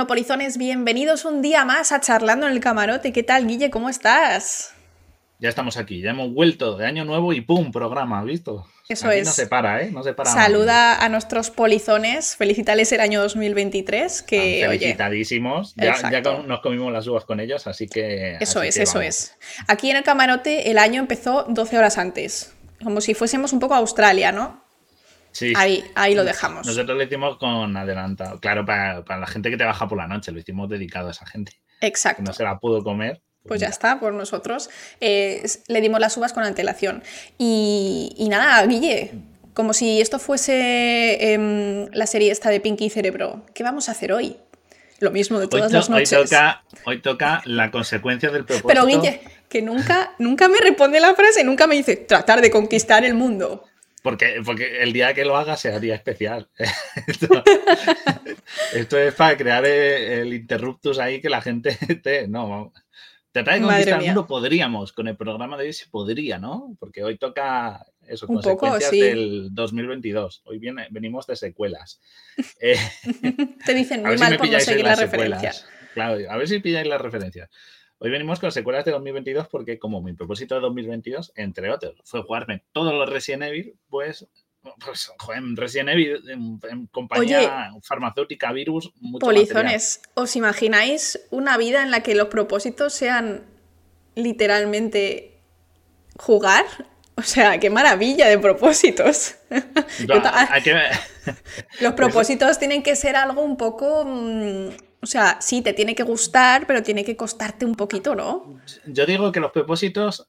Bueno, polizones, bienvenidos un día más a Charlando en el Camarote. ¿Qué tal, Guille? ¿Cómo estás? Ya estamos aquí, ya hemos vuelto de año nuevo y ¡pum! programa, ¿visto? Eso es. No se para, ¿eh? No se para. Saluda a nuestros polizones, felicitales el año 2023, que felicitadísimos. Ya, ya, nos comimos las uvas con ellos, así que. Eso es, eso es. Aquí en el camarote el año empezó 12 horas antes, como si fuésemos un poco a Australia, ¿no? Sí. Ahí, ahí lo dejamos. Nosotros lo hicimos con adelantado. Claro, para, la gente que te baja por la noche, lo hicimos dedicado a esa gente. Exacto. Que no se la pudo comer. Pues, pues ya está, por nosotros. Eh, le dimos las uvas con antelación. Y, nada, Guille, como si esto fuese em, la serie esta de Pinky Cerebro, ¿qué vamos a hacer hoy? Lo mismo de todas las noches. Hoy toca, hoy toca la consecuencia del propósito. Pero Guille, que nunca, nunca me responde la frase, nunca me dice tratar de conquistar el mundo. Porque, porque el día que lo haga sea día especial. esto, es para crear el, interruptus ahí que la gente te. No, tratar de conquistar el mundo podríamos. Con el programa de hoy se podría, ¿no? Porque hoy toca eso, consecuencias del 2022. Hoy viene, venimos de secuelas. Eh, te dicen muy mal por no seguir las referencias. Claro, a ver si pilláis las referencias. Hoy venimos con secuelas de 2022 porque como mi propósito de 2022, entre otros, fue jugarme todos los Resident Evil, pues, pues joder, Resident Evil en, compañía farmacéutica, virus, mucho Polizones, ¿os imagináis una vida en la que los propósitos sean literalmente jugar? O sea, qué maravilla de propósitos. los propósitos tienen que ser algo un poco... Mm, o sea, sí, te tiene que gustar, pero tiene que costarte un poquito, ¿no? Yo digo que los propósitos,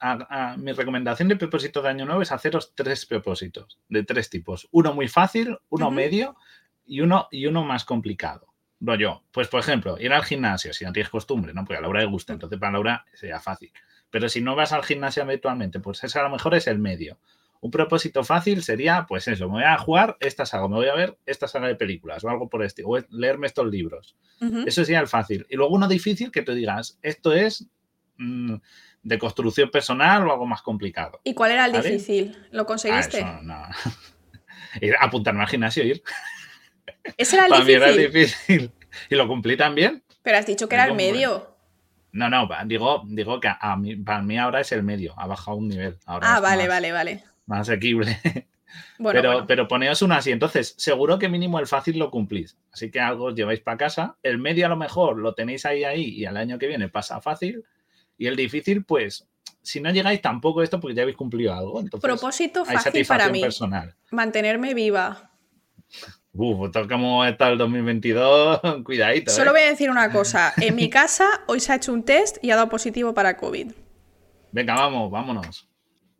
mi recomendación de propósito de año nuevo es haceros tres propósitos de tres tipos. Uno muy fácil, uno medio y uno, y uno más complicado. yo, pues por ejemplo, ir al gimnasio, si no tienes costumbre, ¿no? Porque a Laura le gusta, entonces para Laura sería fácil. Pero si no vas al gimnasio habitualmente, pues ese a lo mejor es el medio. Un propósito fácil sería, pues eso, me voy a jugar esta saga, me voy a ver esta saga de películas o algo por este, o leerme estos libros. Eso sería el fácil. Y luego uno difícil que tú digas, esto es mm, de construcción personal o algo más complicado. ¿Y cuál era el difícil? ¿Lo conseguiste? Ah, no. apuntarme al gimnasio ir. Ese era el Para difícil. Mí era difícil. Y lo cumplí también. Pero has dicho que era el medio. No, no, digo, digo que a mí, para mí ahora es el medio, ha bajado un nivel. ah, vale, vale, vale más asequible. pero, pero poneos una así. Entonces, seguro que mínimo el fácil lo cumplís. Así que algo os lleváis para casa. El medio a lo mejor lo tenéis ahí, ahí y al año que viene pasa fácil. Y el difícil, pues, si no llegáis tampoco esto porque ya habéis cumplido algo. Propósito fácil para mí. Personal. Mantenerme viva. Uf, tal como está el 2022, cuidadito. Solo ¿eh? voy a decir una cosa. En mi casa hoy se ha hecho un test y ha dado positivo para COVID. Venga, vamos, vámonos.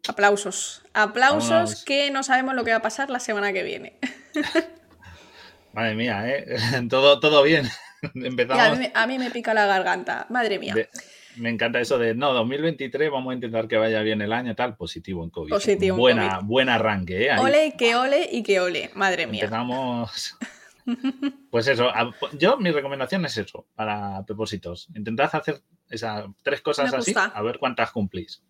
Aplausos. Aplausos que no sabemos lo que va a pasar la semana que viene. Madre mía, ¿eh? Todo, todo bien. Empezamos. A mí, me pica la garganta. Madre mía. me encanta eso de, no, 2023 vamos a intentar que vaya bien el año, tal, positivo en COVID. Positivo Buena, Buen arranque, ¿eh? Ole, que ole y que ole. Madre mía. Empezamos... Pues eso, yo mi recomendación es eso, para propósitos. Intentad hacer esas tres cosas así, a ver cuántas cumplís.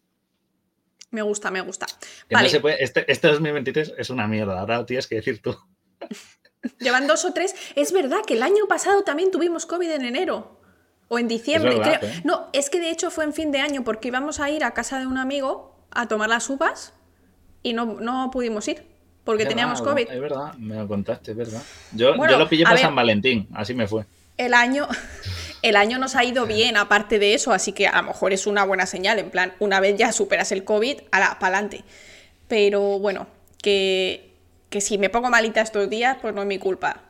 Me gusta, me gusta. este, este 2023 es una mierda, ahora lo tienes que decir tú. Llevan dos o tres. Es verdad que el año pasado también tuvimos COVID en enero. O en diciembre, creo. ¿eh? No, es que de hecho fue en fin de año porque íbamos a ir a casa de un amigo a tomar las uvas y no, no pudimos ir porque teníamos COVID. Es verdad, me lo contaste, es verdad. Yo, yo lo pillé para San Valentín, así me fue. El año, el año nos ha ido bien aparte de eso, así que a lo mejor es una buena señal, en plan, una vez ya superas el COVID, a la para adelante. Pero bueno, que, que si me pongo malita estos días, pues no es mi culpa.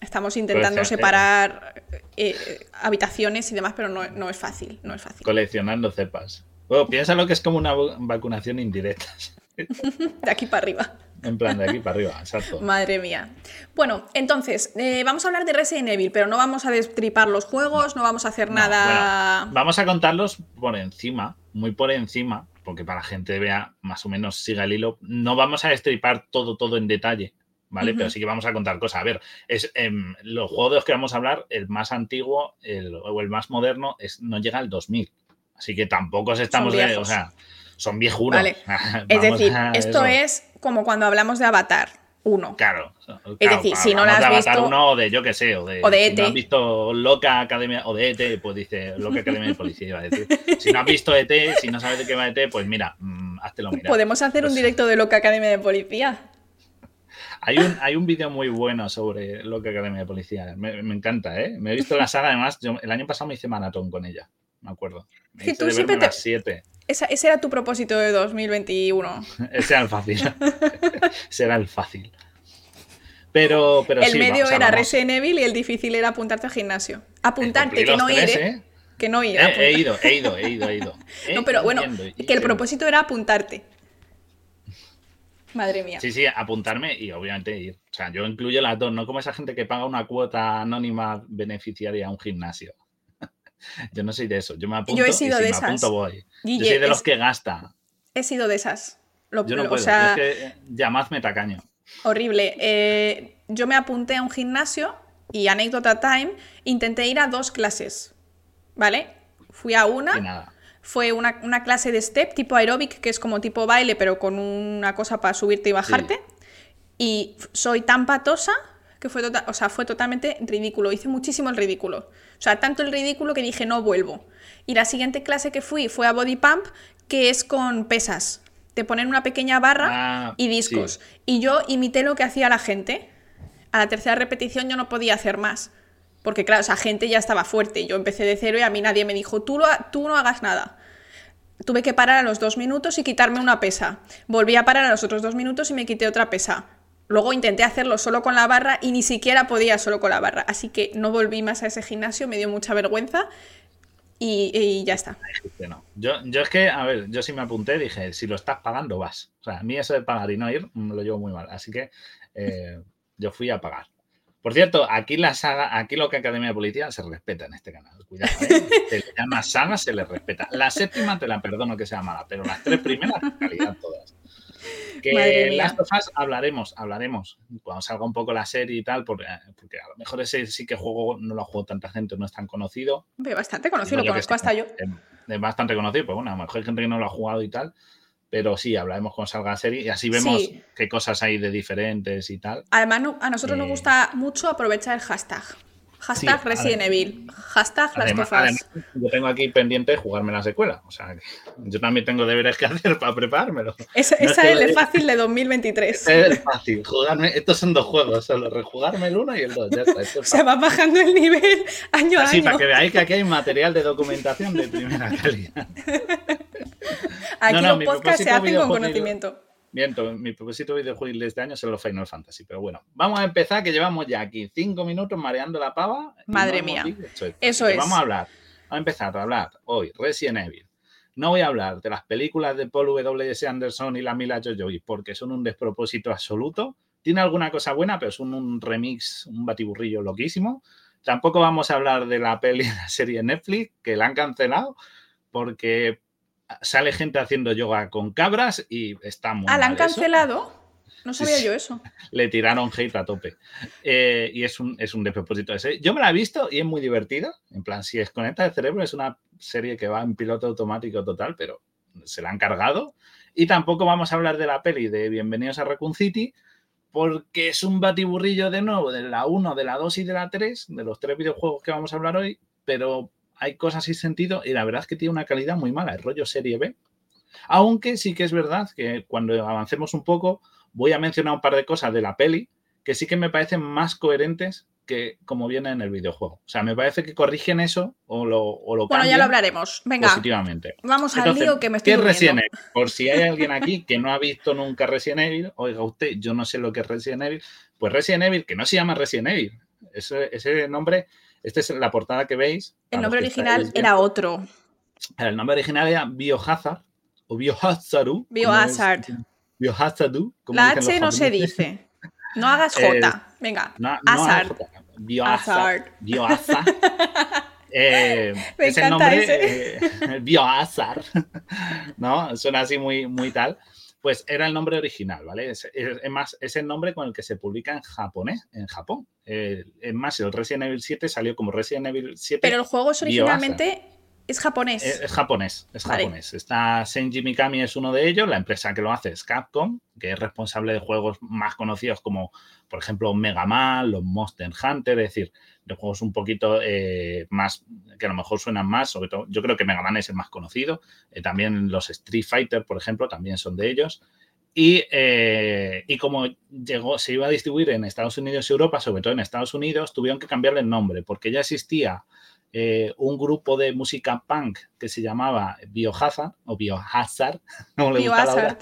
Estamos intentando separar eh, habitaciones y demás, pero no, no, es fácil, no es fácil. Coleccionando cepas. Bueno, piensa lo que es como una vacunación indirecta. de aquí para arriba. En plan, de aquí para arriba, exacto. Madre mía. Bueno, entonces, eh, vamos a hablar de Resident Evil, pero no vamos a destripar los juegos, no vamos a hacer nada. vamos a contarlos por encima, muy por encima, porque para la gente vea más o menos, siga el hilo. No vamos a destripar todo, todo en detalle, ¿vale? Pero sí que vamos a contar cosas. A ver, es, em, los juegos de los que vamos a hablar, el más antiguo o el más moderno, es, no llega al 2000. Así que tampoco estamos de, o sea, son viejunos. Vale. es decir, esto es como cuando hablamos de Avatar. 1. Claro. Es decir, si no la has de Avatar visto- 1 o de yo qué sé, o de, O de si ET. no has visto Loca Academia o de ET, pues dice Loca Academia de Policía iba a decir. Si no has visto ET, si no sabes de qué va ET, pues mira, mm, háztelo mirar. Podemos hacer un directo de Loca Academia de Policía. Hay un, hay un vídeo muy bueno sobre Loca Academia de Policía. Me, me encanta, ¿eh? Me he visto la saga, además, yo, el año pasado me hice maratón con ella, me acuerdo. Me Sí, hice tú de siempre te- las siete. Esa- ese era tu propósito de 2021. Ese era el fácil. Ese era el fácil. Pero, pero el sí, medio era vamos. Resident Evil y el difícil era apuntarte al gimnasio. Apuntarte, Cumplí que no ir, tres, ¿eh? ¿eh? Que no ir. He, apuntar. he ido, he ido, he ido, he ido. No, pero bueno, que el propósito era apuntarte. Madre mía. Sí, sí, apuntarme y obviamente ir. O sea, yo incluyo las dos, no como esa gente que paga una cuota anónima beneficiaria a un gimnasio. Yo no soy de eso. Yo me apunto Yo he y sido si de me apunto esas. voy. Guille, yo soy de los que gasta. He sido de esas. Lo- Yo no o puedo. sea, yo es que llamadme tacaño. horrible. Eh, yo me apunté a un gimnasio y anécdota time, intenté ir a dos clases. ¿Vale? Fui a Y una, nada. fue una, una clase de step tipo aeróbic, que es como tipo baile, pero con una cosa para subirte y bajarte. Y soy tan patosa que fue, tota- o sea, fue totalmente ridículo. Hice muchísimo el ridículo. O sea, tanto el ridículo que dije no vuelvo. Y la siguiente clase que fui fue a Body Pump, que es con pesas. Te ponen una pequeña barra Ah, y discos. sí. Y yo imité lo que hacía la gente. A la tercera repetición yo no podía hacer más. Porque claro, esa gente ya estaba fuerte. Yo empecé de cero y a mí nadie me dijo, tú, lo ha- tú no hagas nada. Tuve que parar a los dos minutos y quitarme una pesa. Volví a parar a los otros dos minutos y me quité otra pesa. Luego intenté hacerlo solo con la barra y ni siquiera podía solo con la barra. Así que no volví más a ese gimnasio, me dio mucha vergüenza y, y ya está. No. Yo, yo es que, a ver, yo sí me apunté, dije, si lo estás pagando, vas. O sea, a mí eso de pagar y no ir me lo llevo muy mal. Así que eh, yo fui a pagar. Por cierto, aquí la saga, aquí lo que Academia de Policía se respeta en este canal. Cuidado, ¿eh? Se le llama saga, se le respeta. La séptima te la perdono que sea mala, pero las tres primeras, calidad todas. Que Madre mía. Last of Us hablaremos, hablaremos cuando salga un poco la serie y tal, porque, porque a lo mejor ese sí que juego no lo ha jugado tanta gente, no es tan conocido. Bastante conocido, lo conozco hasta yo. Es, bastante conocido, pues bueno, a lo mejor hay gente que no lo ha jugado y tal, pero sí, hablaremos cuando salga la serie y así vemos Sí. qué cosas hay de diferentes y tal. Además, no- a nosotros nos Eh, gusta mucho aprovechar el hashtag. Hashtag Sí, Resident Evil. Hashtag Last Además, of Us. además, yo tengo aquí pendiente jugarme la secuela, o sea, yo también tengo deberes que hacer para preparármelo. Esa, no es esa que- es el fácil de 2023. Es fácil, jugarme, estos son dos juegos, solo rejugarme el uno y el dos, ya está. sea, va bajando el nivel año a Así, año. para que veáis que aquí hay material de documentación de primera calidad. Aquí No, no, los podcasts se hacen con conocimiento. Miento, mi propósito de videojuego de este año son los Final Fantasy, pero bueno, vamos a empezar que llevamos ya aquí cinco minutos mareando la pava. Madre no mía. Eso es. Vamos a hablar, vamos a empezar a hablar hoy, Resident Evil. No voy a hablar de las películas de Paul W.S. Anderson y la Mila Jojoy porque son un despropósito absoluto. Tiene alguna cosa buena, pero son un remix, un batiburrillo loquísimo. Tampoco vamos a hablar de la peli de la serie Netflix, que la han cancelado porque sale gente haciendo yoga con cabras y está muy Ah, ¿la han eso. cancelado? No sabía yo eso. Le tiraron hate a tope. Eh, y es un, es un despropósito ese. Yo me la he visto y es muy divertida. En plan, si desconecta el cerebro, es una serie que va en piloto automático total, pero se la han cargado. Y tampoco vamos a hablar de la peli de Bienvenidos a Raccoon City, porque es un batiburrillo de nuevo de la 1, de la 2 y de la 3, de los tres videojuegos que vamos a hablar hoy, pero hay cosas sin sentido y la verdad es que tiene una calidad muy mala, el rollo serie B. Aunque sí que es verdad que cuando avancemos un poco voy a mencionar un par de cosas de la peli que sí que me parecen más coherentes que como viene en el videojuego. O sea, me parece que corrigen eso o lo, o lo Bueno, ya lo hablaremos. Venga, positivamente. vamos al Entonces, lío que me estoy ¿Qué es Resident. Evil? Por si hay alguien aquí que no ha visto nunca Resident Evil, oiga usted, yo no sé lo que es Resident Evil, pues Resident Evil, que no se llama Resident Evil, ese, ese nombre, esta es la portada que veis. El nombre original era otro. El nombre original era Biohazard o Biohazard. Biohazard. Biohazard. como La H no se dice. No hagas Eh, J. Venga. No, Hazard. Biohazard. Hazard. Biohazard. Eh, Me es el encanta nombre eh, Biohazard. ¿No? Suena así muy, muy tal. Pues era el nombre original, ¿vale? Es, es- es más, es el nombre con el que se publica en japonés, en Japón. Eh, es más, el Resident Evil 7 salió como Resident Evil 7. Pero el juego es originalmente Es japonés. Es, japonés, es japonés. Está Senji Mikami es uno de ellos, la empresa que lo hace es Capcom, que es responsable de juegos más conocidos como, por ejemplo, Mega Man, los Monster Hunter, es decir, de juegos un poquito eh, más, que a lo mejor suenan más, sobre todo, yo creo que Mega Man es el más conocido, eh, también los Street Fighter, por ejemplo, también son de ellos. Y, eh, y, como llegó, se iba a distribuir en Estados Unidos y Europa, sobre todo en Estados Unidos, tuvieron que cambiarle el nombre, porque ya existía eh, un grupo de música punk que se llamaba Biohazard o Biohazard, como le gusta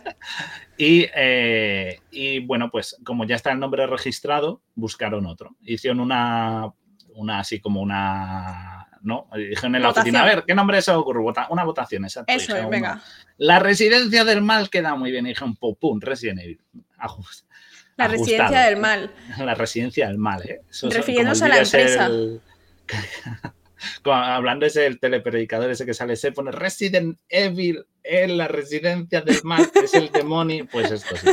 y, eh, y bueno, pues como ya está el nombre registrado, buscaron otro. Hicieron una, una así como una ¿no? dijeron en la oficina, a ver, ¿qué nombre se ocurre? una votación, exacto. Eso es, venga. La residencia del mal queda muy bien. Y dijeron, pum, pum, Resident Evil. La residencia del mal. La residencia del mal, ¿eh? Refiriéndose a la empresa. hablando ese del telepredicador ese que sale, se pone Resident Evil en la residencia del mal, es el demonio, pues esto sí.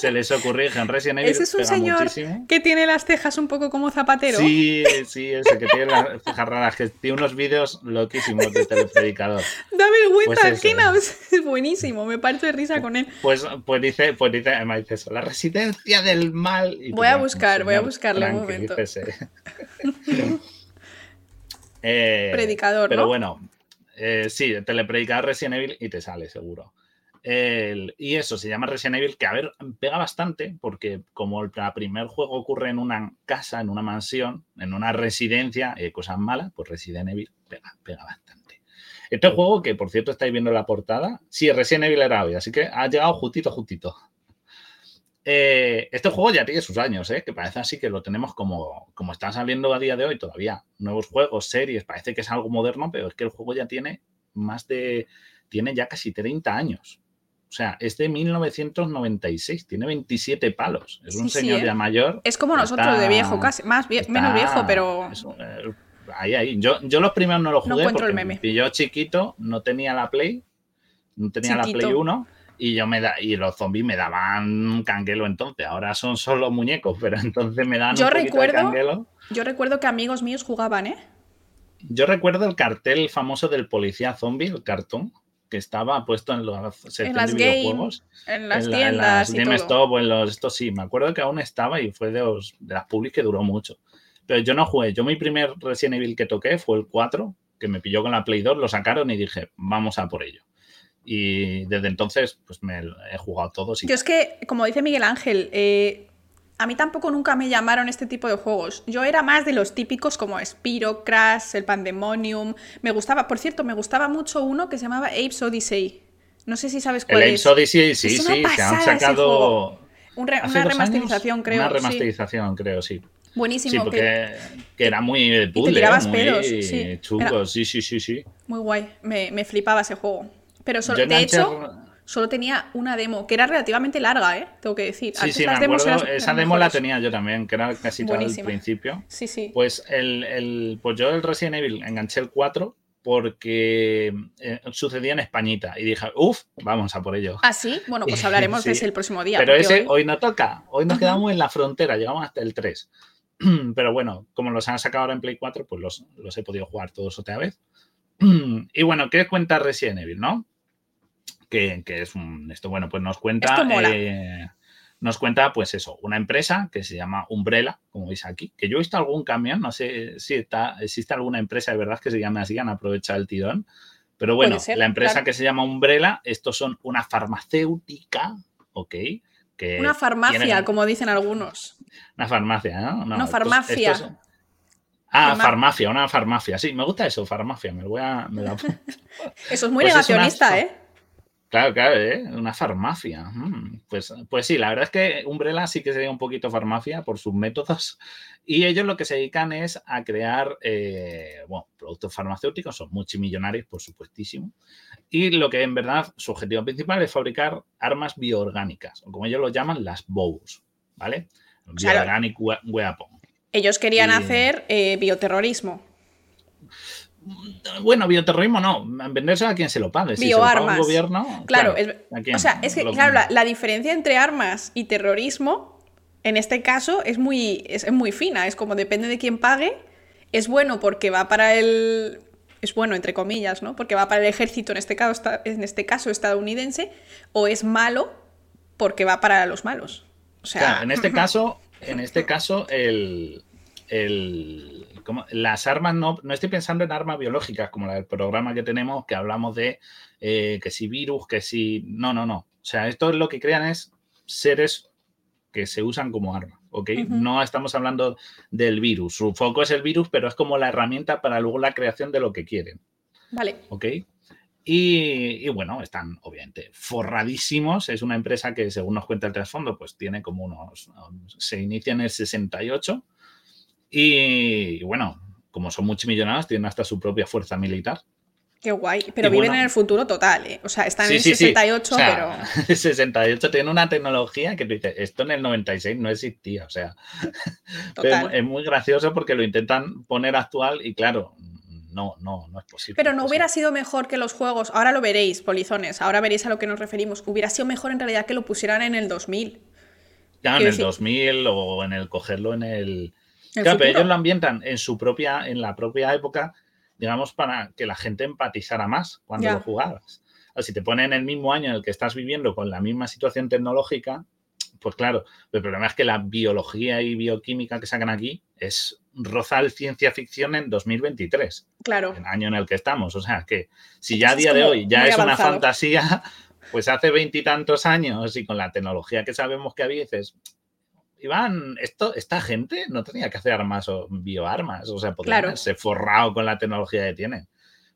Se les ocurrió en Resident Evil. Ese es un señor que tiene las cejas un poco como zapatero. Sí, sí, ese que tiene las cejas raras, que tiene unos vídeos loquísimos de telepredicador. Da vergüenza, pues es buenísimo, me parto de risa con él. Pues, pues dice, pues dice, además dice eso, la residencia del mal. voy a buscar, voy a buscarle un momento. Eh, Predicador, pero bueno, eh, sí, telepredicador Resident Evil y te sale seguro. y eso se llama Resident Evil, que a ver, pega bastante, porque como el primer juego ocurre en una casa, en una mansión, en una residencia, eh, cosas malas, pues Resident Evil pega, pega bastante. Este juego, que por cierto estáis viendo la portada, sí, Resident Evil era hoy, así que ha llegado justito, justito. Eh, este juego ya tiene sus años, ¿eh? que parece así que lo tenemos como, como están saliendo a día de hoy todavía. Nuevos juegos, series, parece que es algo moderno, pero es que el juego ya tiene más de. tiene ya casi 30 años. O sea, es de 1996, tiene 27 palos. Es un señor ¿eh? ya mayor. Es como nosotros de viejo, casi, más menos viejo, pero. Ahí, ahí. Yo, yo los primeros no los jugué porque el meme. chiquito, no tenía la Play, no tenía la Play 1 y yo me da y los zombies me daban canguelo entonces. Ahora son solo muñecos, pero entonces me dan yo un recuerdo, de canguelo. Yo recuerdo que amigos míos jugaban, ¿eh? Yo recuerdo el cartel famoso del policía zombie, el cartón, que estaba puesto en los en las videojuegos, en las tiendas en las o en los esto sí, me acuerdo que aún estaba y fue de, los, de las public que duró mucho. Pero yo no jugué, yo mi primer Resident Evil que toqué fue el 4, que me pilló con la Play 2, lo sacaron y dije, vamos a por ello. Y desde entonces, pues me he jugado todos. Y... Yo es que, como dice Miguel Ángel, eh, a mí tampoco nunca me llamaron este tipo de juegos. Yo era más de los típicos como Spiro, Crash, el Pandemonium. Me gustaba, por cierto, me gustaba mucho uno que se llamaba Apes Odyssey. No sé si sabes cuál el es. Apes Odyssey, sí, sí, se han sacado. una remasterización, creo. Una remasterización, creo, sí. Buenísimo. Sí, porque que, era muy puzzle, muy sí. chungo, sí, sí, sí, sí. Muy guay, me, me flipaba ese juego. Pero solo, de hecho, solo tenía una demo, que era relativamente larga, ¿eh? Tengo que decir. Sí, sí, me acuerdo. Esa demo la tenía yo también, que era casi todo el principio. Sí, sí. Pues, el, el, pues yo el Resident Evil enganché el 4 porque eh, sucedía en Españita y dije, uff, vamos a por ello. Ah, sí, bueno, pues hablaremos de ese el próximo día. Pero ese hoy... no toca, hoy nos quedamos en la frontera, llegamos hasta el 3. Pero bueno, como los han sacado ahora en Play 4, pues los, los he podido jugar todos otra vez. Y bueno, ¿qué cuenta Resident Evil, no? Que, es un, esto, bueno, pues nos cuenta, eh, nos cuenta, pues eso, una empresa que se llama Umbrella, como veis aquí, que yo he visto algún camión, no sé si está, existe alguna empresa de verdad que se llame así, han aprovechado el tirón, pero bueno, la empresa que se llama Umbrella, estos son una farmacéutica, ¿ok? Que una farmacia, como dicen algunos. Una farmacia, ¿no? No, farmacia. Ah, farmacia, una farmacia. Sí, me gusta eso, farmacia. Me lo voy a. eso es muy pues negacionista, ¿eh? Claro, claro, ¿eh? una farmacia. Mm, pues, pues sí, la verdad es que Umbrella sí que sería un poquito farmacia por sus métodos. Y ellos lo que se dedican es a crear eh, bueno, productos farmacéuticos, son multimillonarios, por supuestísimo. Y lo que en verdad su objetivo principal es fabricar armas bioorgánicas, o como ellos lo llaman, las BOWs, ¿vale? Bioorganic Weapon. Ellos querían hacer eh, bioterrorismo. Bueno, bioterrorismo no, venderse a quien se lo pague. Si Bioarmas. gobierno, claro, o sea, es que claro, la, diferencia entre armas y terrorismo, en este caso, es muy, es, muy fina. Es como depende de quién pague. Es bueno porque va para el, es bueno, entre comillas, ¿no? Porque va para el ejército, en este caso, en este caso estadounidense, o es malo porque va para los malos. O sea, en este caso, en este caso, el, las armas no, no estoy pensando en armas biológicas, como el programa que tenemos, que hablamos de eh, que si virus, que si. No, no, no. O sea, esto es lo que crean es seres que se usan como arma, ¿ok? No estamos hablando del virus. Su foco es el virus, pero es como la herramienta para luego la creación de lo que quieren. Vale. ¿Ok? Y, bueno, están obviamente forradísimos. Es una empresa que, según nos cuenta el trasfondo, pues tiene como unos. Se inicia en el 68. Y, bueno, como son multimillonarios, tienen hasta su propia fuerza militar. Qué guay. Pero viven en el futuro total, ¿eh? O sea, están en el 68, sí. pero. El 68 tiene una tecnología que tú dices, esto en el 96 no existía. O sea, es muy gracioso porque lo intentan poner actual y claro, no, no, no es posible. Pero no hubiera sido mejor que los juegos, ahora lo veréis, polizones, ahora veréis a lo que nos referimos, hubiera sido mejor en realidad que lo pusieran en el 2000. Ya, en el 2000 o en el cogerlo en el... claro, pero ellos lo ambientan en su propia, en la propia época digamos, para que la gente empatizara más cuando lo jugabas. si te ponen el mismo año en el que estás viviendo con la misma situación tecnológica, pues claro, el problema es que la biología y bioquímica que sacan aquí es rozar ciencia ficción en 2023. Claro. El año en el que estamos. O sea, que si ya a día de hoy ya es una fantasía, pues hace veintitantos años y con la tecnología que sabemos que había, dices, Iván, esto, esta gente no tenía que hacer armas o bioarmas, o sea, podrían haberse forrado con la tecnología que tienen.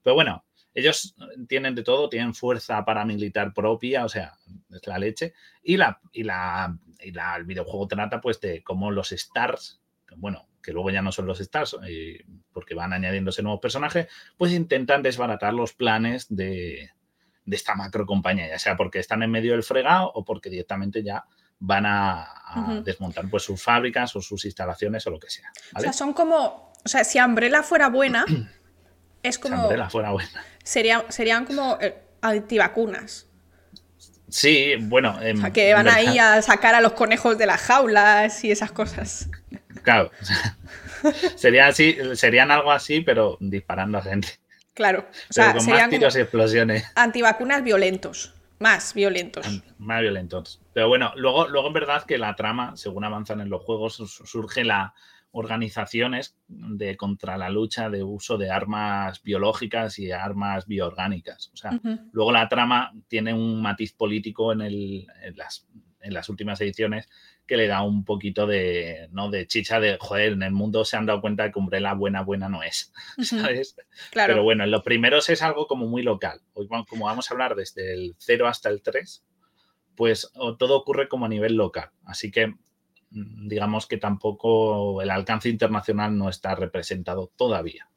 Pero bueno, ellos tienen de todo, tienen fuerza paramilitar propia, o sea, es la leche. Y, la, y, la, y la, el videojuego trata pues de cómo los Stars, bueno, que luego ya no son los Stars, eh, porque van añadiéndose nuevos personajes, pues intentan desbaratar los planes de, de esta macro compañía, ya sea porque están en medio del fregado o porque directamente ya van a, desmontar pues sus fábricas o sus instalaciones o lo que sea. O sea, son como, o sea, si Umbrella fuera buena, es como... Si Umbrella fuera buena. Sería, serían como eh, antivacunas. Sí, bueno. o sea, que van ahí a sacar a los conejos de las jaulas y esas cosas. Sería así, serían algo así, pero disparando a gente. Claro. O sea, con más tiros y explosiones. Antivacunas violentos. Más violentos. Más violentos. Pero bueno, luego, luego en verdad que la trama, según avanzan en los juegos, surge la organizaciones de contra la lucha de uso de armas biológicas y armas bioorgánicas. O sea, luego la trama tiene un matiz político en, el, en, las, en las últimas ediciones que le da un poquito de, ¿no? de chicha de, joder, en el mundo se han dado cuenta de que Umbrella buena, buena no es, ¿sabes? Claro. Pero bueno, en los primeros es algo como muy local. Hoy, como vamos a hablar desde el 0 hasta el 3, pues todo ocurre como a nivel local. Así que mm, digamos que tampoco el alcance internacional no está representado todavía,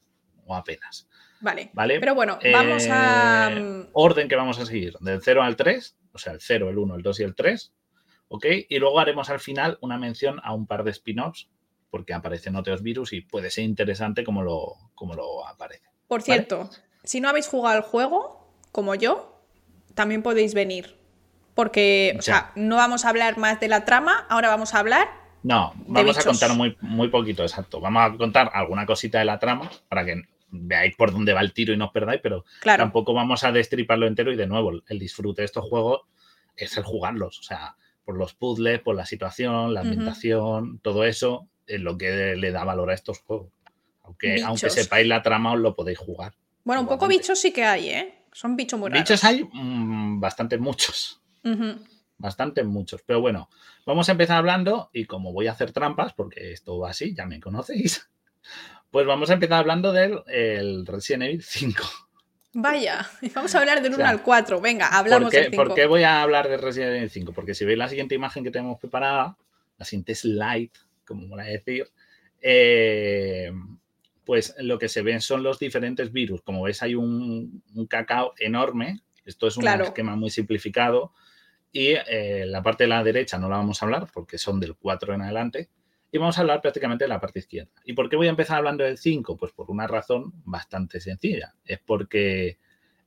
o apenas. Vale. ¿Vale? Pero bueno, vamos a... Eh, orden que vamos a seguir, del 0 al 3, o sea, el 0, el 1, el 2 y el 3 ¿ok? Y luego haremos al final una mención a un par de spin-offs, porque aparecen otros virus y puede ser interesante como lo, como lo aparece. Por cierto, si no habéis jugado al juego, como yo, también podéis venir. Porque, o sea, no vamos a hablar más de la trama, ahora vamos a hablar. No, vamos a contar muy, muy poquito, exacto. Vamos a contar alguna cosita de la trama para que veáis por dónde va el tiro y no os perdáis, pero tampoco vamos a destriparlo entero y de nuevo, el disfrute de estos juegos es el jugarlos. O sea, por los puzzles, por la situación, la ambientación, todo eso es lo que le da valor a estos juegos. Aunque, aunque sepáis la trama, os lo podéis jugar. Bueno, un poco bichos sí que hay, ¿eh? Son bichos muy raros. Bichos hay mm, bastante muchos. Bastante muchos. Pero bueno, vamos a empezar hablando y como voy a hacer trampas, porque esto va así, ya me conocéis, pues vamos a empezar hablando del Resident Evil 5. Vaya, vamos a hablar del 1 al 4. Venga, hablamos del 5. ¿Por qué voy a hablar de Resident Evil 5? Porque si veis la siguiente imagen que tenemos preparada, la siguiente slide, como voy a decir, eh, pues lo que se ven son los diferentes virus. Como veis, hay un, cacao enorme. Esto es un esquema muy simplificado. Y eh, la parte de la derecha no la vamos a hablar porque son del 4 en adelante. Y vamos a hablar prácticamente de la parte izquierda. ¿Y por qué voy a empezar hablando del 5? Pues por una razón bastante sencilla. Es porque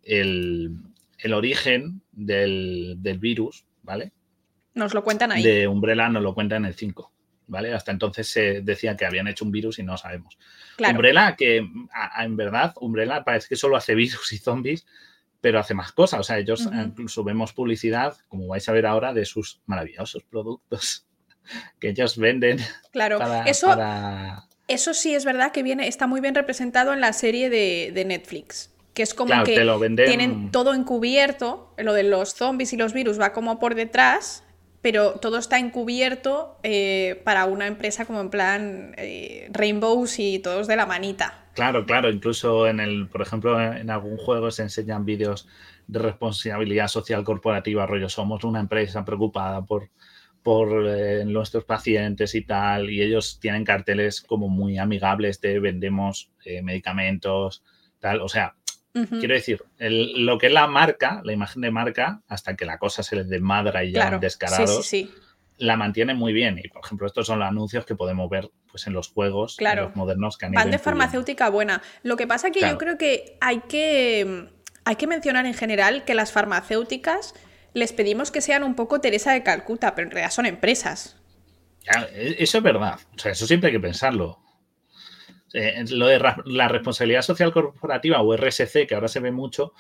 el, origen del, virus, ¿vale? Nos lo cuentan ahí. De Umbrella nos lo cuentan en el 5. ¿vale? Hasta entonces se decía que habían hecho un virus y no sabemos. Umbrella, que en verdad, Umbrella parece que solo hace virus y zombies, pero hace más cosas. O sea, ellos incluso vemos publicidad, como vais a ver ahora, de sus maravillosos productos que ellos venden. Claro, eso, eso sí es verdad que viene, está muy bien representado en la serie de, Netflix. Que es como que tienen todo encubierto, lo de los zombies y los virus va como por detrás, pero todo está encubierto eh, para una empresa como en plan eh, Rainbows y todos de la manita. Claro, claro, incluso en el, por ejemplo, en algún juego se enseñan vídeos de responsabilidad social corporativa, rollo, somos una empresa preocupada por, por eh, nuestros pacientes y tal, y ellos tienen carteles como muy amigables de vendemos medicamentos, tal, o sea, Quiero decir, lo que es la marca, la imagen de marca, hasta que la cosa se les desmadra y ya descarado, la mantiene muy bien. Y, por ejemplo, estos son los anuncios que podemos ver pues, en los juegos modernos que han Van de farmacéutica buena. Lo que pasa que yo creo que hay, que hay que mencionar en general que las farmacéuticas les pedimos que sean un poco Teresa de Calcuta, pero en realidad son empresas. E, eso es verdad. O sea, eso siempre hay que pensarlo. Eh, lo de la responsabilidad social corporativa o RSC, que ahora se ve mucho,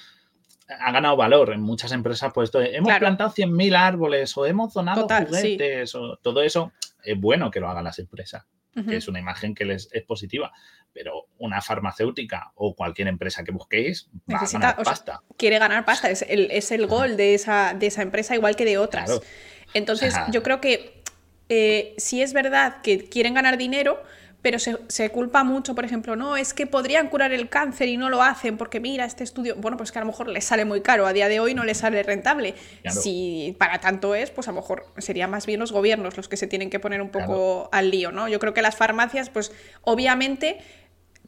ha ganado valor en muchas empresas. Pues hemos plantado 100.000 árboles o hemos donado juguetes o todo eso. Es bueno que lo hagan las empresas, que es una imagen que les es positiva. Pero una farmacéutica o cualquier empresa que busquéis va a ganar pasta. quiere ganar pasta, es el, es el gol de esa, de esa empresa igual que de otras. Entonces, yo creo que eh, si es verdad que quieren ganar dinero, pero se, culpa mucho, por ejemplo, no, es que podrían curar el cáncer y no lo hacen porque mira, este estudio, bueno, pues que a lo mejor les sale muy caro, a día de hoy no les sale rentable. Si para tanto es, pues a lo mejor serían más bien los gobiernos los que se tienen que poner un poco al lío, ¿no? Yo creo que las farmacias, pues obviamente,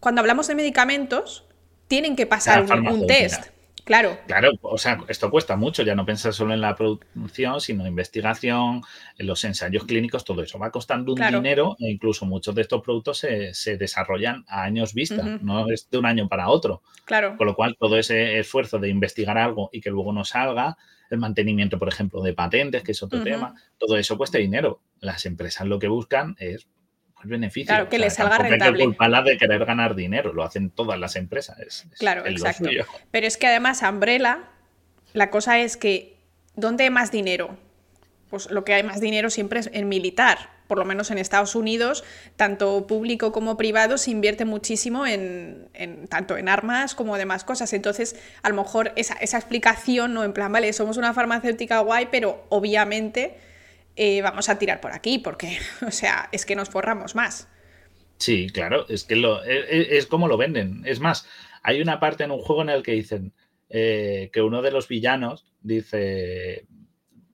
cuando hablamos de medicamentos, tienen que pasar un test. Claro. Claro, o sea, esto cuesta mucho, ya no pensar solo en la producción, sino en investigación, en los ensayos clínicos, todo eso va costando un dinero e incluso muchos de estos productos se, desarrollan a años vista, no es de un año para otro. Claro. Con lo cual, todo ese esfuerzo de investigar algo y que luego no salga, el mantenimiento, por ejemplo, de patentes, que es otro tema, todo eso cuesta dinero. Las empresas lo que buscan es beneficio. Claro, que les salga rentable. Que de querer ganar dinero, lo hacen todas las empresas. claro, exacto. Pero es que además Umbrella, la cosa es que, ¿dónde hay más dinero? Pues lo que hay más dinero siempre es en militar. Por lo menos en Estados Unidos, tanto público como privado se invierte muchísimo en, tanto en armas como demás cosas. Entonces, a lo mejor esa, esa explicación, ¿no? En plan, vale, somos una farmacéutica guay, pero obviamente eh, vamos a tirar por aquí, porque, o sea, es que nos forramos más. Sí, claro, es que lo, e, e, es, como lo venden. Es más, hay una parte en un juego en el que dicen eh, que uno de los villanos dice,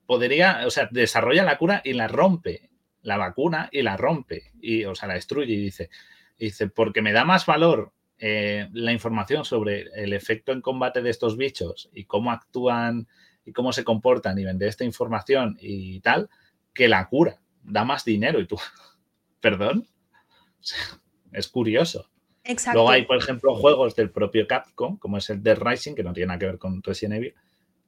podría, o sea, desarrolla la cura y la rompe, la vacuna y la rompe, y, o sea, la destruye y dice, dice, porque me da más valor eh, la información sobre el efecto en combate de estos bichos y cómo actúan y cómo se comportan y vender esta información y tal, que la cura. Da más dinero y tú, perdón. Es curioso. Exacto. Luego hay, por ejemplo, juegos del propio Capcom, como es el Dead Rising, que no tiene nada que ver con Resident Evil,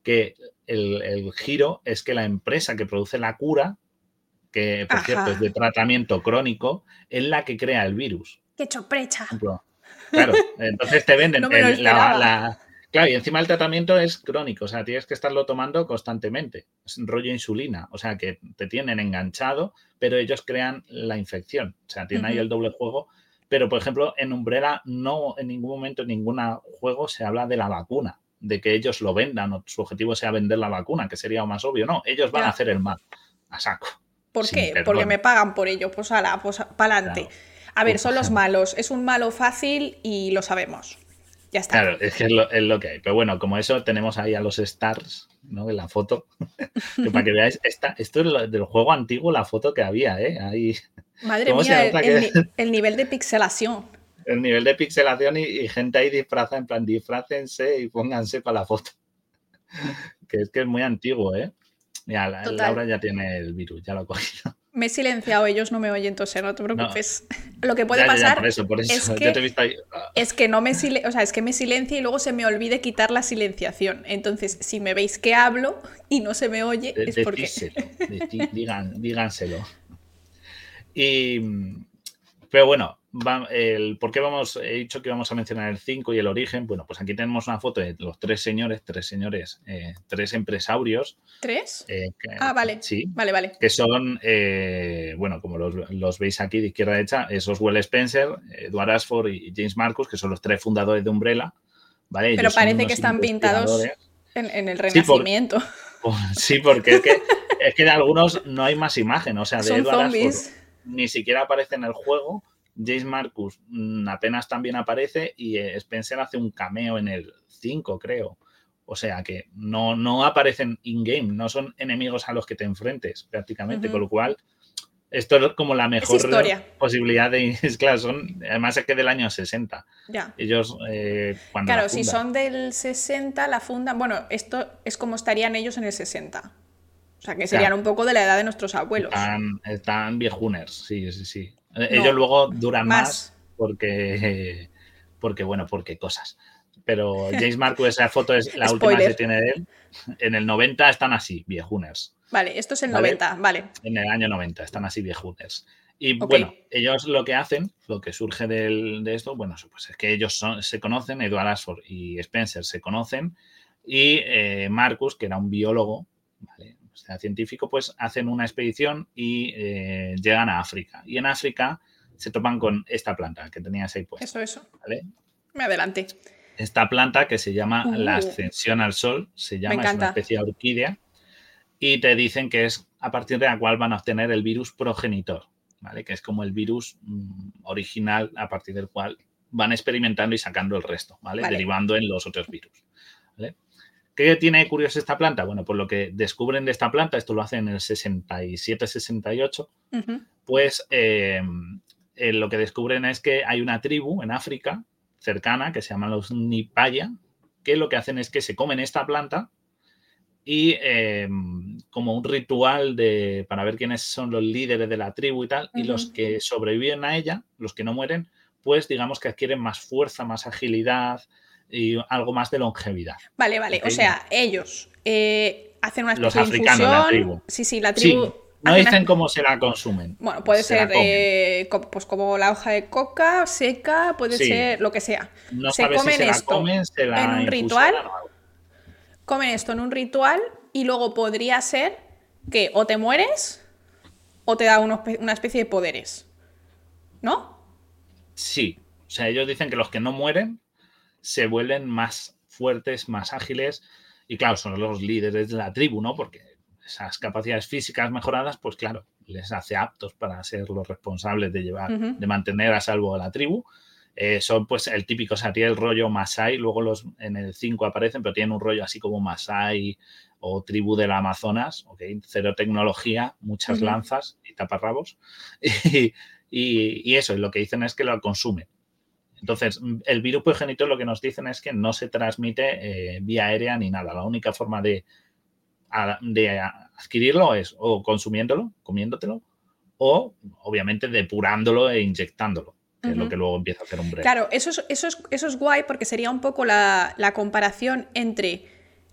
que el, giro es que la empresa que produce la cura, que por cierto es de tratamiento crónico, es la que crea el virus. ¡Qué choprecha! Claro, entonces te venden la, Claro, y encima el tratamiento es crónico, o sea, tienes que estarlo tomando constantemente. Es rollo insulina, o sea, que te tienen enganchado, pero ellos crean la infección. O sea, tienen ahí el doble juego. Pero, por ejemplo, en Umbrella no en ningún momento, en ningún juego se habla de la vacuna, de que ellos lo vendan o su objetivo sea vender la vacuna, que sería más obvio. No, ellos van a hacer el mal, a saco. ¿Por qué? Porque me pagan por ello, pues ala, pues para adelante. A ver, son los malos. Es un malo fácil y lo sabemos. Ya está. Claro, es que es lo, que hay. Pero bueno, como eso tenemos ahí a los stars, ¿no? En la foto. que para que veáis, esta, esto es del juego antiguo, la foto que había, ¿eh? Ahí. Madre mía, el, nivel de pixelación. El nivel de pixelación y, gente ahí disfraza, en plan, disfrácense y pónganse para la foto. que es que es muy antiguo, ¿eh? Mira, Laura ya tiene el virus, ya lo ha cogido. Me he silenciado, ellos no me oyen entonces no te preocupes. Lo que puede pasar Es, que, no me o sea, es que me silencie y luego se me olvide quitar la silenciación. Entonces, si me veis que hablo y no se me oye, es porque. díganselo. Y, pero bueno, el, ¿por qué vamos, he dicho que vamos a mencionar el 5 y el origen? Bueno, pues aquí tenemos una foto de los tres señores, tres señores, eh, tres empresarios. ¿Tres? eh, que- Ah, vale. Sí, Vale, vale. que son, eh, bueno, como los, los veis aquí de izquierda a derecha, esos Will Spencer, Edward Ashford y James Marcus, que son los tres fundadores de Umbrella. ¿vale? Pero Ellos parece que están pintados en, en el Sí, por- renacimiento. Sí, porque es que, es que de algunos no hay más imagen. O sea, de Son Edward Ashford zombies. Ni siquiera aparece en el juego. James Marcus mm, apenas también aparece y eh, Spencer hace un cameo en el 5, creo. O sea que no, no aparecen in-game, no son enemigos a los que te enfrentes prácticamente, con lo cual esto es como la mejor posibilidad de... Es claro, son, además es que del año 60. Ya. Ellos eh, cuando... Claro, la si son del 60, la fundan. Bueno, esto es como estarían ellos en el 60. O sea, que serían Claro. un poco de la edad de nuestros abuelos. Están, están viejuners, sí, sí, sí. Ellos luego duran más. más, porque, porque, bueno, porque cosas. Pero James Marcus, esa foto es la última que tiene de él. En el 90 están así, viejuners. Vale, esto es el Vale. 90, vale. En el año 90 están así, viejuners. Y bueno, ellos lo que hacen, lo que surge del- de esto, bueno, pues es que ellos son- se conocen, Edward Ashford y Spencer se conocen, y eh, Marcus, que era un biólogo, ¿vale? O sea, científico, pues hacen una expedición y eh, llegan a África. Y en África se topan con esta planta que tenías ahí puesta. Eso, eso. ¿vale? Me adelante. Esta planta que se llama Uh. la ascensión al sol, se llama, es una especie de orquídea, y te dicen que es a partir de la cual van a obtener el virus progenitor, ¿vale? Que es como el virus mm, original a partir del cual van experimentando y sacando el resto, ¿vale? Vale. Derivando en los otros virus, ¿vale? ¿Qué tiene curioso esta planta? Bueno, pues lo que descubren de esta planta, esto lo hacen en el 67-68, Ujú. pues eh, eh, lo que descubren es que hay una tribu en África cercana que se llama los Nipaya, que lo que hacen es que se comen esta planta y eh, como un ritual de, para ver quiénes son los líderes de la tribu y tal, y los que sobreviven a ella, los que no mueren, pues digamos que adquieren más fuerza, más agilidad y algo más de longevidad. Vale, vale. O sea, ellos eh, hacen una Los especie de africanos, la infusión. tribu. Sí, sí, la Sí, tribu. no una dicen cómo se la consumen. Bueno, puede se la ser comen. eh, pues como la hoja de coca, seca, puede Sí. ser lo que sea. No se sabes si comen se la esto comen, se la en un ritual. Comen esto en un ritual y luego podría ser que o te mueres o te da unos una especie de poderes. ¿No? Sí, o sea, ellos dicen que los que no mueren se vuelven más fuertes, más ágiles y claro, son los líderes de la tribu, ¿no? Porque esas capacidades físicas mejoradas, pues claro, les hace aptos para ser los responsables de llevar, de mantener a salvo a la tribu. Eh, son pues el típico, o sea, tiene el rollo Masai, luego los en el 5 aparecen, pero tienen un rollo así como Masai o tribu del Amazonas, ¿ok? Cero tecnología, muchas lanzas y taparrabos. Y, y- y eso, y lo que dicen es que lo consumen. Entonces, mm, el virus progenitor lo que nos dicen es que no se transmite eh, vía aérea ni nada. La única forma de, de adquirirlo es o consumiéndolo, comiéndotelo, o obviamente depurándolo e inyectándolo, que es lo que luego empieza a hacer un breve. Claro, eso es, eso es, eso es guay porque sería un poco la, la comparación entre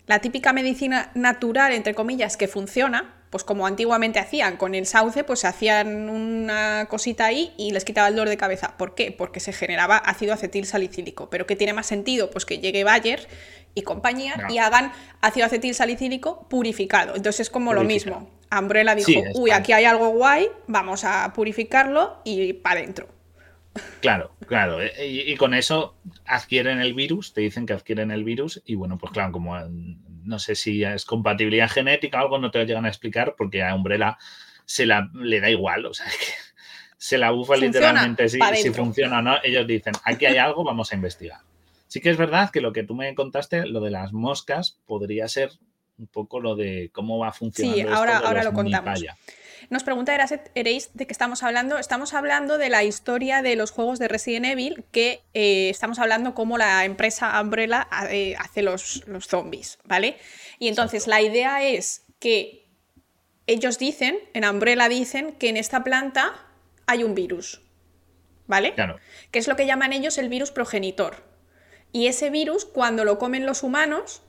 la típica medicina natural, entre comillas, que funciona, pues como antiguamente hacían con el sauce, pues se hacían una cosita ahí y les quitaba el dolor de cabeza. ¿Por qué? Porque se generaba ácido acetil salicílico. Pero ¿qué tiene más sentido? Pues que llegue Bayer y compañía No. y hagan ácido acetil salicílico purificado. Entonces es como lo mismo. Umbrella dijo, Sí, uy, aquí hay algo guay, vamos a purificarlo y para adentro. Claro, claro. eh, Y, y con eso adquieren el virus, te dicen que adquieren el virus y bueno, pues claro, como no sé si es compatibilidad genética o algo, no te lo llegan a explicar porque a Umbrella se la, le da igual, o sea, es que se la bufa literalmente si, si funciona o no. Ellos dicen, aquí hay algo, vamos a investigar. Sí que es verdad que lo que tú me contaste, lo de las moscas, podría ser un poco lo de cómo va funcionando Sí, esto ahora- de ahora los lo contamos. Nos pregunta Eraset Ereis de qué estamos hablando. Estamos hablando de la historia de los juegos de Resident Evil, que eh, estamos hablando cómo la empresa Umbrella eh, hace los, los zombies, ¿vale? Y entonces la idea es que ellos dicen, en Umbrella dicen, que en esta planta hay un virus, ¿vale? Claro, que es lo que llaman ellos el virus progenitor. Y ese virus, cuando lo comen los humanos,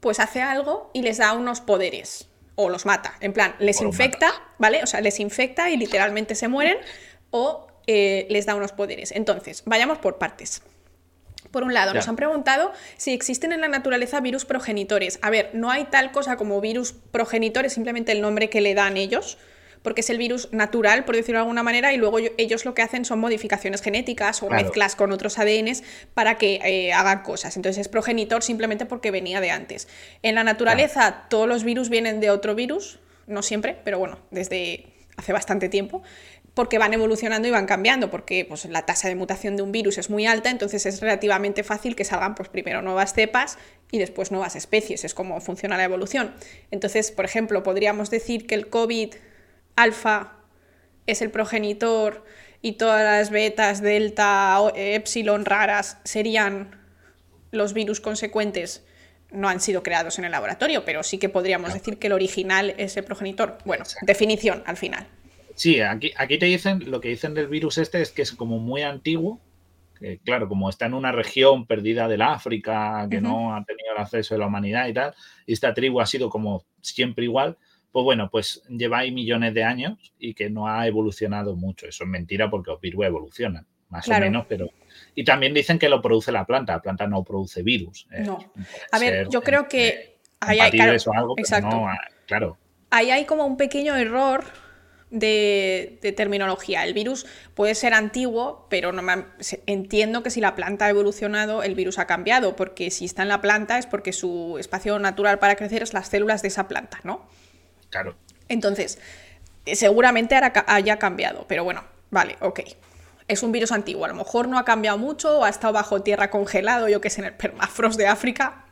pues hace algo y les da unos poderes. O los mata. En plan, les infecta, ¿vale? O sea, les infecta y literalmente se mueren o eh, les da unos poderes. Entonces, vayamos por partes. Por un lado, nos han preguntado si existen en la naturaleza virus progenitores. A ver, no hay tal cosa como virus progenitores, simplemente el nombre que le dan ellos porque es el virus natural, por decirlo de alguna manera, y luego ellos lo que hacen son modificaciones genéticas o mezclas con otros ADNs para que eh, hagan cosas. Entonces es progenitor simplemente porque venía de antes. En la naturaleza todos los virus vienen de otro virus, no siempre, pero bueno, desde hace bastante tiempo porque van evolucionando y van cambiando, porque pues, la tasa de mutación de un virus es muy alta, entonces es relativamente fácil que salgan pues, primero nuevas cepas y después nuevas especies, es como funciona la evolución. Entonces, por ejemplo, podríamos decir que el COVID alfa es el progenitor y todas las betas, delta, epsilon raras serían los virus consecuentes, no han sido creados en el laboratorio, pero sí que podríamos decir que el original es el progenitor. Bueno, definición al final. Sí, aquí, aquí te dicen, lo que dicen del virus este es que es como muy antiguo, que claro, como está en una región perdida del África, que no ha tenido el acceso de la humanidad y tal, y esta tribu ha sido como siempre igual, pues bueno, pues lleva ahí millones de años y que no ha evolucionado mucho. Eso es mentira porque los virus evolucionan, más o menos, pero... Y también dicen que lo produce la planta, la planta no produce virus. Eh, no. A ver, yo creo que... Eh, ahí hay, claro, algo, exacto. Claro. Ahí hay como un pequeño error de, terminología. El virus puede ser antiguo, pero no entiendo que si la planta ha evolucionado, el virus ha cambiado, porque si está en la planta es porque su espacio natural para crecer es las células de esa planta, ¿no? Claro. Entonces, seguramente haya cambiado, pero bueno, vale, ok. Es un virus antiguo, a lo mejor no ha cambiado mucho o ha estado bajo tierra congelado, yo que sé, en el permafrost de África.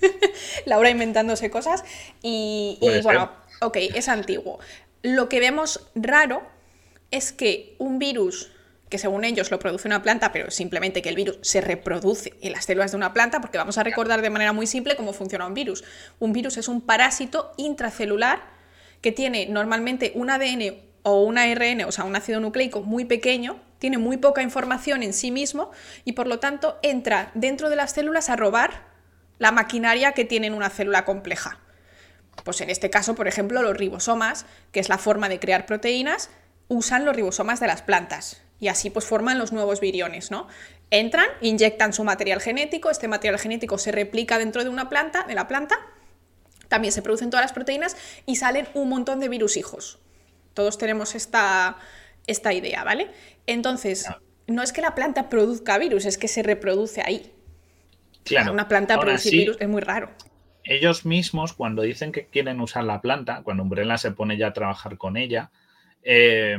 Laura inventándose cosas. Y, y bueno, ok, es antiguo. Lo que vemos raro es que un virus que según ellos lo produce una planta, pero simplemente que el virus se reproduce en las células de una planta, porque vamos a recordar de manera muy simple cómo funciona un virus. Un virus es un parásito intracelular que tiene normalmente un ADN o un ARN, o sea, un ácido nucleico muy pequeño, tiene muy poca información en sí mismo y por lo tanto entra dentro de las células a robar la maquinaria que tiene una célula compleja. Pues en este caso, por ejemplo, los ribosomas, que es la forma de crear proteínas, usan los ribosomas de las plantas y así pues forman los nuevos viriones, ¿no? Entran, inyectan su material genético, este material genético se replica dentro de una planta, de la planta también se producen todas las proteínas y salen un montón de virus hijos. Todos tenemos esta, esta idea, ¿vale? Entonces, no es que la planta produzca virus, es que se reproduce ahí. Claro. Una planta producir virus es muy raro. Ellos mismos, cuando dicen que quieren usar la planta, cuando Umbrella se pone ya a trabajar con ella, eh,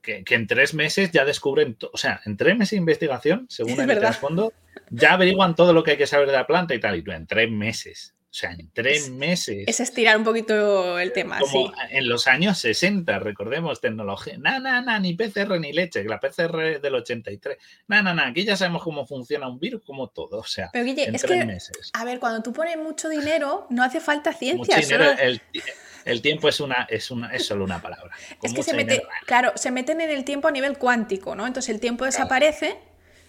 que, en tres meses ya descubren, o sea, en tres meses de investigación, según el trasfondo, ya averiguan todo lo que hay que saber de la planta y tal, y tú en tres meses. O sea, en tres meses. Es estirar un poquito el tema, Como en los años 60, recordemos, tecnología. Na, na, na, ni PCR ni leche, que la PCR del 83. Na, na, na, aquí ya sabemos cómo funciona un virus, como todo. O sea, Pero Guille, es que, meses. A ver, cuando tú pones mucho dinero, no hace falta ciencia. el, tiempo es una, es una, es solo una palabra. es que se mete, claro, se meten en el tiempo a nivel cuántico, ¿no? Entonces el tiempo desaparece.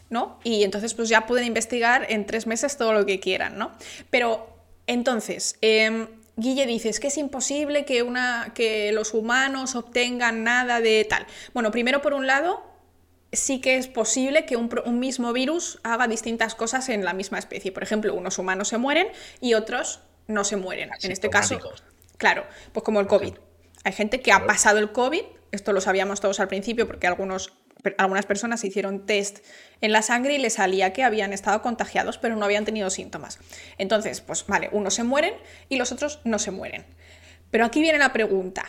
¿no? Y entonces pues ya pueden investigar en tres meses todo lo que quieran, ¿no? Pero entonces, eh, Guille dice, es que es imposible que, una, que los humanos obtengan nada de tal. Bueno, primero por un lado, sí que es posible que un, mismo virus haga distintas cosas en la misma especie. Por ejemplo, unos humanos se mueren y otros no se mueren. en este caso, claro, pues como el COVID. Hay gente que ha pasado el COVID, esto lo sabíamos todos al principio porque algunos algunas personas hicieron test en la sangre y les salía que habían estado contagiados, pero no habían tenido síntomas. Entonces, pues vale, unos se mueren y los otros no se mueren. Pero aquí viene la pregunta.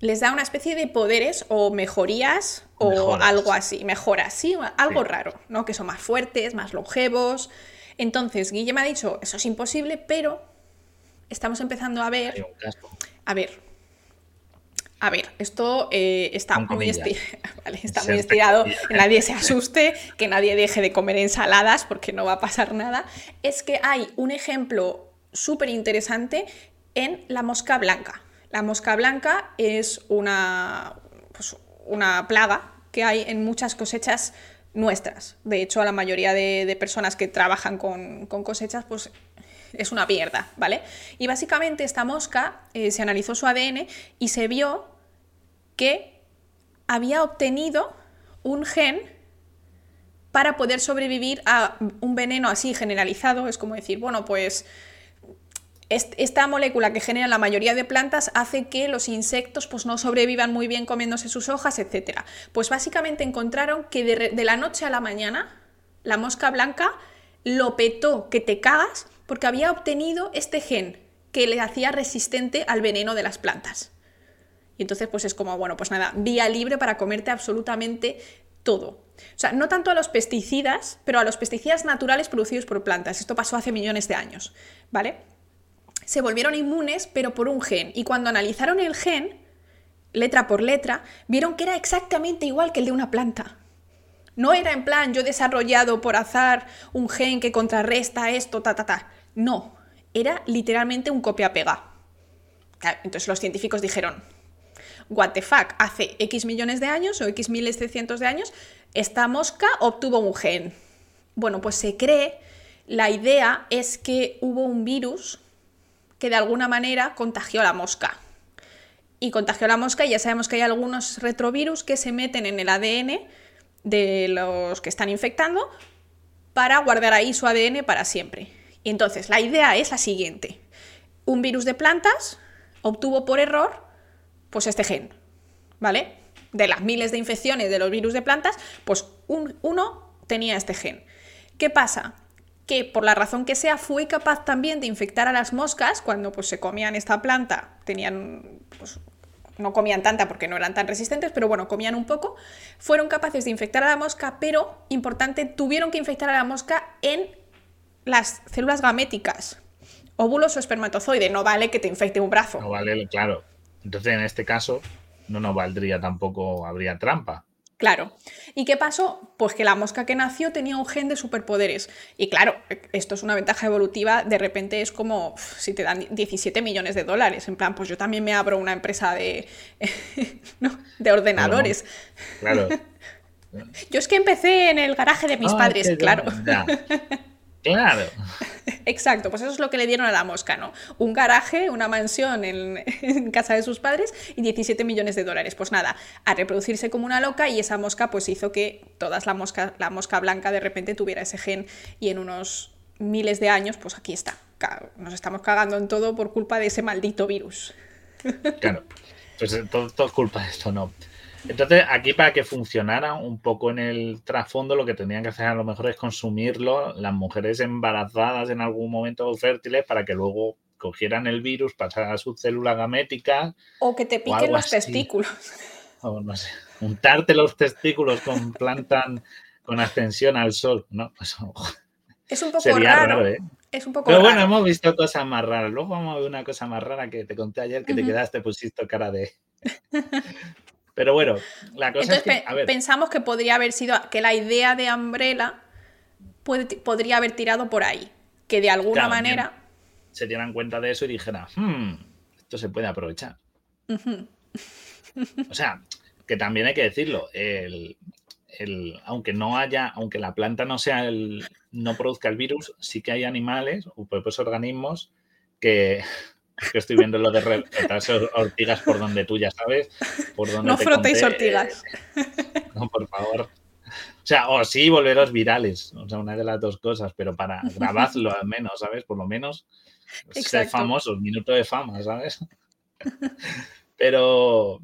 ¿Les da una especie de poderes o mejorías o algo así? Mejoras, sí, algo raro, ¿no? Que son más fuertes, más longevos. Entonces, Guille me ha dicho, eso es imposible, pero estamos empezando a ver... A ver, a ver, esto eh, está, muy, está muy estirado, que nadie se asuste, que nadie deje de comer ensaladas porque no va a pasar nada. Es que hay un ejemplo súper interesante en la mosca blanca. La mosca blanca es una, pues, una plaga que hay en muchas cosechas nuestras. De hecho, a la mayoría de, personas que trabajan con, cosechas, pues es una mierda, ¿vale? Y básicamente esta mosca eh, se analizó su ADN y se vio que había obtenido un gen para poder sobrevivir a un veneno así generalizado. Es como decir, bueno, pues esta molécula que genera la mayoría de plantas hace que los insectos pues, no sobrevivan muy bien comiéndose sus hojas, etc. Pues básicamente encontraron que de, la noche a la mañana la mosca blanca lo petó que te cagas porque había obtenido este gen que le hacía resistente al veneno de las plantas. Y entonces pues es como, bueno, pues nada, vía libre para comerte absolutamente todo. O sea, no tanto a los pesticidas, pero a los pesticidas naturales producidos por plantas. Esto pasó hace millones de años, ¿vale? se volvieron inmunes, pero por un gen. Y cuando analizaron el gen, letra por letra, vieron que era exactamente igual que el de una planta. No era en plan, yo he desarrollado por azar un gen que contrarresta esto, ta, ta, ta. No, era literalmente un copia-pega. Entonces los científicos dijeron, what the fuck, hace X millones de años o X miles de cientos de años, esta mosca obtuvo un gen. Bueno, pues se cree, la idea es que hubo un virus que de alguna manera contagió la mosca. Y contagió la mosca y ya sabemos que hay algunos retrovirus que se meten en el ADN de los que están infectando para guardar ahí su ADN para siempre. Entonces la idea es la siguiente. Un virus de plantas obtuvo por error pues este gen, ¿vale? De las miles de infecciones de los virus de plantas, pues uno tenía este gen. ¿Qué pasa? que por la razón que sea fue capaz también de infectar a las moscas cuando pues, se comían esta planta, tenían, pues, no comían tanta porque no eran tan resistentes, pero bueno, comían un poco, fueron capaces de infectar a la mosca, pero, importante, tuvieron que infectar a la mosca en las células gaméticas, óvulos o espermatozoide, no vale que te infecte un brazo. No vale, claro. Entonces, en este caso, no nos valdría tampoco, habría trampa. Claro. ¿Y qué pasó? Pues que la mosca que nació tenía un gen de superpoderes. Y claro, esto es una ventaja evolutiva, de repente es como si te dan 17 millones de dólares. En plan, pues yo también me abro una empresa de, de ordenadores. Claro. yo es que empecé en el garaje de mis padres, claro. Claro. Exacto, pues eso es lo que le dieron a la mosca, ¿no? Un garaje, una mansión en, casa de sus padres y 17 millones de dólares. Pues nada, a reproducirse como una loca y esa mosca pues hizo que todas la mosca, la mosca blanca de repente tuviera ese gen y en unos miles de años, pues aquí está. Nos estamos cagando en todo por culpa de ese maldito virus. Claro, pues todo, todo es culpa de esto, ¿no? Entonces, aquí para que funcionara un poco en el trasfondo, lo que tenían que hacer a lo mejor es consumirlo las mujeres embarazadas en algún momento fértiles para que luego cogieran el virus, pasaran a sus células gaméticas. O que te piquen los testículos. O no sé, untarte los testículos con plantan con ascensión al sol. No, pues, es un poco raro. ¿eh? Es un poco Pero bueno, hemos visto cosas más raras. Luego vamos a ver una cosa más rara que te conté ayer que te quedaste, pusiste cara de. Pero bueno, la cosa es que. Pensamos que podría haber sido. que la idea de Umbrella podría haber tirado por ahí. Que de alguna manera. Se dieran cuenta de eso y dijeran, hmm, esto se puede aprovechar. o sea, que también hay que decirlo. El, aunque no haya, aunque la planta no sea el, no produzca el virus, sí que hay animales o propios organismos que, que estoy viendo lo de retarse ortigas por donde tú ya sabes. Por donde no frotéis ortigas. no, por favor. O sea, o sí volveros virales. O sea, una de las dos cosas, pero para grabadlo al menos, ¿sabes? Por lo menos ser famosos, minuto de fama, ¿sabes? Pero,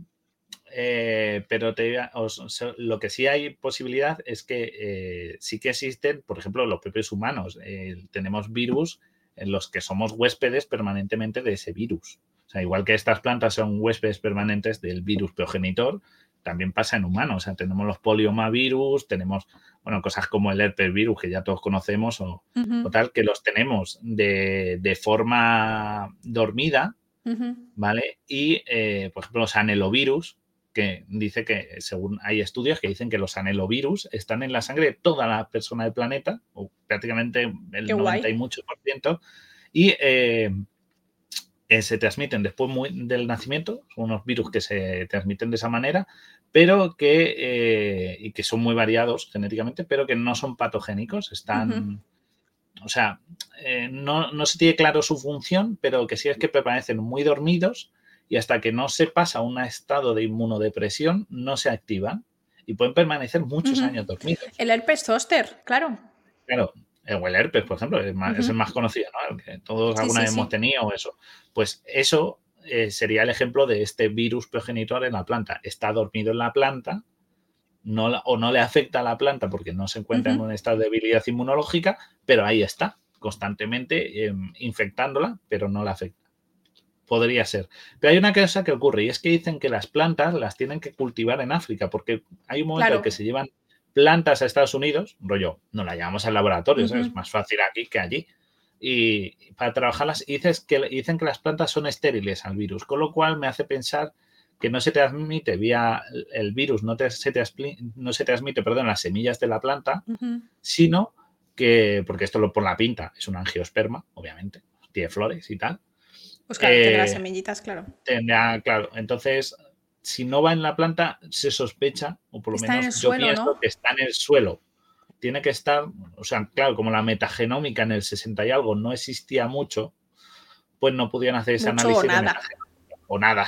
eh, pero te, lo que sí hay posibilidad es que eh, sí que existen, por ejemplo, los propios humanos. Eh, tenemos virus en los que somos huéspedes permanentemente de ese virus. O sea, igual que estas plantas son huéspedes permanentes del virus progenitor, también pasa en humanos. O sea, tenemos los poliomavirus, tenemos, bueno, cosas como el herpes virus que ya todos conocemos o, tal, que los tenemos de, forma dormida, ¿vale? Y, eh, por ejemplo, los anelovirus, que dice que, según hay estudios que dicen que los anelovirus están en la sangre de toda la persona del planeta, o prácticamente el 90 y mucho por ciento, y, eh, eh, se transmiten después del nacimiento, son unos virus que se transmiten de esa manera, pero que, eh, y que son muy variados genéticamente, pero que no son patogénicos, están... O sea, eh, no, no, se tiene claro su función, pero que sí es que permanecen muy dormidos y hasta que no se pasa a un estado de inmunodepresión no se activan y pueden permanecer muchos años dormidos. El herpes zóster, claro. Claro, o el herpes, por ejemplo, es, el más conocido, ¿no? El que todos alguna vez hemos tenido eso. Pues eso eh, sería el ejemplo de este virus progenitor en la planta. Está dormido en la planta no, o no le afecta a la planta porque no se encuentra en un estado de debilidad inmunológica, pero ahí está, constantemente em, infectándola, pero no la afecta. Podría ser. Pero hay una cosa que ocurre y es que dicen que las plantas las tienen que cultivar en África porque hay un momento en que se llevan plantas a Estados Unidos, rollo, no la llevamos al laboratorio, es más fácil aquí que allí. Y para trabajarlas, dices que, dicen que las plantas son estériles al virus, con lo cual me hace pensar que no se transmite vía el virus, no, se, no se transmite, perdón, las semillas de la planta, sino que, porque esto lo por la pinta, es un angiosperma, obviamente, tiene flores y tal. Pues claro, tendrá eh, semillitas, claro. Tendrá, claro. Entonces, si no va en la planta, se sospecha, o por lo menos yo pienso que está en el suelo. Tiene que estar, o sea, claro, como la metagenómica en el 60 y algo no existía mucho, pues no podían hacer ese análisis. O nada. o nada.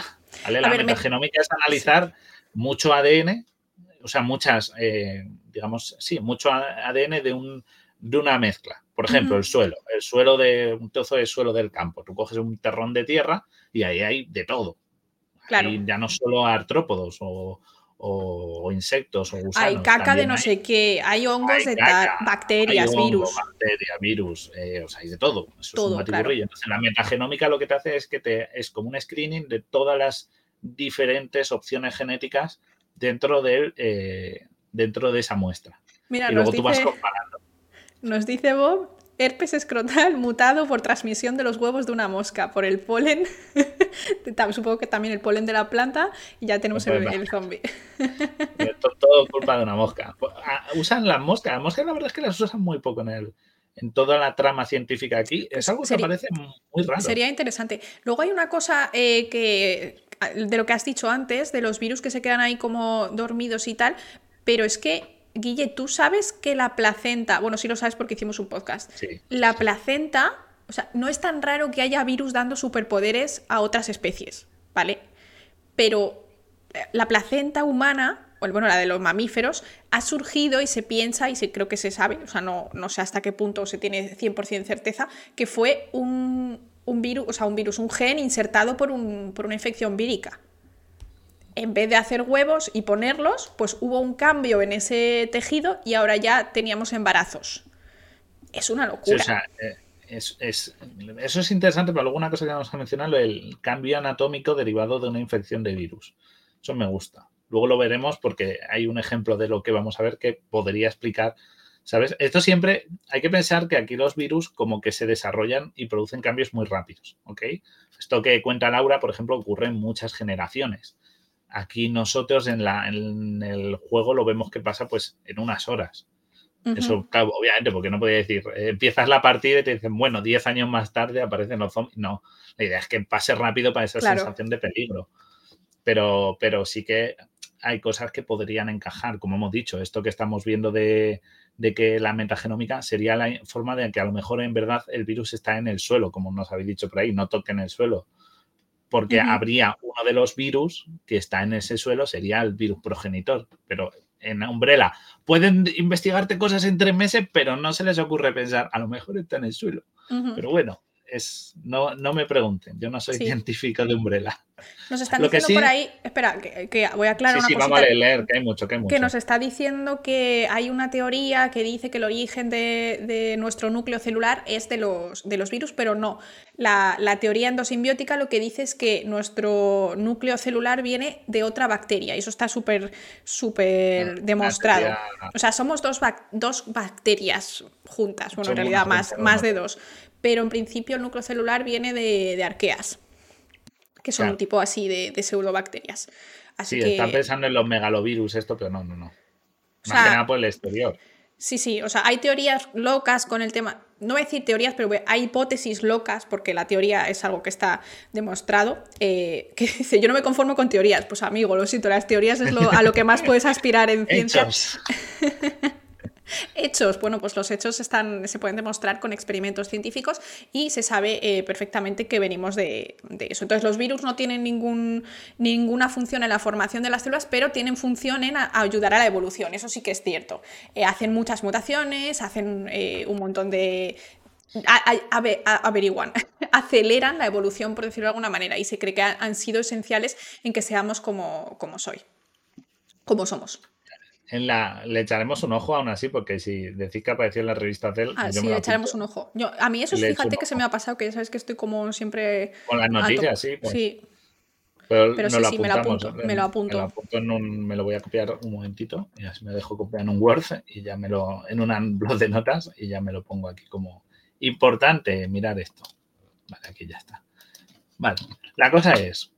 La metagenómica es analizar mucho ADN, o sea, muchas, eh, digamos, sí, mucho ADN de, un, de una mezcla. Por ejemplo, el suelo, el suelo de un trozo de suelo del campo. Tú coges un terrón de tierra y ahí hay de todo y ya no solo artrópodos o, insectos o gusanos. Hay caca de no sé qué, hay hongos de bacterias, virus. Bacterias, virus, eh, o sea, hay de todo. todo, es Entonces, la metagenómica lo que te hace es que te, es como un screening de todas las diferentes opciones genéticas dentro de, eh, dentro de esa muestra. Mira, y luego tú vas comparando. Nos dice Bob herpes escrotal mutado por transmisión de los huevos de una mosca, por el polen, supongo que también el polen de la planta, y ya tenemos el, el, zombie. Todo, culpa de una mosca. Pues, ah, usan las moscas, las moscas la verdad es que las usan muy poco en el, en toda la trama científica aquí. Es algo que me parece muy raro. Sería interesante. Luego hay una cosa eh, que, de lo que has dicho antes, de los virus que se quedan ahí como dormidos y tal, pero es que Guille, tú sabes que la placenta, bueno, sí lo sabes porque hicimos un podcast, la placenta, o sea, no es tan raro que haya virus dando superpoderes a otras especies, ¿vale? Pero eh, la placenta humana, o bueno, la de los mamíferos, ha surgido y se piensa, y se, creo que se sabe, o sea, no, no sé hasta qué punto se tiene 100% certeza, que fue un, virus, o sea, un virus, un gen insertado por, un, por una infección vírica en vez de hacer huevos y ponerlos, pues hubo un cambio en ese tejido y ahora ya teníamos embarazos. Es una locura. Eh, eso es interesante, pero alguna cosa que vamos a mencionar, el cambio anatómico derivado de una infección de virus. Eso me gusta. Luego lo veremos porque hay un ejemplo de lo que vamos a ver que podría explicar. ¿Sabes? Esto siempre hay que pensar que aquí los virus como que se desarrollan y producen cambios muy rápidos, ¿ok? Esto que cuenta Laura, por ejemplo, ocurre en muchas generaciones. Aquí nosotros en, la, en el juego lo vemos que pasa pues en unas horas. Eso, claro, obviamente, porque no podía decir, eh, empiezas la partida y te dicen, bueno, 10 años más tarde aparecen los zombies. No, la idea es que pase rápido para esa sensación de peligro. Pero, pero sí que hay cosas que podrían encajar, como hemos dicho, esto que estamos viendo de, de, que la metagenómica sería la forma de que a lo mejor en verdad el virus está en el suelo, como nos habéis dicho por ahí, no toque en el suelo porque habría uno de los virus que está en ese suelo, sería el virus progenitor. Pero en Umbrella pueden investigarte cosas en tres meses, pero no se les ocurre pensar, a lo mejor está en el suelo. Pero bueno, es, no, no me pregunten, yo no soy científico de Umbrella. Nos están diciendo por ahí, espera, que, voy a aclarar sí, una sí, Vamos a leer, que hay mucho, que hay mucho. Que nos está diciendo que hay una teoría que dice que el origen de, nuestro núcleo celular es de los, de los virus, pero no. La, teoría endosimbiótica lo que dice es que nuestro núcleo celular viene de otra bacteria, y eso está súper, súper ah, demostrado. O sea, somos dos, dos bacterias juntas, bueno, en realidad más, más de dos pero en principio el núcleo celular viene de, arqueas, que son un tipo así de, pseudobacterias. Así sí, están pensando en los megalovirus esto, pero no, no, no. Más que nada por el exterior. Sí, sí, o sea, hay teorías locas con el tema. no voy a decir teorías, pero hay hipótesis locas, porque la teoría es algo que está demostrado, eh, que dice, yo no me conformo con teorías. Pues amigo, lo siento, las teorías es lo, a lo que más puedes aspirar en ciencia. Hechos, bueno, pues los hechos están, se pueden demostrar con experimentos científicos y se sabe eh, perfectamente que venimos de, eso. Entonces, los virus no tienen ninguna función en la formación de las células, pero tienen función en ayudar a la evolución. Eso sí que es cierto. Eh, hacen muchas mutaciones, hacen eh, un montón de, averiguan, aceleran la evolución, por decirlo de alguna manera, y se cree que han sido esenciales en que seamos como soy, como somos en la, le echaremos un ojo aún así, porque si decís que apareció en la revista Tel. Ah, sí, le echaremos un ojo. Yo, a mí eso es, fíjate que se me ha pasado, que ya sabes que estoy como siempre. Con las noticias, sí. Pues. Sí. Pero, sí, sí, me lo apunto. Me lo apunto. Me lo, voy a copiar un momentito y así me dejo copiar en un Word y ya me lo. en un blog de notas y ya me lo pongo aquí como importante mirar esto. Vale, aquí ya está. Vale, la cosa es,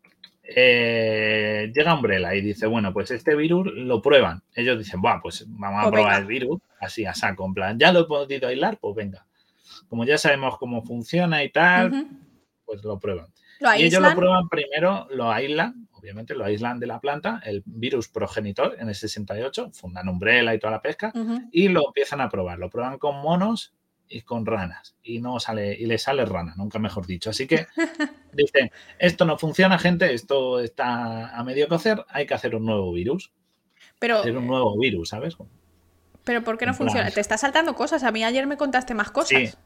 eh, llega Umbrella y dice, bueno, pues este virus lo prueban. Ellos dicen, bueno, pues vamos a pues probar el virus, así a saco, en plan, ya lo he podido aislar, pues venga. Como ya sabemos cómo funciona y tal, pues lo prueban. y ellos lo prueban primero, lo aíslan, obviamente lo aíslan de la planta, el virus progenitor en el 68, fundan Umbrella y toda la pesca, y lo empiezan a probar. Lo prueban con monos y con ranas y no sale y le sale rana, nunca mejor dicho. Así que dicen, esto no funciona, gente, esto está a medio cocer, hay que hacer un nuevo virus. Pero hacer un nuevo virus, ¿sabes? Pero ¿por qué no funciona? Te está saltando cosas, a mí ayer me contaste más cosas.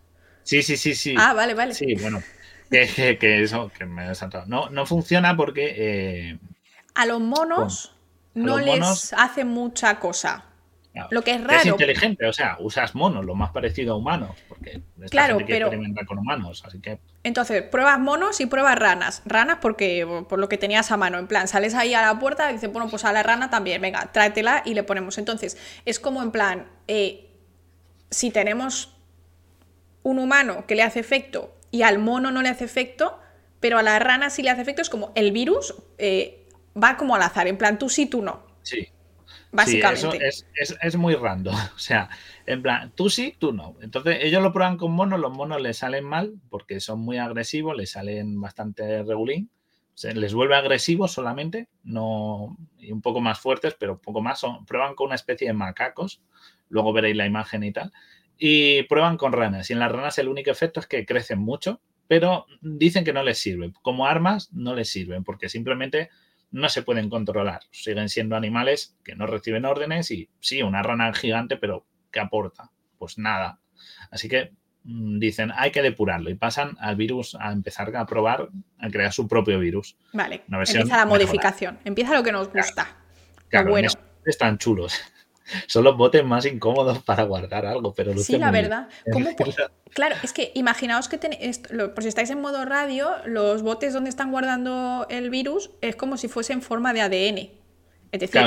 Sí, sí, sí, sí. Ah, vale, vale. Sí, bueno, que, eso que me ha saltado. No, no funciona porque eh, a los monos no les hace mucha cosa. Lo que es raro. Es inteligente, o sea, usas monos, lo más parecido a humanos, porque claro, pero, con humanos, así que. Entonces, pruebas monos y pruebas ranas. Ranas porque por lo que tenías a mano. En plan, sales ahí a la puerta y dices, bueno, pues a la rana también, venga, tráetela y le ponemos. Entonces, es como en plan, eh, si tenemos un humano que le hace efecto y al mono no le hace efecto, pero a la rana sí le hace efecto, es como el virus eh, va como al azar, en plan, tú sí, tú no. Sí. Básicamente. eso es, muy random. O sea, en plan, tú sí, tú no. Entonces, ellos lo prueban con monos, los monos les salen mal porque son muy agresivos, les salen bastante regulín. Se les vuelve agresivos solamente, no y un poco más fuertes, pero un poco más. Son, prueban con una especie de macacos, luego veréis la imagen y tal. Y prueban con ranas. Y en las ranas el único efecto es que crecen mucho, pero dicen que no les sirven. Como armas no les sirven, porque simplemente no se pueden controlar. Siguen siendo animales que no reciben órdenes y sí, una rana gigante, pero ¿qué aporta? Pues nada. Así que mm, dicen, hay que depurarlo y pasan al virus a empezar a probar, a crear su propio virus. Vale, empieza la modificación, empieza lo que nos gusta. Claro, bueno. están chulos. Son los botes más incómodos para guardar algo, pero Sí, la verdad. Claro, es que imaginaos que tenéis, por si estáis en modo radio, los botes donde están guardando el virus es como si fuese en forma de ADN. Es decir,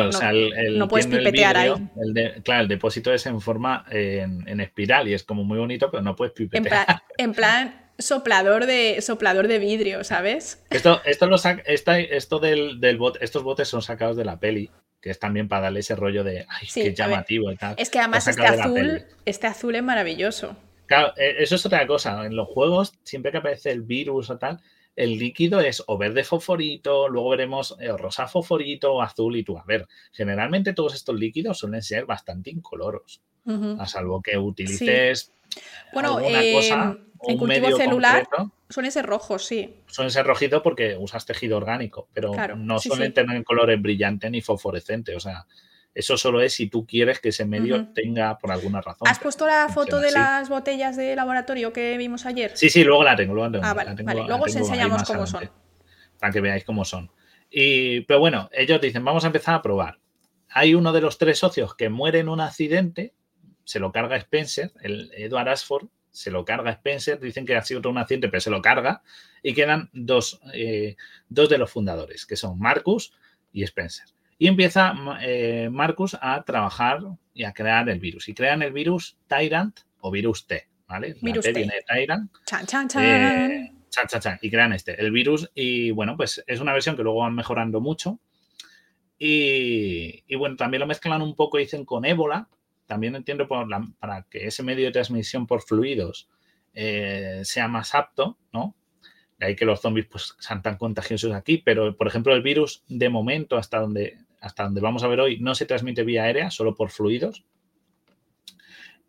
no, puedes pipetear ahí. claro, el depósito es en forma en, espiral y es como muy bonito, pero no puedes pipetear. En plan, soplador de soplador de vidrio, ¿sabes? Esto, esto, lo esto del, del bot, estos botes son sacados de la peli que es también para darle ese rollo de, ay, qué llamativo y tal. Es que además este azul, este azul es maravilloso. Claro, e, eso es otra cosa. En los juegos, siempre que aparece el virus o tal, el líquido es o verde fosforito, luego veremos eh, rosa fosforito o azul y tú. A ver, generalmente todos estos líquidos suelen ser bastante incoloros, a salvo que utilices bueno, em, en cultivo celular suelen ser rojos, sí. Suelen ser rojitos porque usas tejido orgánico, pero no suelen tener colores brillantes ni fosforescentes. O sea, eso solo es si tú quieres que ese medio tenga por alguna razón. ¿Has puesto la foto de las botellas de laboratorio que vimos ayer? Sí, sí, luego la tengo. Luego, ah, vale, luego os enseñamos cómo son. Para que veáis cómo son. Y, pero bueno, ellos dicen, vamos a empezar a probar. Hay uno de los tres socios que muere en un accidente se lo carga Spencer, el Edward Ashford se lo carga Spencer, dicen que ha sido un accidente, pero se lo carga, y quedan dos, eh, dos de los fundadores, que son Marcus y Spencer. Y empieza eh, Marcus a trabajar y a crear el virus. Y crean el virus Tyrant o virus T, ¿vale? Virus T, viene de Tyrant. Chan, chan, eh, chan. chan, chan, Y crean este, el virus. Y bueno, pues es una versión que luego van mejorando mucho. Y, y bueno, también lo mezclan un poco, dicen, con ébola, también entiendo por para que ese medio de transmisión por fluidos eh, sea más apto, ¿no? De ahí que los zombies pues, sean tan contagiosos aquí, pero por ejemplo el virus de momento hasta donde, hasta donde vamos a ver hoy no se transmite vía aérea, solo por fluidos.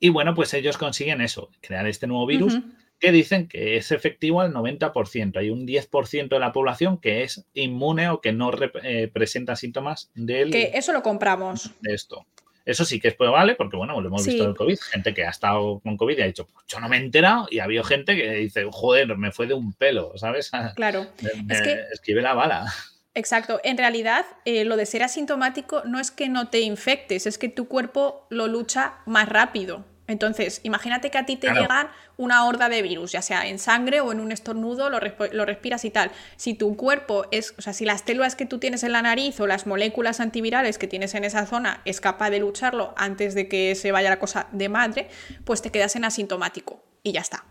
Y bueno, pues ellos consiguen eso, crear este nuevo virus que dicen que es efectivo al 90%. Hay un 10% de la población que es inmune o que no eh, presenta síntomas del... Que eso lo compramos. De esto. Eso sí que es probable, porque bueno, lo hemos visto en el COVID, gente que ha estado con COVID y ha dicho, pues yo no me he enterado, y ha habido gente que dice, joder, me fue de un pelo, ¿sabes? Claro. es que... escribe la bala. Exacto. En realidad, eh, lo de ser asintomático no es que no te infectes, es que tu cuerpo lo lucha más rápido. Entonces, imagínate que a ti te llegan una horda de virus, ya sea en sangre o en un estornudo, lo, respiras y tal. Si tu cuerpo es, o sea, si las células que tú tienes en la nariz o las moléculas antivirales que tienes en esa zona es capaz de lucharlo antes de que se vaya la cosa de madre, pues te quedas en asintomático y ya está.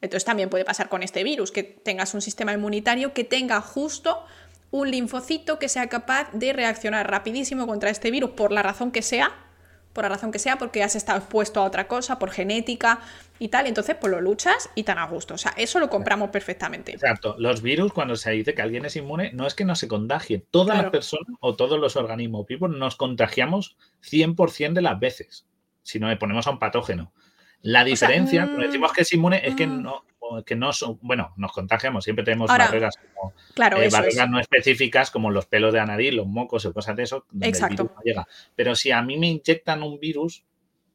Entonces también puede pasar con este virus, que tengas un sistema inmunitario que tenga justo un linfocito que sea capaz de reaccionar rapidísimo contra este virus por la razón que sea por la razón que sea, porque has estado expuesto a otra cosa, por genética y tal, y entonces pues lo luchas y tan a gusto. O sea, eso lo compramos perfectamente. Exacto. Los virus, cuando se dice que alguien es inmune, no es que no se contagie. Todas las personas o todos los organismos vivos nos contagiamos 100% de las veces, si no le ponemos a un patógeno. La diferencia, cuando decimos que es inmune, es que mm. no, que no son, bueno, nos contagiamos, siempre tenemos barreras como eh, barreras no específicas como los pelos de anadil, los mocos o cosas de eso, donde el virus no llega. Pero si a mí me inyectan un virus,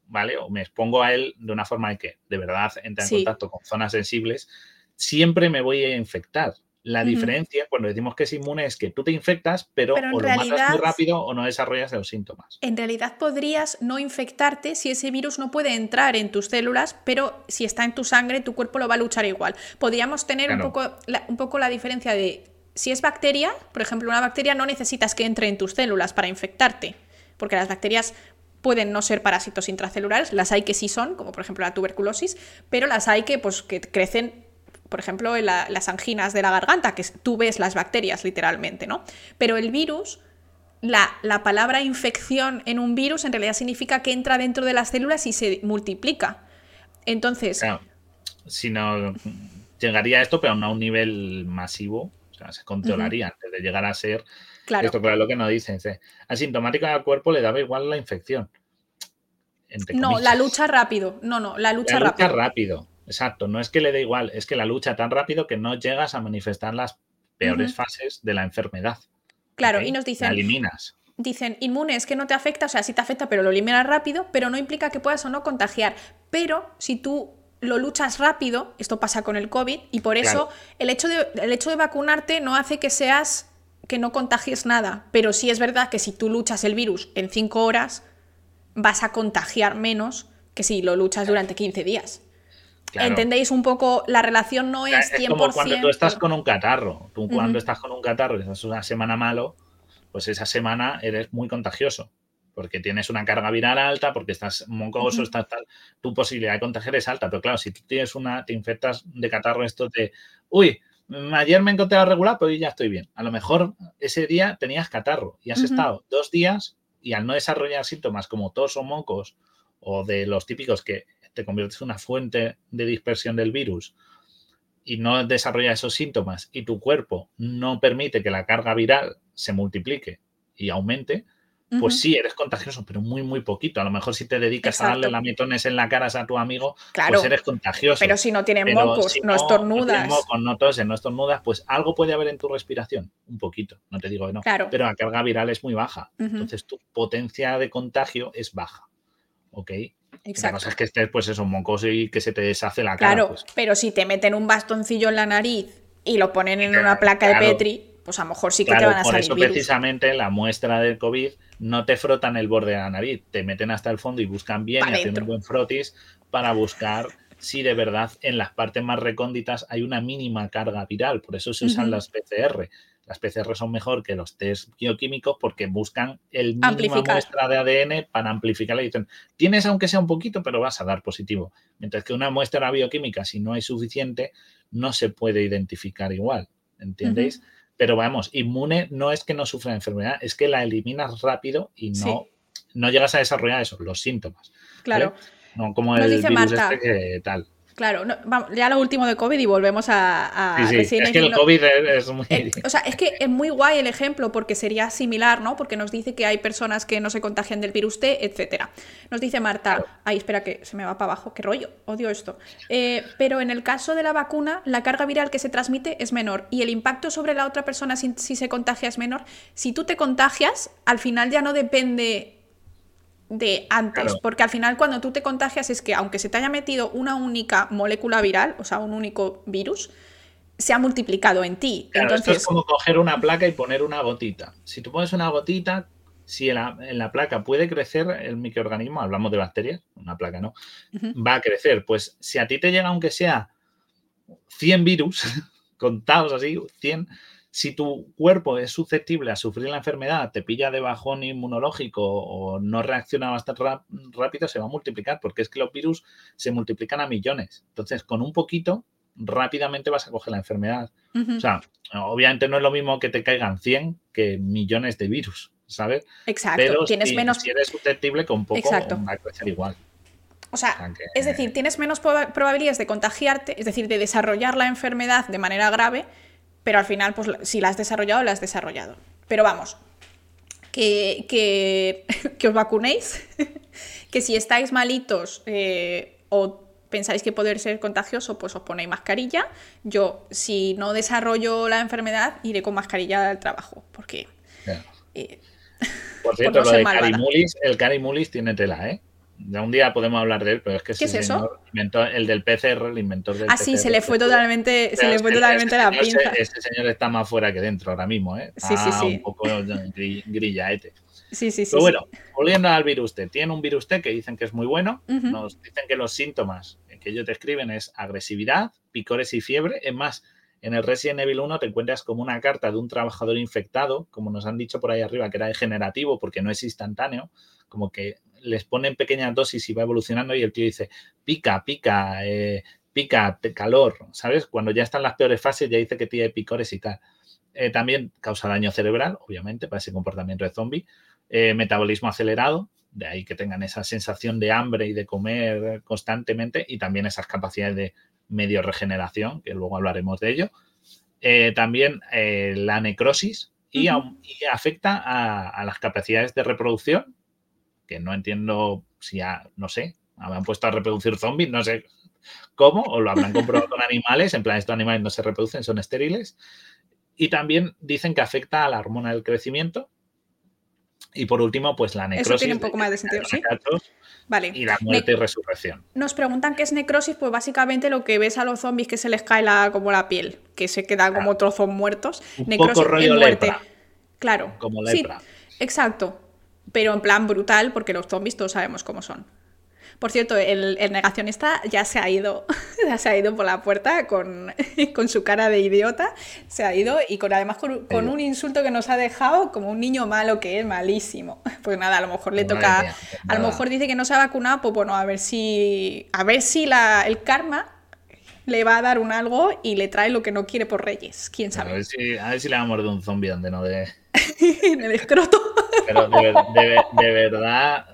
¿vale? O me expongo a él de una forma de que de verdad entre en contacto con zonas sensibles, siempre me voy a infectar. La diferencia cuando decimos que es inmune es que tú te infectas, pero, o lo matas muy rápido o no desarrollas los síntomas. En realidad podrías no infectarte si ese virus no puede entrar en tus células, pero si está en tu sangre, tu cuerpo lo va a luchar igual. Podríamos tener un, poco la, un poco la diferencia de si es bacteria, por ejemplo, una bacteria no necesitas que entre en tus células para infectarte, porque las bacterias pueden no ser parásitos intracelulares, las hay que sí son, como por ejemplo la tuberculosis, pero las hay que, pues, que crecen por ejemplo, las anginas de la garganta, que tú ves las bacterias literalmente, ¿no? Pero el virus, la, la, palabra infección en un virus en realidad significa que entra dentro de las células y se multiplica. Entonces... si no, llegaría a esto, pero no a un nivel masivo, o sea, se controlaría antes de llegar a ser... Claro. Esto es lo que nos dicen. Asintomático al cuerpo le daba igual la infección. No, la lucha rápido. No, no, la lucha, la lucha rápido. Exacto, no es que le dé igual, es que la lucha tan rápido que no llegas a manifestar las peores fases de la enfermedad. Claro, y nos dicen... La eliminas. Dicen, inmune es que no te afecta, o sea, sí te afecta, pero lo eliminas rápido, pero no implica que puedas o no contagiar. Pero si tú lo luchas rápido, esto pasa con el COVID, y por eso el, hecho de, el hecho de vacunarte no hace que seas que no contagies nada, pero sí es verdad que si tú luchas el virus en 5 horas, vas a contagiar menos que si lo luchas durante 15 días. ¿Entendéis un poco? La relación no es 100%. Es como cuando tú estás con un catarro. Tú cuando estás con un catarro y estás una semana malo, pues esa semana eres muy contagioso. Porque tienes una carga viral alta, porque estás moncoso, estás tal. Tu posibilidad de contagiar es alta. Pero claro, si tú tienes una, te infectas de catarro, esto de. Uy, ayer me encontré regular, pero hoy ya estoy bien. A lo mejor ese día tenías catarro y has estado dos días y al no desarrollar síntomas como tos o mocos o de los típicos que te conviertes en una fuente de dispersión del virus y no desarrolla esos síntomas y tu cuerpo no permite que la carga viral se multiplique y aumente, pues sí, eres contagioso, pero muy, muy poquito. A lo mejor si te dedicas a darle lametones en la cara a tu amigo, pues eres contagioso. Pero si no tienes mocos, no, estornudas. No, mocos, no toses, no estornudas, pues algo puede haber en tu respiración, un poquito, no te digo que no. Pero la carga viral es muy baja. Entonces tu potencia de contagio es baja. ¿Ok? Exacto. La cosa es que estés, pues eso, moncoso y que se te deshace la cara. Claro, pues. pero si te meten un bastoncillo en la nariz y lo ponen en una placa de Petri, pues a lo mejor sí que te van a por eso precisamente la muestra del COVID no te frotan el borde de la nariz, te meten hasta el fondo y buscan bien y hacen un buen frotis para buscar si de verdad en las partes más recónditas hay una mínima carga viral. Por eso se usan las PCR. Las PCR son mejor que los test bioquímicos porque buscan el mínimo muestra de ADN para amplificarla y dicen, tienes aunque sea un poquito, pero vas a dar positivo. Mientras que una muestra bioquímica, si no hay suficiente, no se puede identificar igual. ¿Entendéis? Pero vamos, inmune no es que no sufra la enfermedad, es que la eliminas rápido y no, no llegas a desarrollar eso, los síntomas. Claro. No como el dice virus este que tal. Claro, ya lo último de COVID y volvemos a, a sí, sí. Es que el COVID es, muy... Eh, o sea, es que es muy guay el ejemplo porque sería similar, ¿no? Porque nos dice que hay personas que no se contagian del virus T, etcétera. Nos dice Marta, ay, espera que se me va para abajo, qué rollo, odio esto. Eh, pero en el caso de la vacuna, la carga viral que se transmite es menor y el impacto sobre la otra persona si, si se contagia es menor. Si tú te contagias, al final ya no depende de antes, porque al final cuando tú te contagias es que aunque se te haya metido una única molécula viral, o sea, un único virus, se ha multiplicado en ti. Entonces... Esto es como coger una placa y poner una gotita. Si tú pones una gotita, si en la, placa puede crecer el microorganismo, hablamos de bacterias, una placa no, va a crecer. Pues si a ti te llega aunque sea 100 virus, contados así, 100, si tu cuerpo es susceptible a sufrir la enfermedad, te pilla de bajón inmunológico o no reacciona bastante rápido, se va a multiplicar, porque es que los virus se multiplican a millones. Entonces, con un poquito, rápidamente vas a coger la enfermedad. O sea, obviamente no es lo mismo que te caigan 100 que millones de virus, ¿sabes? Exacto. Pero tienes si, menos... si eres susceptible, con poco Exacto. va a crecer igual. O sea, es decir, tienes menos probabilidades de contagiarte, es decir, de desarrollar la enfermedad de manera grave, pero al final, pues si la has desarrollado, la has desarrollado. Pero vamos, que, que, os vacunéis, que si estáis malitos eh, o pensáis que poder ser contagioso, pues os ponéis mascarilla. Yo, si no desarrollo la enfermedad, iré con mascarilla al trabajo, porque... Eh, por cierto, lo de Carimulis, el Carimulis tiene tela, ¿eh? Ya un día podemos hablar de él, pero es que ¿Qué es eso? El del PCR, el inventor del Ah, sí, se le fue totalmente, se le fue totalmente la pinza. Ese, señor está más fuera que dentro ahora mismo, ¿eh? sí, sí, sí. un poco grillaete. Sí, sí, sí. Pero bueno, volviendo al virus T. Tiene un virus T que dicen que es muy bueno. Nos dicen que los síntomas que ellos describen es agresividad, picores y fiebre. Es más, en el Resident Evil 1 te encuentras como una carta de un trabajador infectado, como nos han dicho por ahí arriba, que era degenerativo porque no es instantáneo, como que les ponen pequeñas dosis y va evolucionando y el tío dice, pica, pica, eh, pica, calor, ¿sabes? Cuando ya están las peores fases ya dice que tiene picores y tal. Eh, también causa daño cerebral, obviamente, para ese comportamiento de zombie. Eh, metabolismo acelerado, de ahí que tengan esa sensación de hambre y de comer constantemente y también esas capacidades de medio regeneración, que luego hablaremos de ello. también la necrosis y, afecta a, las capacidades de reproducción que no entiendo si ya, no sé, habrán puesto a reproducir zombies, no sé cómo, o lo habrán comprobado con animales, en plan, estos animales no se reproducen, son estériles. Y también dicen que afecta a la hormona del crecimiento. Y por último, pues la necrosis. Eso tiene un poco más de sentido, ¿sí? Vale. Y la muerte y resurrección. Nos preguntan qué es necrosis, pues básicamente lo que ves a los zombies que se les cae la, como la piel, que se quedan como trozos muertos. Un necrosis poco rollo muerte. Claro. Como lepra. Sí, exacto pero en plan brutal, porque los zombies todos sabemos cómo son. Por cierto, el, negacionista ya se ha ido, ya se ha ido por la puerta con, con, su cara de idiota, se ha ido y con además con, un insulto que nos ha dejado como un niño malo que es malísimo. Pues nada, a lo mejor le toca, a lo mejor dice que no se ha vacunado, pues bueno, a ver si, a ver si la, el karma le va a dar un algo y le trae lo que no quiere por Reyes, quién sabe. A ver si, a ver si le va a morder un zombie donde no de... en el escroto. Pero de, verdad,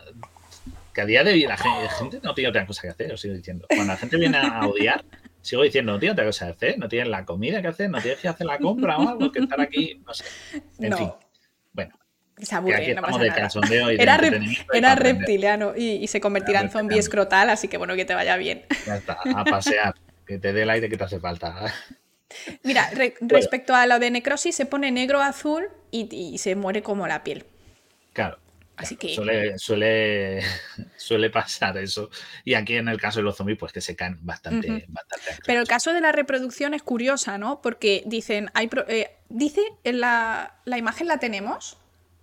que a día de hoy la gente, no tiene otra cosa que hacer, os sigo diciendo. Cuando la gente viene a odiar, sigo diciendo, no tiene otra cosa que hacer, no tienen la comida que hacer, no tienes que hacer la compra o algo, que estar aquí, no sé. En fin, bueno. Se aburre, no pasa nada. era, era reptiliano y, se convertirá en zombie escrotal, así que bueno, que te vaya bien. Ya está, a pasear, que te dé el aire que te hace falta. Mira, respecto a lo de necrosis, se pone negro azul y, se muere como la piel. Claro. Así que... Suele, suele, suele, pasar eso. Y aquí en el caso de los zombies, pues que se caen bastante. Pero el caso de la reproducción es curiosa, ¿no? Porque dicen, hay eh, dice, en la, la, imagen la tenemos.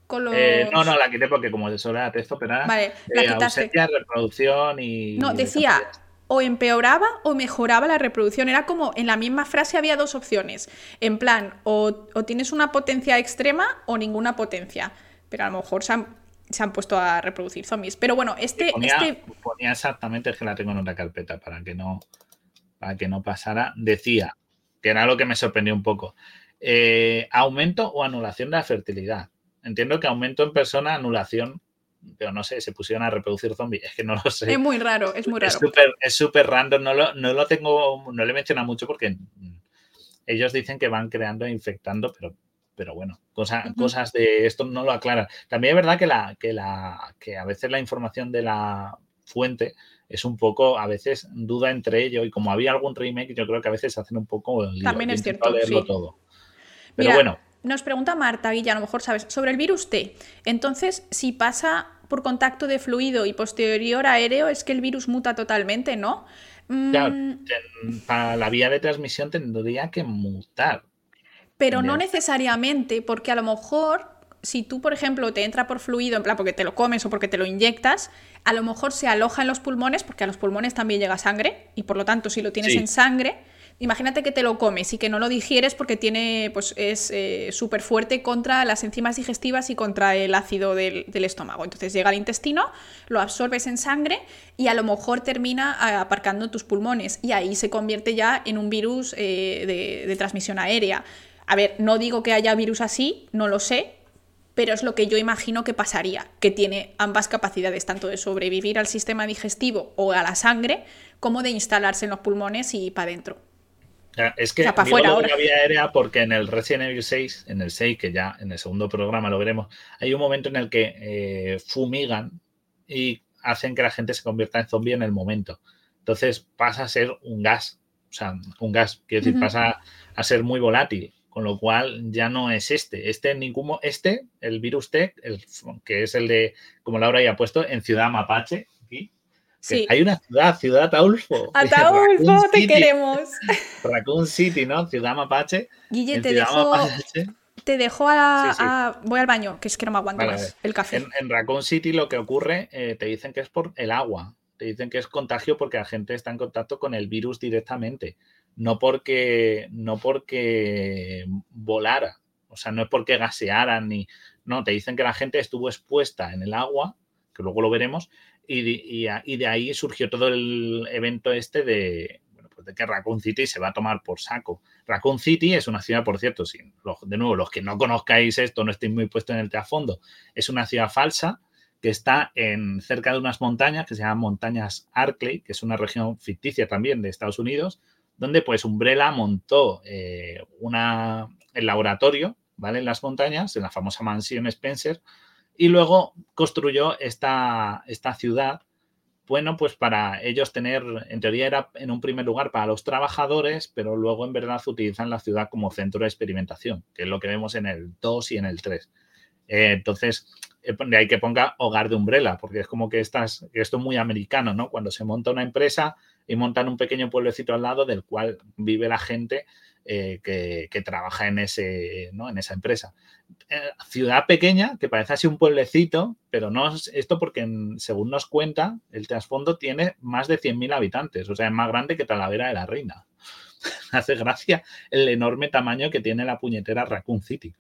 Con los... Eh, no, no, la quité porque como eso era texto pero vale, la eh, ausencia, reproducción y... No, decía, o empeoraba o mejoraba la reproducción. Era como en la misma frase había dos opciones. En plan, o, tienes una potencia extrema o ninguna potencia. Pero a lo mejor se han, puesto a reproducir zombies. Pero bueno, este ponía, este. Ponía exactamente, es que la tengo en otra carpeta para que no, para que no pasara. Decía, que era lo que me sorprendió un poco. Eh, aumento o anulación de la fertilidad. Entiendo que aumento en persona, anulación pero no sé, se pusieron a reproducir zombies. Es que no lo sé. Es muy raro, es muy raro. Es súper random, no lo, no lo tengo, no le menciona mucho porque ellos dicen que van creando e infectando, pero, pero bueno, cosas de esto no lo aclaran. También es verdad que, la, que, la, que a veces la información de la fuente es un poco, a veces duda entre ellos y como había algún remake, yo creo que a veces hacen un poco... También es cierto, leerlo todo. Pero bueno. Nos pregunta Marta Guilla, a lo mejor sabes, sobre el virus T. Entonces, si pasa por contacto de fluido y posterior aéreo, es que el virus muta totalmente, ¿no? Mm. para la vía de transmisión tendría que mutar. Pero no necesariamente, porque a lo mejor si tú, por ejemplo, te entra por fluido, en plan porque te lo comes o porque te lo inyectas, a lo mejor se aloja en los pulmones, porque a los pulmones también llega sangre, y por lo tanto, si lo tienes en sangre, imagínate que te lo comes y que no lo digieres porque tiene, pues es eh, súper fuerte contra las enzimas digestivas y contra el ácido del, estómago. Entonces llega al intestino, lo absorbes en sangre y a lo mejor termina aparcando tus pulmones y ahí se convierte ya en un virus eh, de transmisión aérea. A ver, no digo que haya virus así, no lo sé, pero es lo que yo imagino que pasaría, que tiene ambas capacidades, tanto de sobrevivir al sistema digestivo o a la sangre, como de instalarse en los pulmones y para adentro. Es que para digo la vía aérea porque en el Resident Evil 6, en el 6, que ya en el segundo programa lo veremos, hay un momento en el que eh, fumigan y hacen que la gente se convierta en zombie en el momento. Entonces pasa a ser un gas, o sea, un gas, quiero decir, pasa a ser muy volátil con lo cual ya no es este. Este, ningún, este el virus T, el, que es el de, como Laura ya ha puesto, en Ciudad Mapache. Sí. Hay una ciudad, Ciudad Ataulfo. Ataulfo, te queremos. Raccoon City, ¿no? Ciudad Mapache. Guille, te dejo, te dejo a, Voy al baño, que es que no me aguanto más el café. En, Raccoon City lo que ocurre, eh, te dicen que es por el agua. Te dicen que es contagio porque la gente está en contacto con el virus directamente no porque, no porque volara, o sea, no es porque gasearan ni... No, te dicen que la gente estuvo expuesta en el agua, que luego lo veremos, y, de ahí surgió todo el evento este de, bueno, pues de que Raccoon City se va a tomar por saco. Raccoon City es una ciudad, por cierto, sin, de nuevo, los que no conozcáis esto, no estéis muy puestos en el trasfondo, es una ciudad falsa que está en, cerca de unas montañas que se llaman montañas Arkley, que es una región ficticia también de Estados Unidos, donde pues Umbrella montó eh, una, el laboratorio, ¿vale? En las montañas, en la famosa mansión Spencer, y luego construyó esta, esta ciudad, bueno, pues para ellos tener, en teoría era en un primer lugar para los trabajadores, pero luego en verdad utilizan la ciudad como centro de experimentación, que es lo que vemos en el 2 y en el 3. Eh, entonces, eh, de ahí que ponga hogar de Umbrella, porque es como que estás, esto es muy americano, ¿no? Cuando se monta una empresa, y montan un pequeño pueblecito al lado del cual vive la gente eh, que, trabaja en, ese, ¿no? en esa empresa. Eh, ciudad pequeña, que parece así un pueblecito, pero no es esto porque, según nos cuenta, el trasfondo tiene más de 100.000 habitantes, o sea, es más grande que Talavera de la Reina. Hace gracia el enorme tamaño que tiene la puñetera Raccoon City.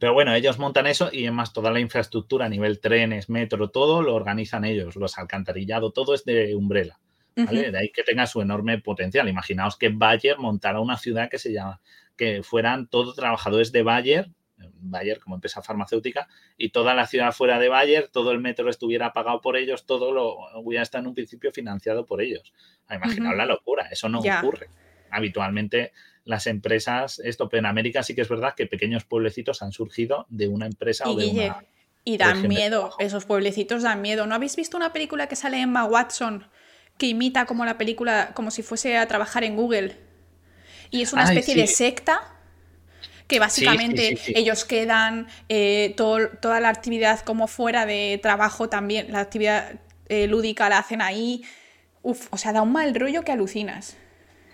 Pero bueno, ellos montan eso y además toda la infraestructura a nivel trenes, metro, todo lo organizan ellos, los alcantarillado, todo es de Umbrella. De ahí que tenga su enorme potencial. Imaginaos que Bayer montara una ciudad que se llama, que fueran todos trabajadores de Bayer, Bayer como empresa farmacéutica, y toda la ciudad fuera de Bayer, todo el metro estuviera pagado por ellos, todo lo hubiera estado en un principio financiado por ellos. Imaginaos la locura, eso no ocurre. Habitualmente las empresas, esto, pero en América sí que es verdad que pequeños pueblecitos han surgido de una empresa o de una... Y dan miedo, esos pueblecitos dan miedo. ¿No habéis visto una película que sale en Emma Watson? Que imita como la película, como si fuese a trabajar en Google. Y es una especie de secta que básicamente ellos quedan, eh, toda la actividad como fuera de trabajo también, la actividad eh, lúdica la hacen ahí. Uf, o sea, da un mal rollo que alucinas.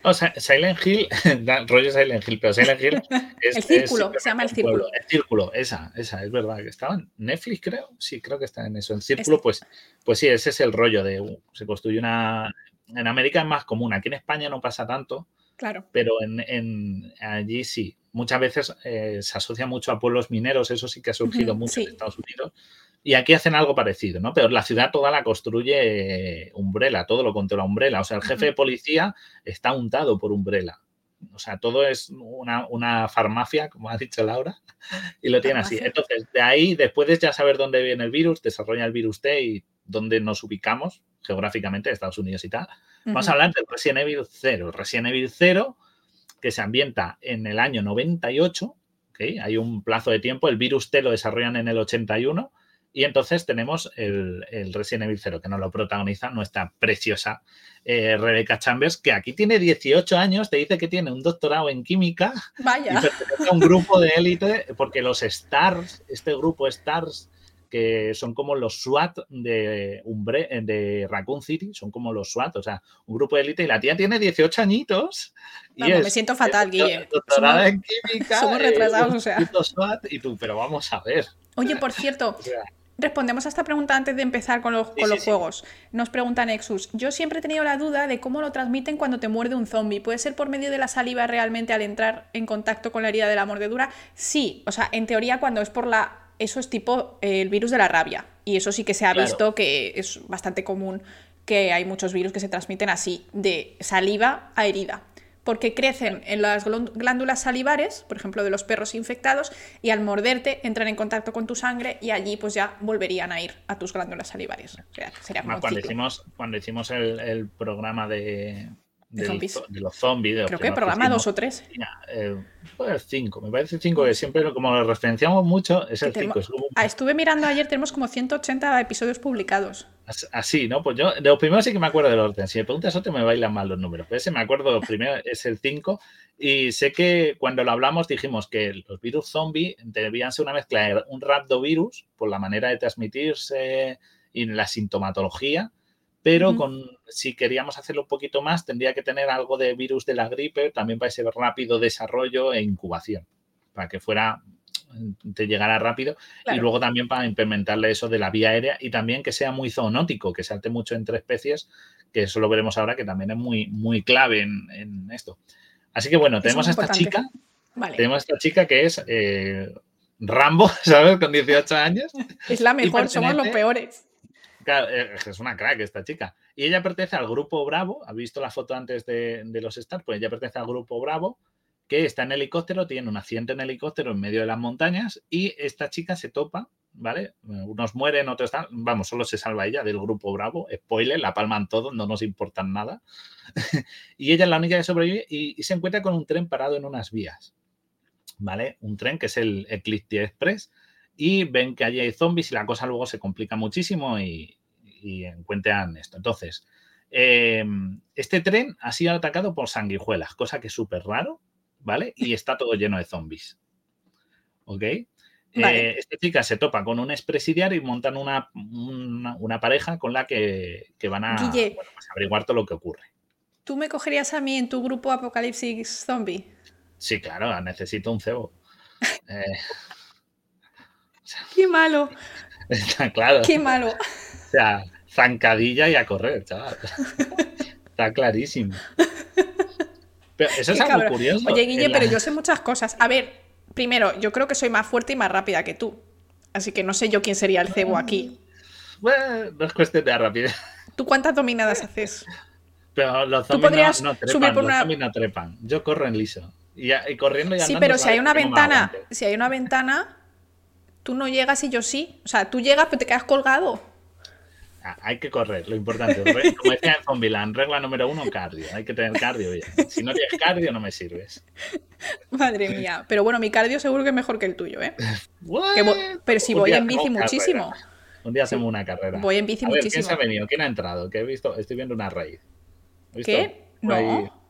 O sea, Silent Hill, da rollo Silent Hill, pero Silent Hill es. el círculo, se llama el círculo. El círculo, esa, esa, es verdad. que Estaba en Netflix, creo. Sí, creo que está en eso. El círculo, pues, pues sí, ese es el rollo de. Uh, se construye una. En América es más común. Aquí en España no pasa tanto. Claro. Pero en, en allí sí. Muchas veces eh, se asocia mucho a pueblos mineros. Eso sí que ha surgido mucho en Estados Unidos. Y aquí hacen algo parecido, ¿no? Pero la ciudad toda la construye Umbrella, todo lo controla Umbrella. O sea, el jefe de policía está untado por Umbrella. o sea, todo es una, farmacia, como ha dicho Laura, y lo tiene así. Entonces, de ahí, después de ya saber dónde viene el virus, desarrolla el virus T y dónde nos ubicamos geográficamente, Estados Unidos y tal. Vamos a hablar del Resident Evil 0. Resident Evil 0, que se ambienta en el año 98, ¿okay? hay un plazo de tiempo, el virus T lo desarrollan en el 81 y entonces tenemos el, Resident Evil 0, que nos lo protagoniza nuestra preciosa eh, Rebecca Chambers, que aquí tiene 18 años, te dice que tiene un doctorado en química. Vaya. Y un grupo de élite, porque los STARS, este grupo STARS, que son como los SWAT de, Umbre, de Raccoon City, son como los SWAT, o sea, un grupo de élite, y la tía tiene 18 añitos. Y me siento fatal, Guille. Doctorada en química. Somos retrasados, o sea. SWAT, y tú, pero vamos a ver. Oye, por cierto, respondemos a esta pregunta antes de empezar con los, con los juegos. Nos pregunta Nexus, yo siempre he tenido la duda de cómo lo transmiten cuando te muerde un zombie. ¿Puede ser por medio de la saliva realmente al entrar en contacto con la herida de la mordedura? Sí, o sea, en teoría cuando es por la... Eso es tipo el virus de la rabia. Y eso sí que se ha visto que es bastante común que hay muchos virus que se transmiten así, de saliva a herida porque crecen en las glándulas salivares, por ejemplo, de los perros infectados, y al morderte entran en contacto con tu sangre y allí pues ya volverían a ir a tus glándulas salivares. sería cuando, hicimos, cuando hicimos el programa de, de, los zombies. Creo que, programa dos o tres. Eh, cinco, me parece cinco, que siempre como lo referenciamos mucho, es el cinco. Ah, estuve mirando ayer, tenemos como 180 episodios publicados. Así, ¿no? Pues yo, de los primeros sí que me acuerdo del orden. Si me preguntas otro, me bailan mal los números. Pero ese me acuerdo, primero es el 5. Y sé que cuando lo hablamos dijimos que los virus zombie debían ser una mezcla de un raptovirus por la manera de transmitirse y la sintomatología pero con, si queríamos hacerlo un poquito más, tendría que tener algo de virus de la gripe, también para ese rápido desarrollo e incubación, para que fuera, te llegara rápido, y luego también para implementarle eso de la vía aérea y también que sea muy zoonótico, que salte mucho entre especies, que eso lo veremos ahora, que también es muy, muy clave en, esto. Así que bueno, tenemos a esta chica, tenemos a esta chica que es eh, Rambo, ¿sabes? Con 18 años. Es la mejor, somos los peores. Eh, es una crack esta chica. Y ella pertenece al grupo Bravo. ¿Ha visto la foto antes de, los Stars? Pues ella pertenece al grupo Bravo, que está en helicóptero, tiene un accidente en helicóptero en medio de las montañas y esta chica se topa, ¿vale? Unos mueren, otros están. Vamos, solo se salva ella del grupo Bravo. Spoiler, la palman todos, no nos importan nada. y ella es la única que sobrevive y, se encuentra con un tren parado en unas vías. ¿Vale? Un tren que es el Eclipse Express y ven que allí hay zombies y la cosa luego se complica muchísimo y, encuentran esto. Entonces, em, este tren ha sido atacado por sanguijuelas, cosa que es súper raro, ¿vale? Y está todo lleno de zombies. ¿Ok? Eh, esta chica se topa con un expresidiario y montan una, una, pareja con la que, van a, pues averiguar todo lo que ocurre. ¿Tú me cogerías a mí en tu grupo Apocalipsis Zombie? Sí, claro, necesito un cebo. Eh, Qué malo. Está claro. Qué malo. O sea, zancadilla y a correr, chaval. Está clarísimo. Pero eso es algo curioso. Oye, Guille, pero yo sé muchas cosas. A ver, primero, yo creo que soy más fuerte y más rápida que tú. Así que no sé yo quién sería el cebo aquí. Bueno, no es cuestión de rapidez. ¿Tú cuántas dominadas haces? Pero los zombies no, trepan, los zombies no trepan. Yo corro en liso. Y, corriendo ya Sí, pero si hay una ventana, si hay una ventana, tú no llegas y yo sí. O sea, tú llegas pero te quedas colgado. Ah, hay que correr, lo importante. Como decía en Zombieland, regla número uno, cardio. Hay que tener cardio ya. Si no tienes cardio, no me sirves. Madre mía. Pero bueno, mi cardio seguro que es mejor que el tuyo, ¿eh? pero si voy en bici muchísimo. Un día hacemos una carrera. Voy en bici muchísimo. ¿Quién se ha venido? ¿Quién ha entrado? Que he visto, estoy viendo una raíz. ¿Qué? No.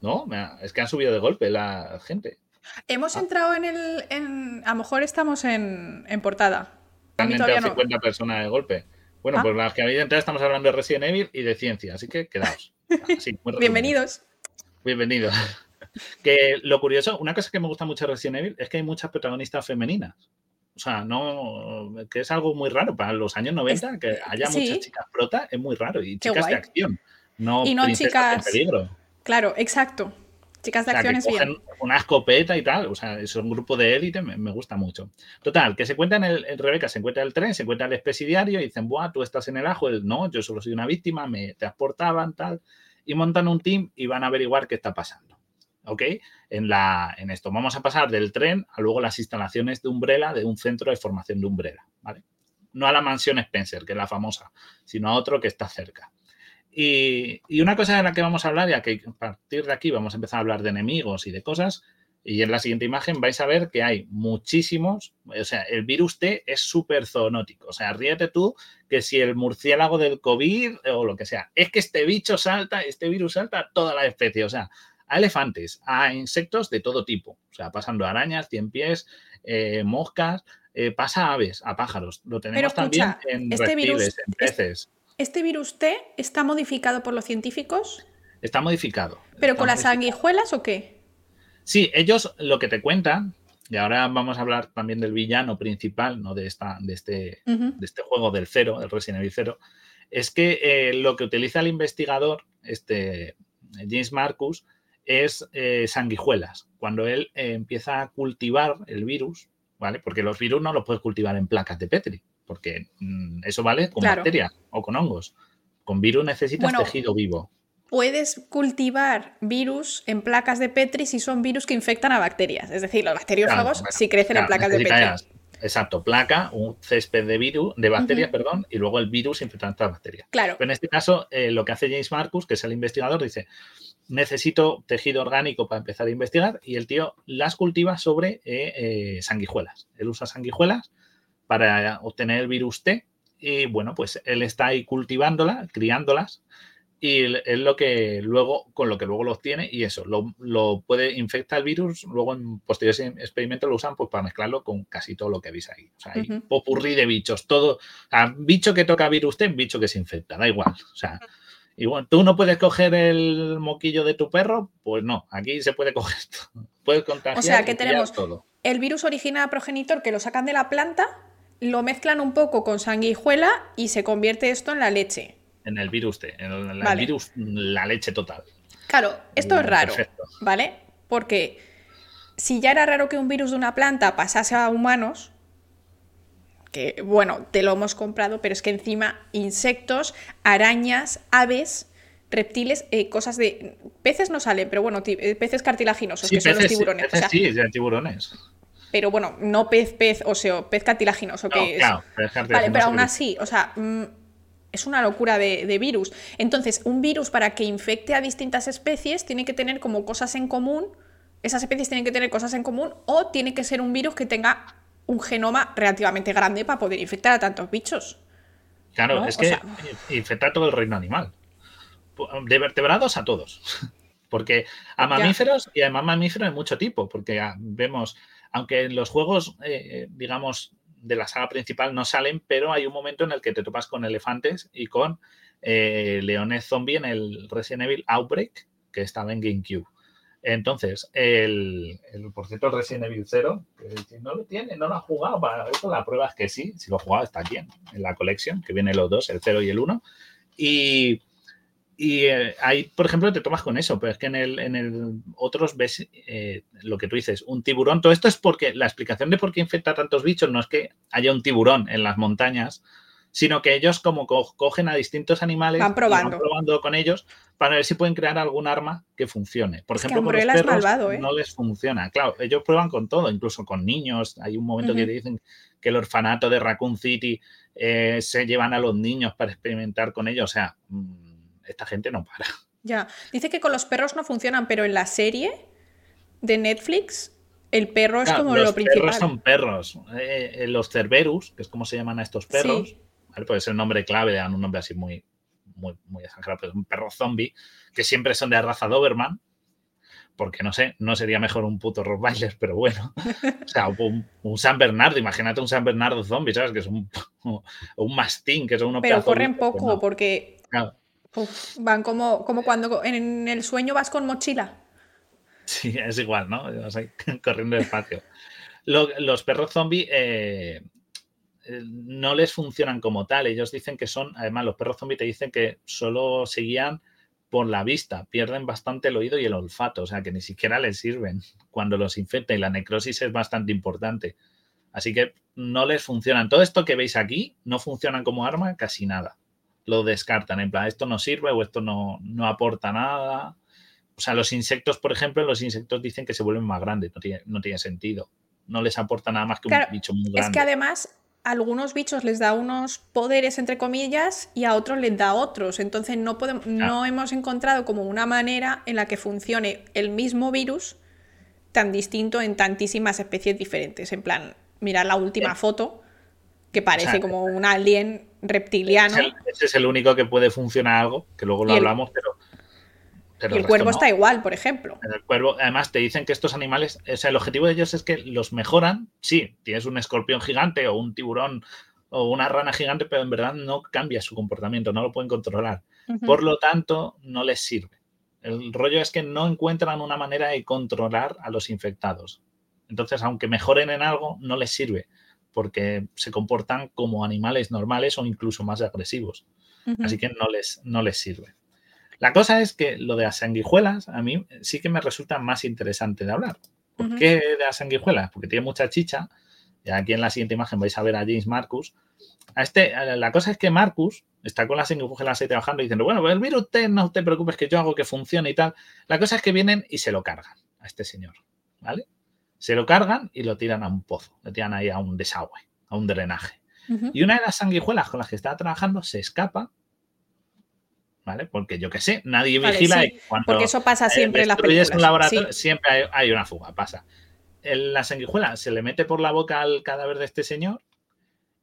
No, es que han subido de golpe la gente. Hemos ah. entrado en el. En, a lo mejor estamos en, en portada. Han entrado 50 personas de golpe. Bueno, ah. pues las que habéis entrado estamos hablando de Resident Evil y de ciencia, así que quedaos. Bienvenidos. Bienvenidos. Que lo curioso, una cosa que me gusta mucho de Resident Evil es que hay muchas protagonistas femeninas. O sea, no, que es algo muy raro para los años 90, que haya muchas chicas prota, es muy raro. Y chicas de acción, no, y no chicas. peligro. Claro, exacto. Chicas de acción es bien. Una escopeta y tal, o sea, es un grupo de élite, me, gusta mucho. Total, que se encuentran el, el, Rebeca, se encuentra el tren, se encuentra el expresidiario y dicen, Buah, tú estás en el ajo, no, yo solo soy una víctima, me transportaban, tal, y montan un team y van a averiguar qué está pasando. ¿ok? En, la, en esto. Vamos a pasar del tren a luego las instalaciones de Umbrella, de un centro de formación de Umbrella, ¿vale? No a la mansión Spencer, que es la famosa, sino a otro que está cerca. Y, y una cosa de la que vamos a hablar, ya que a partir de aquí vamos a empezar a hablar de enemigos y de cosas, y en la siguiente imagen vais a ver que hay muchísimos, o sea, el virus T es súper zoonótico. O sea, ríete tú que si el murciélago del COVID o lo que sea, es que este bicho salta, este virus salta a toda la especie. O sea, a elefantes, a insectos de todo tipo. O sea, pasando arañas, cien pies, eh, moscas, eh, pasa a aves, a pájaros. Lo tenemos también en este reptiles, en peces. ¿Este virus T está modificado por los científicos? Está modificado. ¿Pero con las sanguijuelas o qué? Sí, ellos lo que te cuentan, y ahora vamos a hablar también del villano principal, ¿no? De, esta, de, este, de este juego del cero, el Resident Evil 0, es que eh, lo que utiliza el investigador, este James Marcus, es eh, sanguijuelas. Cuando él eh, empieza a cultivar el virus, ¿vale? Porque los virus no los puedes cultivar en placas de Petri, porque mm, eso vale con bacterias o con hongos. Con virus necesitas tejido vivo puedes cultivar virus en placas de Petri si son virus que infectan a bacterias. Es decir, los bacteriófagos si crecen en placas de Petri. Exacto, placa, un césped de virus, de bacterias, perdón, y luego el virus infectando a las bacterias. Claro. Pero en este caso, eh, lo que hace James Marcus, que es el investigador, dice: necesito tejido orgánico para empezar a investigar, y el tío las cultiva sobre eh, eh, sanguijuelas. Él usa sanguijuelas para obtener el virus T, y bueno, pues él está ahí cultivándolas, criándolas y es lo que luego, con lo que luego lo obtiene y eso, lo, puede infectar el virus, luego en posteriores experimentos lo usan pues para mezclarlo con casi todo lo que veis ahí. O sea, hay popurrí de bichos, todo, o bicho que toca virus ten, bicho que se infecta, da igual. O sea, igual, tú no puedes coger el moquillo de tu perro, pues no, aquí se puede coger todo. Puedes contagiar o sea, que tenemos todo. el virus origina progenitor que lo sacan de la planta, lo mezclan un poco con sanguijuela y se convierte esto en la leche. En el virus T, en el, virus, la leche total. Claro, esto es raro, ¿vale? Porque si ya era raro que un virus de una planta pasase a humanos, que bueno, te lo hemos comprado, pero es que encima insectos, arañas, aves, reptiles, eh, cosas de... Peces no salen, pero bueno, eh, peces cartilaginosos, que son los tiburones. sí, o tiburones. Pero bueno, no pez, pez, o sea, pez cartilaginoso, que Claro, Vale, pero aún así, o sea, mm, es una locura de, virus. Entonces, un virus para que infecte a distintas especies tiene que tener como cosas en común, esas especies tienen que tener cosas en común o tiene que ser un virus que tenga un genoma relativamente grande para poder infectar a tantos bichos. Claro, es que infecta todo el reino animal. De vertebrados a todos. Porque a mamíferos, y además mamíferos hay mucho tipo, porque vemos, aunque en los juegos, eh, digamos, de la saga principal no salen, pero hay un momento en el que te topas con elefantes y con eh, leones zombie en el Resident Evil Outbreak, que estaba en GameCube. Entonces, el, por cierto, Resident Evil 0, que no lo tiene, no lo ha jugado, para eso la prueba es que sí, si lo ha jugado está aquí en, la colección, que vienen los dos, el 0 y el 1. Y y eh, ahí, por ejemplo, te tomas con eso, pero es que en el, en el otros ves eh, lo que tú dices, un tiburón. Todo esto es porque la explicación de por qué infecta tantos bichos no es que haya un tiburón en las montañas, sino que ellos como cogen a distintos animales van probando. van probando con ellos para ver si pueden crear algún arma que funcione. Por ejemplo, con los perros ¿eh? no les funciona. Claro, ellos prueban con todo, incluso con niños. Hay un momento que dicen que el orfanato de Raccoon City se llevan a los niños para experimentar con ellos. O sea, mm, esta gente no para. Ya, dice que con los perros no funcionan, pero en la serie de Netflix el perro es como lo principal. Los perros son perros. Eh, los Cerberus, que es como se llaman a estos perros, puede ser un nombre clave, dan un nombre así muy, muy, muy exagerado, pero un perro zombie, que siempre son de la raza Doberman, porque no sé, no sería mejor un puto Rottweiler, pero bueno. O sea, un, San Bernardo, imagínate un San Bernardo zombie, ¿sabes? Que es un, un mastín, que es uno Pero corren poco, pues porque van como, como cuando en el sueño vas con mochila. Sí, es igual, ¿no? Vas ahí corriendo despacio. los perros zombies eh, eh, no les funcionan como tal. Ellos dicen que son, además, los perros zombies te dicen que solo se guían por la vista, pierden bastante el oído y el olfato, o sea que ni siquiera les sirven cuando los infecta y la necrosis es bastante importante. Así que no les funcionan. Todo esto que veis aquí no funcionan como arma casi nada lo descartan, en plan, esto no sirve o esto no, aporta nada. O sea, los insectos, por ejemplo, los insectos dicen que se vuelven más grandes, no tiene, no tiene sentido. No les aporta nada más que un bicho muy grande. Es que además a algunos bichos les da unos poderes, entre comillas, y a otros les da otros. Entonces no, podemos, no hemos encontrado como una manera en la que funcione el mismo virus tan distinto en tantísimas especies diferentes. En plan, mirar la última foto, que parece como un alien reptiliano. Ese es, el, único que puede funcionar algo, que luego lo hablamos, pero. y el, cuervo está igual, por ejemplo. El cuervo, además, te dicen que estos animales, o sea, el objetivo de ellos es que los mejoran. Sí, tienes un escorpión gigante o un tiburón o una rana gigante, pero en verdad no cambia su comportamiento, no lo pueden controlar. Por lo tanto, no les sirve. El rollo es que no encuentran una manera de controlar a los infectados. Entonces, aunque mejoren en algo, no les sirve porque se comportan como animales normales o incluso más agresivos. Así que no les, no les sirve. La cosa es que lo de las sanguijuelas a mí sí que me resulta más interesante de hablar. ¿Por qué de las sanguijuelas? Porque tiene mucha chicha. Y aquí en la siguiente imagen vais a ver a James Marcus. A este, la cosa es que Marcus está con las sanguijuelas ahí trabajando y diciendo, bueno, el virus no te preocupes que yo hago que funcione y tal. La cosa es que vienen y se lo cargan a este señor, ¿vale? Se lo cargan y lo tiran a un pozo, lo tiran ahí a un desagüe, a un drenaje. Y una de las sanguijuelas con las que estaba trabajando se escapa, ¿vale? Porque yo qué sé, nadie vigila. y cuando porque eso pasa siempre en las películas. un laboratorio, siempre hay, una fuga, pasa. la sanguijuela se le mete por la boca al cadáver de este señor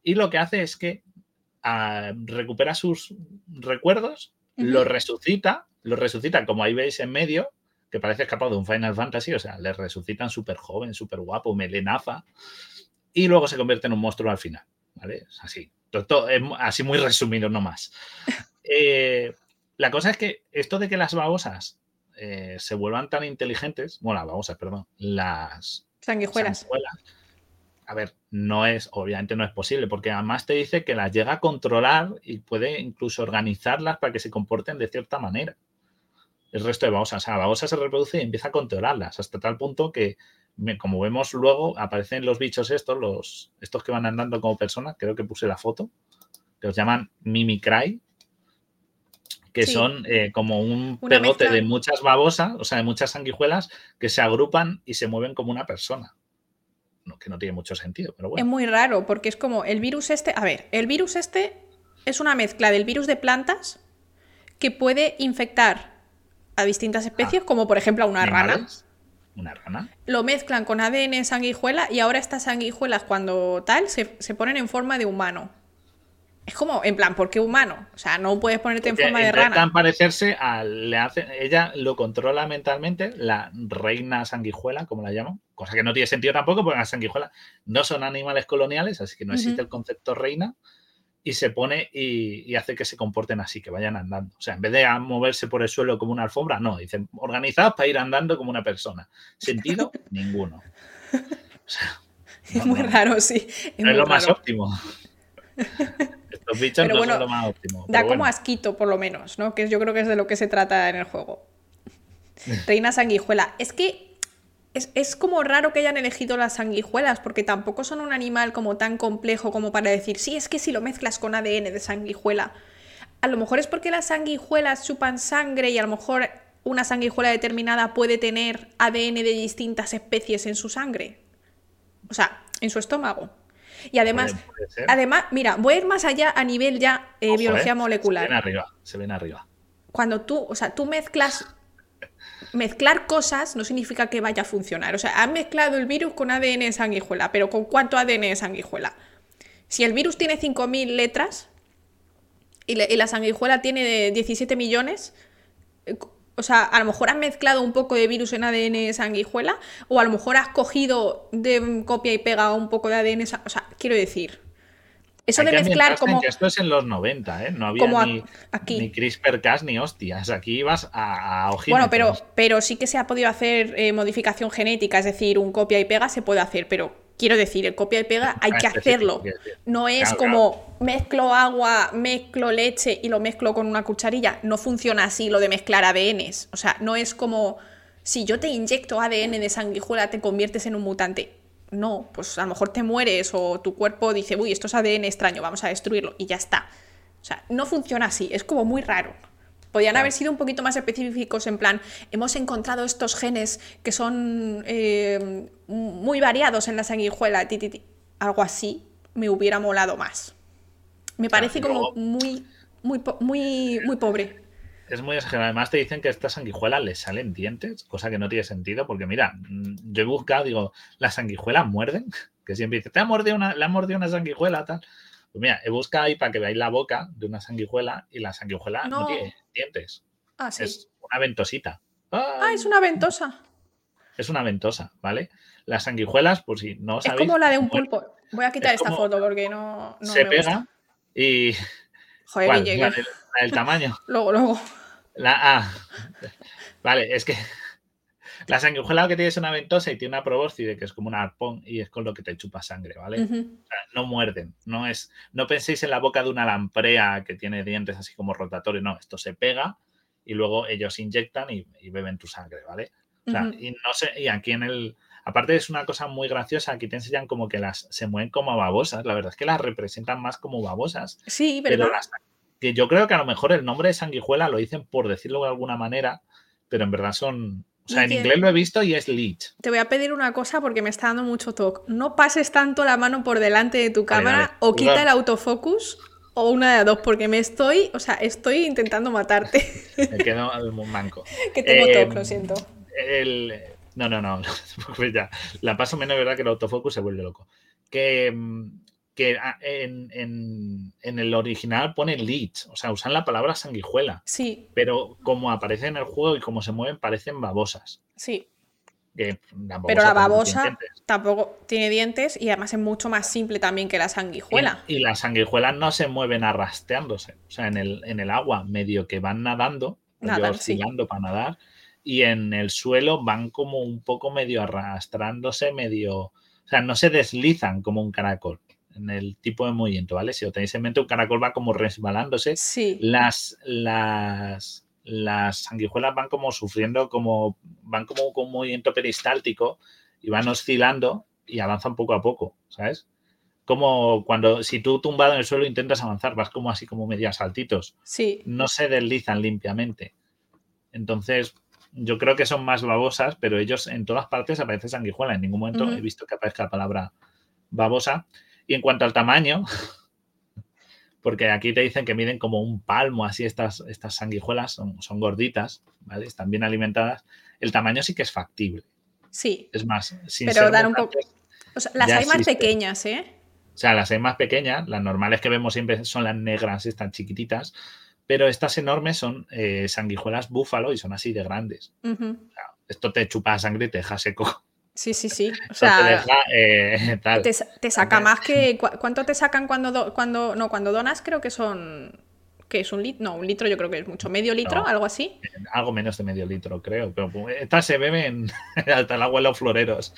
y lo que hace es que ah, recupera sus recuerdos, lo resucita, lo resucita como ahí veis en medio, que parece escapado de un Final Fantasy, o sea, le resucitan súper joven, súper guapo, melenaza, y luego se convierte en un monstruo al final, ¿vale? así, así muy resumido nomás. Eh, la cosa es que esto de que las babosas eh, se vuelvan tan inteligentes, bueno, las babosas, perdón, las sanguijuelas. A ver, no es, obviamente no es posible, porque además te dice que las llega a controlar y puede incluso organizarlas para que se comporten de cierta manera el resto de babosas. O sea, la babosa se reproduce y empieza a controlarlas hasta tal punto que, como vemos luego, aparecen los bichos estos, los, estos que van andando como personas, creo que puse la foto, que los llaman Mimicry, que son eh, como un pegote de muchas babosas, o sea, de muchas sanguijuelas que se agrupan y se mueven como una persona. No, que no tiene mucho sentido, pero bueno. Es muy raro, porque es como el virus este. A ver, el virus este es una mezcla del virus de plantas que puede infectar a distintas especies, ah. como por ejemplo a una rana. ¿Una rana? Lo mezclan con ADN sanguijuela y ahora estas sanguijuelas cuando tal se, ponen en forma de humano. Es como, en plan, ¿por qué humano? O sea, no puedes ponerte en forma de rana. parecerse a, le hace, ella lo controla mentalmente, la reina sanguijuela, como la llaman, cosa que no tiene sentido tampoco, porque las sanguijuelas no son animales coloniales, así que no existe el concepto reina y se pone y, hace que se comporten así, que vayan andando. O sea, en vez de moverse por el suelo como una alfombra, no, dicen organizados para ir andando como una persona. Sentido, ninguno. es muy raro, sí. Es, no es lo más óptimo. Estos bichos no son lo más óptimo. Da como asquito, por lo menos, ¿no? Que yo creo que es de lo que se trata en el juego. Reina sanguijuela. Es que es, como raro que hayan elegido las sanguijuelas, porque tampoco son un animal como tan complejo como para decir, sí, es que si lo mezclas con ADN de sanguijuela. A lo mejor es porque las sanguijuelas chupan sangre y a lo mejor una sanguijuela determinada puede tener ADN de distintas especies en su sangre. O sea, en su estómago. Y además, además, mira, voy a ir más allá a nivel ya eh, biología molecular. Se ven arriba, se ven arriba. Cuando tú, o sea, tú mezclas mezclar cosas no significa que vaya a funcionar. O sea, han mezclado el virus con ADN de sanguijuela, pero ¿con cuánto ADN de sanguijuela? Si el virus tiene 5.000 letras y, la sanguijuela tiene 17 millones, eh, o sea, a lo mejor has mezclado un poco de virus en ADN de sanguijuela, o a lo mejor has cogido de copia y pega un poco de ADN. O sea, quiero decir, eso de mezclar como. esto es en los 90, ¿eh? No había ni, ni CRISPR-Cas ni hostias. Aquí ibas a, a Bueno, pero, pero sí que se ha podido hacer eh, modificación genética, es decir, un copia y pega se puede hacer, pero quiero decir, el copia y pega hay que hacerlo. No es como mezclo agua, mezclo leche y lo mezclo con una cucharilla. No funciona así lo de mezclar ADNs. O sea, no es como si yo te inyecto ADN de sanguijuela te conviertes en un mutante no, pues a lo mejor te mueres o tu cuerpo dice, uy, esto es ADN extraño, vamos a destruirlo y ya está. O sea, no funciona así, es como muy raro. Podían haber sido un poquito más específicos en plan, hemos encontrado estos genes que son eh, muy variados en la sanguijuela, algo así me hubiera molado más. Me parece como muy, muy, muy, muy pobre. Es muy exagerado. Además te dicen que a esta sanguijuela le salen dientes, cosa que no tiene sentido, porque mira, mm, yo he buscado, digo, ¿las sanguijuelas muerden? Que siempre dice, te ha mordido una, le ha mordido una sanguijuela, tal. Pues mira, he buscado ahí para que veáis la boca de una sanguijuela y la sanguijuela no, tiene dientes. Ah, sí. Es una ventosita. Ah, es una ventosa. Es una ventosa, ¿vale? Las sanguijuelas, por si no sabéis. Es como la de un pulpo. Voy a quitar esta foto porque no. se pega y. Joder, La, del, tamaño. luego, luego. La A. Vale, es que la sanguijuela que tiene es una ventosa y tiene una probóscide que es como un arpón y es con lo que te chupa sangre, ¿vale? no muerden, no es, no penséis en la boca de una lamprea que tiene dientes así como rotatorios, no, esto se pega y luego ellos inyectan y, beben tu sangre, ¿vale? O sea, y no sé, y aquí en el, aparte es una cosa muy graciosa, aquí te enseñan como que las se mueven como babosas, la verdad es que las representan más como babosas. Sí, pero que yo creo que a lo mejor el nombre de sanguijuela lo dicen por decirlo de alguna manera, pero en verdad son, o sea, en inglés lo he visto y es leech. Te voy a pedir una cosa porque me está dando mucho toque. No pases tanto la mano por delante de tu cámara o quita el autofocus o una de dos, porque me estoy, o sea, estoy intentando matarte. Me quedo muy manco. que tengo eh, toque, lo siento. no, no, no, ya. La paso menos, verdad, que el autofocus se vuelve loco. Que, mm, que ah, en, el original pone leech, o sea, usan la palabra sanguijuela. Sí. Pero como aparece en el juego y como se mueven, parecen babosas. Sí. pero la babosa tampoco tiene dientes y además es mucho más simple también que la sanguijuela. Y, las sanguijuelas no se mueven arrastreándose, o sea, en el, en el agua medio que van nadando, oscilando para nadar, y en el suelo van como un poco medio arrastrándose, medio, o sea, no se deslizan como un caracol en el tipo de movimiento, ¿vale? Si lo tenéis en mente, un caracol va como resbalándose. Sí. Las, las, las sanguijuelas van como sufriendo, como van como con un movimiento peristáltico y van oscilando y avanzan poco a poco, ¿sabes? Como cuando, si tú tumbado en el suelo intentas avanzar, vas como así como medio saltitos. Sí. No se deslizan limpiamente. Entonces, yo creo que son más babosas, pero ellos en todas partes aparece sanguijuela. En ningún momento he visto que aparezca la palabra babosa. Y en cuanto al tamaño, porque aquí te dicen que miden como un palmo, así estas, estas sanguijuelas son, son gorditas, ¿vale? Están bien alimentadas. El tamaño sí que es factible. Sí. Es más, sin Pero dar un poco. O sea, las hay más pequeñas, ¿eh? O sea, las hay más pequeñas, las normales que vemos siempre son las negras, están chiquititas, pero estas enormes son eh, sanguijuelas búfalo y son así de grandes. esto te chupa sangre y te deja seco. Sí, sí, sí. O sea, eh, Te, saca más que. ¿Cuánto te sacan cuando, cuando. No, cuando donas creo que son. ¿Qué es un litro? No, un litro yo creo que es mucho. ¿Medio litro? ¿Algo así? Eh, algo menos de medio litro, creo. Pero pues, estas se beben hasta el agua en los floreros.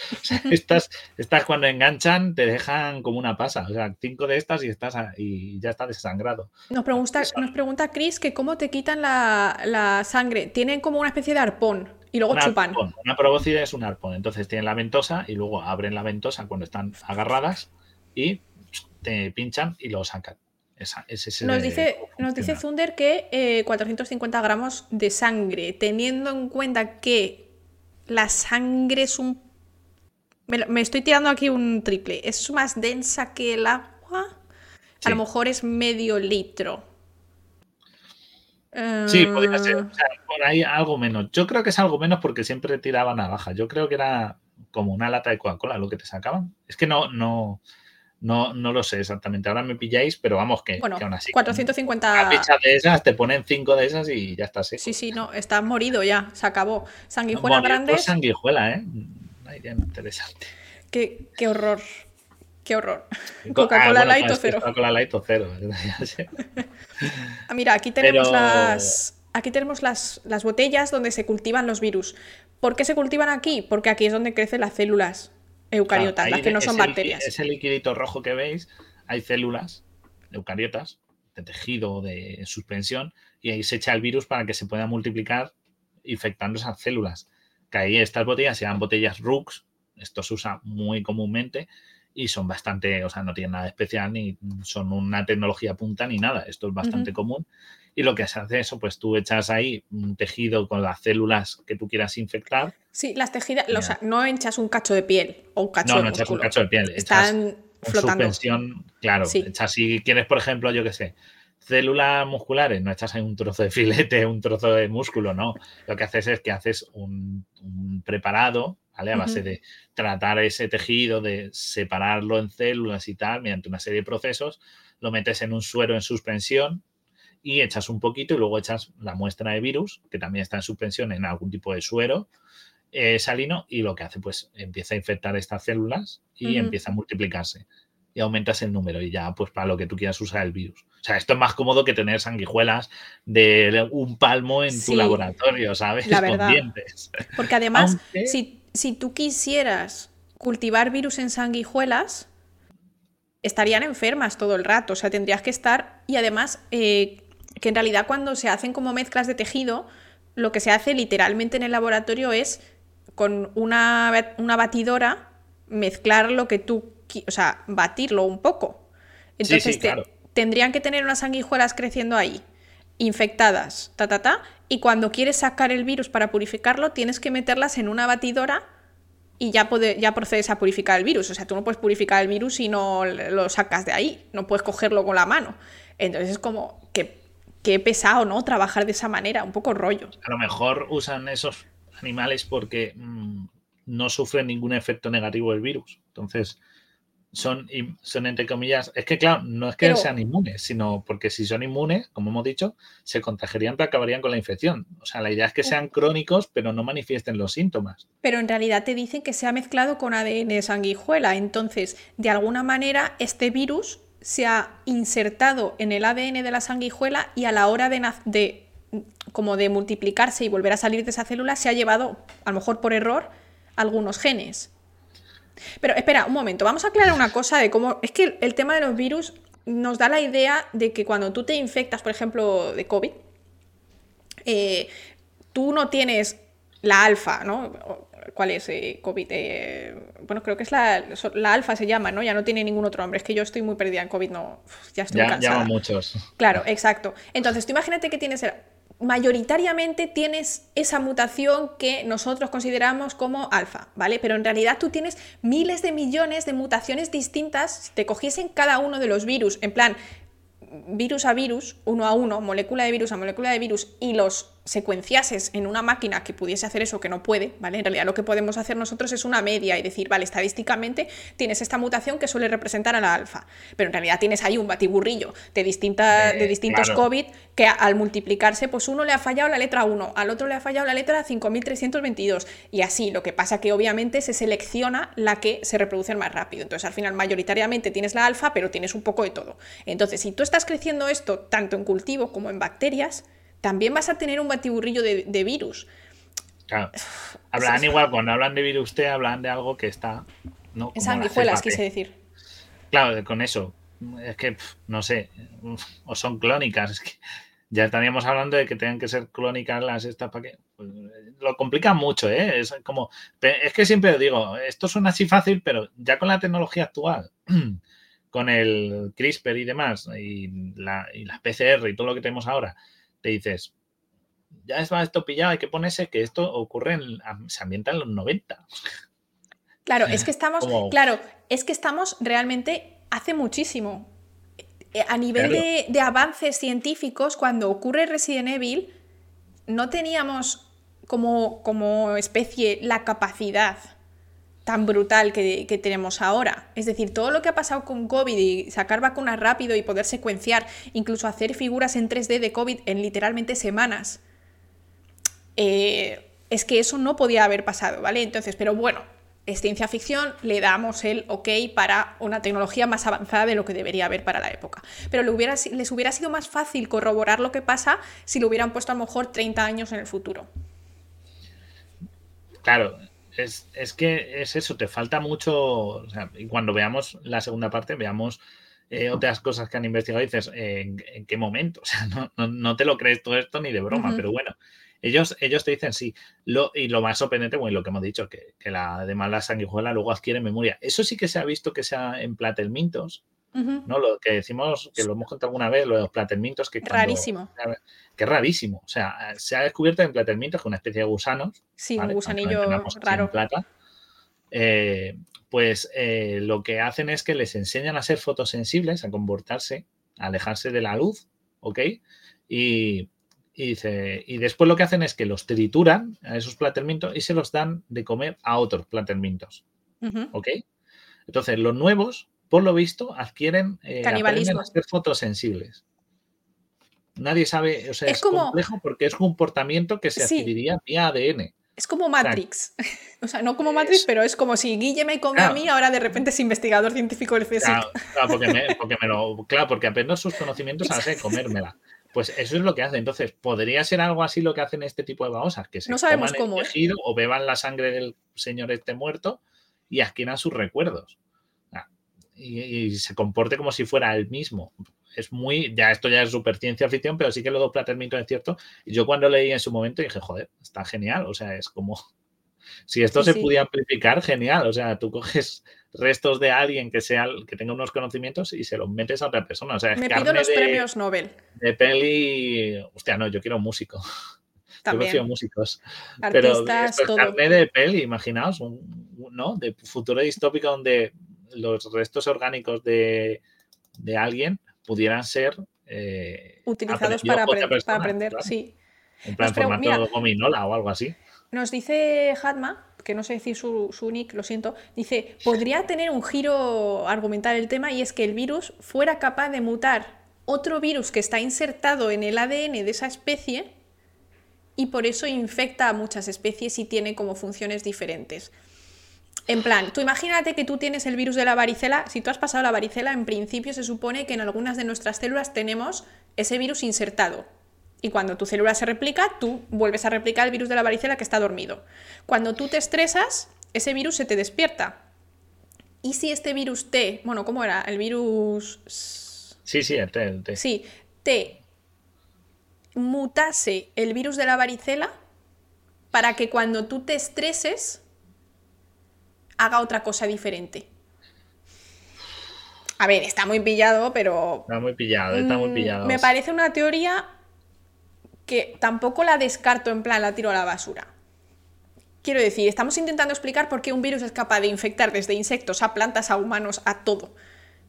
estas, estas cuando enganchan te dejan como una pasa. O sea, cinco de estas y estás y ya está desangrado. Nos pregunta, nos pregunta Chris que cómo te quitan la, la sangre. Tienen como una especie de arpón. Y luego chupan. Una probóscide es un arpón. Entonces tienen la ventosa y luego abren la ventosa cuando están agarradas y te pinchan y lo sacan. Esa, nos, dice, nos dice Thunder que 450 eh, gramos de sangre, teniendo en cuenta que la sangre es un... Me, estoy tirando aquí un triple. Es más densa que el agua. A lo mejor es medio litro. Sí, podría ser. Eh. por ahí algo menos. Yo creo que es algo menos porque siempre tiraban navaja. Yo creo que era como una lata de Coca-Cola lo que te sacaban. Es que no, no, no, no lo sé exactamente. Ahora me pilláis, pero vamos que, bueno, aún así. 450. de esas, te ponen cinco de esas y ya estás Sí, sí, no, estás morido ya, se acabó. Sanguijuela grande. sanguijuela, ¿eh? interesante. Qué, qué horror. Qué horror. Coca-Cola Light o cero. Coca-Cola Light o cero. Ah, mira, aquí tenemos las. Aquí tenemos las, las botellas donde se cultivan los virus. ¿Por qué se cultivan aquí? Porque aquí es donde crecen las células eucariotas, las que no son bacterias. Ese liquidito rojo que veis, hay células eucariotas de tejido, de suspensión, y ahí se echa el virus para que se pueda multiplicar infectando esas células. Que ahí estas botellas se llaman botellas RUX, esto se usa muy comúnmente, y son bastante, o sea, no tienen nada especial ni son una tecnología punta ni nada. Esto es bastante común. Y lo que se hace eso, pues tú echas ahí un tejido con las células que tú quieras infectar. Sí, las tejidas, o sea, no echas un cacho de piel o un cacho no, de No, echas un cacho de piel. Están flotando. suspensión, claro. Echas si quieres, por ejemplo, yo qué sé, células musculares, no echas ahí un trozo de filete, un trozo de músculo, no. Lo que haces es que haces un, preparado, ¿vale? A base de tratar ese tejido, de separarlo en células y tal, mediante una serie de procesos, lo metes en un suero en suspensión y echas un poquito y luego echas la muestra de virus, que también está en suspensión en algún tipo de suero eh, salino, y lo que hace, pues empieza a infectar estas células y empieza a multiplicarse. Y aumentas el número y ya, pues para lo que tú quieras usar el virus. O sea, esto es más cómodo que tener sanguijuelas de un palmo en tu laboratorio, ¿sabes? La verdad. Porque además, si, si tú quisieras cultivar virus en sanguijuelas, estarían enfermas todo el rato. O sea, tendrías que estar. Y además, eh, que en realidad cuando se hacen como mezclas de tejido, lo que se hace literalmente en el laboratorio es con una, una batidora mezclar lo que tú, o sea, batirlo un poco. Entonces tendrían que tener unas sanguijuelas creciendo ahí, infectadas, ta, ta, ta, y cuando quieres sacar el virus para purificarlo, tienes que meterlas en una batidora y ya, ya procedes a purificar el virus. O sea, tú no puedes purificar el virus si no lo sacas de ahí, no puedes cogerlo con la mano. Entonces es como que qué pesado, ¿no? Trabajar de esa manera, un poco rollo. A lo mejor usan esos animales porque mm, no sufren ningún efecto negativo del virus. Entonces, son, son entre comillas, es que claro, no es que sean inmunes, sino porque si son inmunes, como hemos dicho, se contagiarían pero acabarían con la infección. O sea, la idea es que sean crónicos, pero no manifiesten los síntomas. Pero en realidad te dicen que se ha mezclado con ADN de sanguijuela. Entonces, de alguna manera, este virus se ha insertado en el ADN de la sanguijuela y a la hora de, como de multiplicarse y volver a salir de esa célula se ha llevado, a lo mejor por error, algunos genes. Pero espera, un momento, vamos a aclarar una cosa de cómo... Es que el tema de los virus nos da la idea de que cuando tú te infectas, por ejemplo, de COVID, eh, tú no tienes la alfa, ¿no? ¿Cuál es? Eh, COVID. Eh, bueno, creo que es la, la, alfa se llama, ¿no? Ya no tiene ningún otro nombre. Es que yo estoy muy perdida en COVID, no. Ya estoy cansada. Ya muchos. Claro, exacto. Entonces, tú imagínate que tienes. Mayoritariamente tienes esa mutación que nosotros consideramos como alfa, ¿vale? Pero en realidad tú tienes miles de millones de mutaciones distintas. Si te cogiesen cada uno de los virus, en plan, virus a virus, uno a uno, molécula de virus a molécula de virus, y los secuenciases en una máquina que pudiese hacer eso que no puede, ¿vale? En realidad lo que podemos hacer nosotros es una media y decir, vale, estadísticamente tienes esta mutación que suele representar a la alfa, pero en realidad tienes ahí un batiburrillo de, distintas de distintos COVID que al multiplicarse, pues uno le ha fallado la letra 1, al otro le ha fallado la letra 5322 y así, lo que pasa que obviamente se selecciona la que se reproduce más rápido, entonces al final mayoritariamente tienes la alfa, pero tienes un poco de todo. Entonces, si tú estás creciendo esto tanto en cultivo como en bacterias, también vas a tener un batiburrillo de, virus. Claro. Hablan igual, cuando hablan de virus T, hablan de algo que está. ¿no? En sanguijuelas, quise decir. Claro, con eso. Es que, no sé, o son clónicas. Es que ya estaríamos hablando de que tengan que ser clónicas las estas para que. Pues, lo complica mucho, ¿eh? Es como. Es que siempre digo, esto suena así fácil, pero ya con la tecnología actual, con el CRISPR y demás, y, la, y las PCR y todo lo que tenemos ahora, te dices, ya está esto pillado, hay que ponerse que esto ocurre en, se ambienta en los 90. Claro, es que estamos, claro, es que estamos realmente hace muchísimo. Eh, a nivel de, avances científicos, cuando ocurre Resident Evil, no teníamos como, como especie la capacidad tan brutal que, tenemos ahora. Es decir, todo lo que ha pasado con COVID y sacar vacunas rápido y poder secuenciar, incluso hacer figuras en 3D de COVID en literalmente semanas, eh, es que eso no podía haber pasado, ¿vale? Entonces, pero bueno, es ciencia ficción, le damos el ok para una tecnología más avanzada de lo que debería haber para la época. Pero le hubiera, les hubiera sido más fácil corroborar lo que pasa si lo hubieran puesto a lo mejor 30 años en el futuro. Claro, es, que es eso, te falta mucho. y cuando veamos la segunda parte, veamos eh, otras cosas que han investigado y dices, ¿en, qué momento? O sea, no, te lo crees todo esto ni de broma, pero bueno, Ellos, ellos te dicen sí. Lo, y lo más sorprendente, bueno, lo que hemos dicho, que, que la, además la sanguijuela luego adquiere memoria. Eso sí que se ha visto que sea en platelmintos, ¿no? Lo que decimos, que lo hemos contado alguna vez, lo de los platelmintos, que rarísimo. Que es rarísimo. O sea, se ha descubierto en platelmintos que una especie de gusanos. Sí, un gusanillo raro. Plata, eh, pues eh, lo que hacen es que les enseñan a ser fotosensibles, a comportarse, a alejarse de la luz, ¿ok? Y, dice, y después lo que hacen es que los trituran a esos platelmintos y se los dan de comer a otros platelmintos, ¿ok? Entonces, los nuevos, por lo visto, adquieren eh, a ser fotosensibles. Nadie sabe, o sea, es, complejo porque es un comportamiento que se adquiriría vía ADN. Es como Matrix. O sea, no como Matrix, pero es como si Guille me come a mí, ahora de repente es investigador científico del CSIC. Claro, porque, me, lo. Claro, porque aprendo sus conocimientos a de comérmela. Pues eso es lo que hace. Entonces, ¿podría ser algo así lo que hacen este tipo de babosas? Que se no sabemos el tejido o beban la sangre del señor este muerto y adquieran sus recuerdos. Ah, y, se comporte como si fuera el mismo es muy, ya esto ya es super ciencia ficción, pero sí que lo dos Platermito es cierto. Y yo cuando leí en su momento dije, joder, está genial. O sea, es como, si esto se pudiera amplificar, genial. O sea, tú coges restos de alguien que sea que tenga unos conocimientos y se los metes a otra persona. O sea, Me pido los premios Nobel. De peli. Hostia, no, yo quiero músico. También. Yo músicos. pero carne de peli, imaginaos, ¿no? De futuro distópico donde los restos orgánicos de, de alguien pudieran ser eh, utilizados para, aprender, sí. En plan formato gominola o algo así. Nos dice Hadma, que no sé decir su, su, nick, lo siento, dice, podría tener un giro argumental el tema y es que el virus fuera capaz de mutar otro virus que está insertado en el ADN de esa especie y por eso infecta a muchas especies y tiene como funciones diferentes. En plan, tú imagínate que tú tienes el virus de la varicela, si tú has pasado la varicela, en principio se supone que en algunas de nuestras células tenemos ese virus insertado. Y cuando tu célula se replica, tú vuelves a replicar el virus de la varicela que está dormido. Cuando tú te estresas, ese virus se te despierta. ¿Y si este virus T, bueno, ¿cómo era? El virus... Sí, sí, el T, el T. Sí, T mutase el virus de la varicela para que cuando tú te estreses haga otra cosa diferente. A ver, está muy pillado, pero... Está muy pillado, está muy mm, pillado. Me parece una teoría que tampoco la descarto en plan la tiro a la basura. Quiero decir, estamos intentando explicar por qué un virus es capaz de infectar desde insectos a plantas a humanos a todo.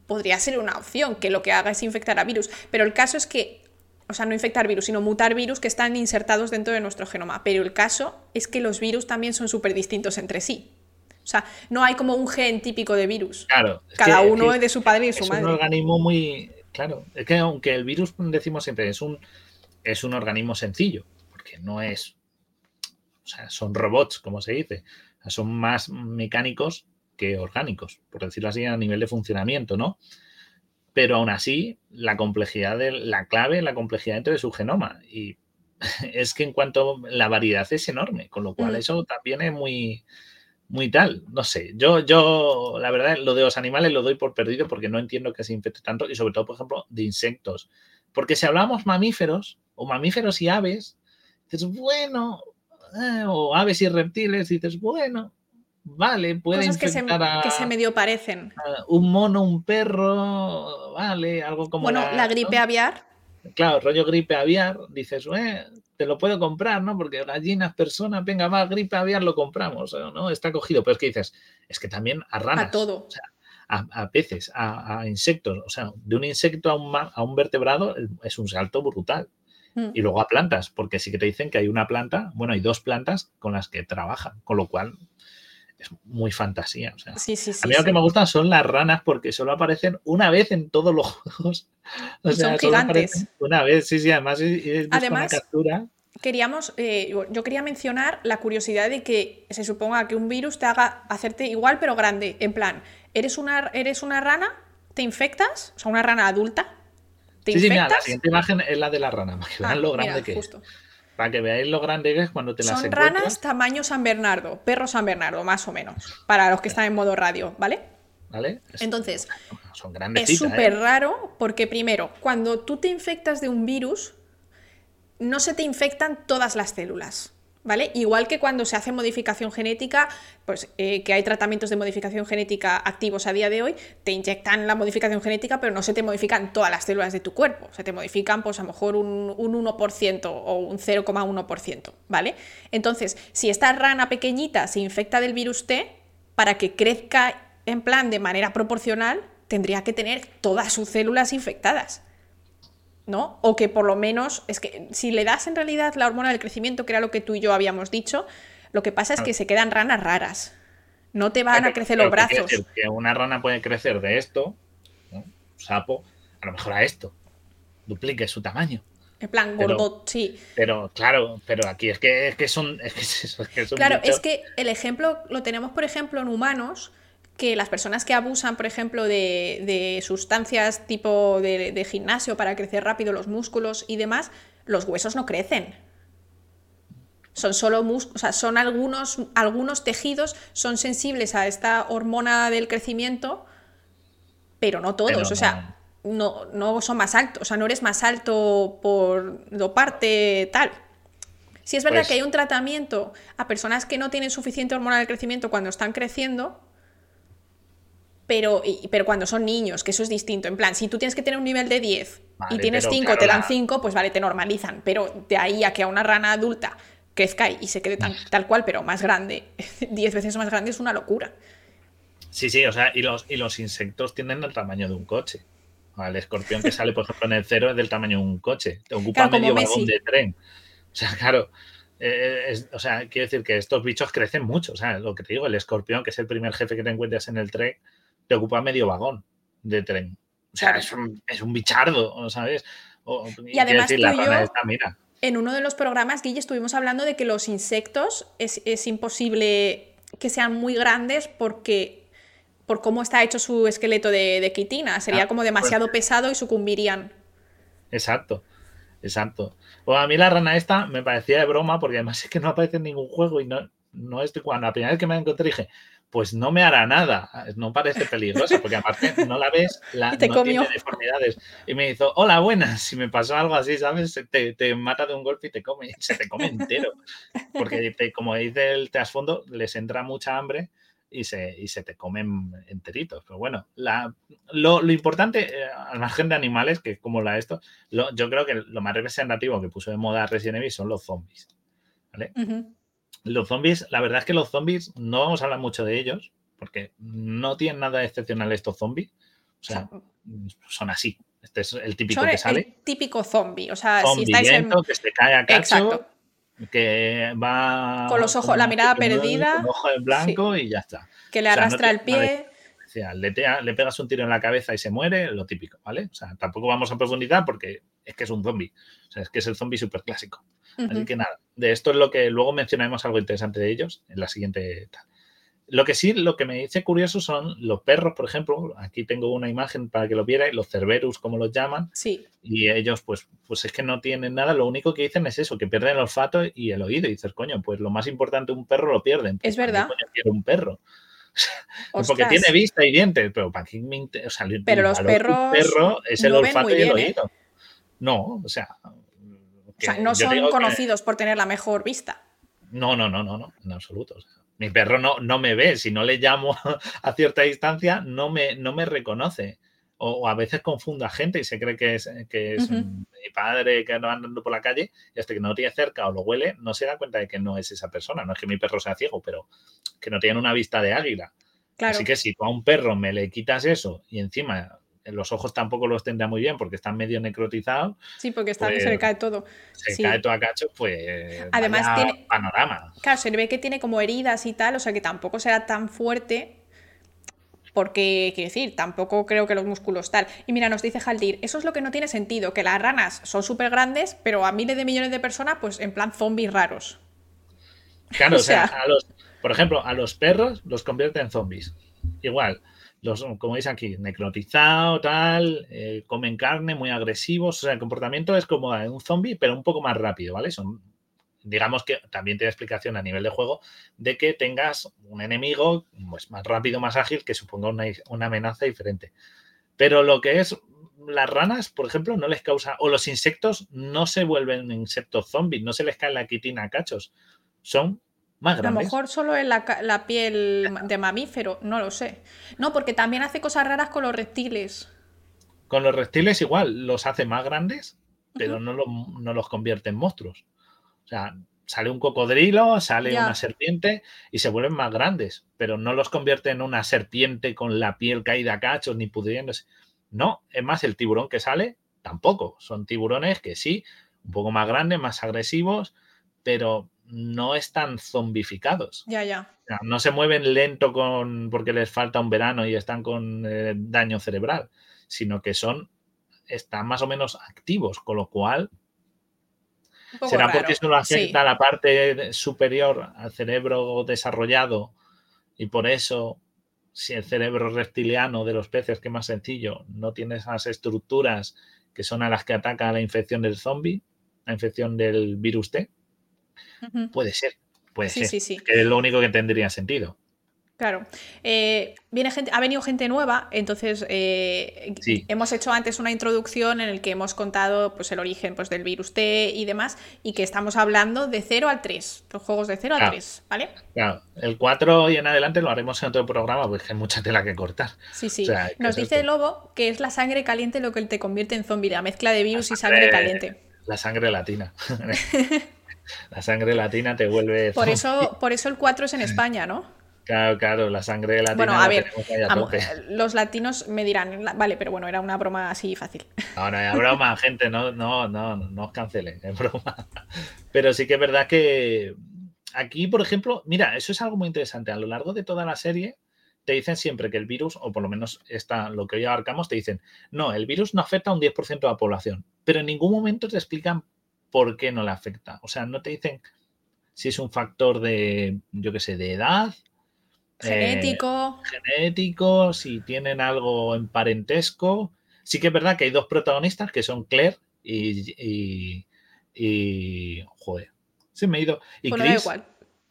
Podría ser una opción que lo que haga es infectar a virus, pero el caso es que, o sea, no infectar virus, sino mutar virus que están insertados dentro de nuestro genoma. Pero el caso es que los virus también son súper distintos entre sí. O sea, no hay como un gen típico de virus. Claro. Cada uno es de su padre y su madre. Es un organismo muy. Claro. Es que aunque el virus, decimos siempre, es un, es un organismo sencillo, porque no es. O sea, son robots, como se dice. son más mecánicos que orgánicos, por decirlo así, a nivel de funcionamiento, ¿no? Pero aún así, la complejidad de la clave, la complejidad dentro de su genoma. Y es que en cuanto la variedad es enorme, con lo cual mm. eso también es muy muy tal, no sé. Yo, yo, la verdad, lo de los animales lo doy por perdido porque no entiendo que se infecte tanto y sobre todo, por ejemplo, de insectos. Porque si hablamos mamíferos o mamíferos y aves, dices, bueno, eh, o aves y reptiles, dices, bueno, vale, puede Cosas que se, que se medio parecen. un mono, un perro, vale, algo como. Bueno, la, gripe aviar. Claro, rollo gripe aviar, dices, eh, te lo puedo comprar, ¿no? Porque gallinas, personas, venga, va, gripe aviar, lo compramos, ¿no? Está cogido. Pero es que dices, es que también a ranas. A todo. O sea, a, peces, a, insectos. O sea, de un insecto a un, a un vertebrado es un salto brutal. Mm. Y luego a plantas, porque sí que te dicen que hay una planta, bueno, hay dos plantas con las que trabajan, con lo cual es muy fantasía. O sea, sí, sí, a mí lo que me gustan son las ranas porque solo aparecen una vez en todos los juegos. O sea, son gigantes. Una vez, sí, sí, además es, además, captura. Queríamos, eh, yo quería mencionar la curiosidad de que se suponga que un virus te haga hacerte igual pero grande. En plan, eres una, eres una rana, te infectas, o sea, una rana adulta. ¿te sí, infectas? sí, mira, la siguiente imagen es la de la rana, para que vean ah, lo grande que justo. es. Para que veáis lo grande que es cuando te las Son ranas tamaño San Bernardo, perro San Bernardo, más o menos, para los que están en modo radio, ¿vale? ¿Vale? Entonces, son es súper ¿eh? raro porque primero, cuando tú te infectas de un virus, no se te infectan todas las células. ¿Vale? Igual que cuando se hace modificación genética, pues eh, que hay tratamientos de modificación genética activos a día de hoy, te inyectan la modificación genética, pero no se te modifican todas las células de tu cuerpo. Se te modifican, pues a lo mejor un, un 1% o un 0,1%, ¿vale? Entonces, si esta rana pequeñita se infecta del virus T, para que crezca en plan de manera proporcional, tendría que tener todas sus células infectadas. ¿No? O que por lo menos, es que si le das en realidad la hormona del crecimiento, que era lo que tú y yo habíamos dicho, lo que pasa es que se quedan ranas raras. No te van a crecer los brazos. Que una rana puede crecer de esto, un sapo, a lo mejor a esto. Duplique su tamaño. En plan, gordo, sí. Pero claro, pero aquí es que, es que son. claro, es que el ejemplo lo tenemos, por ejemplo, en humanos que las personas que abusan, por ejemplo, de, sustancias tipo de, gimnasio para crecer rápido los músculos y demás, los huesos no crecen. Son solo o sea, son algunos, algunos tejidos son sensibles a esta hormona del crecimiento, pero no todos. o sea, no. no, son más altos. O sea, no eres más alto por doparte tal. Si es verdad pues que hay un tratamiento a personas que no tienen suficiente hormona del crecimiento cuando están creciendo, pero, pero cuando son niños, que eso es distinto. En plan, si tú tienes que tener un nivel de 10 y tienes 5, te dan 5, pues vale, te normalizan. Pero de ahí a que a una rana adulta crezca y se quede tal cual, pero más grande, 10 veces más grande, es una locura. Sí, sí, o sea, y los, y los insectos tienen el tamaño de un coche. El escorpión que sale, por ejemplo, en el cero es del tamaño de un coche. Te ocupa medio vagón de tren. O sea, claro. Eh, o sea, quiero decir que estos bichos crecen mucho. O sea, lo que te digo, el escorpión, que es el primer jefe que te encuentras en el tren, te ocupa medio vagón de tren. O sea, es un, es un bichardo, ¿sabes? y, además decir, la yo, mira. en uno de los programas, Guille, estuvimos hablando de que los insectos es, es imposible que sean muy grandes porque por cómo está hecho su esqueleto de, de quitina. Sería ah, como demasiado pues pesado y sucumbirían. Exacto, exacto. O a mí la rana esta me parecía de broma porque además es que no aparece en ningún juego y no, no estoy cuando la primera vez que me encontré dije, pues no me hará nada, no parece peligrosa, porque aparte no la ves, la, no tiene deformidades. Y me hizo, hola, buenas, si me pasó algo así, ¿sabes? Te, mata de un golpe y te come, se te come entero. Porque como dice el trasfondo, les entra mucha hambre y se, y se te comen enteritos. Pero bueno, lo, importante, eh, al margen de animales, que como la esto, yo creo que lo más representativo que puso de moda Resident Evil son los zombies. ¿vale? Los zombies, la verdad es que los zombies no vamos a hablar mucho de ellos, porque no tienen nada excepcional estos zombies. O sea, son así. Este es el típico que sale. El típico zombie. O sea, si estáis en... que se cae a cacho, que va. Con los ojos, la mirada perdida. Con ojo en blanco y ya está. Que le arrastra el pie. Sea, le, le, pegas un tiro en la cabeza y se muere, lo típico, ¿vale? O sea, tampoco vamos a profundizar porque es que es un zombie. O sea, es que es el zombie súper clásico. Así que nada, de esto es lo que luego mencionaremos algo interesante de ellos en la siguiente. Lo que sí, lo que me dice curioso son los perros, por ejemplo. Aquí tengo una imagen para que lo vierais, los cerberus, como los llaman. Sí. Y ellos, pues, pues es que no tienen nada. Lo único que dicen es eso, que pierden el olfato y el oído. Y dices, coño, pues lo más importante un perro lo pierden. es verdad. Coño un perro? Porque tiene vista y dientes, pero para qué Pero los perros. perro es el olfato y el ¿eh? oído. No, o sea, o sea, no son conocidos por tener la mejor vista. No, no, no, no, no, en absoluto. mi perro no, no me ve. Si no le llamo a cierta distancia, no me, no me reconoce. O, a veces confunda gente y se cree que es, que es mi padre que anda andando por la calle y hasta que no lo tiene cerca o lo huele, no se da cuenta de que no es esa persona. No es que mi perro sea ciego, pero que no tiene una vista de águila. Así que si tú a un perro me le quitas eso y encima los ojos tampoco los tendrá muy bien porque están medio necrotizados. Sí, porque está, se le pues, cae todo. Se cae todo a cacho, pues. Además, tiene. Panorama. Claro, se le ve que tiene como heridas y tal, o sea que tampoco será tan fuerte. Porque, quiero decir, tampoco creo que los músculos tal. Y mira, nos dice Haldir, eso es lo que no tiene sentido, que las ranas son súper grandes, pero a miles de millones de personas, pues en plan zombies raros. Claro, o sea, a los, por ejemplo, a los perros los convierte en zombies. Igual, los, como veis aquí, necrotizado, tal, eh, comen carne, muy agresivos. O sea, el comportamiento es como un zombie, pero un poco más rápido, ¿vale? Son, digamos que también tiene explicación a nivel de juego de que tengas un enemigo pues, más rápido, más ágil, que suponga una, amenaza diferente. Pero lo que es las ranas, por ejemplo, no les causa, o los insectos no se vuelven insectos zombies, no se les cae la quitina a cachos. Son más grandes. A lo mejor solo en la, la, piel de mamífero, no lo sé. No, porque también hace cosas raras con los reptiles. Con los reptiles igual, los hace más grandes, pero no, no, los convierte en monstruos. O sea, sale un cocodrilo, sale una serpiente y se vuelven más grandes, pero no los convierte en una serpiente con la piel caída a cachos ni pudriéndose. No, es más, el tiburón que sale tampoco. Son tiburones que sí, un poco más grandes, más agresivos, pero no están zombificados. Ya, ya. no se mueven lento con porque les falta un verano y están con eh, daño cerebral, sino que son están más o menos activos, con lo cual será porque eso lo afecta la parte superior al cerebro desarrollado y por eso si el cerebro reptiliano de los peces, que es más sencillo, no tiene esas estructuras que son a las que ataca la infección del zombie, la infección del virus T, puede ser, puede ser. Que es lo único que tendría sentido. Claro. Eh, viene gente, ha venido gente nueva, entonces eh, hemos hecho antes una introducción en el que hemos contado pues, el origen pues, del virus T y demás, y que estamos hablando de 0 al 3, los juegos de 0 al 3, ¿vale? Claro, el 4 y en adelante lo haremos en otro programa, porque hay mucha tela que cortar. Sí, sí. Nos dice el Lobo que es la sangre caliente lo que te convierte en zombie, la mezcla de virus y sangre caliente. La sangre latina. la sangre latina te vuelve. Por eso, por eso el 4 es en España, ¿no? Claro, claro, la sangre latina. Bueno, a ver, los latinos me dirán, vale, pero bueno, era una broma así fácil. No, no, es broma, gente, no, no, no, no os cancelen, es broma. Pero sí que es verdad que aquí, por ejemplo, mira, eso es algo muy interesante. A lo largo de toda la serie, te dicen siempre que el virus, o por lo menos está lo que hoy abarcamos, te dicen, no, el virus no afecta a un 10% de la población, pero en ningún momento te explican por qué no le afecta. O sea, no te dicen si es un factor de, yo qué sé, de edad, Genético. Eh, genético, si tienen algo en parentesco. Sí que es verdad que hay dos protagonistas que son Claire y. y, joder. Sí, me he ido. Y Chris,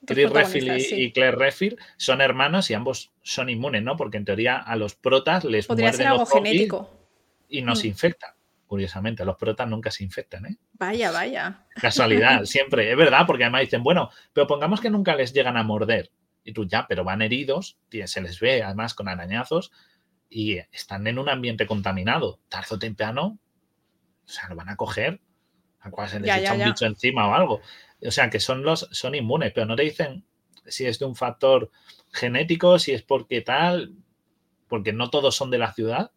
Chris Redfield y, Claire Redfield son hermanos y ambos son inmunes, ¿no? Porque en teoría a los protas les Podría ser algo genético. Y no se mm. infectan. Curiosamente, los protas nunca se infectan, ¿eh? Vaya, vaya. Casualidad, siempre. Es verdad, porque además dicen, bueno, pero pongamos que nunca les llegan a morder. Y tú ya, pero van heridos, se les ve además con arañazos y están en un ambiente contaminado. Tarzo o temprano, o sea, lo van a coger, a cual se les echa un bicho encima o algo. O sea, que son los son inmunes, pero no te dicen si es de un factor genético, si es porque tal, porque no todos son de la ciudad,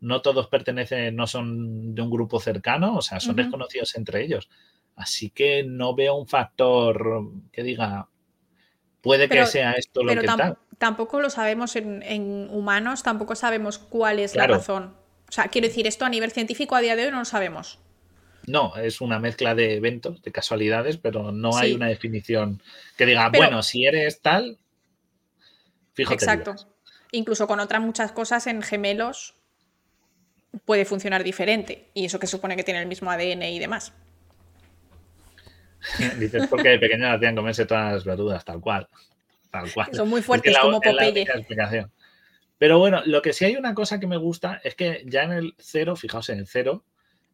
no todos pertenecen, no son de un grupo cercano, o sea, son desconocidos entre ellos. Así que no veo un factor que diga, Puede que sea esto lo que tal. Tampoco lo sabemos en, humanos, tampoco sabemos cuál es la razón. O sea, quiero decir, esto a nivel científico a día de hoy no lo sabemos. No, es una mezcla de eventos, de casualidades, pero no hay una definición que diga, bueno, si eres tal, fíjate. Exacto. Incluso con otras muchas cosas en gemelos puede funcionar diferente. Y eso que supone que tiene el mismo ADN y demás. Dices porque de pequeño hacían comerse todas las verduras, tal cual. Tal cual. Son muy fuertes como Popeye. Pero bueno, lo que sí hay una cosa que me gusta es que ya en el cero, fijaos en el cero,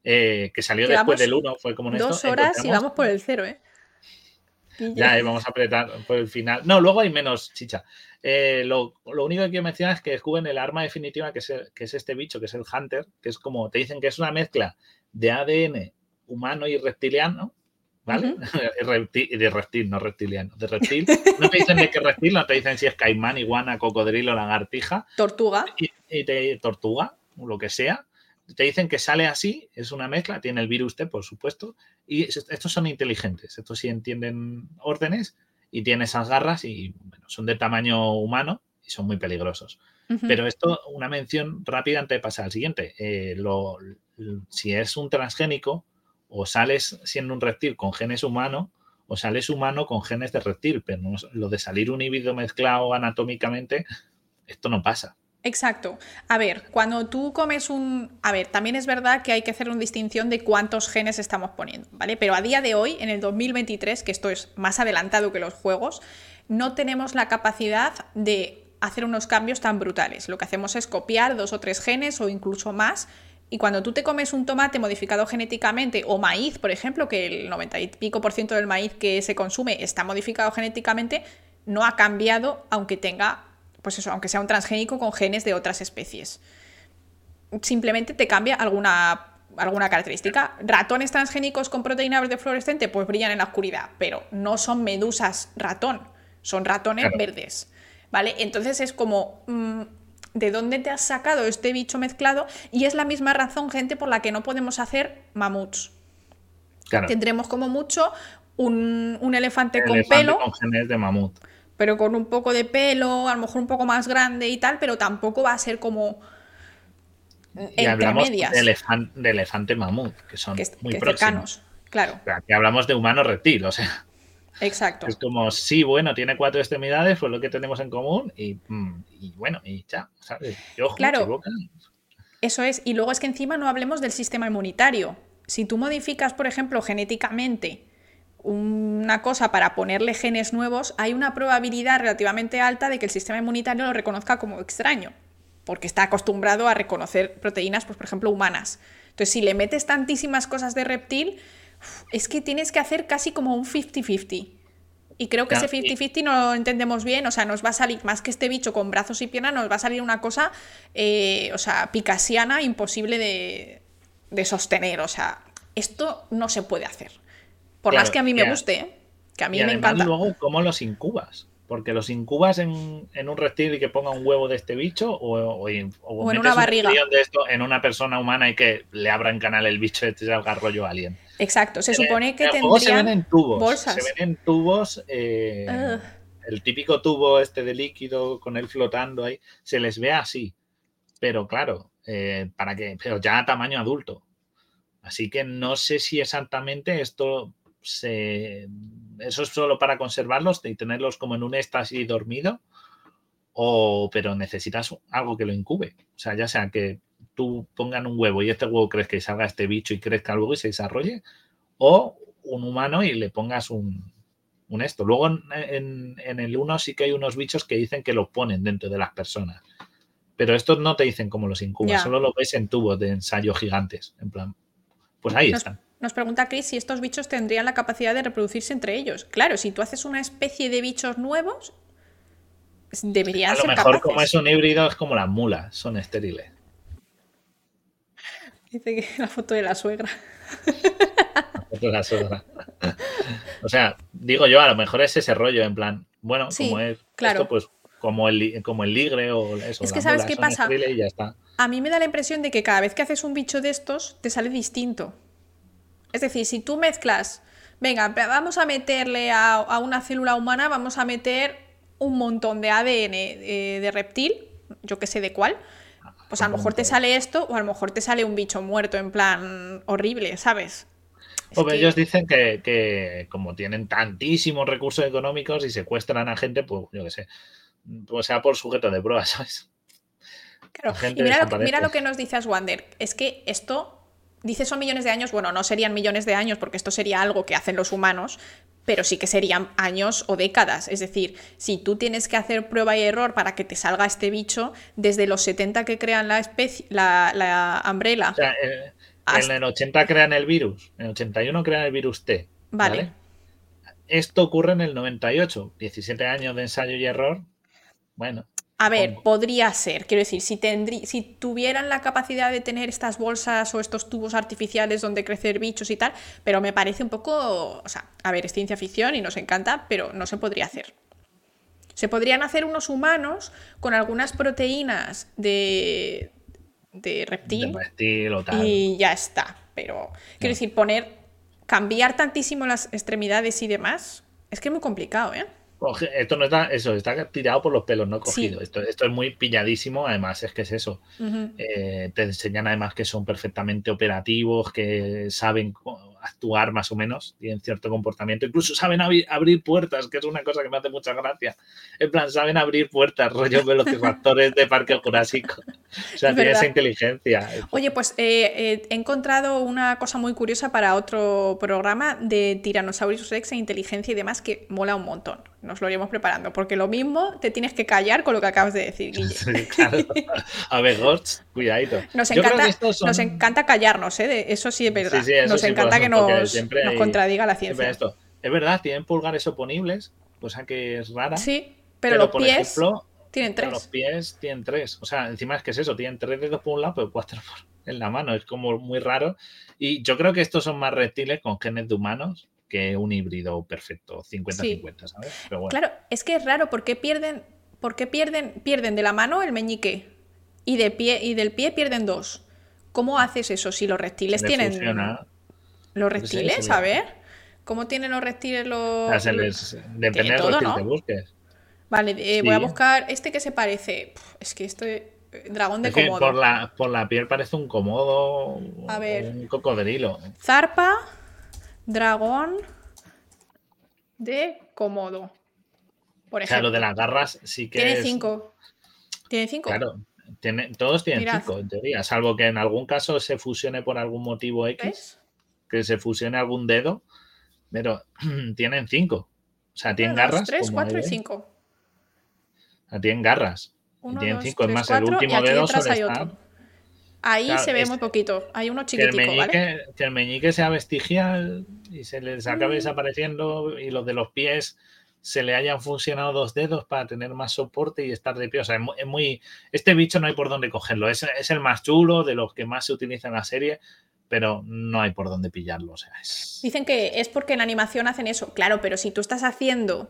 eh, que salió después del uno, fue como en Dos horas y vamos por el cero, ¿eh? Ya, y vamos a apretar por el final. No, luego hay menos chicha. Eh, lo, único que quiero mencionar es que descubren el arma definitiva, que es, que es este bicho, que es el Hunter, que es como, te dicen que es una mezcla de ADN humano y reptiliano, ¿vale? de reptil, no reptiliano. De reptil. No te dicen de qué reptil, no te dicen si es caimán, iguana, cocodrilo, lagartija. Tortuga. Y, te, tortuga, lo que sea. Te dicen que sale así, es una mezcla, tiene el virus T, por supuesto. Y estos son inteligentes, estos sí entienden órdenes y tienen esas garras y bueno, son de tamaño humano y son muy peligrosos. Pero esto, una mención rápida antes de pasar al siguiente. Eh, lo, si es un transgénico, o sales siendo un reptil con genes humanos o sales humano con genes de reptil, pero lo de salir un híbrido mezclado anatómicamente, esto no pasa. Exacto. A ver, cuando tú comes un... A ver, también es verdad que hay que hacer una distinción de cuántos genes estamos poniendo, ¿vale? Pero a día de hoy, en el 2023, que esto es más adelantado que los juegos, no tenemos la capacidad de hacer unos cambios tan brutales. Lo que hacemos es copiar dos o tres genes o incluso más Y cuando tú te comes un tomate modificado genéticamente o maíz, por ejemplo, que el 90 y pico por ciento del maíz que se consume está modificado genéticamente, no ha cambiado aunque tenga, pues eso, aunque sea un transgénico con genes de otras especies. Simplemente te cambia alguna alguna característica. Ratones transgénicos con proteína verde fluorescente pues brillan en la oscuridad, pero no son medusas ratón, son ratones verdes. ¿Vale? Entonces es como, mm, ¿de dónde te has sacado este bicho mezclado? Y es la misma razón, gente, por la que no podemos hacer mamuts. Tendremos como mucho un, elefante, con pelo. Con genes de mamut. Pero con un poco de pelo, a lo mejor un poco más grande y tal, pero tampoco va a ser como y hablamos de, elefante mamut, que son muy cercanos. Claro. aquí hablamos de humano reptil, o sea. Exacto. Es como, sí, bueno, tiene cuatro extremidades, pues lo que tenemos en común, y, mm, bueno, y ya, ¿sabes? claro. Eso es. Y luego es que encima no hablemos del sistema inmunitario. Si tú modificas, por ejemplo, genéticamente una cosa para ponerle genes nuevos, hay una probabilidad relativamente alta de que el sistema inmunitario lo reconozca como extraño porque está acostumbrado a reconocer proteínas, pues, por ejemplo, humanas. Entonces, si le metes tantísimas cosas de reptil, es que tienes que hacer casi como un 50-50. Y creo que ese 50-50 no lo entendemos bien, o sea, nos va a salir más que este bicho con brazos y piernas, nos va a salir una cosa, eh, o sea, picasiana, imposible de, sostener. O sea, esto no se puede hacer. Por más que a mí me guste, ¿eh? que a mí me encanta. luego, ¿cómo los incubas? Porque los incubas en, un reptil y que ponga un huevo de este bicho o, en una barriga. de esto en una persona humana y que le abra en canal el bicho este salga rollo alien. Exacto, se supone que tendrían se ven en tubos, Se ven en tubos, eh, el típico tubo este de líquido con él flotando ahí, se les ve así. Pero claro, eh, para que, pero ya a tamaño adulto. Así que no sé si exactamente esto se eso es solo para conservarlos y tenerlos como en un éxtasis dormido, o, pero necesitas algo que lo incube. O sea, ya sea que tú pongan un huevo y este huevo crees que salga este bicho y crezca luego y se desarrolle, o un humano y le pongas un, esto. Luego en, el uno sí que hay unos bichos que dicen que lo ponen dentro de las personas. Pero estos no te dicen cómo los incubas, solo lo ves en tubos de ensayo gigantes. En plan, pues ahí están. Nos pregunta Chris si estos bichos tendrían la capacidad de reproducirse entre ellos. Claro, si tú haces una especie de bichos nuevos, deberían ser. A lo mejor como es un híbrido es como las mulas, son estériles. Dice que la foto de la suegra. La foto de la suegra. O sea, digo yo, a lo mejor es ese rollo, en plan, bueno, como es claro. esto, pues como el, como el ligre o eso. Es que sabes qué pasa. A mí me da la impresión de que cada vez que haces un bicho de estos, te sale distinto. Es decir, si tú mezclas, venga, vamos a meterle a, una célula humana, vamos a meter un montón de ADN eh, de, reptil, yo que sé de cuál, pues a lo mejor te sale esto o a lo mejor te sale un bicho muerto en plan horrible, ¿sabes? Porque ellos dicen que, como tienen tantísimos recursos económicos y secuestran a gente, pues yo qué sé, pues sea por sujeto de pruebas, ¿sabes? Claro, y mira lo, mira lo, que nos dice Aswander, es que esto dice son millones de años, bueno, no serían millones de años porque esto sería algo que hacen los humanos, pero sí que serían años o décadas. Es decir, si tú tienes que hacer prueba y error para que te salga este bicho, desde los 70 que crean la especie, la, la umbrella. O sea, en el 80 crean el virus, en el 81 crean el virus T. ¿vale? Esto ocurre en el 98, 17 años de ensayo y error. Bueno, a ver, podría ser. Quiero decir, si, si tuvieran la capacidad de tener estas bolsas o estos tubos artificiales donde crecer bichos y tal, pero me parece un poco. O sea, a ver, es ciencia ficción y nos encanta, pero no se podría hacer. Se podrían hacer unos humanos con algunas proteínas de, de reptil. Y ya está. Pero, quiero decir, poner. cambiar tantísimo las extremidades y demás, es que es muy complicado, ¿eh? Esto no está, eso, está tirado por los pelos, no cogido. Esto, esto es muy pilladísimo, además es que es eso. Eh, te enseñan además que son perfectamente operativos, que saben actuar más o menos, tienen cierto comportamiento, incluso saben abrir puertas, que es una cosa que me hace mucha gracia. En plan, saben abrir puertas, rollo velociraptores de Parque Jurásico. O sea, tiene esa inteligencia. Oye, pues eh, eh, he encontrado una cosa muy curiosa para otro programa de Tyrannosaurus Rex e inteligencia y demás que mola un montón. Nos lo iremos preparando, porque lo mismo te tienes que callar con lo que acabas de decir, Guille. Sí, claro. A ver, Gorch, cuidadito. Nos encanta, nos encanta callarnos, ¿eh? eso sí es verdad. nos encanta que nos, nos contradiga la ciencia. Es verdad, tienen pulgares oponibles, cosa que es rara. Sí, pero, los pies tienen tres. Los pies tienen tres. O sea, encima es que es eso, tienen tres dedos por un lado, pero cuatro en la mano. Es como muy raro. Y yo creo que estos son más reptiles con genes de humanos que un híbrido perfecto, 50-50, ¿sabes? Claro, es que es raro, porque pierden, porque pierden, pierden de la mano el meñique y, de pie, y del pie pierden dos. ¿Cómo haces eso si los reptiles tienen... Los reptiles, a ver. ¿Cómo tienen los reptiles los...? Depende de los que busques. Vale, eh, voy a buscar este que se parece. es que este... Dragón de komodo. Por la, por la piel parece un comodo. A ver. Un cocodrilo. Zarpa, dragón de komodo. Por ejemplo. Claro, de las garras sí que. Tiene cinco. Tiene cinco. Claro. Tiene, todos tienen cinco, en teoría. Salvo que en algún caso se fusione por algún motivo X. Que se fusione algún dedo. Pero tienen cinco. O sea, tienen garras. Tres, cuatro y cinco. O sea, tienen garras. tienen cinco. es más, el último dedo suele estar... Ahí se ve muy poquito. Hay uno chiquitico, que el meñique, ¿vale? Que el meñique sea vestigial y se les acabe mm. desapareciendo y los de los pies se le hayan funcionado dos dedos para tener más soporte y estar de pie. O sea, es muy. Este bicho no hay por dónde cogerlo. Es, es el más chulo, de los que más se utiliza en la serie, pero no hay por dónde pillarlo. O sea, Dicen que es porque en animación hacen eso. Claro, pero si tú estás haciendo.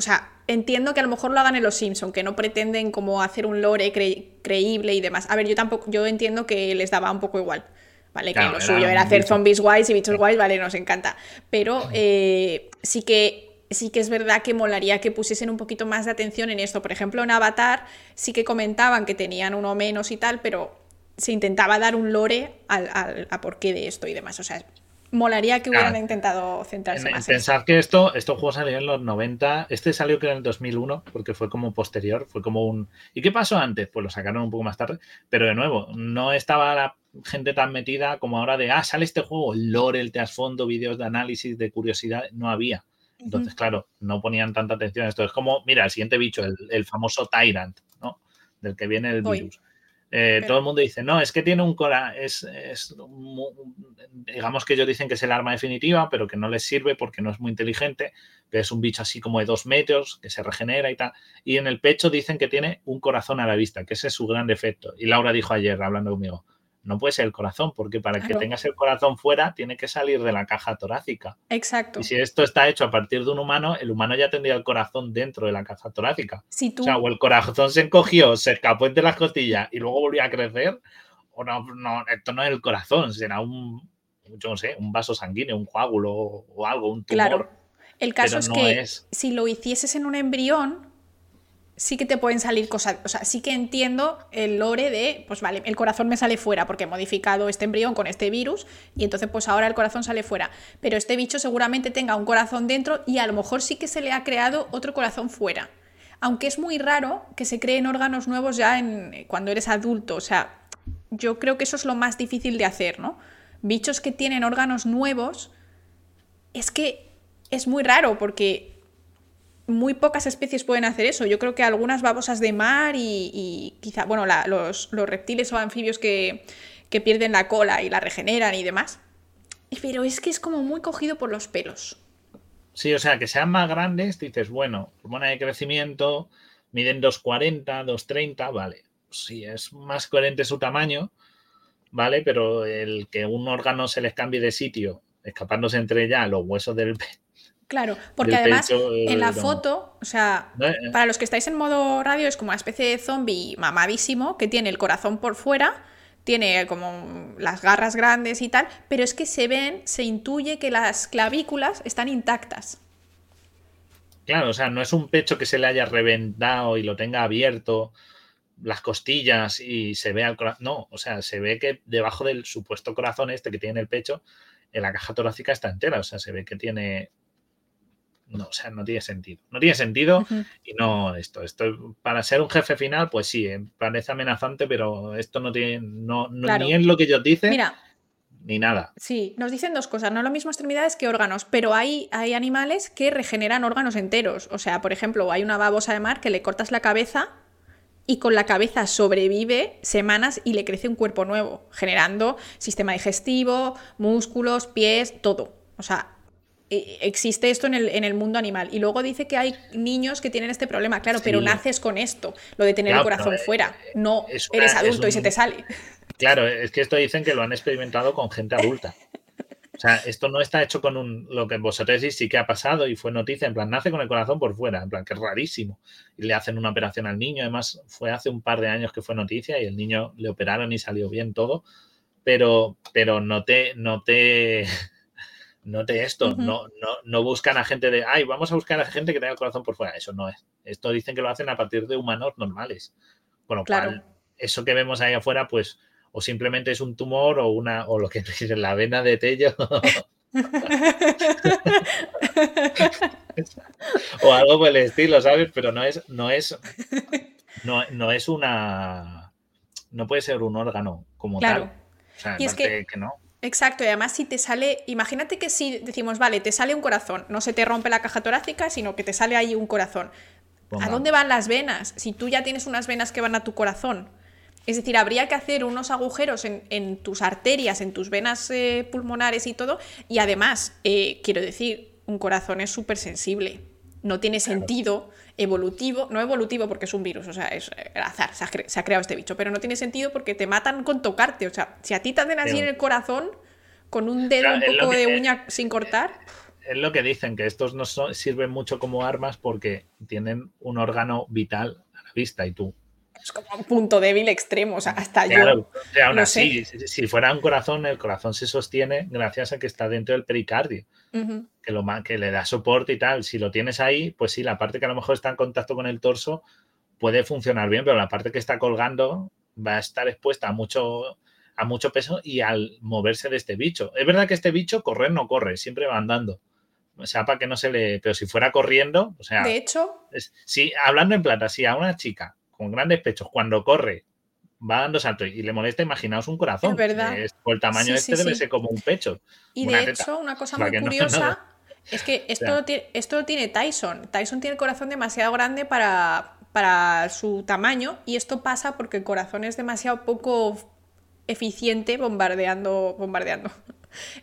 O sea, entiendo que a lo mejor lo hagan en Los Simpson, que no pretenden como hacer un lore creíble y demás. A ver, yo tampoco, yo entiendo que les daba un poco igual. ¿Vale? que lo suyo era hacer zombies guays y bichos guays, vale, nos encanta. Pero eh, sí que sí que es verdad que molaría que pusiesen un poquito más de atención en esto. Por ejemplo, en Avatar sí que comentaban que tenían uno menos y tal, pero se intentaba dar un lore al, a por qué de esto y demás. O sea, molaría que hubieran intentado centrarse en, más. Pensar que esto, estos juegos salieron en los 90, este salió creo en el 2001, porque fue como posterior, fue como un... ¿Y qué pasó antes? Pues lo sacaron un poco más tarde, pero de nuevo, no estaba la gente tan metida como ahora de, ah, sale este juego, el lore, el trasfondo, vídeos de análisis, de curiosidad, no había. Entonces, claro, no ponían tanta atención a esto. Es como, mira, el siguiente bicho, el, famoso Tyrant, ¿no? Del que viene el virus. Eh, todo el mundo dice, no, es que tiene un cora, es, digamos que ellos dicen que es el arma definitiva, pero que no les sirve porque no es muy inteligente, que es un bicho así como de dos metros, que se regenera y tal. Y en el pecho dicen que tiene un corazón a la vista, que ese es su gran defecto. Y Laura dijo ayer, hablando conmigo, no puede ser el corazón, porque para que tengas el corazón fuera tiene que salir de la caja torácica. Exacto. Y si esto está hecho a partir de un humano, el humano ya tendría el corazón dentro de la caja torácica. Si tú... O sea, o el corazón se encogió, se escapó entre las costillas y luego volvió a crecer, o no, no esto no es el corazón, será un, yo no sé, un vaso sanguíneo, un coágulo o algo, un tumor. Claro. El caso es que si lo hicieses en un embrión, sí que te pueden salir cosas, o sea, sí que entiendo el lore de, pues vale, el corazón me sale fuera porque he modificado este embrión con este virus y entonces pues ahora el corazón sale fuera, pero este bicho seguramente tenga un corazón dentro y a lo mejor sí que se le ha creado otro corazón fuera. Aunque es muy raro que se creen órganos nuevos ya en, cuando eres adulto, o sea, yo creo que eso es lo más difícil de hacer, ¿no? Bichos que tienen órganos nuevos, es que es muy raro porque muy pocas especies pueden hacer eso. Yo creo que algunas babosas de mar y, quizá, bueno, los, reptiles o anfibios que, pierden la cola y la regeneran y demás. Pero es que es como muy cogido por los pelos. Sí, o sea, que sean más grandes, dices, bueno, hormona de crecimiento, miden 2,40, 2,30, vale. Sí, es más coherente su tamaño, ¿vale? Pero el que un órgano se les cambie de sitio, escapándose entre ya los huesos del, Claro, porque además en la foto, o sea, eh. para los que estáis en modo radio es como una especie de zombie mamadísimo que tiene el corazón por fuera, tiene como las garras grandes y tal, pero es que se ven, se intuye que las clavículas están intactas. Claro, o sea, no es un pecho que se le haya reventado y lo tenga abierto, las costillas y se vea el corazón. No, o sea, se ve que debajo del supuesto corazón este que tiene el pecho, en la caja torácica está entera, o sea, se ve que tiene no, o sea, no tiene sentido. No tiene sentido y no esto. Esto para ser un jefe final, pues sí, eh, parece amenazante, pero esto no tiene, no, ni es lo que ellos dicen. Mira, ni nada. Sí, nos dicen dos cosas, no lo mismo extremidades que órganos, pero hay, hay animales que regeneran órganos enteros. O sea, por ejemplo, hay una babosa de mar que le cortas la cabeza y con la cabeza sobrevive semanas y le crece un cuerpo nuevo, generando sistema digestivo, músculos, pies, todo. O sea, existe esto en el, en el mundo animal. Y luego dice que hay niños que tienen este problema, claro, pero naces con esto, lo de tener el corazón fuera. No eres adulto y se te sale. Claro, es que esto dicen que lo han experimentado con gente adulta. O sea, esto no está hecho con un, lo que vosotros decís sí que ha pasado y fue noticia, en plan, nace con el corazón por fuera, en plan, que es rarísimo. Y le hacen una operación al niño, además fue hace un par de años que fue noticia y el niño le operaron y salió bien todo, pero, pero no te, no te, no te esto, no, no, no buscan a gente de, ay, vamos a buscar a gente que tenga el corazón por fuera, eso no es. Esto dicen que lo hacen a partir de humanos normales. Con lo cual, eso que vemos ahí afuera, pues o simplemente es un tumor o una o lo que es la vena de Tello. o algo por el estilo, ¿sabes? Pero no es, no es, no, es una, no puede ser un órgano como tal. y es que, no. Exacto, y además si te sale, imagínate que si decimos, vale, te sale un corazón, no se te rompe la caja torácica, sino que te sale ahí un corazón. ¿A dónde van las venas? Si tú ya tienes unas venas que van a tu corazón, es decir, habría que hacer unos agujeros en, tus arterias, en tus venas eh, pulmonares y todo. Y además, eh, quiero decir, un corazón es súper sensible. No tiene sentido evolutivo, no evolutivo porque es un virus, o sea, es eh, azar, se ha, creado este bicho, pero no tiene sentido porque te matan con tocarte. O sea, si a ti te hacen así en el corazón, con un dedo un poco de uña sin cortar. Es lo que dicen, que estos no sirven mucho como armas porque tienen un órgano vital a la vista y tú es como un punto débil extremo, o sea, hasta yo. aún así, si, fuera un corazón, el corazón se sostiene gracias a que está dentro del pericardio, que, lo, que le da soporte y tal. Si lo tienes ahí, pues sí, la parte que a lo mejor está en contacto con el torso puede funcionar bien, pero la parte que está colgando va a estar expuesta a mucho, a mucho peso y al moverse de este bicho. Es verdad que este bicho correr no corre, siempre va andando. O sea, para que no se le. Pero si fuera corriendo, o sea. De hecho. si, hablando en plata, si a una chica con grandes pechos, cuando corre, va dando saltos y le molesta, imaginaos un corazón. Es verdad. por el tamaño este debe ser como un pecho. Y de hecho, una cosa muy curiosa es que esto, esto tiene Tyson. Tyson tiene el corazón demasiado grande para, para su tamaño y esto pasa porque el corazón es demasiado poco eficiente bombardeando, bombardeando.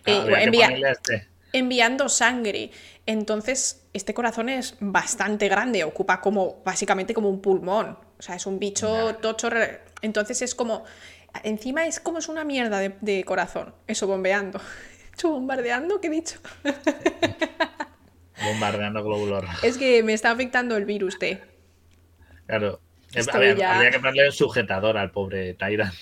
Eh, este. enviando sangre. Entonces, este corazón es bastante grande, ocupa como básicamente como un pulmón. O sea, es un bicho tocho. Entonces es como. Encima es como es una mierda de, corazón. Eso, bombeando. ¿Hecho bombardeando? ¿Qué he dicho? bombardeando glóbulos Es que me está afectando el virus T. Claro. Habría que ponerle un sujetador al pobre Tyrant.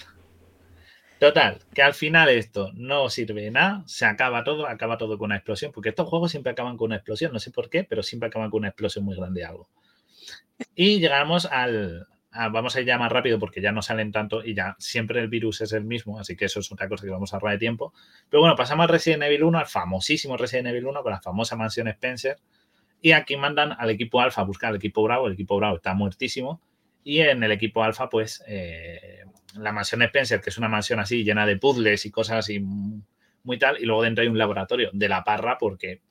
Total, que al final esto no sirve de nada, se acaba todo, acaba todo con una explosión, porque estos juegos siempre acaban con una explosión, no sé por qué, pero siempre acaban con una explosión muy grande de algo. Y llegamos al... vamos a ir ya más rápido porque ya no salen tanto y ya siempre el virus es el mismo, así que eso es otra cosa que vamos a ahorrar de tiempo. Pero bueno, pasamos al Resident Evil 1, al famosísimo Resident Evil 1 con la famosa mansión Spencer. Y aquí mandan al equipo alfa a buscar al equipo bravo, el equipo bravo está muertísimo. Y en el equipo alfa, pues eh, la mansión Spencer, que es una mansión así llena de puzzles y cosas así muy tal, y luego dentro hay un laboratorio de la parra porque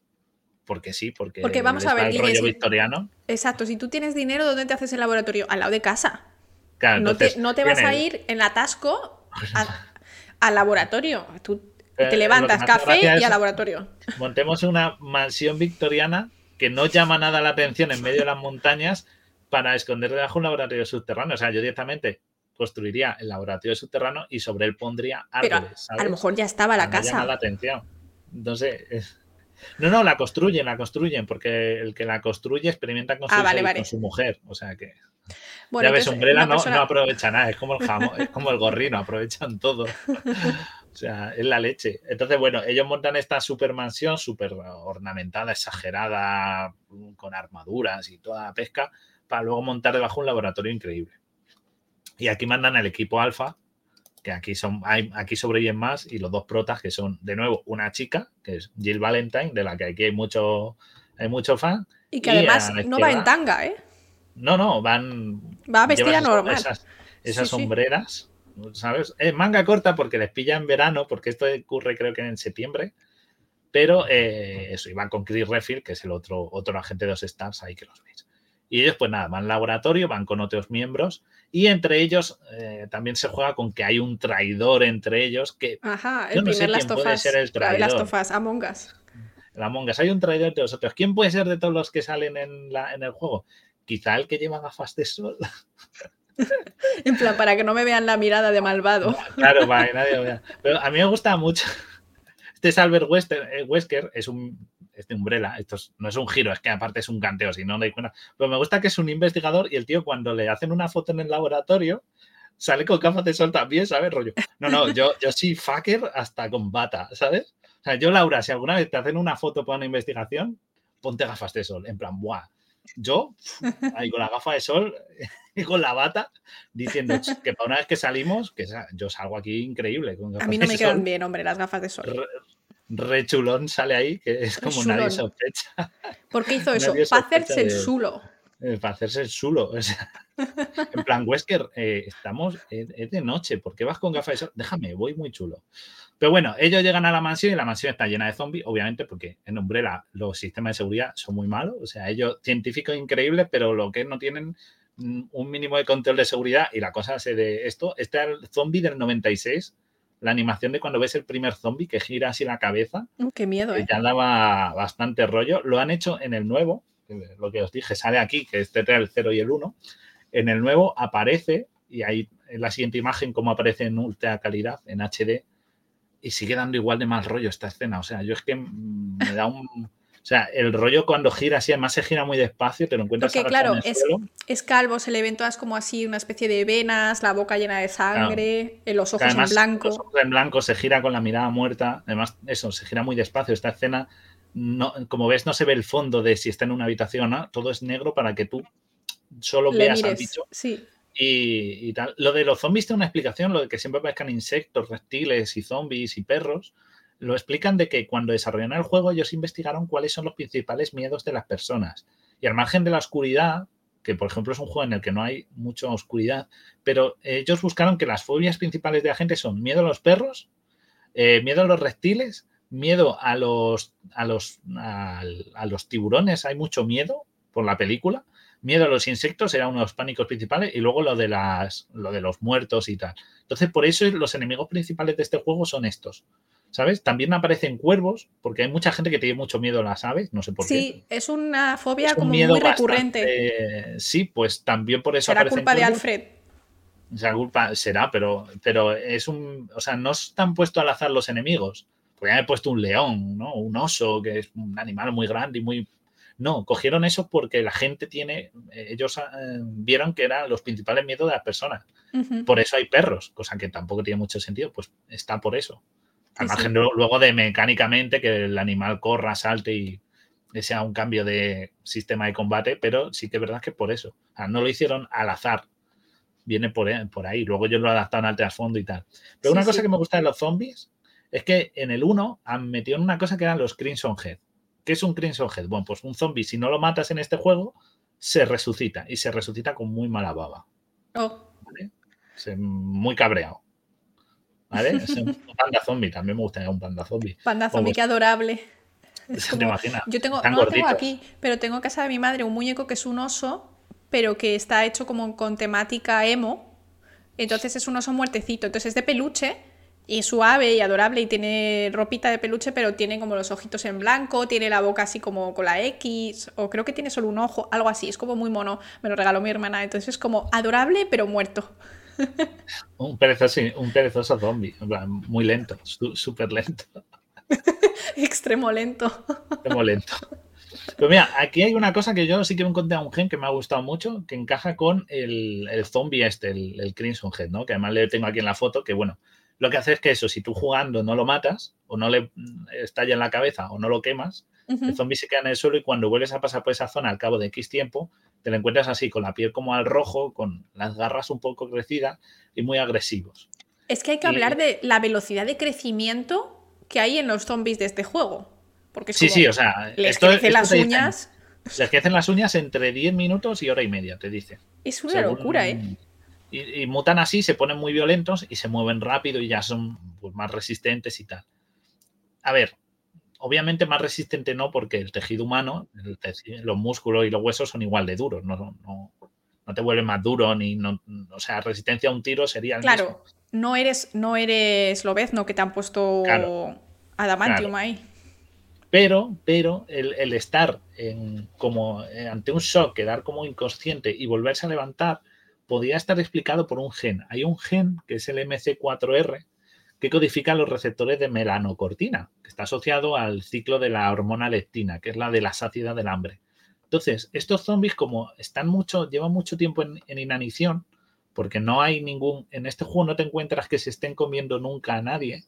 porque sí, porque, porque vamos a ver, el rollo victoriano. Exacto, si tú tienes dinero, ¿dónde te haces el laboratorio? Al lado de casa. Claro, no, te, no te vas a ir en atasco al laboratorio. Tú te eh, levantas café y al laboratorio. Montemos una mansión victoriana que no llama nada la atención en medio de las montañas para esconder debajo un laboratorio subterráneo. O sea, yo directamente construiría el laboratorio subterráneo y sobre él pondría árboles. A lo mejor ya estaba la casa. Llama la atención. Entonces, no, no, la construyen, la construyen, porque el que la construye experimenta con, ah, su, mujer. O sea que. ya ves, Umbrella no, no, aprovecha nada, es como el jamón, es como el gorrino, aprovechan todo. O sea, es la leche. Entonces, bueno, ellos montan esta super mansión, súper ornamentada, exagerada, con armaduras y toda la pesca, para luego montar debajo un laboratorio increíble. Y aquí mandan al equipo alfa, que aquí son hay, aquí sobreviven más, y los dos protas, que son de nuevo una chica, que es Jill Valentine, de la que aquí hay mucho hay mucho fan. Y que además no va en tanga, ¿eh? No, no, van. Va vestida normal. Esas, sombreras, ¿sabes? Es manga corta porque les pilla en verano, porque esto ocurre creo que en septiembre. Pero eh, eso, iban con Chris Redfield, que es el otro, otro agente de los Stars, ahí que los veis. Y ellos, pues nada, van al laboratorio, van con otros miembros y entre ellos eh, también se juega con que hay un traidor entre ellos que Ajá, el primer Last of Us, ser el traidor. Last of Us, Among Us. El Among Us, hay un traidor entre los otros. ¿Quién puede ser de todos los que salen en, la, en el juego? Quizá el que lleva gafas de sol. en plan, para que no me vean la mirada de malvado. claro, para que nadie lo vea. Pero a mí me gusta mucho. Este es Albert eh, Wesker, es un este Umbrella, esto no es un giro, es que aparte es un canteo, si no, no hay cuenta. Pero me gusta que es un investigador y el tío cuando le hacen una foto en el laboratorio, sale con gafas de sol también, ¿sabes? Rollo. No, no, yo, yo sí fucker hasta con bata, ¿sabes? O sea, yo, Laura, si alguna vez te hacen una foto para una investigación, ponte gafas de sol, en plan, buah. Yo, ahí con la gafa de sol y con la bata, diciendo que para una vez que salimos, que yo salgo aquí increíble. a mí no me quedan bien, hombre, las gafas de sol rechulón sale ahí, que es como nadie sospecha. ¿Por qué hizo eso? Para hacerse el sulo. Eh, para hacerse el sulo. en plan, Wesker, eh, estamos, es de noche, ¿por qué vas con gafas de sol? Déjame, voy muy chulo. Pero bueno, ellos llegan a la mansión y la mansión está llena de zombies, obviamente, porque en Umbrella los sistemas de seguridad son muy malos. O sea, ellos científicos increíbles, pero lo que no tienen un mínimo de control de seguridad y la cosa se de esto. Este es el zombie del 96 la animación de cuando ves el primer zombie que gira así la cabeza. Uh, qué miedo, eh. Ya daba bastante rollo. Lo han hecho en el nuevo, lo que os dije, sale aquí, que este trae el 0 y el 1. En el nuevo aparece, y ahí en la siguiente imagen, como aparece en ultra calidad, en HD, y sigue dando igual de mal rollo esta escena. O sea, yo es que me da un sea, el rollo cuando gira así, además se gira muy despacio, te lo encuentras Porque claro, es, calvo, se le ven todas como así una especie de venas, la boca llena de sangre, eh, los ojos en blanco. Los ojos en blanco, se gira con la mirada muerta. Además, eso, se gira muy despacio. Esta escena, no, como ves, no se ve el fondo de si está en una habitación, ¿no? todo es negro para que tú solo veas al bicho. Sí. Y, y, tal. Lo de los zombies tiene una explicación, lo de que siempre aparezcan insectos, reptiles y zombies y perros lo explican de que cuando desarrollaron el juego ellos investigaron cuáles son los principales miedos de las personas. Y al margen de la oscuridad, que por ejemplo es un juego en el que no hay mucha oscuridad, pero ellos buscaron que las fobias principales de la gente son miedo a los perros, eh, miedo a los reptiles, miedo a los, a los, a, los tiburones, hay mucho miedo por la película, miedo a los insectos era uno de los pánicos principales y luego lo de, las, lo de los muertos y tal. Entonces, por eso los enemigos principales de este juego son estos. ¿Sabes? También aparecen cuervos, porque hay mucha gente que tiene mucho miedo a las aves, no sé por qué. Sí, es una fobia como muy recurrente. sí, pues también por eso ¿Será culpa de Alfred? Será culpa, será, pero, pero es un. O sea, no están puestos al azar los enemigos. Porque he puesto un león, ¿no? Un oso, que es un animal muy grande y muy. No, cogieron eso porque la gente tiene. Ellos eh, vieron que eran los principales miedos de las personas. Por eso hay perros, cosa que tampoco tiene mucho sentido, pues está por eso. Al margen luego de mecánicamente que el animal corra, salte y sea un cambio de sistema de combate, pero sí que es verdad que por eso. no lo hicieron al azar. Viene por, por ahí. Luego ellos lo adaptaron al trasfondo y tal. Pero una cosa que me gusta de los zombies es que en el 1 han metido una cosa que eran los Crimson Head. ¿Qué es un Crimson Head? Bueno, pues un zombie, si no lo matas en este juego, se resucita. Y se resucita con muy mala baba. Oh. muy cabreado. ¿Vale? Es un panda zombie, también me gustaría un panda zombie. Panda zombie, qué adorable. Yo tengo, no lo tengo aquí, pero tengo en casa de mi madre un muñeco que es un oso, pero que está hecho como con temática emo. Entonces es un oso muertecito. Entonces es de peluche y suave y adorable y tiene ropita de peluche, pero tiene como los ojitos en blanco, tiene la boca así como con la X, o creo que tiene solo un ojo, algo así. Es como muy mono. Me lo regaló mi hermana. Entonces es como adorable, pero muerto. Un, perezoso, un perezoso zombie, muy lento, súper lento. Extremo lento. Extremo lento. Pero mira, aquí hay una cosa que yo sí que me encontré a un gen que me ha gustado mucho, que encaja con el, el zombie este, el, Crimson Head, ¿no? Que además le tengo aquí en la foto, que bueno, lo que hace es que eso, si tú jugando no lo matas, o no le estalla en la cabeza, o no lo quemas, el zombie se queda en el suelo y cuando vuelves a pasar por esa zona al cabo de X tiempo, te lo encuentras así, con la piel como al rojo, con las garras un poco crecidas y muy agresivos. Es que hay que hablar de la velocidad de crecimiento que hay en los zombies de este juego. Porque sí, sí, o sea, les crecen las uñas. les crecen las uñas entre 10 minutos y hora y media, te dice. Es una locura, ¿eh? Y, mutan así, se ponen muy violentos y se mueven rápido y ya son pues, más resistentes y tal. A ver, obviamente más resistente no, porque el tejido humano, los músculos y los huesos son igual de duros, no, no, no te vuelve más duro, ni no, o sea, resistencia a un tiro sería el claro, no eres, no eres lobezno que te han puesto adamantium ahí. Pero, pero el, estar en, como eh, ante un shock, quedar como inconsciente y volverse a levantar, podría estar explicado por un gen. Hay un gen que es el MC4R que codifica los receptores de melanocortina, que está asociado al ciclo de la hormona leptina, que es la de la saciedad del hambre. Entonces, estos zombies, como están mucho, llevan mucho tiempo en, inanición, porque no hay ningún. En este juego no te encuentras que se estén comiendo nunca a nadie.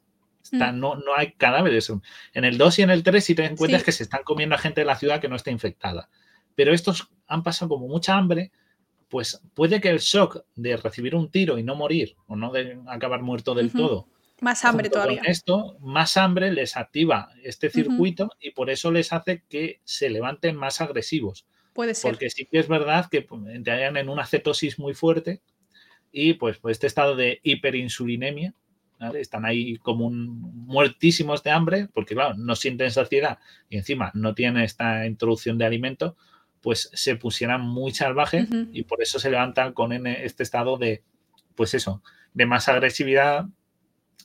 Mm. no, no hay cadáveres. En el 2 y en el 3 sí te encuentras que se están comiendo a gente de la ciudad que no está infectada. Pero estos han pasado como mucha hambre, pues puede que el shock de recibir un tiro y no morir, o no de acabar muerto del todo, más hambre todavía. esto, más hambre les activa este circuito y por eso les hace que se levanten más agresivos. Puede ser. Porque sí que es verdad que pues, entrarían en una cetosis muy fuerte y pues, pues este estado de hiperinsulinemia, están ahí como muertísimos de hambre, porque claro, no sienten saciedad y encima no tienen esta introducción de alimento, pues se pusieran muy salvajes y por eso se levantan con este estado de, pues eso, de más agresividad,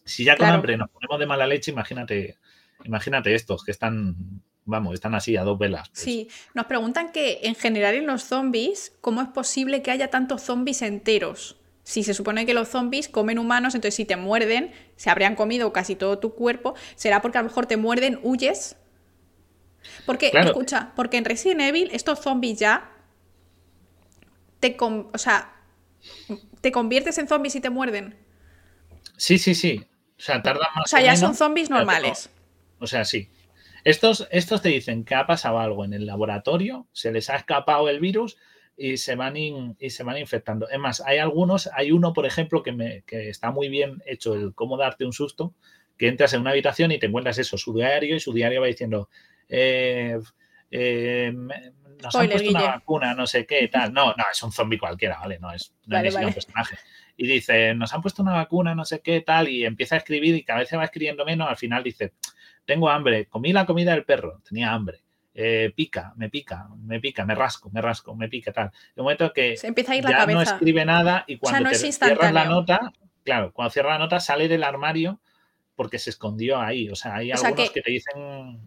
si ya con hambre nos ponemos de mala leche, imagínate, imagínate estos que están, vamos, están así a dos velas. Pues. Sí, nos preguntan que en general en los zombies, ¿cómo es posible que haya tantos zombies enteros? Si se supone que los zombies comen humanos, entonces si te muerden, se habrían comido casi todo tu cuerpo, será porque a lo mejor te muerden, huyes. Porque, escucha, porque en Resident Evil estos zombies ya te, o sea, te conviertes en zombies y te muerden. Sí, sí, sí. O sea, tardan más. O sea, ya son zombies normales. O sea, sí. Estos, estos te dicen que ha pasado algo en el laboratorio, se les ha escapado el virus y se van, y se van infectando. Es más, hay algunos, hay uno, por ejemplo, que, me, que está muy bien hecho, el cómo darte un susto, que entras en una habitación y te encuentras eso, su diario, y su diario va diciendo, eh, eh, nos han puesto una vacuna, no sé qué, tal. No, no, es un zombie cualquiera, ¿vale? No es, no un personaje y dice, nos han puesto una vacuna, no sé qué, tal, y empieza a escribir y cada vez se va escribiendo menos, al final dice, tengo hambre, comí la comida del perro, tenía hambre. Eh, pica, me pica, me pica, me rasco, me rasco, me pica, tal. De momento que se empieza a ir la ya no escribe nada y cuando cierras la nota, claro, cuando cierra la nota sale del armario porque se escondió ahí. O sea, hay algunos que, que te dicen...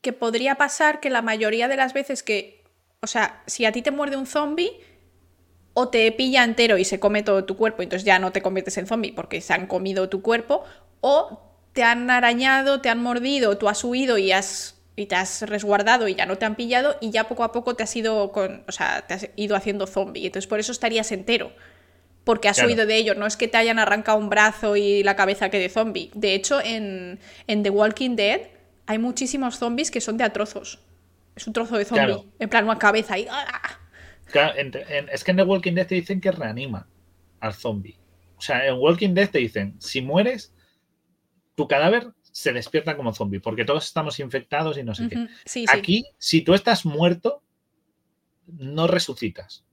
Que podría pasar que la mayoría de las veces que, o sea, si a ti te muerde un zombie, o te pilla entero y se come todo tu cuerpo, entonces ya no te conviertes en zombie porque se han comido tu cuerpo, o te han arañado, te han mordido, tú has huido y has y te has resguardado y ya no te han pillado y ya poco a poco te has ido con, o sea, te has ido haciendo zombie. Entonces por eso estarías entero. Porque has huido de ellos. No es que te hayan arrancado un brazo y la cabeza que de zombie. De hecho, en, en The Walking Dead hay muchísimos zombies que son de a trozos. Es un trozo de zombie. En plan, una cabeza y. ¡ah! Es que en The Walking Dead te dicen que reanima al zombie. O sea, en Walking Dead te dicen, si mueres, tu cadáver se despierta como zombie, porque todos estamos infectados y no sé qué. Aquí, si tú estás muerto, no resucitas.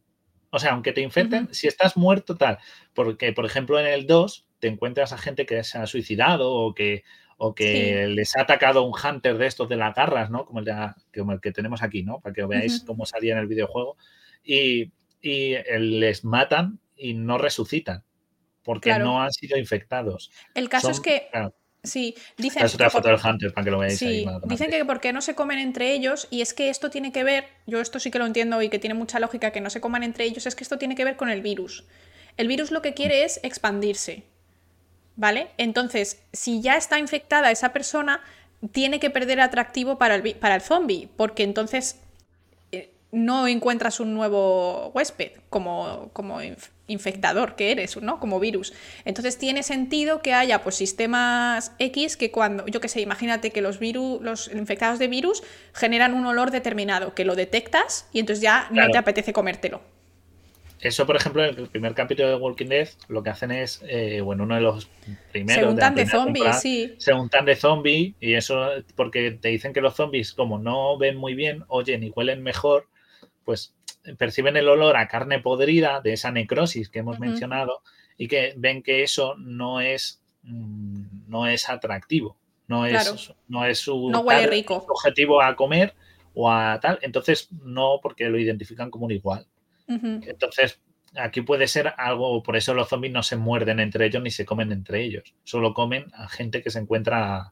O sea, aunque te infecten, si estás muerto, tal. Porque, por ejemplo, en el 2 te encuentras a gente que se ha suicidado o que, o que les ha atacado un hunter de estos de las garras, ¿no? Como el, que tenemos aquí, ¿no? Para que veáis cómo salía en el videojuego y, les matan y no resucitan porque no han sido infectados. El caso es que... Sí, dicen, otra foto del Hunter para que lo veáis. dicen que porque no se comen entre ellos, y es que esto tiene que ver, yo esto sí que lo entiendo y que tiene mucha lógica que no se coman entre ellos, es que esto tiene que ver con el virus. El virus lo que quiere es expandirse, ¿vale? Entonces, si ya está infectada esa persona, tiene que perder atractivo para el, para el zombie, porque entonces no encuentras un nuevo huésped como, como infectador que eres, ¿no? Como virus. Entonces tiene sentido que haya pues, sistemas X que cuando, yo qué sé, imagínate que los virus, los infectados de virus generan un olor determinado, que lo detectas y entonces ya no te apetece comértelo. eso, por ejemplo, en el primer capítulo de Walking Dead, lo que hacen es, eh, bueno, uno de los primeros. Se untan de, zombies, sí. Se untan de zombies y eso porque te dicen que los zombies, como no ven muy bien, oyen y huelen mejor, pues perciben el olor a carne podrida de esa necrosis que hemos mencionado y que ven que eso no es, mm, no es atractivo, no es, no es su no huele rico. objetivo a comer o a tal, entonces no porque lo identifican como un igual. Entonces, aquí puede ser algo, por eso los zombies no se muerden entre ellos ni se comen entre ellos, solo comen a gente que se encuentra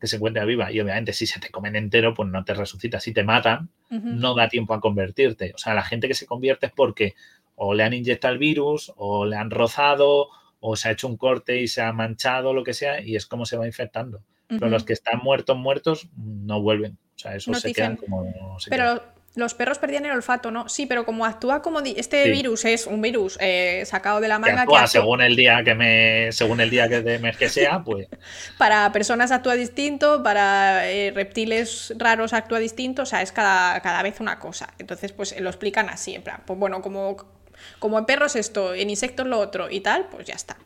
que se encuentra viva. Y obviamente si se te comen entero, pues no te resucitas. Si te matan, no da tiempo a convertirte. O sea, la gente que se convierte es porque o le han inyectado el virus, o le han rozado, o se ha hecho un corte y se ha manchado, lo que sea, y es como se va infectando. Pero los que están muertos, muertos, no vuelven. O sea, eso se quedan como... pero los perros perdían el olfato, ¿no? Sí, pero como actúa como este virus es un virus eh, sacado de la manga. Que según el día que me, según el día que, de que sea, pues. para personas actúa distinto, para eh, reptiles raros actúa distinto, o sea, es cada, cada vez una cosa. Entonces, pues lo explican así, en plan, pues bueno, como como en perros esto, en insectos lo otro y tal, pues ya está.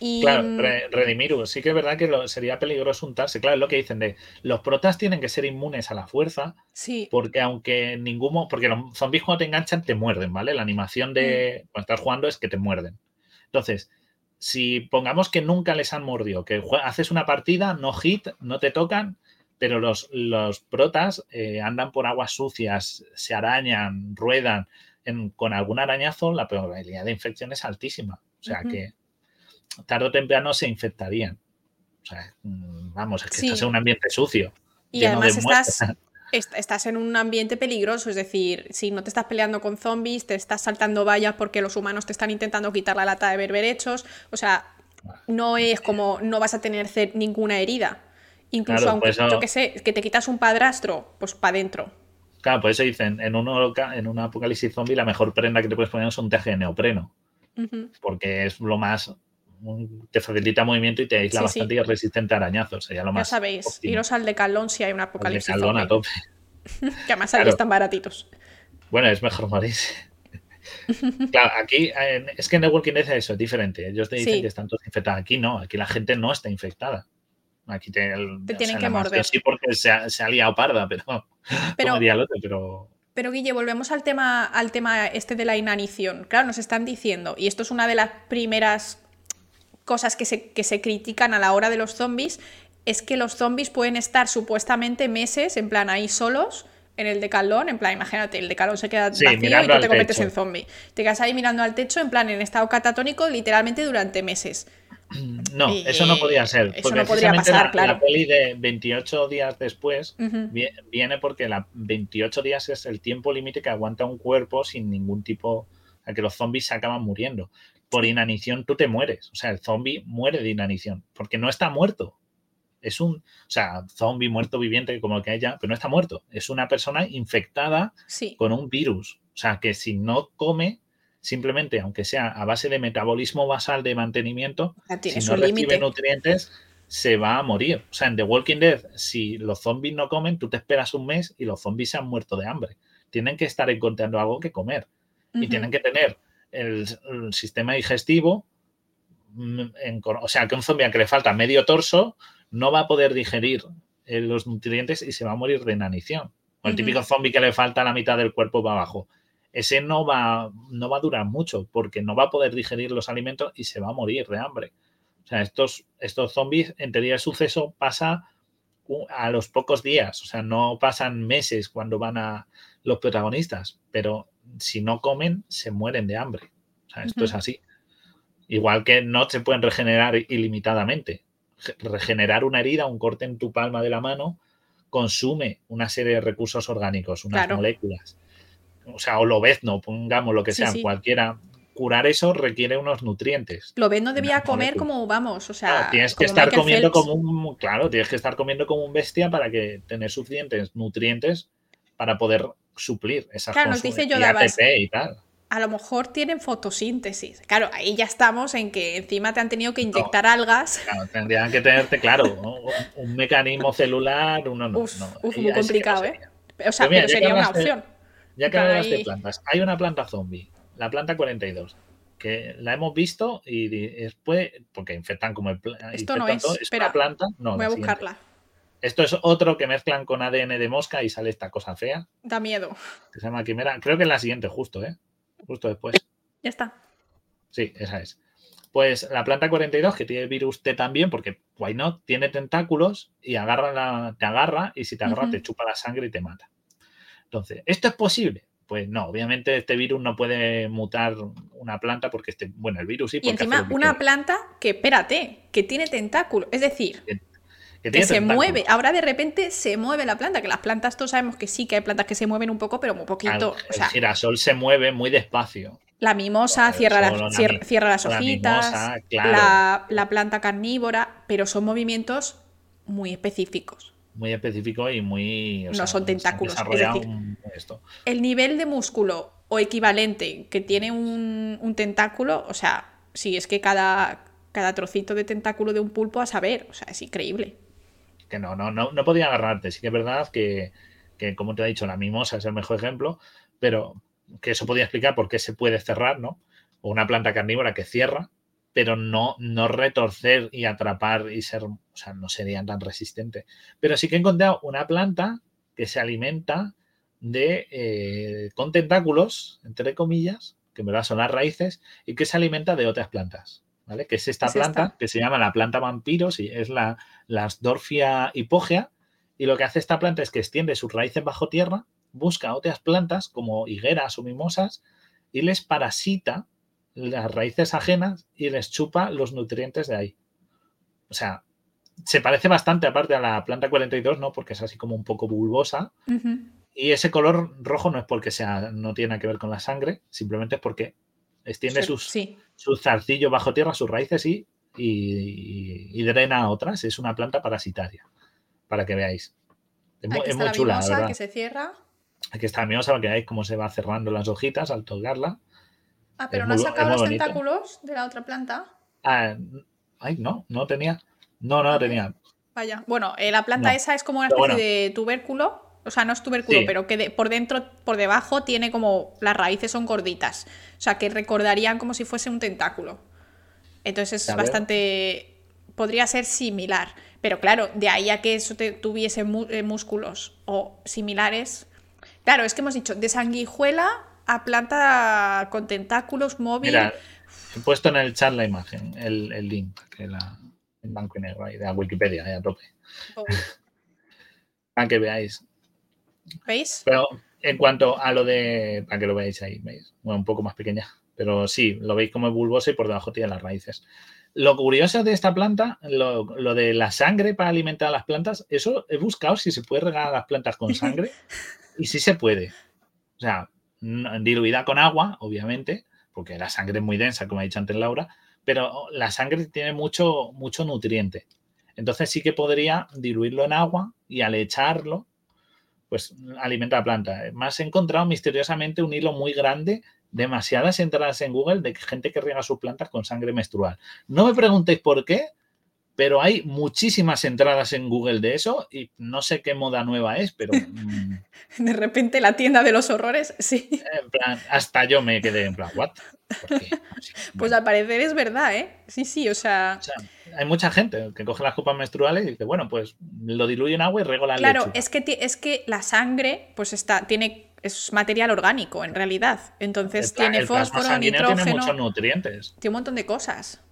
Y... Claro, mm, Redimiru, sí que es verdad que sería peligroso untarse. Claro, es lo que dicen de los protas tienen que ser inmunes a la fuerza. Sí. Porque aunque ninguno, porque los zombies cuando te enganchan te muerden, ¿vale? La animación de mm. cuando estás jugando es que te muerden. Entonces, si pongamos que nunca les han mordido, que haces una partida, no hit, no te tocan, pero los, los protas eh, andan por aguas sucias, se arañan, ruedan con algún arañazo la probabilidad de infección es altísima. O sea que tarde o temprano se infectarían. O sea, mm, vamos, es que estás en un ambiente sucio. Y además estás, en un ambiente peligroso, es decir, si no te estás peleando con zombies, te estás saltando vallas porque los humanos te están intentando quitar la lata de berberechos. O sea, no es como no vas a tener ninguna herida. Incluso aunque, yo que sé, que te quitas un padrastro, pues para adentro. Claro, por eso dicen, en, un, en un apocalipsis zombie la mejor prenda que te puedes poner es un traje de neopreno. Porque es lo más te facilita movimiento y te aísla bastante y es resistente a arañazos. Sería lo ya más sabéis, iros al Decalón si hay un apocalipsis. Decalón a tope. que además ahí están baratitos. Bueno, es mejor morirse. claro, aquí es que en The Walking Dead eso es diferente. Ellos te dicen que están todos infectados. Aquí no, aquí la gente no está infectada. Aquí te, tienen que morder. Sí, porque se ha, se ha, liado parda, pero. Pero, pero... pero Guille, volvemos al tema, al tema este de la inanición. Claro, nos están diciendo, y esto es una de las primeras cosas que se, que se critican a la hora de los zombies, es que los zombies pueden estar supuestamente meses, en plan ahí solos, en el decalón, en plan, imagínate, el decalón se queda vacío y tú te conviertes en zombie. Te quedas ahí mirando al techo, en plan, en estado catatónico, literalmente durante meses. No, eso no podía ser. Eso no podría pasar, la, claro. La peli de 28 días después viene porque la 28 días es el tiempo límite que aguanta un cuerpo sin ningún tipo. a que los zombies se acaban muriendo. Por inanición tú te mueres. O sea, el zombie muere de inanición porque no está muerto. Es un, o sea, zombie muerto viviente, como que haya, pero no está muerto. Es una persona infectada con un virus. O sea, que si no come, simplemente, aunque sea a base de metabolismo basal de mantenimiento, si no recibe nutrientes, se va a morir. O sea, en The Walking Dead, si los zombies no comen, tú te esperas un mes y los zombies se han muerto de hambre. Tienen que estar encontrando algo que comer. Y tienen que tener el, sistema digestivo, mm, o sea, que un zombie a que le falta medio torso no va a poder digerir eh, los nutrientes y se va a morir de inanición. O el típico zombie que le falta la mitad del cuerpo para abajo ese no va, no va a durar mucho porque no va a poder digerir los alimentos y se va a morir de hambre. O sea, estos, estos zombies, en teoría el suceso pasa a los pocos días, o sea, no pasan meses cuando van a los protagonistas, pero si no comen, se mueren de hambre. O sea, esto es así. Igual que no se pueden regenerar ilimitadamente. Regenerar una herida, un corte en tu palma de la mano, consume una serie de recursos orgánicos, unas moléculas o sea, o no pongamos lo que sea, cualquiera, curar eso requiere unos nutrientes. no debía comer como, vamos, o sea... tienes que estar comiendo como un... Claro, tienes que estar comiendo como un bestia para que tener suficientes nutrientes para poder suplir esas claro, nos dice yo y tal. A lo mejor tienen fotosíntesis. Claro, ahí ya estamos en que encima te han tenido que inyectar algas. Claro, tendrían que tenerte, claro, un, mecanismo celular, uno no. Uf, muy complicado, ¿eh? O sea, pero, sería una opción. Ya que hablas de plantas, hay una planta zombie la planta 42, que la hemos visto y después, porque infectan como el Esto no es, espera, planta. No, voy a buscarla. Esto es otro que mezclan con ADN de mosca y sale esta cosa fea. Da miedo. se llama quimera. Creo que es la siguiente, justo, ¿eh? Justo después. Ya está. Sí, esa es. Pues la planta 42, que tiene virus T también, porque why not, tiene tentáculos y agarra la, te agarra y si te agarra te chupa la sangre y te mata. Entonces, ¿esto es posible? Pues no, obviamente este virus no puede mutar una planta porque este, bueno, el virus sí. Y encima una planta que, espérate, que tiene tentáculos, es decir, que, se mueve. Ahora de repente se mueve la planta, que las plantas todos sabemos que sí, que hay plantas que se mueven un poco, pero muy poquito. el girasol se mueve muy despacio. La mimosa cierra, cierra, las hojitas, la, planta carnívora, pero son movimientos muy específicos. Muy específicos y muy... no son tentáculos. El nivel de músculo o equivalente que tiene un, un tentáculo, o sea, sí, es que cada, cada trocito de tentáculo de un pulpo a saber, o sea, es increíble que no, no, no, no podía agarrarte. Sí que es verdad que, como te he dicho, la mimosa es el mejor ejemplo, pero que eso podía explicar por qué se puede cerrar, ¿no? O una planta carnívora que cierra, pero no, no retorcer y atrapar y ser, o sea, no serían tan resistentes. Pero sí que he encontrado una planta que se alimenta de, eh, con tentáculos, entre comillas, que me verdad son las raíces, y que se alimenta de otras plantas. ¿vale? Que es esta planta que se llama la planta vampiro, sí, es la, la Asdorfia hipogea, y lo que hace esta planta es que extiende sus raíces bajo tierra, busca otras plantas como higueras o mimosas y les parasita las raíces ajenas y les chupa los nutrientes de ahí. O sea, se parece bastante aparte a la planta 42, ¿no? Porque es así como un poco bulbosa. Y ese color rojo no es porque sea, no tiene que ver con la sangre, simplemente es porque extiende sus, su zarcillo bajo tierra, sus raíces y, y, drena a otras. Es una planta parasitaria, para que veáis. Es, muy, es muy chula, ¿verdad? que se cierra. Aquí está la mimosa para que veáis cómo se va cerrando las hojitas al tocarla. Ah, pero no ha sacado los tentáculos de la otra planta. Ah, ay, no, no tenía. No, no la tenía. Vaya. Bueno, eh, la planta esa es como una especie de tubérculo. O sea, no es tubérculo, pero que por dentro, por debajo, tiene como. Las raíces son gorditas. O sea, que recordarían como si fuese un tentáculo. Entonces es bastante. Podría ser similar. Pero claro, de ahí a que eso te, tuviese eh, músculos o similares. Claro, es que hemos dicho de sanguijuela a planta con tentáculos móvil. Mira, he puesto en el chat la imagen, el, link, que la, en blanco y negro ahí de la Wikipedia, ahí a tope. Para que veáis. ¿Veis? Pero en cuanto a lo de. Para que lo veáis ahí, ¿veis? Bueno, un poco más pequeña. Pero sí, lo veis como es bulbosa y por debajo tiene las raíces. Lo curioso de esta planta, lo, de la sangre para alimentar a las plantas, eso he buscado si se puede regar a las plantas con sangre y sí se puede. O sea, diluida con agua, obviamente, porque la sangre es muy densa, como ha dicho antes Laura, pero la sangre tiene mucho, mucho nutriente. Entonces sí que podría diluirlo en agua y al echarlo pues alimenta la planta. Más he encontrado misteriosamente un hilo muy grande, demasiadas entradas en Google de gente que riega sus plantas con sangre menstrual. No me preguntéis por qué, pero hay muchísimas entradas en Google de eso y no sé qué moda nueva es, pero... Mm. de repente la tienda de los horrores, sí. En plan, hasta yo me quedé en plan, ¿what? pues al parecer es verdad, ¿eh? Sí, sí, o sea... hay mucha gente que coge las copas menstruales y dice, bueno, pues lo diluye en agua y rego la claro, Claro, es que, es que la sangre, pues está, tiene es material orgánico en realidad. Entonces tiene fósforo, nitrógeno. Tiene muchos nutrientes. Tiene un montón de cosas.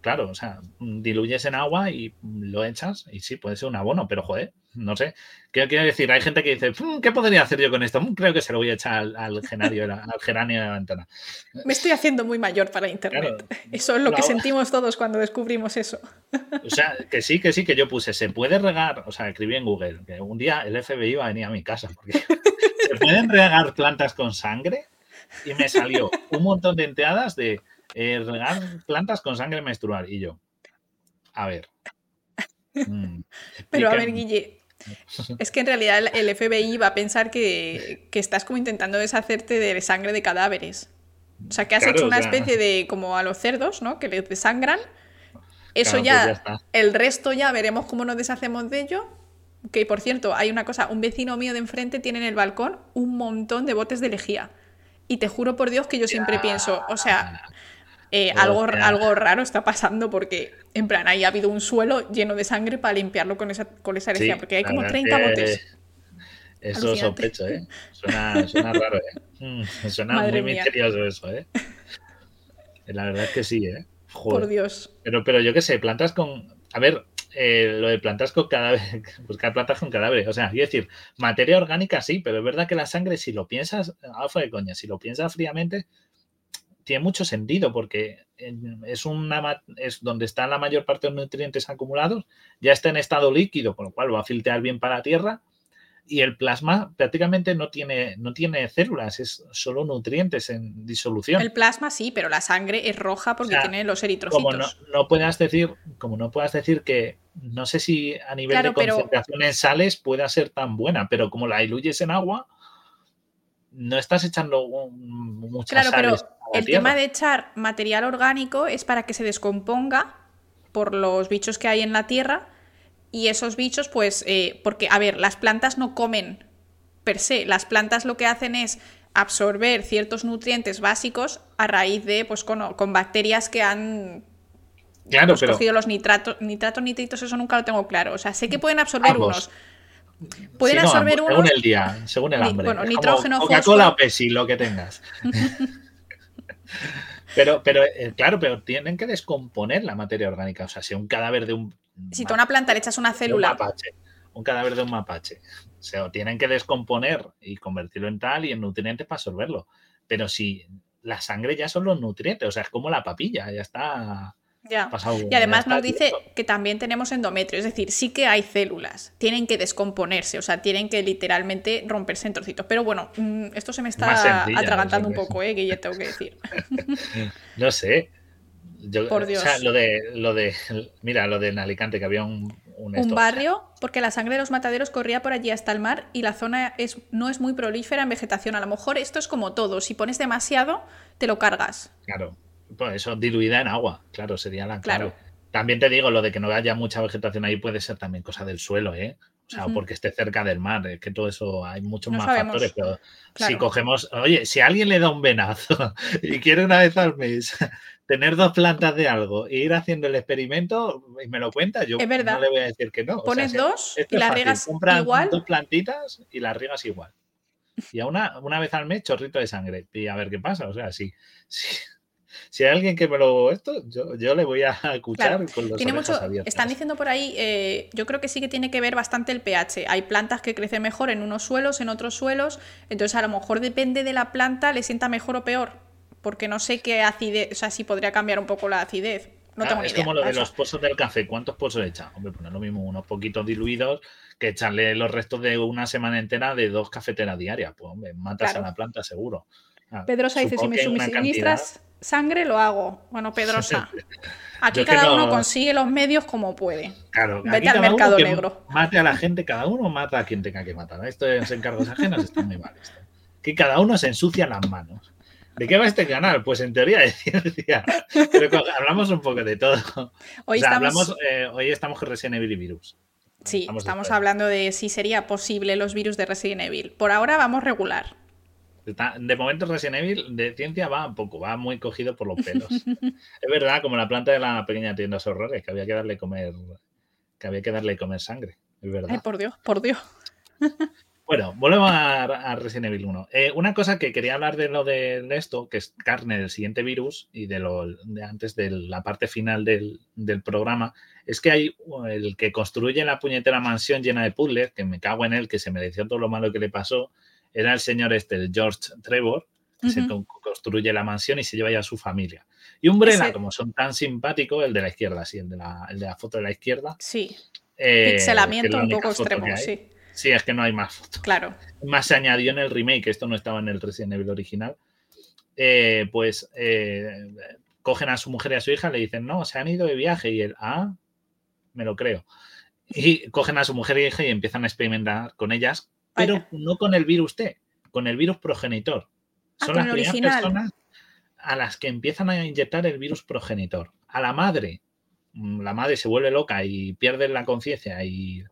Claro, o sea, diluyes en agua y lo echas y sí, puede ser un abono, pero joder, no sé. ¿Qué quiero decir? Hay gente que dice, mm, ¿qué podría hacer yo con esto? Mm, creo que se lo voy a echar al, al geranio, al geranio de la ventana. Me estoy haciendo muy mayor para Internet. eso es lo que sentimos todos cuando descubrimos eso. O sea, que sí, que sí, que yo puse, se puede regar, o sea, escribí en Google, que un día el FBI va a venir a mi casa, porque ¿se pueden regar plantas con sangre? Y me salió un montón de enteadas de eh, regar plantas con sangre menstrual. Y yo, a ver. Mm, Pero a ver, Guille, es que en realidad el FBI va a pensar que, estás como intentando deshacerte de sangre de cadáveres. O sea, que has hecho una especie de, como a los cerdos, ¿no? Que les desangran. Eso pues ya, el resto ya veremos cómo nos deshacemos de ello. Que por cierto, hay una cosa, un vecino mío de enfrente tiene en el balcón un montón de botes de lejía. y te juro por Dios que yo siempre pienso, o sea, eh, algo, algo raro está pasando porque, en plan, ahí ha habido un suelo lleno de sangre para limpiarlo con esa, con esa herencia, porque hay como 30 botes. Eso sospecho, ¿eh? Suena, suena raro, ¿eh? Mm, suena muy misterioso eso, ¿eh? La verdad es que sí, ¿eh? Por Dios. Pero, pero yo qué sé, plantas con. A ver, eh, lo de plantas con cadáveres, buscar plantas con cadáveres. O sea, quiero decir, materia orgánica sí, pero es verdad que la sangre, si lo piensas, alfa de coña, si lo piensas fríamente, tiene mucho sentido porque es una es donde están la mayor parte de los nutrientes acumulados, ya está en estado líquido, con lo cual va a filtrar bien para la tierra y el plasma prácticamente no tiene, no tiene células, es solo nutrientes en disolución. El plasma sí, pero la sangre es roja porque tiene los eritrocitos. Como no, puedas decir, como no puedas decir que no sé si a nivel de concentración en sales pueda ser tan buena, pero como la diluyes en agua, no estás echando muchas Claro, pero el tema de echar material orgánico es para que se descomponga por los bichos que hay en la tierra y esos bichos, pues, eh, porque, a ver, las plantas no comen per se, las plantas lo que hacen es absorber ciertos nutrientes básicos a raíz de, pues, con, con bacterias que han claro, pues, cogido los nitratos, nitratos, nitritos, eso nunca lo tengo claro. O sea, sé que pueden absorber unos. Pueden absorber unos. Según el día, según el hambre. Bueno, nitrógeno, Coca-Cola o Pepsi, lo que tengas. pero, pero, eh, claro, pero tienen que descomponer la materia orgánica. O sea, si un cadáver de un si tú a una planta le echas una célula. Un, cadáver de un mapache. O sea, tienen que descomponer y convertirlo en tal y en nutrientes para absorberlo. Pero si la sangre ya son los nutrientes, o sea, es como la papilla, ya está. Ya. y además nos dice que también tenemos endometrio, es decir, sí que hay células, tienen que descomponerse, o sea, tienen que literalmente romperse en trocitos. Pero bueno, mm, esto se me está atragantando un poco, ¿eh? Que ya tengo que decir. no sé, Por Dios. O sea, lo de, lo de, mira, lo de en Alicante, que había un... Un, barrio, porque la sangre de los mataderos corría por allí hasta el mar y la zona es, no es muy prolífera en vegetación. A lo mejor esto es como todo, si pones demasiado, te lo cargas. Claro, pues eso, diluida en agua, claro, sería la claro. También te digo, lo de que no haya mucha vegetación ahí puede ser también cosa del suelo, ¿eh? O sea, porque esté cerca del mar, es que todo eso hay muchos más factores, pero si cogemos, oye, si alguien le da un venazo y quiere una vez al mes tener dos plantas de algo e ir haciendo el experimento y me lo cuenta, yo no le voy a decir que no. Pones dos y las riegas igual. dos plantitas y las riegas igual. Y a una, una vez al mes, chorrito de sangre. Y a ver qué pasa. O sea, si, si, hay alguien que me lo esto, yo, yo le voy a escuchar con los tiene mucho, Están diciendo por ahí, eh, yo creo que sí que tiene que ver bastante el pH. Hay plantas que crecen mejor en unos suelos, en otros suelos. Entonces, a lo mejor depende de la planta, le sienta mejor o peor porque no sé qué acidez, o sea, si podría cambiar un poco la acidez. No tengo ni es como lo de los pozos del café. ¿Cuántos pozos echan? Hombre, pues no es lo mismo unos poquitos diluidos que echarle los restos de una semana entera de dos cafeteras diarias. Pues hombre, matas a la planta seguro. Pedrosa dice, si me suministras sangre, lo hago. Bueno, Pedrosa. Aquí cada uno consigue los medios como puede. Claro, Vete al mercado negro. Mate a la gente, cada uno mata a quien tenga que matar. Esto es encargos ajenos, está muy mal. Esto. Que cada uno se ensucia las manos. ¿De qué va este canal? Pues en teoría de ciencia. hablamos un poco de todo. Hoy, estamos... Hablamos, eh, hoy estamos con Resident Evil y virus. Sí, estamos, hablando de si sería posible los virus de Resident Evil. Por ahora vamos regular. De momento Resident Evil de ciencia va poco, va muy cogido por los pelos. es verdad, como la planta de la pequeña tienda de horrores, que había que darle comer, que había que darle comer sangre. Es verdad. Ay, por Dios, por Dios. Bueno, volvemos a, Resident Evil 1. Eh, una cosa que quería hablar de lo de, esto, que es carne del siguiente virus y de lo de antes de la parte final del, programa, es que hay el que construye la puñetera mansión llena de puzzles, que me cago en él, que se mereció todo lo malo que le pasó, era el señor este, George Trevor, que se construye la mansión y se lleva ya a su familia. Y Umbrella, como son tan simpáticos, el de la izquierda, sí, el de la, el de la foto de la izquierda. Sí. Eh, Pixelamiento un poco extremo, sí. Sí, es que no hay más fotos. Claro. Más se añadió en el remake, esto no estaba en el Resident Evil original. Eh, pues eh, cogen a su mujer y a su hija, le dicen, no, se han ido de viaje. Y él, ah, me lo creo. Y cogen a su mujer y hija y empiezan a experimentar con ellas, pero no con el virus T, con el virus progenitor. Ah, Son las primeras personas a las que empiezan a inyectar el virus progenitor. A la madre, mm, la madre se vuelve loca y pierde la conciencia y,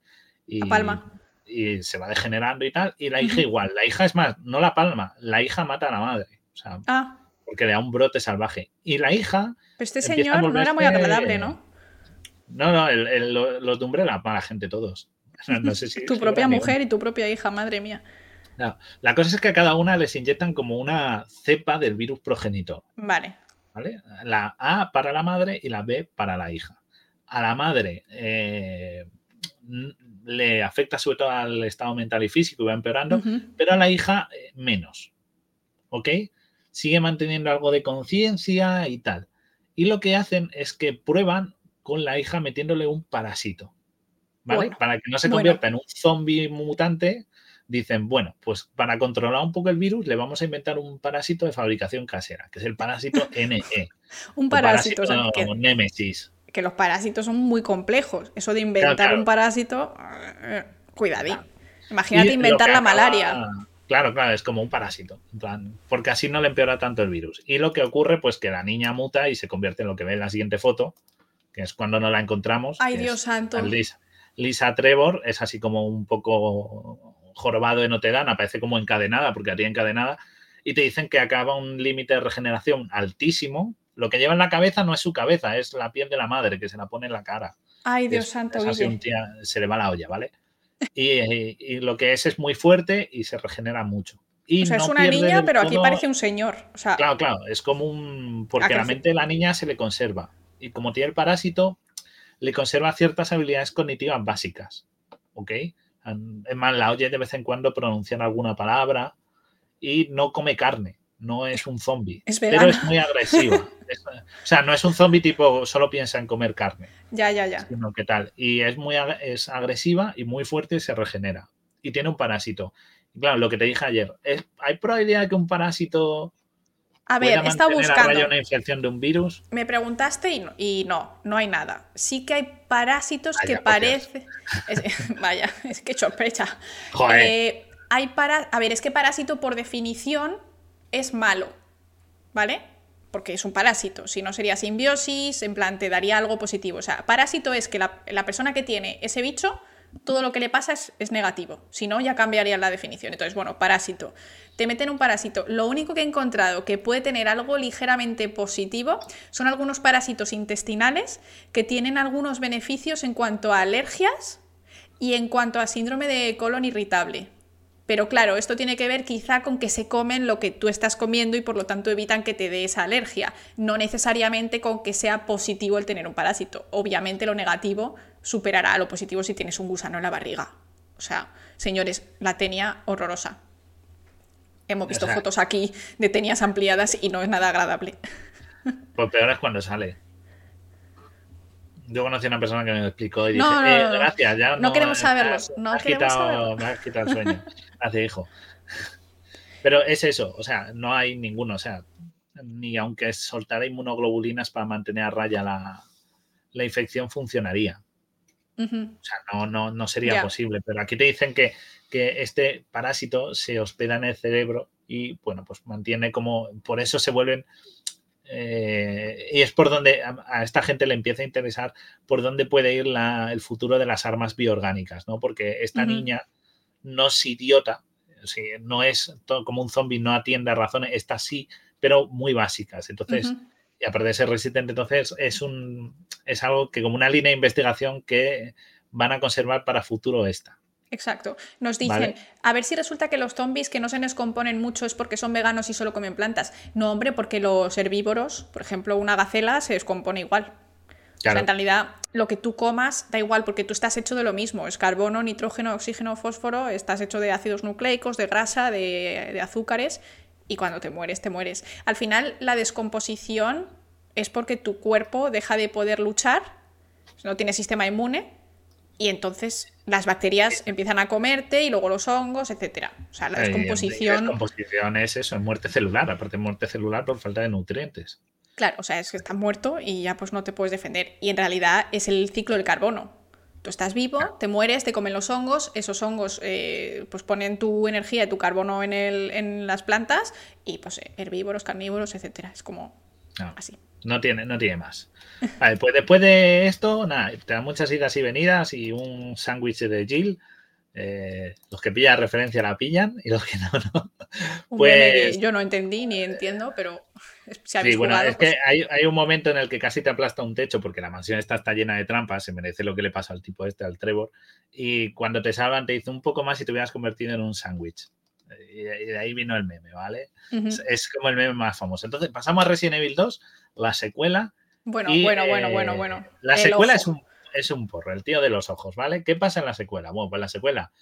y, se va degenerando y tal, y la hija igual. La hija es más, no la palma, la hija mata a la madre. O sea, Ah, porque le da un brote salvaje. Y la hija. pero este señor no era muy agradable, ¿no? No, no, el- el- lo- los de Umbrella, mala gente todos. No sé si- Tu propia habrá mujer y tu propia hija, madre mía. No, La cosa es que a cada una les inyectan como una cepa del virus progenitor. Vale. ¿vale? La A para la madre y la B para la hija. A la madre eh, le afecta sobre todo al estado mental y físico y va empeorando, pero a la hija eh, menos. ¿Ok? Sigue manteniendo algo de conciencia y tal. Y lo que hacen es que prueban con la hija metiéndole un parásito. ¿Vale? Bueno, para que no se bueno. convierta en un zombie mutante, dicen, bueno, pues para controlar un poco el virus le vamos a inventar un parásito de fabricación casera, que es el parásito NE. Un parásito, parásito que, Némesis. que los parásitos son muy complejos. Eso de inventar Claro, claro. un parásito, eh, cuidadín. Imagínate Y lo inventar la acaba- malaria. Claro, claro, es como un parásito, porque así no le empeora tanto el virus. Y lo que ocurre, pues que la niña muta y se convierte en lo que ve en la siguiente foto, que es cuando no la encontramos. Ay, Dios santo. Lisa, Lisa Trevor es así como un poco jorobado de Notre Dame, aparece como encadenada, porque haría encadenada, y te dicen que acaba un límite de regeneración altísimo. Lo que lleva en la cabeza no es su cabeza, es la piel de la madre que se la pone en la cara. Ay, Dios Es- santo, es así un tía- se le va la olla, ¿vale? Y, y- y lo que es es muy fuerte y se regenera mucho. Y O sea, es no una pierde niña, pero aquí parece un señor. O sea, Claro, claro, es como un... Porque que la mente de la niña se le conserva. Y como tiene el parásito, le conserva ciertas habilidades cognitivas básicas. ¿Ok? Es más, la oye de vez en cuando pronunciar alguna palabra y no come carne. No es un zombie. Es pero es muy agresiva. Es- o sea, no es un zombie tipo solo piensa en comer carne ya, ya, ya. sino que tal. Y es muy es agresiva y muy fuerte y se regenera. Y tiene un parásito. Y claro, lo que te dije ayer, es- ¿hay probabilidad de que un parásito A ver, está buscando. una infección de un virus? Me preguntaste y no, y no, no hay nada. Sí que hay parásitos Vaya, que parece. es- vaya, es que sospecha. Joder. Eh, hay para... A ver, es que parásito por definición es malo, ¿vale? Porque es un parásito. Si no sería simbiosis, en plan te daría algo positivo. O sea, parásito es que la, la persona que tiene ese bicho, todo lo que le pasa es, negativo. Si no, ya cambiaría la definición. Entonces, bueno, parásito. Te meten un parásito. Lo único que he encontrado que puede tener algo ligeramente positivo son algunos parásitos intestinales que tienen algunos beneficios en cuanto a alergias y en cuanto a síndrome de colon irritable. Pero claro, esto tiene que ver quizá con que se comen lo que tú estás comiendo y por lo tanto evitan que te dé esa alergia. No necesariamente con que sea positivo el tener un parásito. Obviamente lo negativo superará a lo positivo si tienes un gusano en la barriga. O sea, señores, la tenia horrorosa. Hemos visto sea- fotos aquí de tenias ampliadas y no es nada agradable. Pues peor es cuando sale. Yo conocí a una persona que me lo explicó y dije, No, no, "Eh, no, no. gracias, ya No queremos me saberlo, has- no has queremos quitado- saberlo. Me has quitado el sueño. Gracias, hijo. Pero es eso, o sea, no hay ninguno, o sea, ni aunque soltara inmunoglobulinas para mantener a raya la, la infección funcionaría. Ujú. O sea, no, no, no sería Ya. posible. Pero aquí te dicen que, que este parásito se hospeda en el cerebro y, bueno, pues mantiene como. Por eso se vuelven. eh, y es por donde a, a esta gente le empieza a interesar por dónde puede ir la- el futuro de las armas bioorgánicas, ¿no? Porque esta Ujú. niña no es idiota, sea, no es to- como un zombie, no atiende a razones, está sí, pero muy básicas. Entonces, Ujú. Y aparte de ser resistente, entonces es un es algo que como una línea de investigación que van a conservar para futuro esta. Exacto. Nos dicen, Vale. a ver si resulta que los zombies que no se descomponen mucho es porque son veganos y solo comen plantas. No, hombre, porque los herbívoros, por ejemplo, una gacela se descompone igual. O sea, Claro. en realidad, lo que tú comas da igual porque tú estás hecho de lo mismo. Es carbono, nitrógeno, oxígeno, fósforo, estás hecho de ácidos nucleicos, de grasa, de, de azúcares y cuando te mueres, te mueres. Al final, la descomposición es porque tu cuerpo deja de poder luchar, no tiene sistema inmune y entonces las bacterias empiezan a comerte y luego los hongos, etcétera. O sea, la y- y descomposición... descomposición es eso, es muerte celular, aparte muerte celular por falta de nutrientes. Claro, o sea, es que estás muerto y ya pues no te puedes defender. Y en realidad es el ciclo del carbono. Tú estás vivo, te mueres, te comen los hongos, esos hongos eh, pues ponen tu energía y tu carbono en, el, en las plantas y pues eh, herbívoros, carnívoros, etcétera. Es como No, así. no tiene, no tiene más. Vale, pues después de esto, nada, te dan muchas idas y venidas y un sándwich de Jill Eh, los que pillan referencia la pillan y los que no, no. Pues, yo no entendí ni entiendo, pero si sí, bueno, es que pues hay, un momento en el que casi te aplasta un techo porque la mansión está, está llena de trampas, se merece lo que le pasa al tipo este, al Trevor, y cuando te salvan te dice un poco más y te hubieras convertido en un sándwich. Y de ahí vino el meme, ¿vale? es, como el meme más famoso. Entonces pasamos a Resident Evil 2, la secuela. Bueno, bueno, bueno, bueno, bueno. La secuela es un es un porro, el tío de los ojos, ¿vale? ¿Qué pasa en la secuela? Bueno, pues la secuela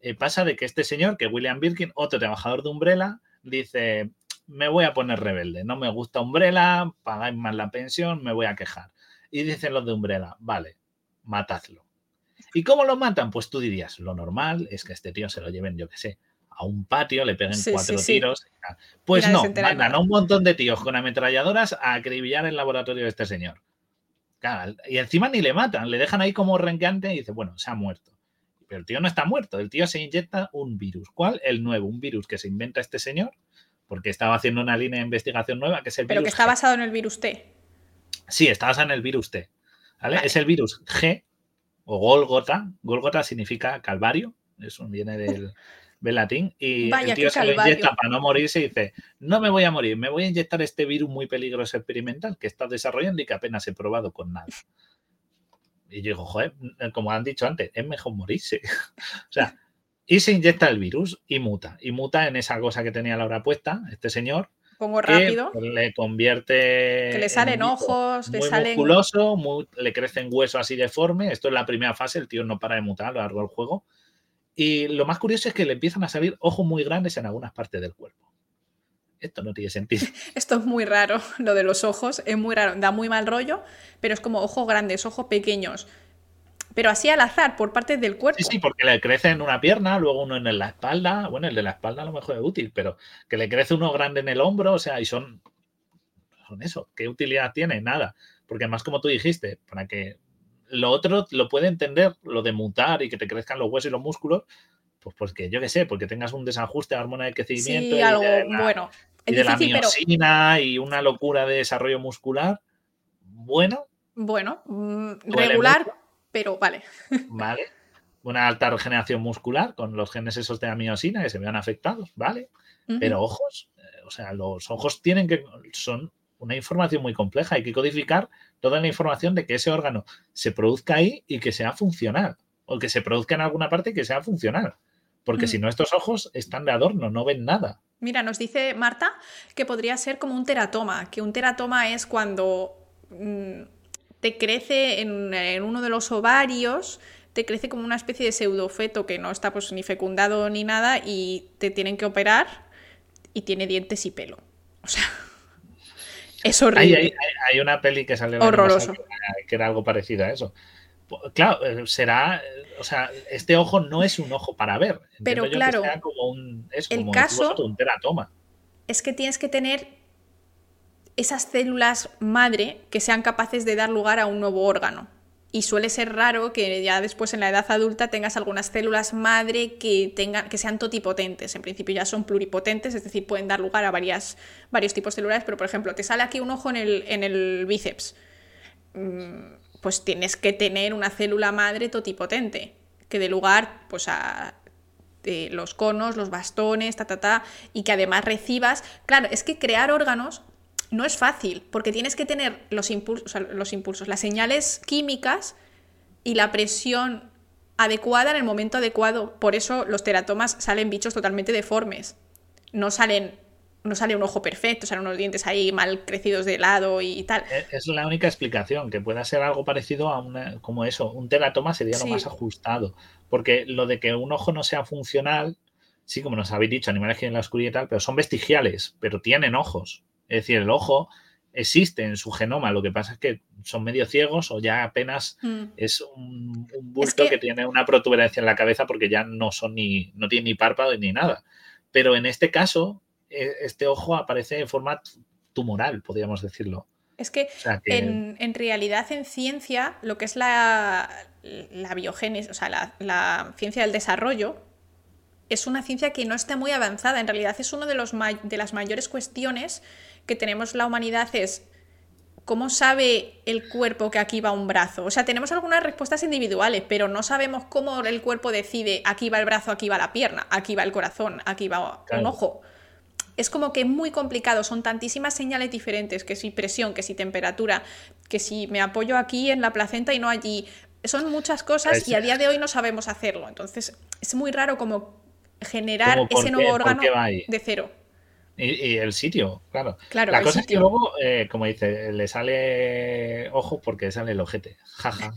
eh, pasa de que este señor, que William Birkin, otro trabajador de Umbrella, dice, me voy a poner rebelde, no me gusta Umbrella, pagáis más la pensión, me voy a quejar. Y dicen los de Umbrella, vale, matadlo. ¿Y cómo lo matan? Pues tú dirías, lo normal es que este tío se lo lleven, yo qué sé, a un patio, le peguen cuatro tiros. Pues no, mandan a un montón de tíos con ametralladoras a acribillar el laboratorio de este señor y encima ni le matan, le dejan ahí como renqueante y dice, bueno, se ha muerto. Pero el tío no está muerto, el tío se inyecta un virus. ¿Cuál? El nuevo, un virus que se inventa este señor, porque estaba haciendo una línea de investigación nueva, que es el Pero que está basado en el virus T. Sí, está basado en el virus T. Es el virus G o Golgota. Golgota significa calvario, eso viene del, latín, y el tío se lo inyecta para no morirse y dice, no me voy a morir, me voy a inyectar este virus muy peligroso experimental que está desarrollando y que apenas he probado con nada. Y yo digo, joder, como han dicho antes, es mejor morirse. o sea, y se inyecta el virus y muta. Y muta en esa cosa que tenía la hora puesta, este señor. Pongo rápido. le convierte. Que le salen ojos, le salen. musculoso, le crecen huesos así deforme. Esto es la primera fase, el tío no para de mutar a lo largo del juego. Y lo más curioso es que le empiezan a salir ojos muy grandes en algunas partes del cuerpo. Esto no tiene sentido. Esto es muy raro, lo de los ojos, es muy raro, da muy mal rollo, pero es como ojos grandes, ojos pequeños. Pero así al azar, por partes del cuerpo. Sí, sí, porque le crece en una pierna, luego uno en la espalda. Bueno, el de la espalda a lo mejor es útil, pero que le crece uno grande en el hombro, o sea, y son, son eso. ¿Qué utilidad tiene? Nada. Porque más como tú dijiste, para que lo otro lo puede entender, lo de mutar y que te crezcan los huesos y los músculos, pues porque yo qué sé, porque tengas un desajuste de hormona de crecimiento. y algo bueno. y de la miosina y una locura de desarrollo muscular. Bueno. Bueno, mm, regular, pero vale. Vale. Una alta regeneración muscular con los genes esos de la miosina que se vean afectados, ¿vale? Pero ojos, eh, o sea, los ojos tienen que. son una información muy compleja. Hay que codificar toda la información de que ese órgano se produzca ahí y que sea funcional. O que se produzca en alguna parte y que sea funcional. Porque si no, estos ojos están de adorno, no ven nada. Mira, nos dice Marta que podría ser como un teratoma, que un teratoma es cuando mm, te crece en, en, uno de los ovarios, te crece como una especie de pseudofeto que no está pues ni fecundado ni nada y te tienen que operar y tiene dientes y pelo. O sea, es horrible. Hay, una peli que salió Horroroso. Que, era algo parecido a eso. Claro, eh, será, o sea, este ojo no es un ojo para ver. Pero claro, como un, es el caso un teratoma. Es que tienes que tener esas células madre que sean capaces de dar lugar a un nuevo órgano y suele ser raro que ya después en la edad adulta tengas algunas células madre que, que sean totipotentes. En principio ya son pluripotentes, es decir, pueden dar lugar a varias, varios tipos celulares, pero por ejemplo, te sale aquí un ojo en el, en el bíceps. Mm, pues tienes que tener una célula madre totipotente que dé lugar pues, a los conos, los bastones, ta, ta, ta, y que además recibas. Claro, es que crear órganos no es fácil, porque tienes que tener los impulsos, los impulsos, las señales químicas y la presión adecuada en el momento adecuado. Por eso los teratomas salen bichos totalmente deformes. No salen no sale un ojo perfecto, salen unos dientes ahí mal crecidos de lado y tal. Es la única explicación, que pueda ser algo parecido a una, como eso, un teratoma sería lo más ajustado, porque lo de que un ojo no sea funcional, sí, como nos habéis dicho, animales que en la oscuridad y tal, pero son vestigiales, pero tienen ojos. Es decir, el ojo existe en su genoma, lo que pasa es que son medio ciegos o ya apenas mm. es un, bulto que... tiene una protuberancia en la cabeza porque ya no son ni, no tiene ni párpado ni nada. Pero en este caso, e, este ojo aparece en forma tumoral, podríamos decirlo. Es que, En, realidad en ciencia, lo que es la, la biogénesis, o sea, la, la, ciencia del desarrollo, es una ciencia que no está muy avanzada. En realidad es una de, los de las mayores cuestiones que tenemos la humanidad es ¿cómo sabe el cuerpo que aquí va un brazo? O sea, tenemos algunas respuestas individuales, pero no sabemos cómo el cuerpo decide aquí va el brazo, aquí va la pierna, aquí va el corazón, aquí va un ojo. Es como que es muy complicado, son tantísimas señales diferentes, que si presión, que si temperatura, que si me apoyo aquí en la placenta y no allí. Son muchas cosas y a día de hoy no sabemos hacerlo. Entonces, es muy raro como generar ese nuevo órgano de cero. Y, el sitio, claro. la cosa es que luego, eh, como dice, le sale ojo porque sale el ojete.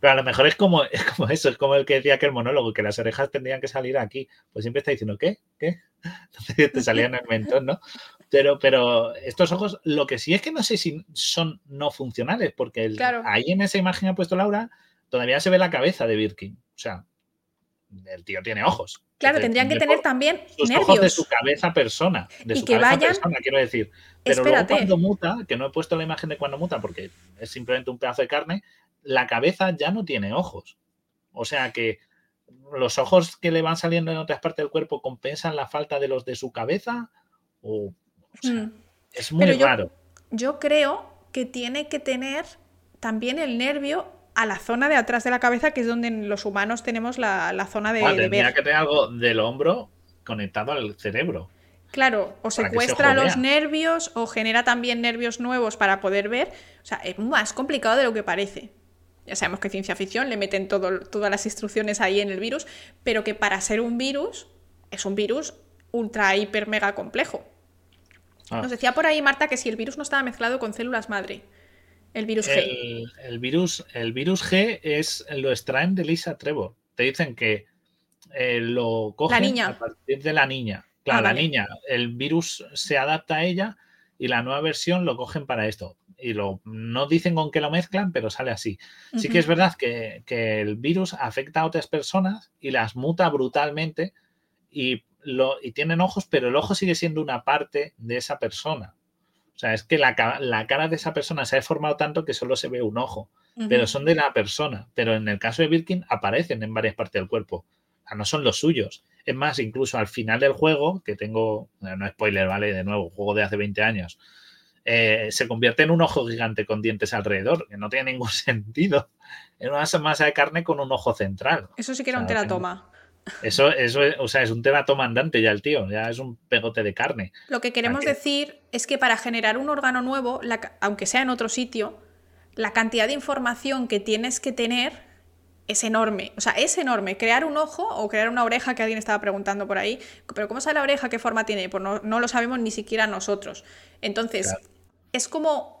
Pero a lo mejor es como, es como eso, es como el que decía que el monólogo, que las orejas tendrían que salir aquí. Pues siempre está diciendo, ¿qué? ¿Qué? Entonces te salían en el mentón, ¿no? Pero, pero estos ojos, lo que sí es que no sé si son no funcionales, porque ahí en esa imagen ha puesto Laura, todavía se ve la cabeza de Birkin. O sea, el tío tiene ojos. Claro, tendrían que tener también sus ojos de su cabeza persona, de su cabeza persona, quiero decir. Pero luego cuando muta, que no he puesto la imagen de cuando muta porque es simplemente un pedazo de carne, la cabeza ya no tiene ojos. O sea que los ojos que le van saliendo en otras partes del cuerpo compensan la falta de los de su cabeza o, hmm. es muy raro. yo creo que tiene que tener también el nervio a la zona de atrás de la cabeza, que es donde los humanos tenemos la, zona de, de ver. que tener algo del hombro conectado al cerebro. Claro, o secuestra los nervios o genera también nervios nuevos para poder ver. O sea, es más complicado de lo que parece. Ya sabemos que ciencia ficción le meten todo, todas las instrucciones ahí en el virus, pero que para ser un virus es un virus ultra, hiper, mega complejo. Ah. Nos decía por ahí Marta que si el virus no estaba mezclado con células madre. El virus G. El, virus, el virus G es, lo extraen de Lisa Trevor. Te dicen que eh, lo cogen a partir de la niña. Claro, ah, la niña, el virus se adapta a ella y la nueva versión lo cogen para esto. Y lo, no dicen con qué lo mezclan, pero sale así. Sí que es verdad que, que, el virus afecta a otras personas y las muta brutalmente y, lo, y tienen ojos, pero el ojo sigue siendo una parte de esa persona. O sea, es que la, cara de esa persona se ha deformado tanto que solo se ve un ojo, pero son de la persona. Pero en el caso de Birkin aparecen en varias partes del cuerpo. O sea, no son los suyos. Es más, incluso al final del juego, que tengo, no spoiler, ¿vale? De nuevo, juego de hace 20 años, eh, se convierte en un ojo gigante con dientes alrededor, que no tiene ningún sentido. En una masa de carne con un ojo central. Eso sí que era un teratoma. Eso, eso o sea, es un tema tomandante ya el tío, ya es un pegote de carne. Lo que queremos decir es que para generar un órgano nuevo, aunque sea en otro sitio, la cantidad de información que tienes que tener es enorme. O sea, es enorme. Crear un ojo o crear una oreja, que alguien estaba preguntando por ahí, pero ¿cómo sabe la oreja? ¿Qué forma tiene? Pues no, lo sabemos ni siquiera nosotros. Entonces, es como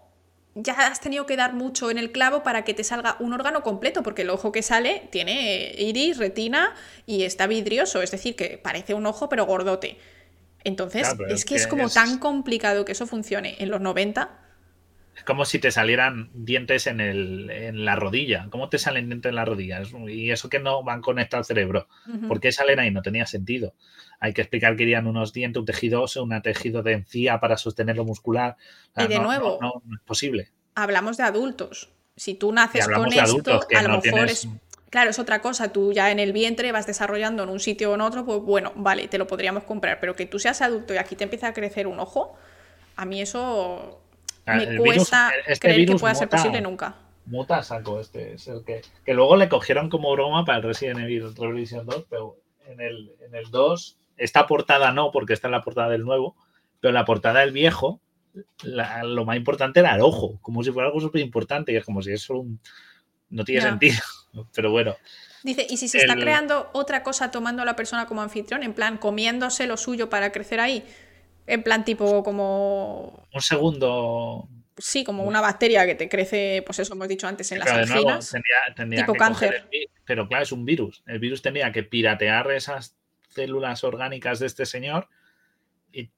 ya has tenido que dar mucho en el clavo para que te salga un órgano completo, porque el ojo que sale tiene iris, retina y está vidrioso, es decir, que parece un ojo pero gordote. Entonces, es que es, como tan complicado que eso funcione en los 90. Es como si te salieran dientes en, el, en la rodilla. ¿Cómo te salen dientes en la rodilla? Y eso que no van conectados al cerebro. ¿Por qué salen ahí? No tenía sentido. Hay que explicar que irían unos dientes, un tejido óseo, un tejido de encía para sostenerlo muscular. y de nuevo, no, es posible. Hablamos de adultos. Si tú naces con esto, a lo mejor es. Claro, es otra cosa. Tú ya en el vientre vas desarrollando en un sitio o en otro, pues bueno, vale, te lo podríamos comprar. Pero que tú seas adulto y aquí te empieza a crecer un ojo, a mí eso ah, me cuesta este creer que pueda ser posible nunca. Muta saco este, es el que, que luego le cogieron como broma para el Resident Evil Revolution 2, pero en el, en el 2 esta portada no, porque está en la portada del nuevo, pero la portada del viejo, lo más importante era el ojo, como si fuera algo súper importante, y es como si eso no tiene sentido. Pero bueno. Dice, ¿y si se está creando otra cosa tomando a la persona como anfitrión, en plan comiéndose lo suyo para crecer ahí? En plan tipo como... Un segundo... Sí, como una bacteria que te crece, pues eso hemos dicho antes, en las anginas. tipo cáncer. pero claro, es un virus. El virus tenía que piratear esas células orgánicas de este señor y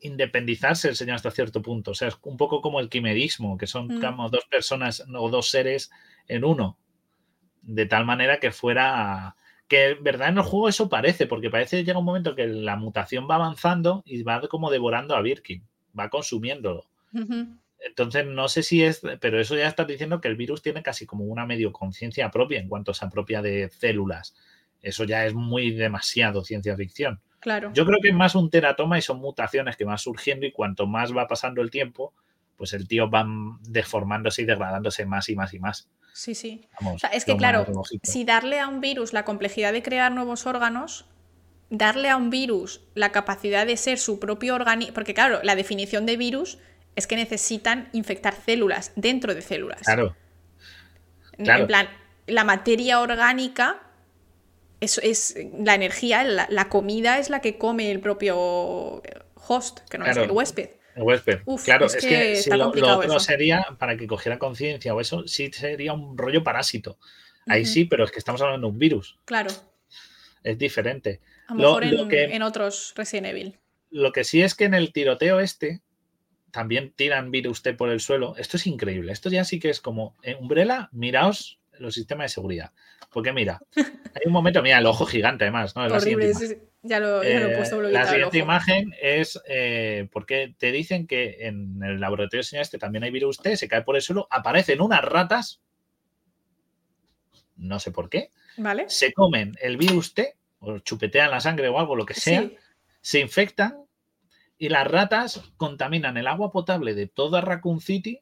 independizarse el señor hasta cierto punto. O sea, es un poco como el quimerismo, que son mm. como dos personas o dos seres en uno. De tal manera que fuera. Que en verdad en el juego eso parece, porque parece que llega un momento que la mutación va avanzando y va como devorando a Birkin, va consumiéndolo. Entonces, no sé si es, pero eso ya está diciendo que el virus tiene casi como una medio conciencia propia en cuanto se apropia de células. Eso ya es muy demasiado ciencia ficción. Claro. Yo creo que es más un teratoma y son mutaciones que van surgiendo y cuanto más va pasando el tiempo, pues el tío va deformándose y degradándose más y más y más. Sí, sí. es que, claro, si darle a un virus la complejidad de crear nuevos órganos, darle a un virus la capacidad de ser su propio organismo, porque claro, la definición de virus es que necesitan infectar células dentro de células. Claro. En plan, la materia orgánica es, es la energía, la, comida es la que come el propio host, que no es el huésped. El huésped. claro, es, que, si lo, otro sería, para que cogiera conciencia o eso, sí sería un rollo parásito. Ahí sí, pero es que estamos hablando de un virus. Claro. Es diferente. A lo mejor en, que, en otros Resident Evil. Lo que sí es que en el tiroteo este, también tiran virus T por el suelo. Esto es increíble. Esto ya sí que es como eh, Umbrella, miraos los sistemas de seguridad. Porque mira, hay un momento, mira, el ojo gigante además, ¿no? Horrible, ya lo, he puesto La siguiente imagen es eh, porque te dicen que en el laboratorio de este también hay virus T, se cae por el suelo, aparecen unas ratas, no sé por qué, ¿Vale? se comen el virus T, o chupetean la sangre o algo, lo que sea, se infectan y las ratas contaminan el agua potable de toda Raccoon City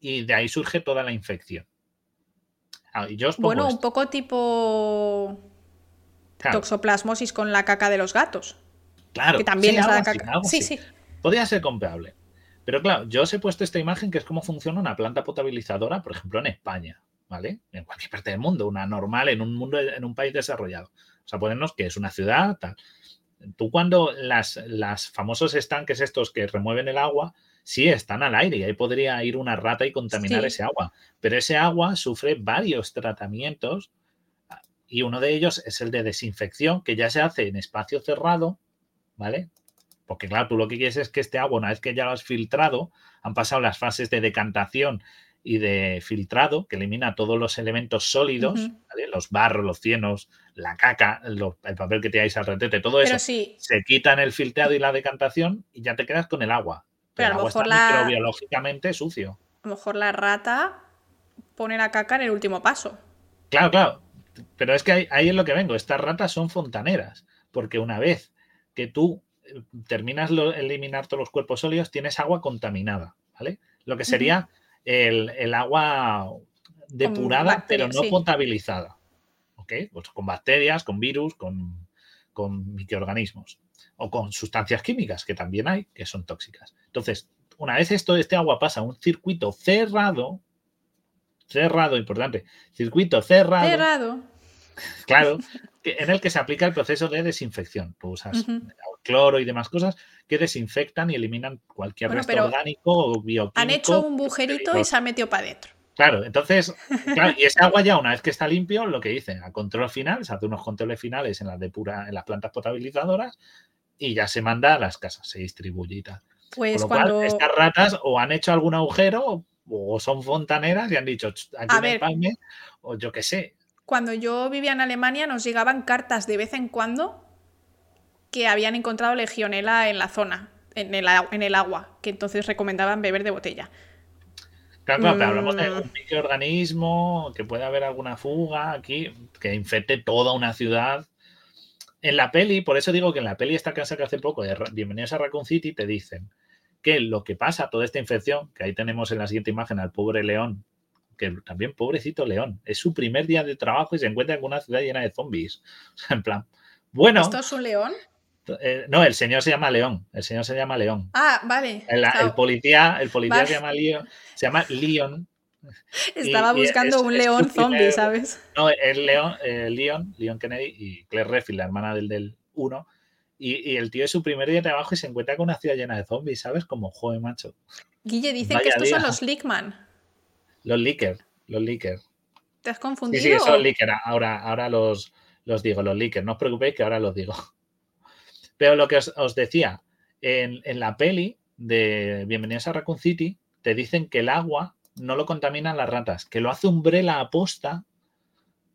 y de ahí surge toda la infección. Ah, bueno, un poco tipo toxoplasmosis con la caca de los gatos. Claro. Que también es la caca. Sí, sí. Podría ser comparable. Pero claro, yo os he puesto esta imagen que es cómo funciona una planta potabilizadora, por ejemplo, en España, ¿vale? En cualquier parte del mundo, una normal en un mundo, en un país desarrollado. O sea, ponernos que es una ciudad, tal tú cuando las, las famosos estanques estos que remueven el agua, sí están al aire y ahí podría ir una rata y contaminar ese agua. Pero ese agua sufre varios tratamientos y uno de ellos es el de desinfección que ya se hace en espacio cerrado, ¿vale? Porque claro, tú lo que quieres es que este agua, una vez que ya lo has filtrado, han pasado las fases de decantación y de filtrado, que elimina todos los elementos sólidos, los barros, los cienos, la caca, el papel que tiráis al retete, todo eso se quita en el filtrado y la decantación y ya te quedas con el agua. Pero, el agua está microbiológicamente sucio. A lo mejor la rata pone la caca en el último paso. Claro, claro. Pero es que ahí, es lo que vengo. Estas ratas son fontaneras. Porque una vez que tú eh, terminas de eliminar todos los cuerpos sólidos, tienes agua contaminada. ¿Vale? Lo que sería el, agua depurada, pero no potabilizada. ¿Ok? Pues con bacterias, con virus, con, microorganismos o con sustancias químicas que también hay que son tóxicas. Entonces, una vez esto, este agua pasa a un circuito cerrado, cerrado, importante, circuito cerrado. Cerrado. Claro, en el que se aplica el proceso de desinfección. Tú usas cloro y demás cosas que desinfectan y eliminan cualquier resto orgánico o bioquímico. Han hecho un bujerito y se han metido para adentro. Claro, entonces, y ese agua ya una vez que está limpio, lo que dicen, a control final, se hace unos controles finales en las de pura, en las plantas potabilizadoras y ya se manda a las casas, se distribuye y tal. Pues cuando... estas ratas o han hecho algún agujero o son fontaneras y han dicho aquí me palme, o yo qué sé. Cuando yo vivía en Alemania nos llegaban cartas de vez en cuando que habían encontrado legionela en la zona, en el, en el agua, que entonces recomendaban beber de botella. Claro, claro, pero hablamos de mm. un microorganismo, que puede haber alguna fuga aquí, que infecte toda una ciudad. En la peli, por eso digo que en la peli esta que hace poco, de Bienvenidos a Raccoon City, te dicen que lo que pasa, toda esta infección, que ahí tenemos en la siguiente imagen al pobre león, que también pobrecito león, es su primer día de trabajo y se encuentra en una ciudad llena de zombies. en plan, bueno. ¿Esto es un león? Eh, no, el señor se llama León. El señor se llama León. Ah, vale. El, policía, el policía se llama León. Se llama Leon. Estaba buscando un león zombie, ¿sabes? No, el León, eh, Leon, Leon Kennedy y Claire Redfield, la hermana del del 1. Y, el tío es su primer día de trabajo y se encuentra con una ciudad llena de zombies, ¿sabes? Como joven macho. Guille, dicen que estos son los Lickman. Los Licker, los Licker. ¿Te has confundido? Sí, sí, son Licker. Ahora, ahora los, los digo, los Licker. No os preocupéis que ahora los digo. Pero lo que os, decía, en, la peli de Bienvenidos a Raccoon City, te dicen que el agua no lo contaminan las ratas, que lo hace Umbrella aposta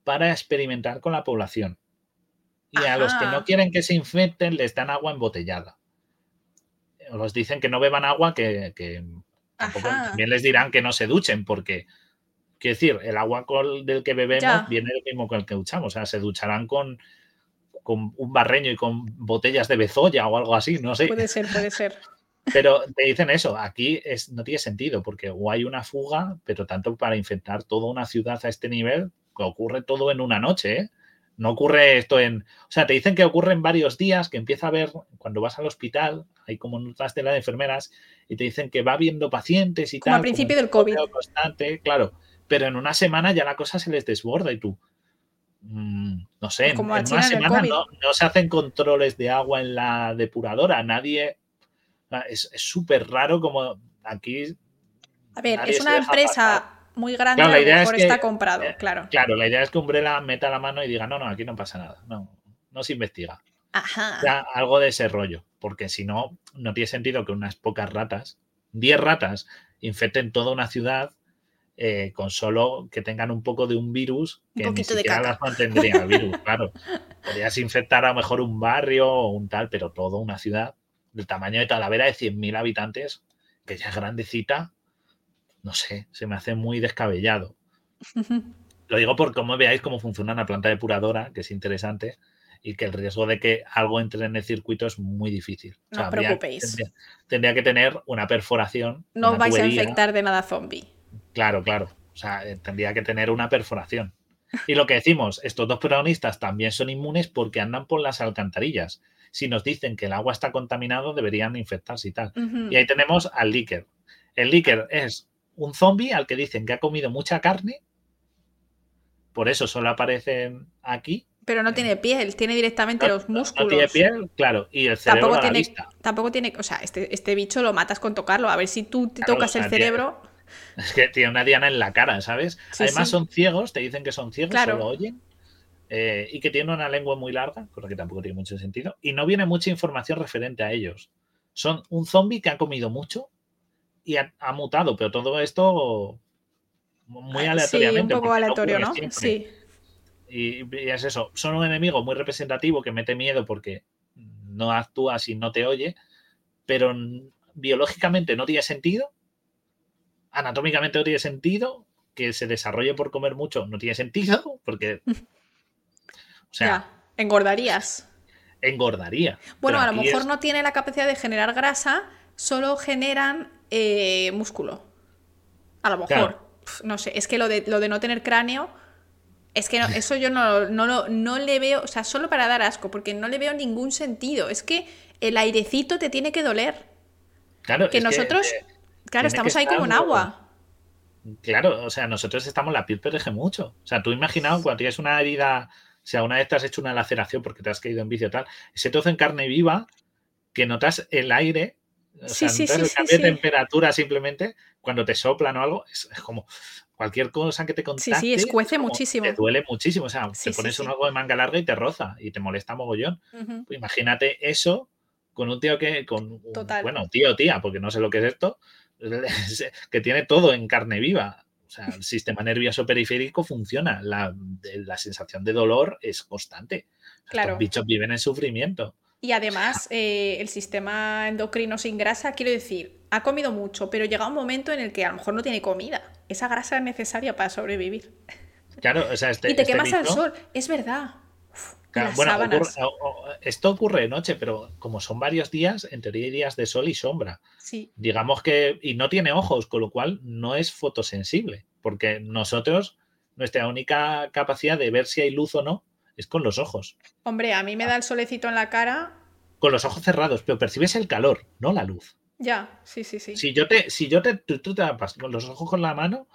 para experimentar con la población. Y a los que no quieren que se infecten les dan agua embotellada. Os dicen que no beban agua, que, también les dirán que no se duchen, porque, quiero decir, el agua del que bebemos viene del mismo con el que duchamos. O sea, se ducharán con, con un barreño y con botellas de bezoya o algo así, no sé. Puede ser, puede ser. Pero te dicen eso, aquí es, no tiene sentido, porque o hay una fuga, pero tanto para infectar toda una ciudad a este nivel, que ocurre todo en una noche, ¿eh? No ocurre esto en. O sea, te dicen que ocurre en varios días, que empieza a ver, cuando vas al hospital, hay como notas de las enfermeras, y te dicen que va viendo pacientes y como tal. al principio del COVID. Constante, claro. Pero en una semana ya la cosa se les desborda y tú. Mm, no sé, Como en una en el semana no, no se hacen controles de agua en la depuradora. Nadie. Es es súper raro como aquí. A ver, es una empresa pasar. muy grande, Claro, la a lo idea es mejor que- está comprado, eh, claro. Claro, la idea es que Umbrella meta la mano y diga, no, no, aquí no pasa nada. No, no se investiga. Ajá. Algo de ese rollo, porque si no, no tiene sentido que unas pocas ratas, 10 ratas, infecten toda una ciudad eh, con solo que tengan un poco de un virus Un que ni poquito de siquiera las mantendría el virus, claro. Podrías infectar a lo mejor un barrio o un tal, pero toda una ciudad del tamaño de Talavera de 100.000 habitantes, que ya es grandecita, no sé, se me hace muy descabellado. Lo digo por cómo veáis cómo funciona una planta depuradora, que es interesante, y que el riesgo de que algo entre en el circuito es muy difícil. O No os preocupéis. Tendría, tendría que tener una perforación. No os vais a infectar de nada zombie. Claro, claro. O sea, eh, tendría que tener una perforación. Y lo que decimos, estos dos protagonistas también son inmunes porque andan por las alcantarillas. Si nos dicen que el agua está contaminado, deberían infectarse y tal. Y ahí tenemos al Licker. El Licker es un zombie al que dicen que ha comido mucha carne. Por eso solo aparecen aquí. Pero no tiene piel, tiene directamente No- los músculos. No tiene piel, claro. Y el cerebro Tampoco a la tiene, vista. tampoco tiene, o sea, este, este bicho lo matas con tocarlo. A ver si tú te Claro, tocas el cerebro. Es que tiene una diana en la cara, ¿sabes? Sí, Además sí. son ciegos, te dicen que son ciegos, Claro. solo oyen. Eh, y que tienen una lengua muy larga, cosa que tampoco tiene mucho sentido. Y no viene mucha información referente a ellos. Son un zombie que ha comido mucho y ha, ha mutado, pero todo esto muy Ah, aleatoriamente. Sí, un poco aleatorio, ¿no? siempre. Sí. Y, y es eso, son un enemigo muy representativo que mete miedo porque no actúa si no te oye, pero biológicamente no tiene sentido, anatómicamente no tiene sentido, que se desarrolle por comer mucho no tiene sentido, porque, o sea, ya. Engordarías. engordaría. Bueno, a lo mejor es- no tiene la capacidad de generar grasa, solo generan eh, músculo. A lo mejor. Claro. No sé, es que lo de, lo de no tener cráneo, es que no- eso yo no, no, no le veo, o sea, solo para dar asco, porque no le veo ningún sentido. Es que el airecito te tiene que doler. Claro, Que nosotros, eh, claro, estamos ahí como en agua. Claro, o sea, nosotros estamos, la piel protege mucho. O sea, tú imaginaos cuando tienes una herida, sea, una vez te has hecho una laceración porque te has caído en vicio o tal, ese trozo en carne viva que notas el aire, o Sí, sea, sí, notas sí, el sí, cambio sí. de temperatura simplemente cuando te soplan o algo, es, es como cualquier cosa que te contacte. sí, escuece como- muchísimo. Te duele muchísimo, o sea, Sí, te sí, pones sí. un algo de manga larga y te roza y te molesta mogollón. Pues imagínate eso con un tío que, con un- Total. bueno, tío o tía, porque no sé lo que es esto, que tiene todo en carne viva. O sea, el sistema nervioso periférico funciona, la, la sensación de dolor es constante. Claro. Estos bichos viven en sufrimiento. Y además, eh, el sistema endocrino sin grasa, quiero decir, ha comido mucho, pero llega un momento en el que a lo mejor no tiene comida. Esa grasa es necesaria para sobrevivir. Claro, o sea, este, y te este quemas al sol, es verdad. Claro, bueno, ocurre- esto ocurre de noche, pero como son varios días, en teoría hay días de sol y sombra. Sí, digamos que, y no tiene ojos, con lo cual no es fotosensible, porque nosotros, nuestra única capacidad de ver si hay luz o no es con los ojos, hombre, a mí me da el solecito en la cara. con los ojos cerrados, pero percibes el calor, no la luz. Ya, sí, sí, sí. Si yo te, si yo te, tú, tú te tapas con los ojos con la mano,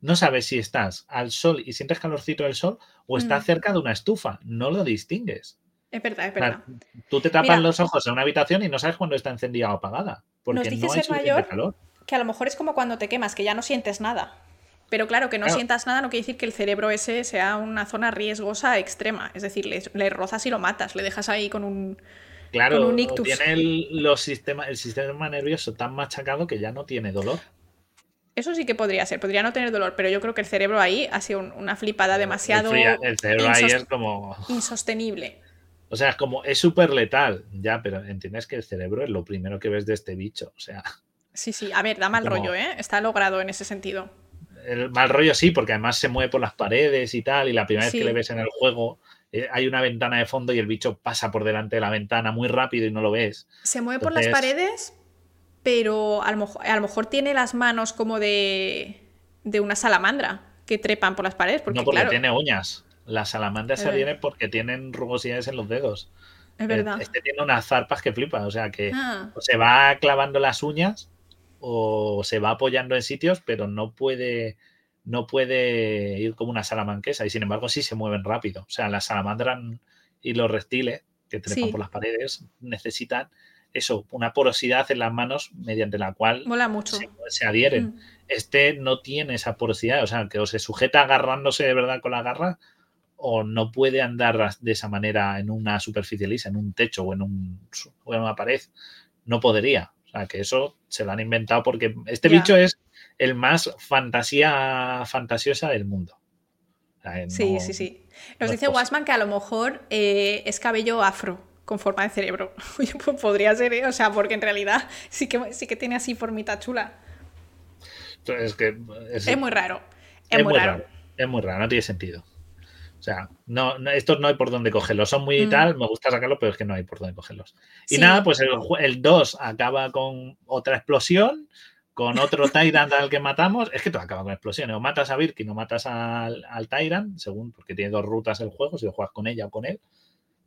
no sabes si estás al sol y sientes calorcito del sol o estás Mm. cerca de una estufa, no lo distingues. Es verdad, es O sea, verdad. tú te tapas Mira. los ojos en una habitación y no sabes cuándo está encendida o apagada, porque dice no hay ser suficiente mayor calor. Que a lo mejor es como cuando te quemas, que ya no sientes nada. Pero claro, que no Claro. sientas nada no quiere decir que el cerebro ese sea una zona riesgosa extrema. Es decir, le, le rozas y lo matas, le dejas ahí con un... Claro, tiene el, los sistema, el sistema nervioso tan machacado que ya no tiene dolor. Eso sí que podría ser, podría no tener dolor, pero yo creo que el cerebro ahí ha sido un- una flipada demasiado El, el cerebro ahí es como. insostenible. O sea, es como. Es súper letal, ya, pero entiendes que el cerebro es lo primero que ves de este bicho. O sea, Sí, sí, a ver, da mal Como- rollo, ¿eh? Está logrado en ese sentido. el mal rollo sí, porque además se mueve por las paredes y tal. Y la primera vez que le ves en el juego, eh, hay una ventana de fondo y el bicho pasa por delante de la ventana muy rápido y no lo ves. Se mueve por las paredes, pero a lo, mejor, a lo mejor tiene las manos como de, de una salamandra que trepan por las paredes. Porque, no, porque claro, tiene uñas. Las salamandras Es se verdad. vienen porque tienen rugosidades en los dedos. es verdad. Este tiene unas zarpas que flipa, o sea que Ah, o se va clavando las uñas o se va apoyando en sitios, pero no puede no puede ir como una salamanquesa y sin embargo sí se mueven rápido. O sea, las salamandras y los reptiles que trepan Sí. por las paredes necesitan eso, una porosidad en las manos mediante la cual mola mucho. se, se adhieren. Mm. Este no tiene esa porosidad, o sea, que o se sujeta agarrándose de verdad con la garra o no puede andar de esa manera en una superficie lisa, en un techo o en, un, su- o en una pared. No podría. O sea, que eso se lo han inventado porque este bicho es el más fantasía fantasiosa del mundo. O sea, Sí, no- sí, sí. no Nos dice. Wasman que a lo mejor eh, es cabello afro con forma de cerebro. Oye, pues podría ser, ¿eh? o sea, porque en realidad sí que, sí que tiene así formita chula. Es que es, Es muy raro. Es, muy raro. Es muy raro, no tiene sentido. O sea, no, no- estos no hay por dónde cogerlos. Son muy Mm. tal, me gusta sacarlos, pero es que no hay por dónde cogerlos. Y Sí. nada, pues el 2 acaba con otra explosión, con otro Tyrant al que matamos. Es que todo acaba con explosiones. O matas a Birkin o matas al, al Tyrant, según, porque tiene dos rutas el juego, si lo juegas con ella o con él.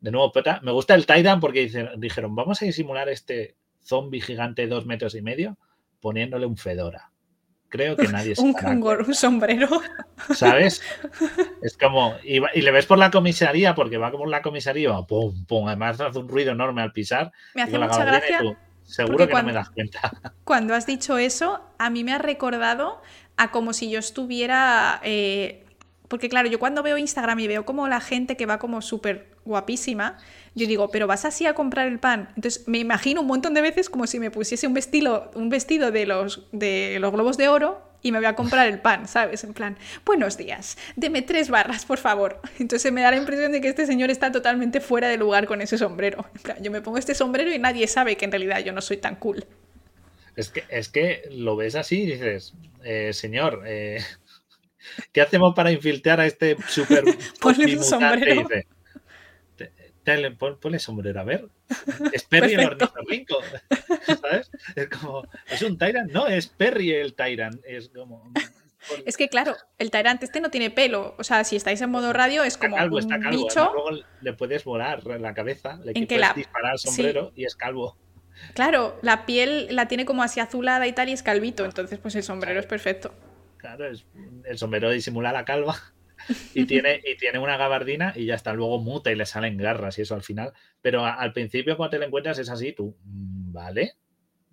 De nuevo, peta. Me gusta el Tyrant porque dice- dijeron, vamos a disimular este zombie gigante de dos metros y medio poniéndole un fedora. Creo que nadie se Un, dará un sombrero. ¿sabes? Es como, y, va- y le ves por la comisaría, porque va por la comisaría, va pum, pum, además hace un ruido enorme al pisar. Me hace mucha gracia. tú, seguro que cuando- no me das cuenta. Cuando has dicho eso, a mí me ha recordado a como si yo estuviera... eh, porque claro, yo cuando veo Instagram y veo como la gente que va como súper guapísima, yo digo, pero vas así a comprar el pan. Entonces me imagino un montón de veces como si me pusiese un vestido, un vestido de, los, de los globos de oro y me voy a comprar el pan, ¿sabes? En plan, buenos días, deme tres barras, por favor. Entonces me da la impresión de que este señor está totalmente fuera de lugar con ese sombrero. En plan, yo me pongo este sombrero y nadie sabe que en realidad yo no soy tan cool. Es que, es que lo ves así y dices, eh, señor, eh, ¿qué hacemos para infiltrar a este super Ponle un sombrero. Dice, "Te- te- pon- ponle sombrero, a ver. Es Perry el ornitorrinco, ¿sabes? Es como, ¿es un Tyrant? No, es Perry el Tyrant. Es como... Es que claro, el Tyrant este no tiene pelo. O sea, si estáis en modo radio es Está como calvo, un está calvo. bicho. Además, luego le puedes volar la cabeza, le En que la- disparar al sí. sombrero y es calvo. Claro, la piel la tiene como así azulada y tal y es calvito. Entonces, pues el sombrero es perfecto. Claro, es- el sombrero disimula la calva y tiene, y tiene una gabardina y ya está. Luego muta y le salen garras y eso al final. Pero a- al principio, cuando te lo encuentras, es así, tú, mm, ¿vale?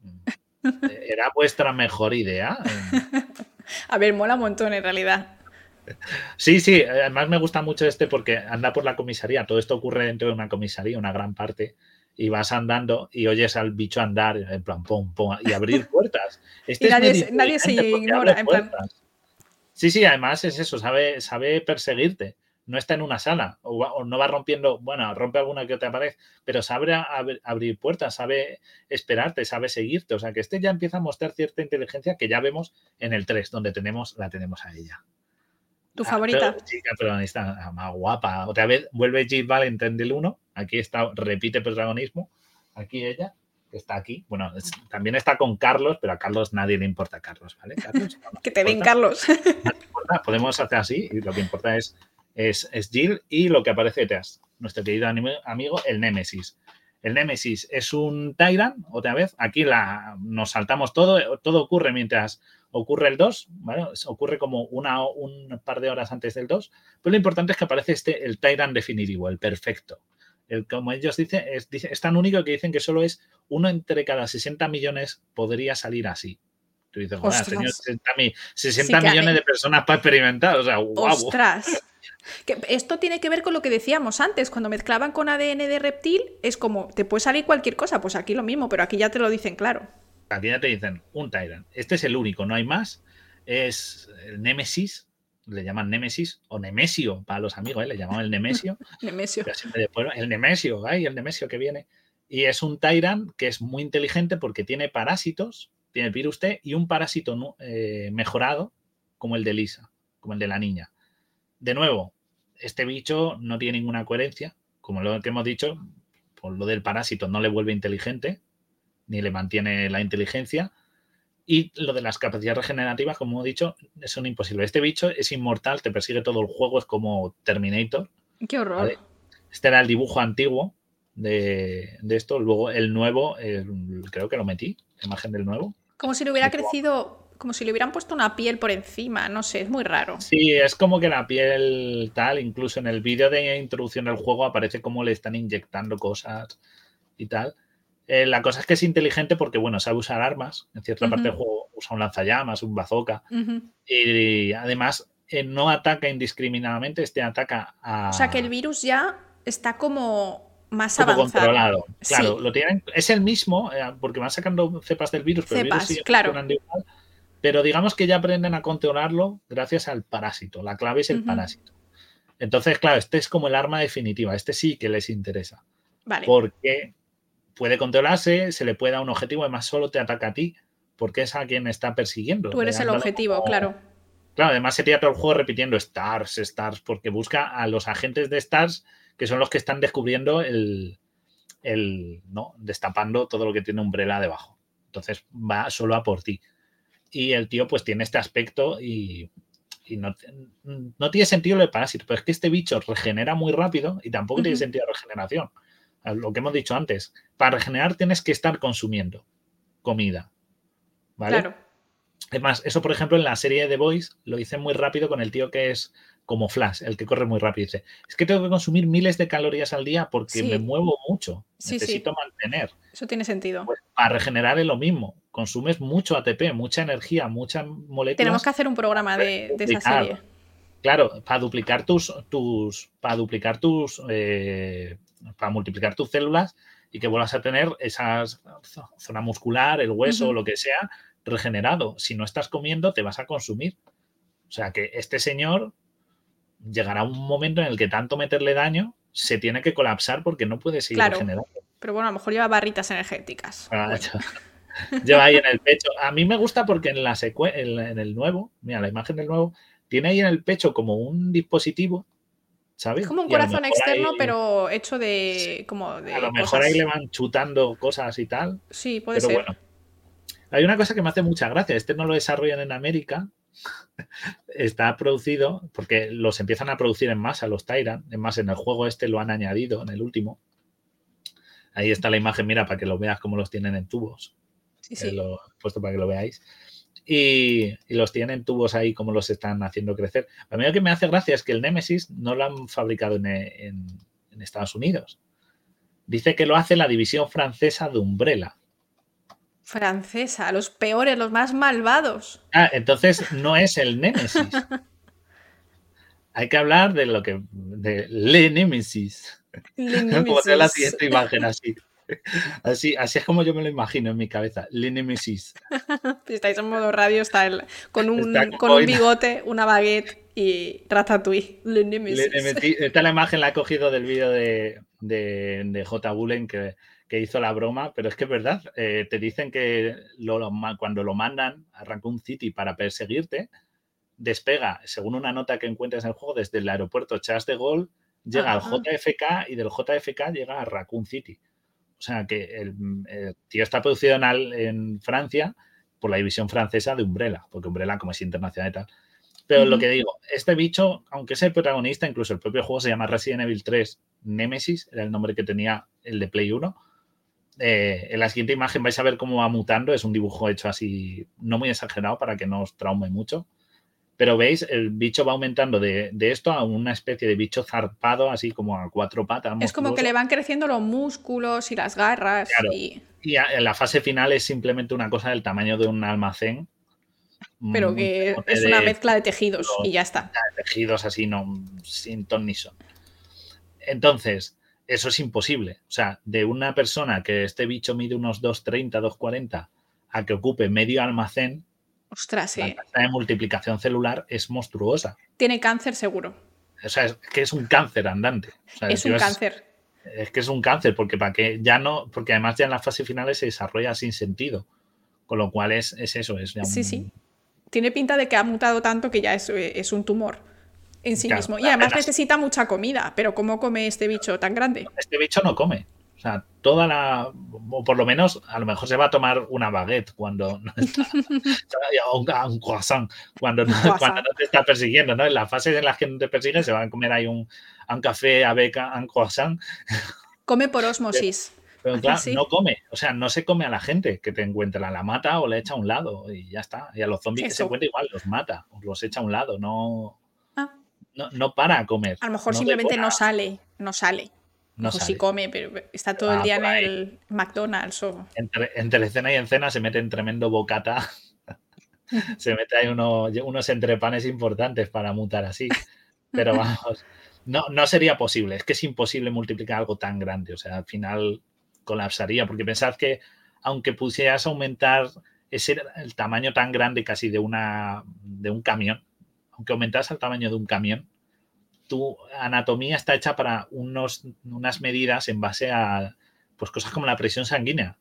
Mm. ¿Era vuestra mejor idea? A ver, mola un montón en realidad. Sí, sí, además me gusta mucho este porque anda por la comisaría. Todo esto ocurre dentro de una comisaría, una gran parte. Y vas andando y oyes al bicho andar en plan pum, pum, y abrir puertas. Este Y nadie nadie se ignora, en plan-. Sí, sí, además es eso, sabe, sabe perseguirte. No está en una sala o, va- o no va rompiendo, bueno, rompe alguna que otra pared, pero sabe ab- abrir puertas, sabe esperarte, sabe seguirte. O sea que este ya empieza a mostrar cierta inteligencia que ya vemos en el 3, donde tenemos, la tenemos a ella. Tu Ah, favorita. pero, chica protagonista más guapa. Otra vez vuelve Jill Valentine del 1. Aquí está, repite protagonismo. Aquí ella, que está aquí. Bueno, es- también está con Carlos, pero a Carlos nadie le importa a Carlos, ¿vale? Carlos, no Que te den, importa, Carlos. no Podemos hacer así y lo que importa es, es, es Jill y lo que aparece detrás. Nuestro querido anime- amigo, el Némesis. El Némesis es un Tyrant, otra vez. Aquí la, nos saltamos todo. Todo ocurre mientras ocurre el 2, ¿vale? Ocurre como una, un par de horas antes del 2. Pero lo importante es que aparece este, el Tyrant definitivo, el perfecto. El, como ellos dicen, es, es tan único que dicen que solo es uno entre cada 60 millones podría salir así. Tú dices, joder, has Ostras. tenido 60, mi- 60 Sí, que millones de personas para experimentar. O sea, guau. Ostras. Que esto tiene que ver con lo que decíamos antes, cuando mezclaban con ADN de reptil, es como, te puede salir cualquier cosa, pues aquí lo mismo, pero aquí ya te lo dicen claro. Aquí ya te dicen un Tyrant. Este es el único, no hay más. Es el Némesis, le llaman Némesis o Nemesio para los amigos, ¿eh? le llamaban el Nemesio. Nemesio. pero siempre después, el Nemesio, ay, el Nemesio que viene. Y es un Tyrant que es muy inteligente porque tiene parásitos, tiene el virus T y un parásito eh, mejorado como el de Lisa, como el de la niña. De nuevo, este bicho no tiene ninguna coherencia, como lo que hemos dicho, por lo del parásito no le vuelve inteligente, ni le mantiene la inteligencia. Y lo de las capacidades regenerativas, como he dicho, son imposibles. Este bicho es inmortal, te persigue todo el juego, es como Terminator. Qué horror. Este era el dibujo antiguo de, esto. Luego el nuevo, creo que lo metí, la imagen del nuevo. Como si le hubiera crecido, como si le hubieran puesto una piel por encima, no sé, es muy raro. Sí, es como que la piel tal, incluso en el vídeo de introducción del juego aparece como le están inyectando cosas y tal. Eh, la cosa es que es inteligente porque, bueno, sabe usar armas. En cierta parte del juego usa un lanzallamas, un bazooka. Y además eh, no ataca indiscriminadamente, este ataca a... O sea que el virus ya está como más avanzado. controlado. Claro, lo tienen, es el mismo, eh, porque van sacando cepas del virus, pero cepas, claro. pero digamos que ya aprenden a controlarlo gracias al parásito. La clave es el parásito. Entonces, claro, este es como el arma definitiva. Este sí que les interesa. Vale. Porque puede controlarse, se le puede dar un objetivo, además solo te ataca a ti, porque es a quien está persiguiendo. Tú eres el objetivo, claro. Claro, además se tira todo el juego repitiendo Stars, Stars, porque busca a los agentes de Stars, que son los que están descubriendo el, el ¿no? Destapando todo lo que tiene Umbrella debajo. Entonces va solo a por ti. Y el tío pues tiene este aspecto y, no, no, tiene sentido lo de parásito, pero es que este bicho regenera muy rápido y tampoco tiene sentido la regeneración lo que hemos dicho antes, para regenerar tienes que estar consumiendo comida. ¿Vale? Claro. Es más, eso por ejemplo en la serie de The Boys lo hice muy rápido con el tío que es como Flash, el que corre muy rápido. Dice, es que tengo que consumir miles de calorías al día porque me muevo mucho. Necesito mantener. Eso tiene sentido. Pues para regenerar es lo mismo. Consumes mucho ATP, mucha energía, muchas moléculas. Tenemos que hacer un programa de, esa serie. Claro, para duplicar tus, tus, para duplicar tus eh, para multiplicar tus células y que vuelvas a tener esa zona muscular, el hueso, lo que sea, regenerado. Si no estás comiendo, te vas a consumir. O sea que este señor llegará un momento en el que tanto meterle daño se tiene que colapsar porque no puede seguir regenerando. Pero bueno, a lo mejor lleva barritas energéticas. Ah, lleva ahí en el pecho. A mí me gusta porque en la en el nuevo, mira, la imagen del nuevo, tiene ahí en el pecho como un dispositivo es como un corazón externo, pero hecho de. Como de a lo mejor ahí le van chutando cosas y tal. Sí, puede ser. Bueno, hay una cosa que me hace mucha gracia. Este no lo desarrollan en América. Está producido porque los empiezan a producir en masa, los Tyrant. Es más, en el juego este lo han añadido, en el último. Ahí está la imagen, mira, para que lo veas cómo los tienen en tubos. Sí, sí. Lo he puesto para que lo veáis y, los tienen tubos ahí como los están haciendo crecer. A mí lo que me hace gracia es que el Nemesis no lo han fabricado en, Estados Unidos. Dice que lo hace la división francesa de Umbrella. Francesa, los peores, los más malvados. Ah, entonces no es el Nemesis. Hay que hablar de lo que. de Le Nemesis. Le. Como la siguiente imagen así. Así, así es como yo me lo imagino en mi cabeza. Le Nemesis. si estáis en modo radio, está con, un, con un bigote, una baguette y Ratatouille. Le Nemesis. Esta la imagen la he cogido del vídeo de, de, J. Bullen que, hizo la broma, pero es que es verdad. Eh, te dicen que cuando lo mandan a Raccoon City para perseguirte, despega, según una nota que encuentras en el juego, desde el aeropuerto Charles de Gaulle, llega al JFK y del JFK llega a Raccoon City. O sea, que el, tío está producido en, Francia por la división francesa de Umbrella, porque Umbrella como es internacional y tal. Pero lo que digo, este bicho, aunque es el protagonista, incluso el propio juego se llama Resident Evil 3 Nemesis, era el nombre que tenía el de Play 1. Eh, en la siguiente imagen vais a ver cómo va mutando, es un dibujo hecho así, no muy exagerado para que no os traume mucho. Pero veis, el bicho va aumentando de, esto a una especie de bicho zarpado, así como a cuatro patas. Es como que le van creciendo los músculos y las garras. Y, en la fase final es simplemente una cosa del tamaño de un almacén. Pero que es una mezcla de tejidos y ya está. Tejidos así, no, sin ton ni son. Entonces, eso es imposible. O sea, de una persona que este bicho mide unos 2,30, 2,40 a que ocupe medio almacén, Ostras, sí. La tasa de multiplicación celular es monstruosa. Tiene cáncer seguro. O sea, es que es un cáncer andante. es un cáncer. Es que es un cáncer, porque para que ya no, porque además ya en las fases finales se desarrolla sin sentido. Con lo cual es, eso, es Sí, sí. Tiene pinta de que ha mutado tanto que ya es, un tumor en sí mismo. Y además necesita mucha comida. Pero ¿cómo come este bicho tan grande? Este bicho no come. O sea, toda la. O por lo menos, a lo mejor se va a tomar una baguette cuando no está. un, un croissant cuando no, cuando no te está persiguiendo, ¿no? En las fases en las que no te persiguen se van a comer ahí un, un café, a beca, un croissant. Come por osmosis. Pero claro, no come, o sea, no se come a la gente que te encuentra, la mata o le echa a un lado y ya está. Y a los zombies que se encuentra igual, los mata, o los echa a un lado, no, ah. no, no, para a comer. A lo mejor simplemente no sale, no sale. No sé si come, pero está todo el ah, día en el McDonald's. O... Entre, entre, escena y escena se mete en tremendo bocata. se mete ahí unos entrepanes importantes para mutar así. Pero vamos, no, no sería posible. Es que es imposible multiplicar algo tan grande. O sea, al final colapsaría. Porque pensad que aunque pusieras aumentar ese, el tamaño tan grande casi de, una, de un camión, aunque aumentas el tamaño de un camión, tu anatomía está hecha para unos, unas medidas en base a pues, cosas como la presión sanguínea.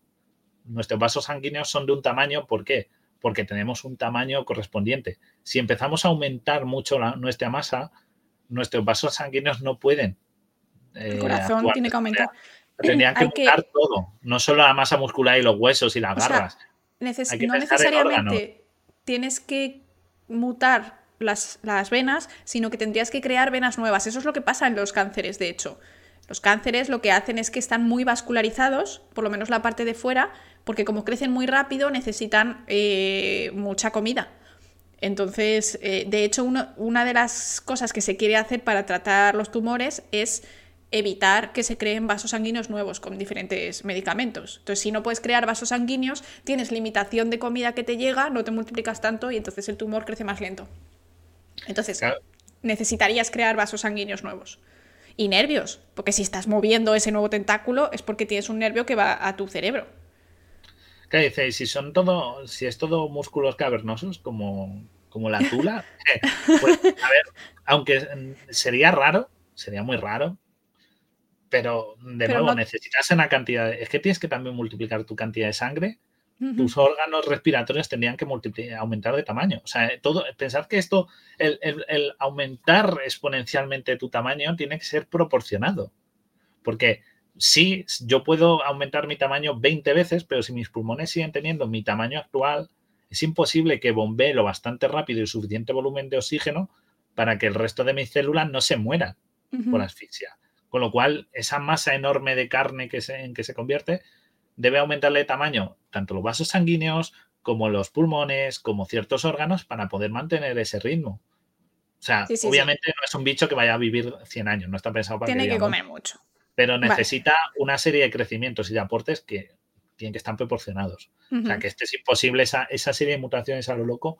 Nuestros vasos sanguíneos son de un tamaño, ¿por qué? Porque tenemos un tamaño correspondiente. Si empezamos a aumentar mucho nuestra masa, nuestros vasos sanguíneos no pueden. El eh, corazón tiene que aumentar. Tendrían que aumentar todo, no solo la masa muscular y los huesos y las garras. no necesariamente tienes que mutar las, venas, sino que tendrías que crear venas nuevas. Eso es lo que pasa en los cánceres, de hecho. Los cánceres lo que hacen es que están muy vascularizados, por lo menos la parte de fuera, porque como crecen muy rápido necesitan eh, mucha comida. Entonces, eh, de hecho, una de las cosas que se quiere hacer para tratar los tumores es evitar que se creen vasos sanguíneos nuevos con diferentes medicamentos. Entonces, si no puedes crear vasos sanguíneos, tienes limitación de comida que te llega, no te multiplicas tanto y entonces el tumor crece más lento. Entonces, necesitarías crear vasos sanguíneos nuevos. Y nervios, porque si estás moviendo ese nuevo tentáculo es porque tienes un nervio que va a tu cerebro. ¿Qué dices? Si son todo, si es todo músculos cavernosos, como, como la tula, eh, pues, a ver, aunque sería raro, sería muy raro, pero de nuevo, necesitas una cantidad. es que tienes que también multiplicar tu cantidad de sangre tus órganos respiratorios tendrían que aumentar de tamaño. O sea, todo, pensar que esto, el, aumentar exponencialmente tu tamaño tiene que ser proporcionado. Porque sí, yo puedo aumentar mi tamaño 20 veces, pero si mis pulmones siguen teniendo mi tamaño actual, es imposible que bombee lo bastante rápido y suficiente volumen de oxígeno para que el resto de mis células no se mueran por asfixia. Con lo cual, esa masa enorme de carne que en que se convierte debe aumentarle de tamaño tanto los vasos sanguíneos como los pulmones, como ciertos órganos para poder mantener ese ritmo. O sea, obviamente no es un bicho que vaya a vivir 100 años, no está pensado para Tiene que, comer mucho. Pero necesita una serie de crecimientos y de aportes que tienen que estar proporcionados. O sea, que este es imposible, esa, esa, serie de mutaciones a lo loco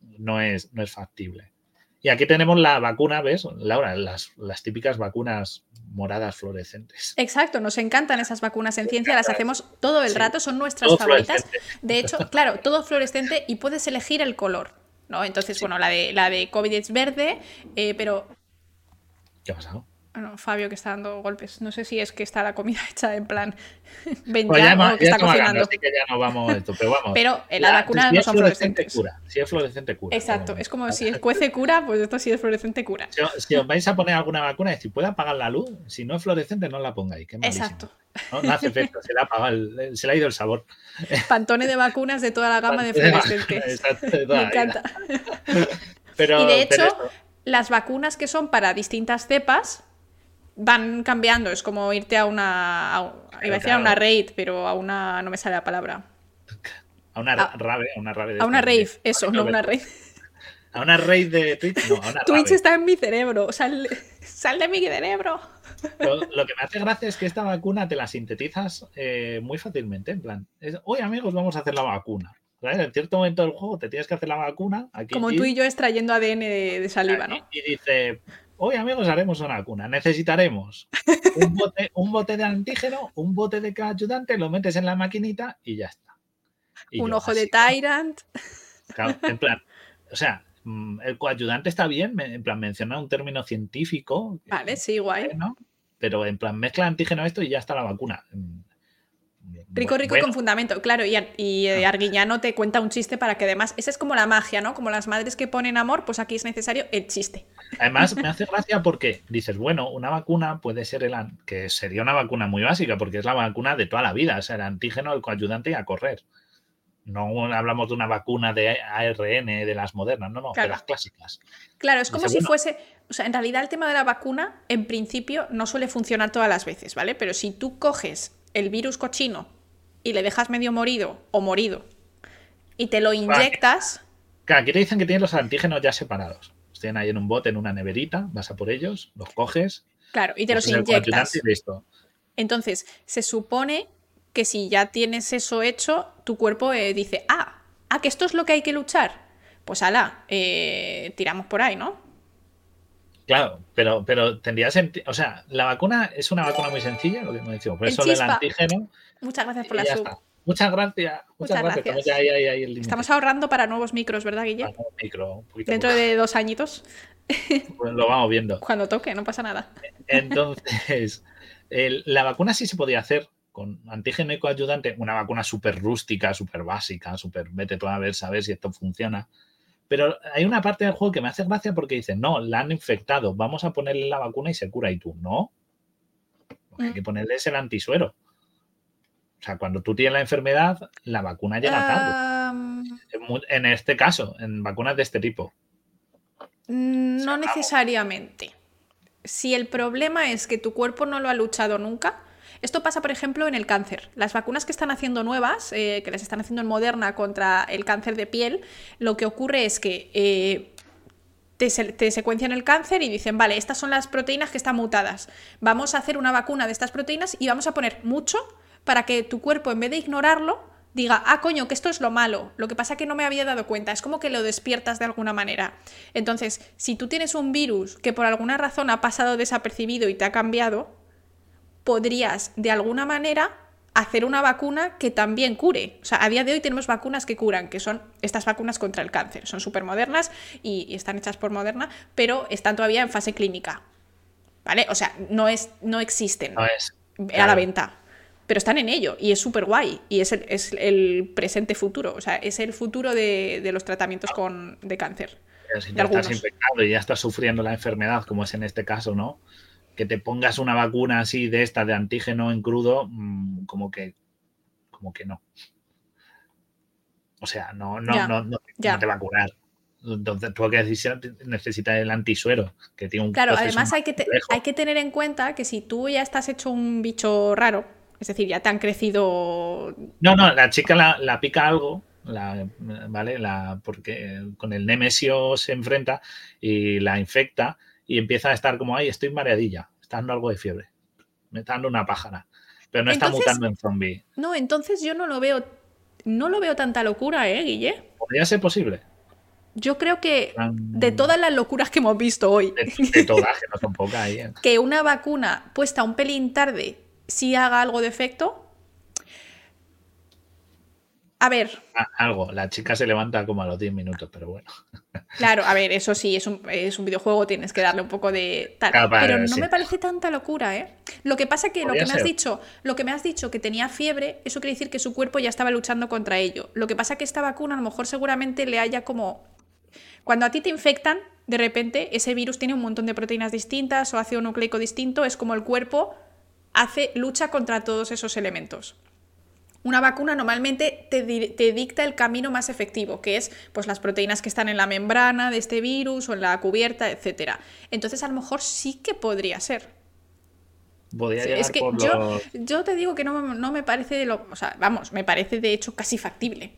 no es, no es factible. Y aquí tenemos la vacuna, ¿ves? Laura, las, las típicas vacunas moradas fluorescentes. Exacto, nos encantan esas vacunas en ciencia, las hacemos todo el rato, son nuestras favoritas. De hecho, claro, todo fluorescente y puedes elegir el color, ¿no? Entonces, bueno, la de, la de COVID es verde, eh, pero... ¿Qué ha pasado? Bueno, Fabio que está dando golpes. No sé si es que está la comida hecha en plan ven pues ya, o que está cocinando. que ya no vamos esto, pero vamos. Pero en la, vacuna no son fluorescentes. Cura, si es fluorescente cura. Exacto, es como si es cuece cura, pues esto sí es fluorescente cura. Si, os vais a poner alguna vacuna, si puede apagar la luz, si no es fluorescente, no la pongáis. Exacto. No, no, hace efecto, se le, ha apagado se le ha ido el sabor. Pantone de vacunas de toda la gama de fluorescentes. Exacto, Me encanta. Pero, y de hecho, las vacunas que son para distintas cepas van cambiando, es como irte a una. A, iba a decir a una raid, pero a una. No me sale la palabra. A una rave, a una rave. a una rave, eso, no una raid. A una raid de Twitch, no, a una Twitch está en mi cerebro, sal, sal de mi cerebro. Lo, que me hace gracia es que esta vacuna te la sintetizas eh, muy fácilmente. En plan, hoy amigos, vamos a hacer la vacuna. En cierto momento del juego te tienes que hacer la vacuna. Como tú y yo extrayendo ADN de, saliva, ¿no? Y dice, Hoy, amigos, haremos una vacuna. Necesitaremos un bote, de antígeno, un bote de coayudante, lo metes en la maquinita y ya está. un ojo de Tyrant. en plan, o sea, mm, el coayudante está bien, en plan, menciona un término científico. Vale, sí, guay. Pero en plan, mezcla antígeno esto y ya está la vacuna. Rico, rico con fundamento, claro, y, y eh, Arguiñano te cuenta un chiste para que además, esa es como la magia, ¿no? Como las madres que ponen amor, pues aquí es necesario el chiste. Además, me hace gracia porque dices, bueno, una vacuna puede ser el, que sería una vacuna muy básica, porque es la vacuna de toda la vida, o sea, el antígeno, el coayudante y a correr. No hablamos de una vacuna de ARN de las modernas, no, no, de las clásicas. Claro, es como si fuese, o sea, en realidad el tema de la vacuna, en principio, no suele funcionar todas las veces, ¿vale? Pero si tú coges el virus cochino y le dejas medio morido o morido y te lo inyectas. Claro, aquí te dicen que tienes los antígenos ya separados. Estén ahí en un bote, en una neverita, vas a por ellos, los coges. Claro, y te los inyectas. Entonces, se supone que si ya tienes eso hecho, tu cuerpo eh, dice, ah, ah, que esto es lo que hay que luchar. Pues ala, eh, tiramos por ahí, ¿no? Claro, pero, pero tendría sentido. O sea, la vacuna es una vacuna muy sencilla, lo que hemos dicho. Por eso el antígeno. Muchas gracias por la sub. Muchas gracias. Muchas, gracias. Estamos, ahorrando para nuevos micros, ¿verdad, Guille? Dentro de dos añitos. Pues lo vamos viendo. Cuando toque, no pasa nada. Entonces, la vacuna sí se podía hacer con antígeno y coayudante, una vacuna súper rústica, súper básica, súper vete tú a ver, saber si esto funciona. Pero hay una parte del juego que me hace gracia porque dice, no, la han infectado, vamos a ponerle la vacuna y se cura. Y tú, no. hay que ponerle es el antisuero. O sea, cuando tú tienes la enfermedad, la vacuna llega tarde. En este caso, en vacunas de este tipo. No necesariamente. Si el problema es que tu cuerpo no lo ha luchado nunca, esto pasa, por ejemplo, en el cáncer. Las vacunas que están haciendo nuevas, eh, que las están haciendo en Moderna contra el cáncer de piel, lo que ocurre es que eh, te, te, secuencian el cáncer y dicen, vale, estas son las proteínas que están mutadas. Vamos a hacer una vacuna de estas proteínas y vamos a poner mucho para que tu cuerpo, en vez de ignorarlo, diga, ah, coño, que esto es lo malo. Lo que pasa es que no me había dado cuenta. Es como que lo despiertas de alguna manera. Entonces, si tú tienes un virus que por alguna razón ha pasado desapercibido y te ha cambiado, podrías de alguna manera hacer una vacuna que también cure. O sea, a día de hoy tenemos vacunas que curan, que son estas vacunas contra el cáncer. Son súper modernas y, y, están hechas por Moderna, pero están todavía en fase clínica. ¿Vale? O sea, no, es, no existen a la venta pero están en ello y es súper guay y es el, es el, presente futuro, o sea, es el futuro de, de los tratamientos con, de cáncer. si ya estás infectado y ya estás sufriendo la enfermedad, como es en este caso, ¿no? Que te pongas una vacuna así de esta de antígeno en crudo, mm, como que, como que no. O sea, no, no, no, no, te va a curar. Entonces, tú que necesitas el antisuero, que tiene un Claro, además hay que, hay que tener en cuenta que si tú ya estás hecho un bicho raro, es decir, ya te han crecido. No, no, la chica la, pica algo, ¿vale? La, porque con el Nemesio se enfrenta y la infecta y empieza a estar como, ay, estoy mareadilla, está dando algo de fiebre, me está dando una pájara, pero no está mutando en zombie. No, entonces yo no lo veo, no lo veo tanta locura, ¿eh, Guille? Podría ser posible. Yo creo que de todas las locuras que hemos visto hoy, de, todas, que no son pocas, ¿eh? que una vacuna puesta un pelín tarde si haga algo de efecto. A ver. Ah, algo, la chica se levanta como a los 10 minutos, pero bueno. Claro, a ver, eso sí, es un, videojuego, tienes que darle un poco de pero no me parece tanta locura, ¿eh? Lo que pasa que lo que me has dicho, lo que me has dicho que tenía fiebre, eso quiere decir que su cuerpo ya estaba luchando contra ello. Lo que pasa que esta vacuna a lo mejor seguramente le haya como cuando a ti te infectan, de repente ese virus tiene un montón de proteínas distintas o hace un nucleico distinto, es como el cuerpo hace lucha contra todos esos elementos. Una vacuna normalmente te, dicta el camino más efectivo, que es pues, las proteínas que están en la membrana de este virus o en la cubierta, etc. Entonces, a lo mejor sí que podría ser. Podría es que yo, te digo que no, me parece de lo. O sea, vamos, me parece de hecho casi factible.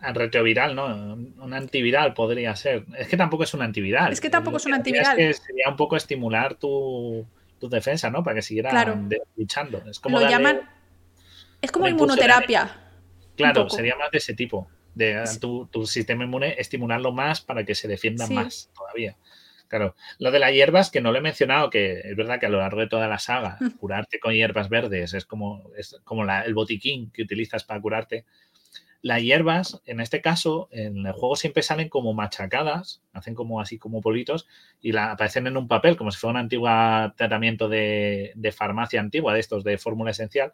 Retroviral, ¿no? Un antiviral podría ser. Es que tampoco es un antiviral. Es que tampoco es un antiviral. Es que sería un poco estimular tu, tu defensa, ¿no? Para que siguieran luchando. Es como Lo llaman. Es como inmunoterapia. Claro, sería más de ese tipo. De tu, sistema inmune, estimularlo más para que se defienda más todavía. Claro, lo de las hierbas, que no lo he mencionado, que es verdad que a lo largo de toda la saga, curarte con hierbas verdes es como, es como el botiquín que utilizas para curarte las hierbas, en este caso, en el juego siempre salen como machacadas, hacen como así como politos y la, aparecen en un papel, como si fuera un antiguo tratamiento de, farmacia antigua, de estos de fórmula esencial.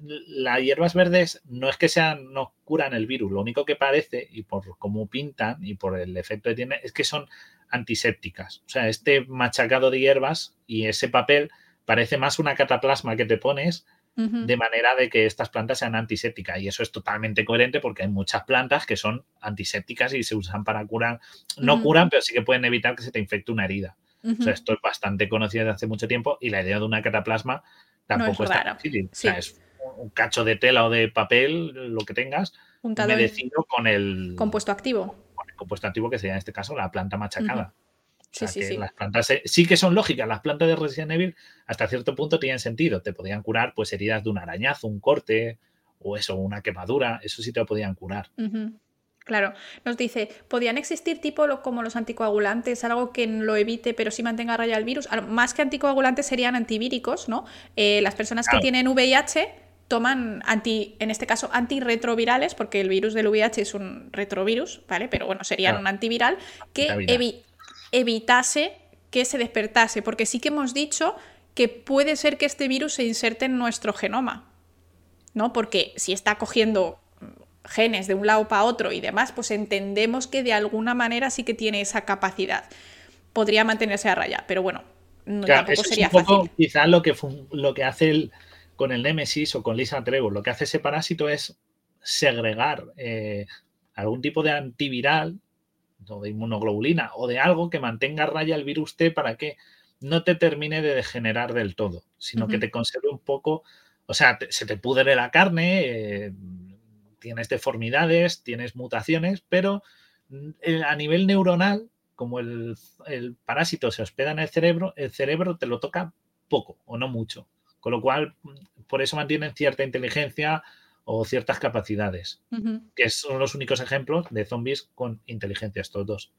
las hierbas verdes no es que sean, no curan el virus, lo único que parece, y por cómo pintan y por el efecto que tiene, es que son antisépticas. O sea, este machacado de hierbas y ese papel parece más una cataplasma que te pones de manera de que estas plantas sean antisépticas. Y eso es totalmente coherente porque hay muchas plantas que son antisépticas y se usan para curar, no curan, pero sí que pueden evitar que se te infecte una herida. O sea, esto es bastante conocido desde hace mucho tiempo y la idea de una cataplasma tampoco es, tan difícil. O sea, es un cacho de tela o de papel, lo que tengas, humedecido con el compuesto activo. Con el compuesto activo que sería en este caso la planta machacada. Sí, sí, sí. Las plantas sí que son lógicas. Las plantas de Resident Evil hasta cierto punto tienen sentido. Te podían curar pues heridas de un arañazo, un corte o eso, una quemadura. Eso sí te lo podían curar. Claro, nos dice, ¿podrían existir tipo como los anticoagulantes, algo que lo evite pero sí mantenga raya el virus? Más que anticoagulantes serían antivíricos, ¿no? Eh, las personas que tienen VIH toman anti, en este caso, antirretrovirales, porque el virus del VIH es un retrovirus, ¿vale? Pero bueno, serían un antiviral que evitase que se despertase, porque sí que hemos dicho que puede ser que este virus se inserte en nuestro genoma, ¿no? Porque si está cogiendo genes de un lado para otro y demás, pues entendemos que de alguna manera sí que tiene esa capacidad. Podría mantenerse a raya, pero bueno, no, tampoco sería fácil. Quizás lo que, lo que hace el, con el Nemesis o con Lisa Trevor, lo que hace ese parásito es segregar eh, algún tipo de antiviral o de inmunoglobulina o de algo que mantenga a raya el virus T para que no te termine de degenerar del todo, sino que te conserve un poco, o sea, se te pudre la carne, eh, tienes deformidades, tienes mutaciones, pero mm, a nivel neuronal, como el, parásito se hospeda en el cerebro, el cerebro te lo toca poco o no mucho. Con lo cual, mm, por eso mantienen cierta inteligencia o ciertas capacidades, que son los únicos ejemplos de zombies con inteligencia, estos dos.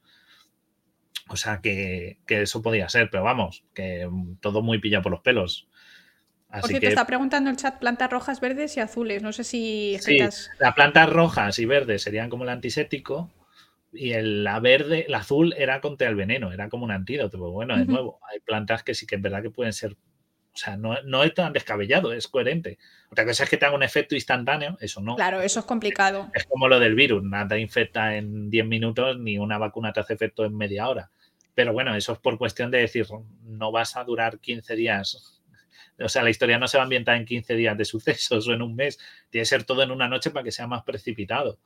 O sea que, que, eso podía ser, pero vamos, que mm, todo muy pilla por los pelos. Así te está preguntando el chat plantas rojas, verdes y azules. No sé si. Sí, las plantas rojas y verdes serían como el antiséptico. Y el, la verde, el azul era contra el veneno, era como un antídoto. Pues bueno, de nuevo, hay plantas que sí que es verdad que pueden ser. O sea, no, no es tan descabellado, es coherente. Otra cosa es que tenga un efecto instantáneo, eso no. Claro, eso es complicado. Es como lo del virus, nada infecta en 10 minutos ni una vacuna te hace efecto en media hora. Pero bueno, eso es por cuestión de decir, no vas a durar 15 días o sea, la historia no se va a ambientar en 15 días de sucesos o en un mes. Tiene que ser todo en una noche para que sea más precipitado.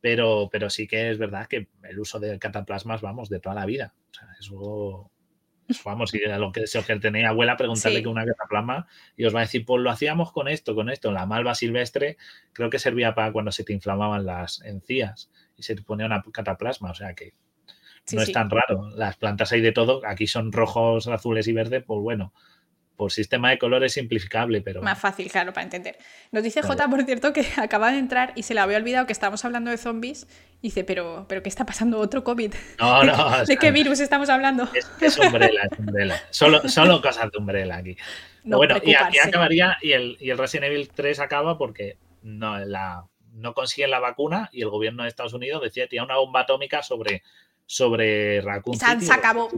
Pero, pero sí que es verdad que el uso de cataplasmas, vamos, de toda la vida. O sea, eso, vamos, y a lo que, si os tenía abuela, preguntarle que una cataplasma y os va a decir, pues lo hacíamos con esto, con esto. La malva silvestre creo que servía para cuando se te inflamaban las encías y se te ponía una cataplasma. O sea que no es tan raro. Las plantas hay de todo. Aquí son rojos, azules y verdes, pues bueno por sistema de colores simplificable, pero... Más fácil, claro, para entender. Nos dice J, por cierto, que acaba de entrar y se le había olvidado que estábamos hablando de zombies. dice, pero, pero ¿qué está pasando? ¿Otro COVID? No, no. ¿De, qué virus estamos hablando? Es, Umbrella, es Umbrella. Solo, solo cosas de Umbrella aquí. bueno, y aquí acabaría, y el, y el Resident Evil 3 acaba porque no, la, no consiguen la vacuna y el gobierno de Estados Unidos decía que tenía una bomba atómica sobre, sobre Raccoon City. Se acabó.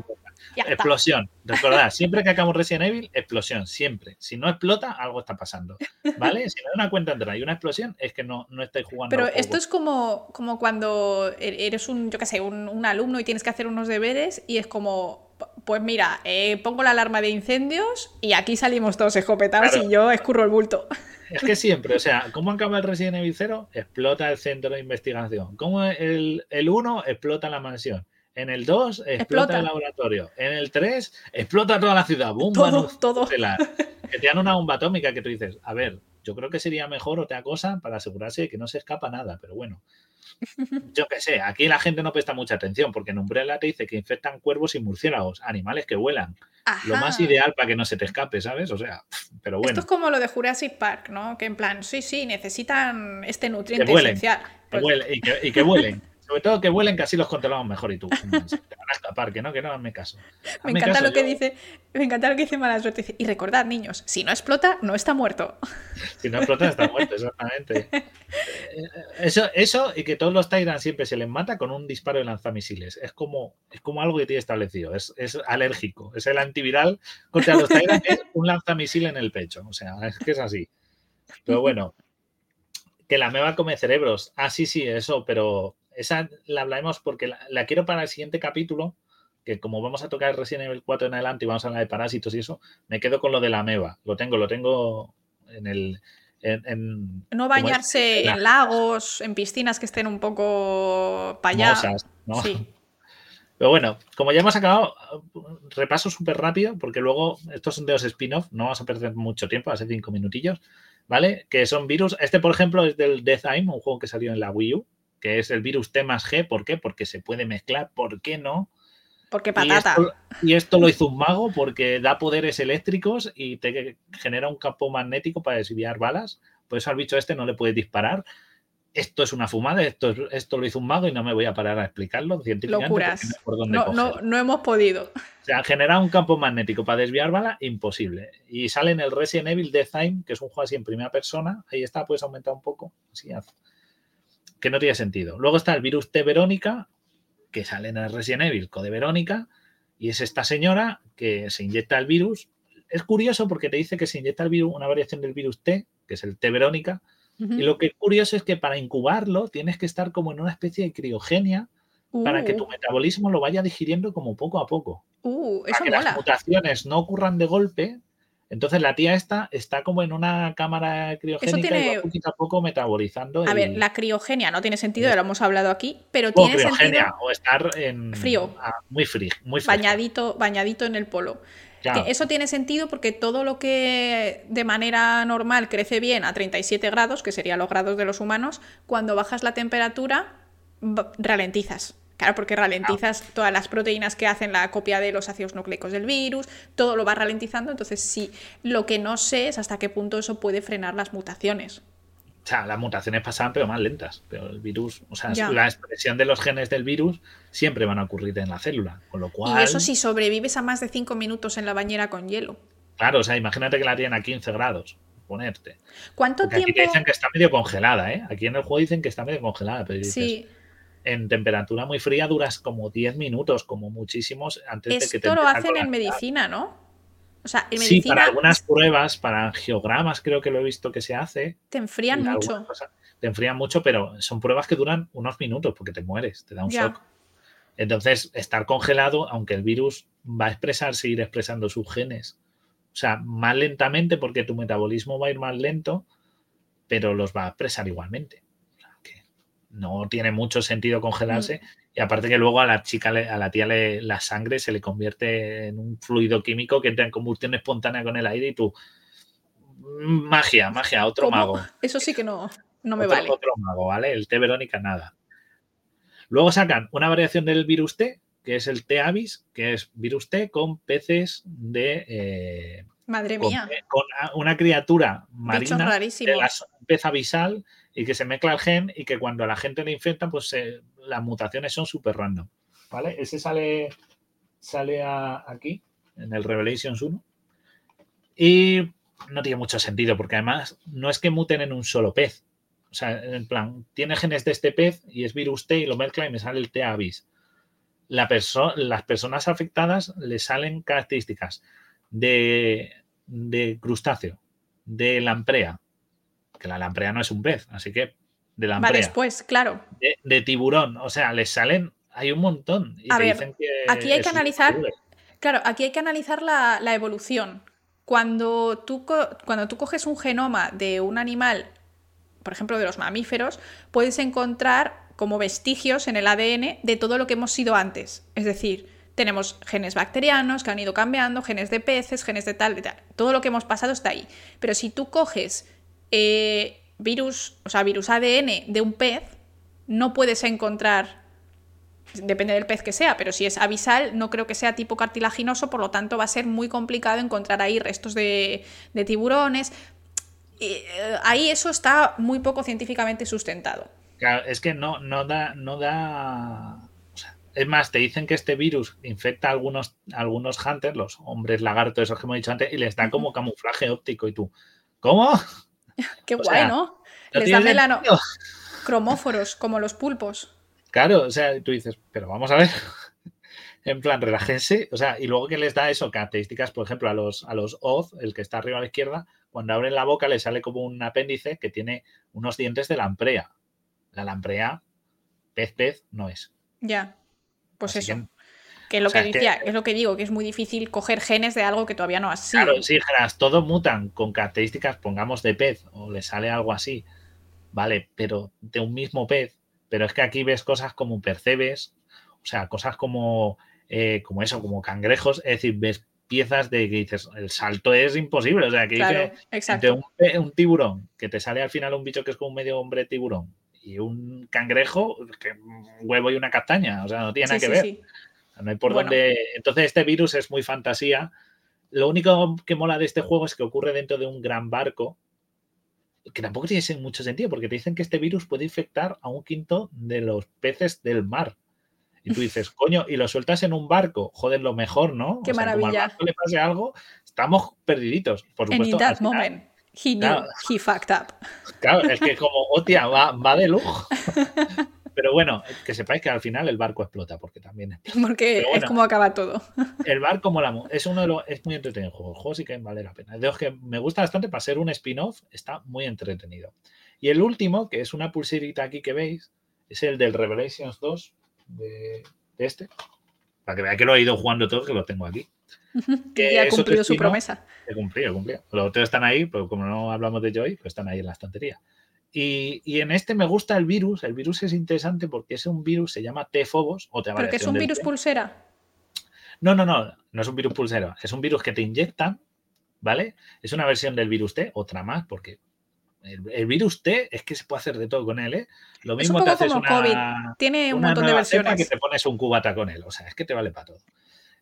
explosión. Recordad, siempre que acabamos Resident Evil, explosión, siempre. Si no explota, algo está pasando. ¿Vale? Si no hay una cuenta entera y una explosión, es que no, no estáis jugando. Pero esto es como, como cuando e-, eres un, yo qué sé, un, alumno y tienes que hacer unos deberes y es como, pues mira, eh, pongo la alarma de incendios y aquí salimos todos escopetados y yo escurro el bulto. Es que siempre, o sea, ¿cómo acaba el Resident Evil 0? Explota el centro de investigación. ¿Cómo el, el 1 explota la mansión? En el 2 explota, el laboratorio. En el 3 explota toda la ciudad. Bomba todo, todo. Que te dan una bomba atómica que tú dices, a ver, yo creo que sería mejor otra cosa para asegurarse de que no se escapa nada, pero bueno. Yo qué sé, aquí la gente no presta mucha atención porque en Umbrella te dice que infectan cuervos y murciélagos, animales que vuelan. Lo más ideal para que no se te escape, ¿sabes? O sea, pero bueno. Esto es como lo de Jurassic Park, ¿no? Que en plan, sí, sí, necesitan este nutriente esencial. y, que, y que vuelen. Sobre todo que vuelen, que así los controlamos mejor y tú. Te van a escapar, que no, que no, hazme caso. me encanta lo que dice, me encanta lo que dice Mala Suerte. Y recordad, niños, si no explota, no está muerto. Si no explota, está muerto, exactamente. Eso, eso y que todos los Tyrants siempre se les mata con un disparo de lanzamisiles. Es como, es como algo que tiene establecido. Es, es alérgico. Es el antiviral contra los Tyrants, es un lanzamisil en el pecho. O sea, es que es así. Pero bueno, que la meba come cerebros. Ah, sí, sí, eso, pero esa la hablaremos porque la, quiero para el siguiente capítulo, que como vamos a tocar Resident Evil 4 en adelante y vamos a hablar de parásitos y eso, me quedo con lo de la meba. Lo tengo, lo tengo en el... no bañarse en lagos, en piscinas que estén un poco para allá. Sí. Pero bueno, como ya hemos acabado, repaso súper rápido, porque luego estos son de los spin-off, no vamos a perder mucho tiempo, hace cinco minutillos, ¿vale? Que son virus. Este, por ejemplo, es del Death Aim, un juego que salió en la Wii U, que es el virus T más G. ¿Por qué? Porque se puede mezclar. ¿Por qué no? Porque patata. Y esto, lo hizo un mago porque da poderes eléctricos y te genera un campo magnético para desviar balas. Por eso al bicho este no le puedes disparar esto es una fumada, esto, esto lo hizo un mago y no me voy a parar a explicarlo científicamente. Locuras. No, no, no, hemos podido. O sea, generar un campo magnético para desviar bala, imposible. Y sale en el Resident Evil Death Time, que es un juego así en primera persona. Ahí está, puedes aumentar un poco. Así, que no tiene sentido. Luego está el virus T Verónica, que sale en el Resident Evil Code Verónica, y es esta señora que se inyecta el virus. Es curioso porque te dice que se inyecta el virus, una variación del virus T, que es el T Verónica, y lo que es curioso es que para incubarlo tienes que estar como en una especie de criogenia para que tu uh. metabolismo lo vaya digiriendo como poco a poco. Uh, para que las mutaciones no ocurran de golpe. Entonces la tía esta está como en una cámara criogénica y poquito a poco metabolizando. A ver, la criogenia no tiene sentido, ya lo hemos hablado aquí, pero tiene sentido. O estar en frío. muy frío, muy Bañadito, bañadito en el polo. Eso tiene sentido porque todo lo que de manera normal crece bien a 37 grados, que serían los grados de los humanos, cuando bajas la temperatura, ralentizas. Claro, porque ralentizas todas las proteínas que hacen la copia de los ácidos nucleicos del virus, todo lo va ralentizando. Entonces, sí, lo que no sé es hasta qué punto eso puede frenar las mutaciones. O sea, las mutaciones pasaban, pero más lentas. Pero el virus, o sea, la expresión de los genes del virus siempre van a ocurrir en la célula. Con lo cual. Y eso si sobrevives a más de 5 minutos en la bañera con hielo. Claro, o sea, imagínate que la tienen a 15 grados. Ponerte. ¿Cuánto tiempo? Aquí te dicen que está medio congelada, ¿eh? Aquí en el juego dicen que está medio congelada, pero sí. En temperatura muy fría duras como 10 minutos, como muchísimos, antes de que te Esto lo hacen en medicina, ¿no? Sí, para algunas pruebas, para angiogramas creo que lo he visto que se hace. Te enfrían mucho. te enfrían mucho, pero son pruebas que duran unos minutos porque te mueres, te da un shock. Entonces, estar congelado, aunque el virus va a expresar, seguir expresando sus genes. O sea, más lentamente porque tu metabolismo va a ir más lento, pero los va a expresar igualmente. No tiene mucho sentido congelarse. Mm. Y aparte que luego a la chica, a la tía le, la sangre se le convierte en un fluido químico que entra en combustión espontánea con el aire y tú... Magia, magia, otro mago. Eso sí que no, no me vale. Otro mago, ¿vale? El té Verónica, nada. Luego sacan una variación del virus T, que es el T avis, que es virus T con peces de... Eh, Madre mía. Con, una criatura marina, un pez avisal, y que se mezcla el gen y que cuando a la gente le infecta, pues las mutaciones son súper random. ¿Vale? Ese sale, sale aquí, en el Revelations 1. Y no tiene mucho sentido, porque además no es que muten en un solo pez. O sea, en plan, tiene genes de este pez y es virus T y lo mezcla y me sale el T avis. La las personas afectadas le salen características de, de crustáceo, de lamprea, que la lamprea no es un pez, así que de lamprea. Va después, claro. De, tiburón, o sea, les salen, hay un montón. a ver, aquí hay que analizar, claro, aquí hay que analizar la, evolución. Cuando tú, cuando tú coges un genoma de un animal, por ejemplo, de los mamíferos, puedes encontrar como vestigios en el ADN de todo lo que hemos sido antes. Es decir, tenemos genes bacterianos que han ido cambiando, genes de peces, genes de tal, de tal. Todo lo que hemos pasado está ahí. Pero si tú coges eh, virus, o sea, virus ADN de un pez, no puedes encontrar, depende del pez que sea, pero si es abisal, no creo que sea tipo cartilaginoso, por lo tanto va a ser muy complicado encontrar ahí restos de, tiburones. Eh, ahí eso está muy poco científicamente sustentado. Claro, es que no, no da, no da. es más, te dicen que este virus infecta a algunos, algunos hunters, los hombres lagartos, esos que hemos dicho antes, y les da como camuflaje óptico. Y tú, ¿cómo? Qué guay, ¿no? Les da melano. Cromóforos, como los pulpos. Claro, o sea, tú dices, pero vamos a ver. En plan, relájense. O sea, y luego que les da eso, características, por ejemplo, a los, a los Oz, el que está arriba a la izquierda, cuando abren la boca le sale como un apéndice que tiene unos dientes de lamprea. La lamprea, pez pez, no es. Ya. Pues eso. Que, es lo que decía, es lo que digo, que es muy difícil coger genes de algo que todavía no ha sido. Claro, sí, genes, todos mutan con características, pongamos de pez, o le sale algo así, vale, pero de un mismo pez. Pero es que aquí ves cosas como percebes, o sea, cosas como, eh, como eso, como cangrejos, es decir, ves piezas de que dices, el salto es imposible. O sea, que dice, un, un, tiburón, que te sale al final un bicho que es como un medio hombre tiburón, y un cangrejo, que un huevo y una castaña. O sea, no tiene nada que ver. No hay por dónde. Entonces, este virus es muy fantasía. Lo único que mola de este juego es que ocurre dentro de un gran barco, que tampoco tiene mucho sentido, porque te dicen que este virus puede infectar a un quinto de los peces del mar. Y tú dices, coño, y lo sueltas en un barco, joder, lo mejor, ¿no? Qué maravilla. Como le pase algo, estamos perdiditos. Por supuesto. En that moment, he knew, he fucked up. Claro, es que como, hostia, va, va de lujo. Pero bueno, que sepáis que al final el barco explota, porque también Porque es como acaba todo. El barco mola, es uno de los, es muy entretenido el juego. El juego sí que vale la pena. De los que me gusta bastante para ser un spin-off, está muy entretenido. Y el último, que es una pulserita aquí que veis, es el del Revelations 2, de, este, para que vea que lo he ido jugando todo, que lo tengo aquí. Que ya ha cumplido su promesa. He cumplido, he cumplido. Los otros están ahí, pero como no hablamos de Joy, pues están ahí en la estantería. Y, en este me gusta el virus. El virus es interesante porque es un virus, se llama T-Phobos. ¿Pero que es un virus pulsera? No, no, no, no es un virus pulsera. Es un virus que te inyectan, ¿vale? Es una versión del virus T, otra más, porque el, virus T es que se puede hacer de todo con él, ¿eh? Lo mismo te haces una, COVID. Tiene un montón de versiones. que te pones un cubata con él, o sea, es que te vale para todo.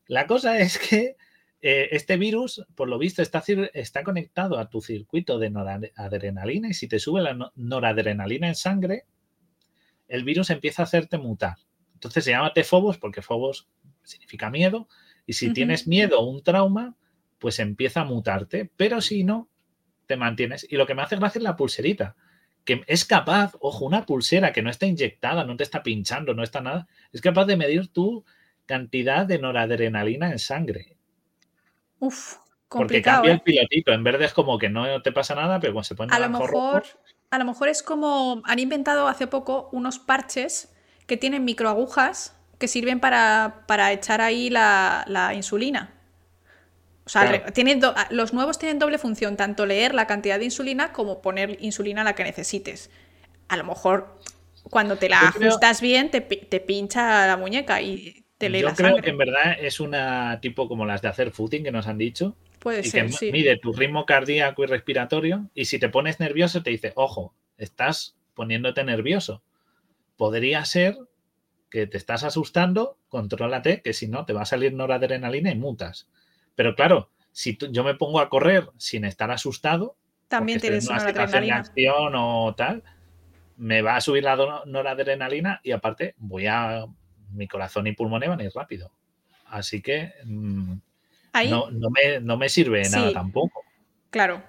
La cosa es que eh, este virus, por lo visto, está, está conectado a tu circuito de noradrenalina y si te sube la noradrenalina en sangre, el virus empieza a hacerte mutar. Entonces se llama T-Fobos porque Fobos significa miedo y si tienes miedo o un trauma, pues empieza a mutarte, pero si no, te mantienes. Y lo que me hace gracia es la pulserita, que es capaz, ojo, una pulsera que no está inyectada, no te está pinchando, no está nada, es capaz de medir tu cantidad de noradrenalina en sangre. Uf, Porque cambia el ¿eh? pilotito, en verde es como que no te pasa nada, pero cuando se pone a lo mejor A lo mejor es como, han inventado hace poco unos parches que tienen microagujas que sirven para, para echar ahí la, la insulina. O sea, los nuevos tienen doble función, tanto leer la cantidad de insulina como poner insulina la que necesites. A lo mejor cuando te la ajustas bien te, pincha la muñeca y te lee Yo creo que en verdad es una tipo como las de hacer footing que nos han dicho. Puede y ser, que sí. mide tu ritmo cardíaco y respiratorio y si te pones nervioso te dice, ojo, estás poniéndote nervioso. Podría ser que te estás asustando, contrólate, que si no te va a salir noradrenalina y mutas. Pero claro, si yo me pongo a correr sin estar asustado, también tienes una de acción o tal, me va a subir la noradrenalina y aparte voy a mi corazón y pulmones van a ir rápido. Así que mm, no, me, sirve de nada tampoco. Claro.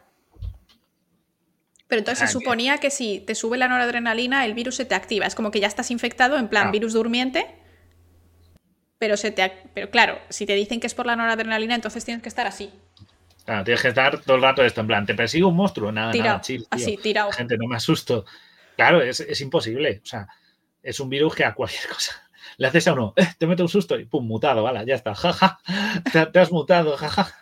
Pero entonces se suponía que si te sube la noradrenalina, el virus se te activa. Es como que ya estás infectado en plan virus durmiente pero, se te, pero claro, si te dicen que es por la noradrenalina, entonces tienes que estar así. Claro, tienes que estar todo el rato esto, en plan, te persigue un monstruo, nada, nada, chill, Así, tirado. Gente, no me asusto. Claro, es, imposible. O sea, es un virus que a cualquier cosa le haces a uno, eh, te mete un susto y pum, mutado, vale, ya está, jaja, te, has mutado, jaja.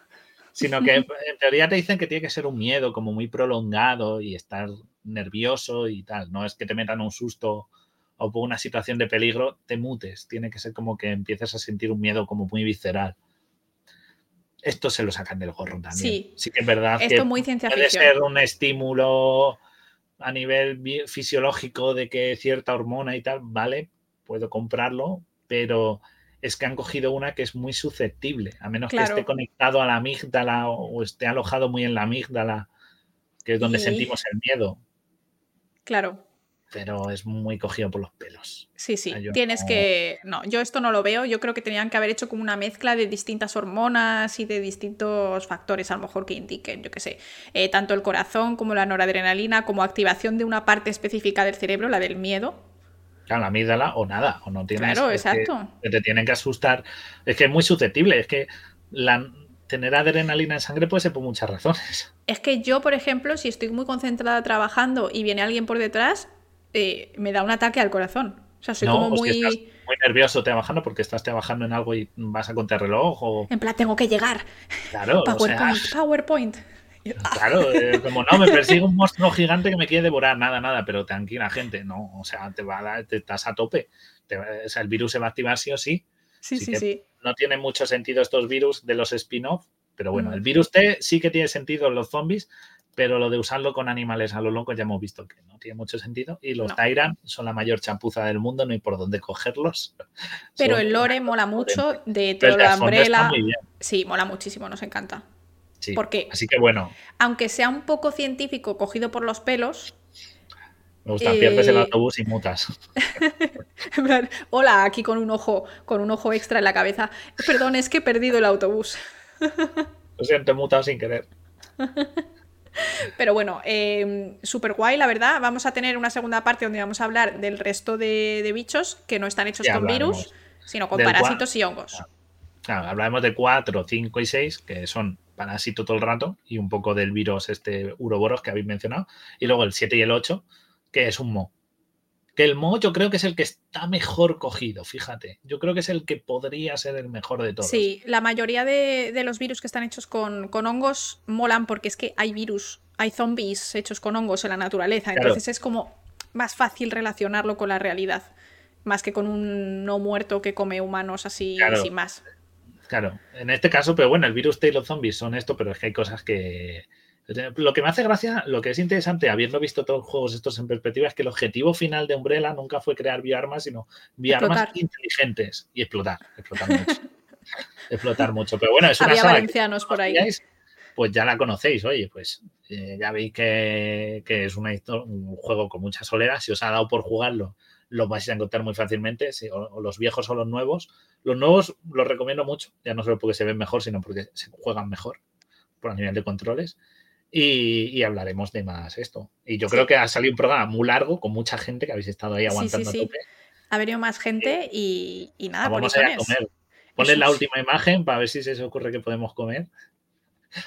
Sino que en teoría te dicen que tiene que ser un miedo como muy prolongado y estar nervioso y tal. No es que te metan un susto o por una situación de peligro, te mutes. Tiene que ser como que empieces a sentir un miedo como muy visceral. Esto se lo sacan del gorro también. Sí, sí que es verdad Esto que muy ciencia puede ser un estímulo a nivel fisiológico de que cierta hormona y tal, vale, puedo comprarlo, pero es que han cogido una que es muy susceptible, a menos que esté conectado a la amígdala o esté alojado muy en la amígdala, que es donde sentimos el miedo. Claro pero es muy cogido por los pelos. Sí, sí, tienes que... No, yo esto no lo veo, yo creo que tenían que haber hecho como una mezcla de distintas hormonas y de distintos factores a lo mejor que indiquen, yo qué sé, eh, tanto el corazón como la noradrenalina, como activación de una parte específica del cerebro, la del miedo. Claro, la amígdala o nada, o no tienes. Claro, exacto. Que, te tienen que asustar. Es que es muy susceptible, es que la, tener adrenalina en sangre puede ser por muchas razones. Es que yo, por ejemplo, si estoy muy concentrada trabajando y viene alguien por detrás, eh, me da un ataque al corazón. O sea, soy como muy. estás muy nervioso trabajando porque estás trabajando en algo y vas a contar reloj o. En plan, tengo que llegar. Claro. PowerPoint, PowerPoint. Claro, eh, como no, me persigue un monstruo gigante que me quiere devorar, nada, nada, pero tranquila, gente, no, o sea, te va a dar, te estás a tope. o sea, el virus se va a activar sí o sí. Sí, sí, sí. No tiene mucho sentido estos virus de los spin-off, pero bueno, el virus T sí que tiene sentido en los zombies, pero lo de usarlo con animales a lo loco ya hemos visto que no tiene mucho sentido. Y los Tyrant son la mayor champuza del mundo, no hay por dónde cogerlos. Pero el lore mola mucho de todo la Umbrella. Sí, mola muchísimo, nos encanta. Sí, Porque, así que bueno. Aunque sea un poco científico, cogido por los pelos. Me gusta, pierdes el eh, autobús y mutas. Hola, aquí con un ojo, con un ojo extra en la cabeza. Perdón, es que he perdido el autobús. Lo siento, he mutado sin querer. Pero bueno, eh, súper guay, la verdad. Vamos a tener una segunda parte donde vamos a hablar del resto de, bichos que no están hechos con virus, sino con parásitos y hongos. Claro, hablaremos de 4, 5 y 6, que son parásito todo el rato, y un poco del virus este uroboros que habéis mencionado. Y luego el 7 y el 8, que es un mo. Que el mo yo creo que es el que está mejor cogido, fíjate. Yo creo que es el que podría ser el mejor de todos. Sí, la mayoría de, los virus que están hechos con, hongos molan porque es que hay virus, hay zombies hechos con hongos en la naturaleza. Entonces es como más fácil relacionarlo con la realidad. Más que con un no muerto que come humanos así sin más. Claro, en este caso, pero bueno, el virus Tail los zombies son esto, pero es que hay cosas que. Lo que me hace gracia, lo que es interesante, habiendo visto todos los juegos estos en perspectiva, es que el objetivo final de Umbrella nunca fue crear bioarmas, sino bioarmas inteligentes y explotar, explotar mucho. explotar mucho. Pero bueno, es una Había valencianos por ahí. Pues ya la conocéis, oye, pues eh, ya veis que, es una, un juego con mucha solera. Si os ha dado por jugarlo, lo vais a encontrar muy fácilmente, o, los viejos o los nuevos. Los nuevos los recomiendo mucho, ya no solo porque se ven mejor, sino porque se juegan mejor por el nivel de controles. Y, hablaremos de más esto. Y yo creo que ha salido un programa muy largo con mucha gente que habéis estado ahí aguantando a tope. Ha venido más gente y, nada, vamos a, ir a comer. Ponle la última imagen para ver si se os ocurre que podemos comer.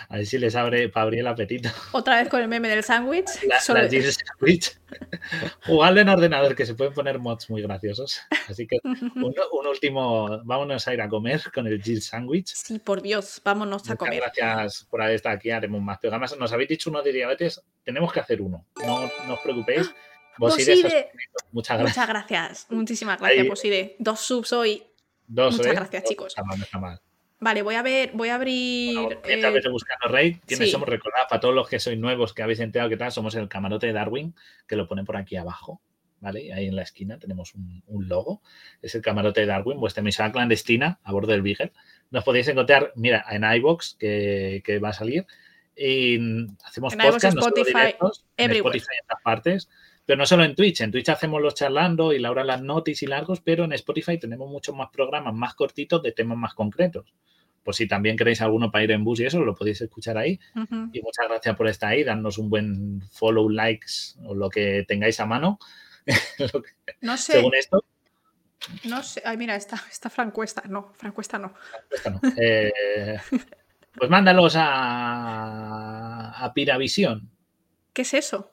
A ver si les abre para abrir el apetito. Otra vez con el meme del sándwich. La, sándwich. Jugarlo en ordenador, que se pueden poner mods muy graciosos. Así que un, último, vámonos a ir a comer con el Jill Sandwich. Sí, por Dios, vámonos a comer. Gracias por haber estado aquí, haremos más. Pero además nos habéis dicho uno de diabetes, tenemos que hacer uno. No, os preocupéis. Poside. Muchas gracias. Muchas gracias. Muchísimas gracias, Poside. Dos subs hoy. Dos, Muchas ¿eh? gracias, chicos. No está mal, Vale, voy a ver, voy a abrir. Bueno, eh... buscando Raid, ¿quiénes somos? Recordad, para todos los que sois nuevos, que habéis enterado que tal, somos el camarote de Darwin, que lo pone por aquí abajo, ¿vale? Ahí en la esquina tenemos un, logo. Es el camarote de Darwin, vuestra emisora clandestina a bordo del Beagle. Nos podéis encontrar, mira, en iBox, que, va a salir. Y hacemos podcast, Spotify, en Spotify en otras partes. Pero no solo en Twitch, en Twitch hacemos los charlando y Laura las notis y largos, pero en Spotify tenemos muchos más programas más cortitos de temas más concretos. Pues si también queréis alguno para ir en bus y eso, lo podéis escuchar ahí. Y muchas gracias por estar ahí, darnos un buen follow, likes o lo que tengáis a mano. no sé. Según esto. No sé. Ay, mira, esta, esta francuesta. No, francuesta no. no. Eh, pues mándalos a, a Piravisión. ¿Qué es eso?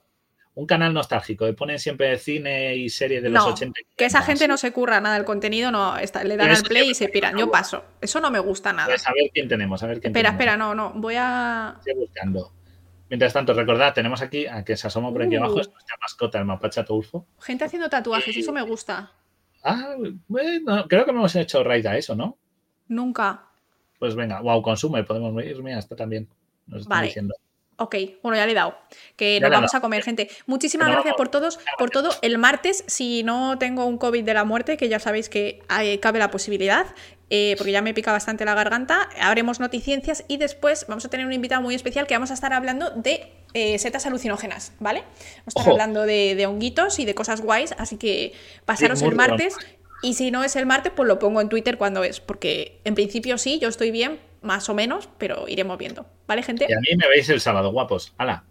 Un canal nostálgico, que ponen siempre cine y series de los 80. Que esa gente no se curra nada el contenido, no, está, le dan al play y se piran. Yo paso. Eso no me gusta nada. Pues a ver quién tenemos, a ver quién Espera, espera, no, no. Voy a. Estoy buscando. Mientras tanto, recordad, tenemos aquí a que se asoma por aquí abajo, uh. es nuestra mascota, el mapache Ataulfo. Gente haciendo tatuajes, eso me gusta. Ah, bueno, creo que hemos hecho raid a eso, ¿no? Nunca. Pues venga, wow, consume, podemos irme hasta también. Nos está diciendo. Ok, bueno, ya le he dado. Que nos vamos a comer, gente. Muchísimas gracias por todos, por todo. El martes, si no tengo un COVID de la muerte, que ya sabéis que cabe la posibilidad, eh, porque ya me pica bastante la garganta, haremos noticiencias y después vamos a tener un invitado muy especial que vamos a estar hablando de eh, setas alucinógenas, ¿vale? Vamos a estar hablando de, honguitos y de cosas guays, así que pasaros el martes. Y si no es el martes, pues lo pongo en Twitter cuando es, porque en principio sí, yo estoy bien, más o menos, pero iremos viendo. ¿Vale, gente? Y a mí me veis el sábado, guapos. ¡Hala!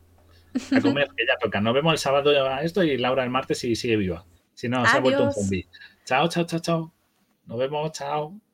A comer, que ya toca. Nos vemos el sábado a esto y Laura el martes y sigue viva. Si no, se ha vuelto un zombie. Chao, chao, chao, chao. Nos vemos, chao.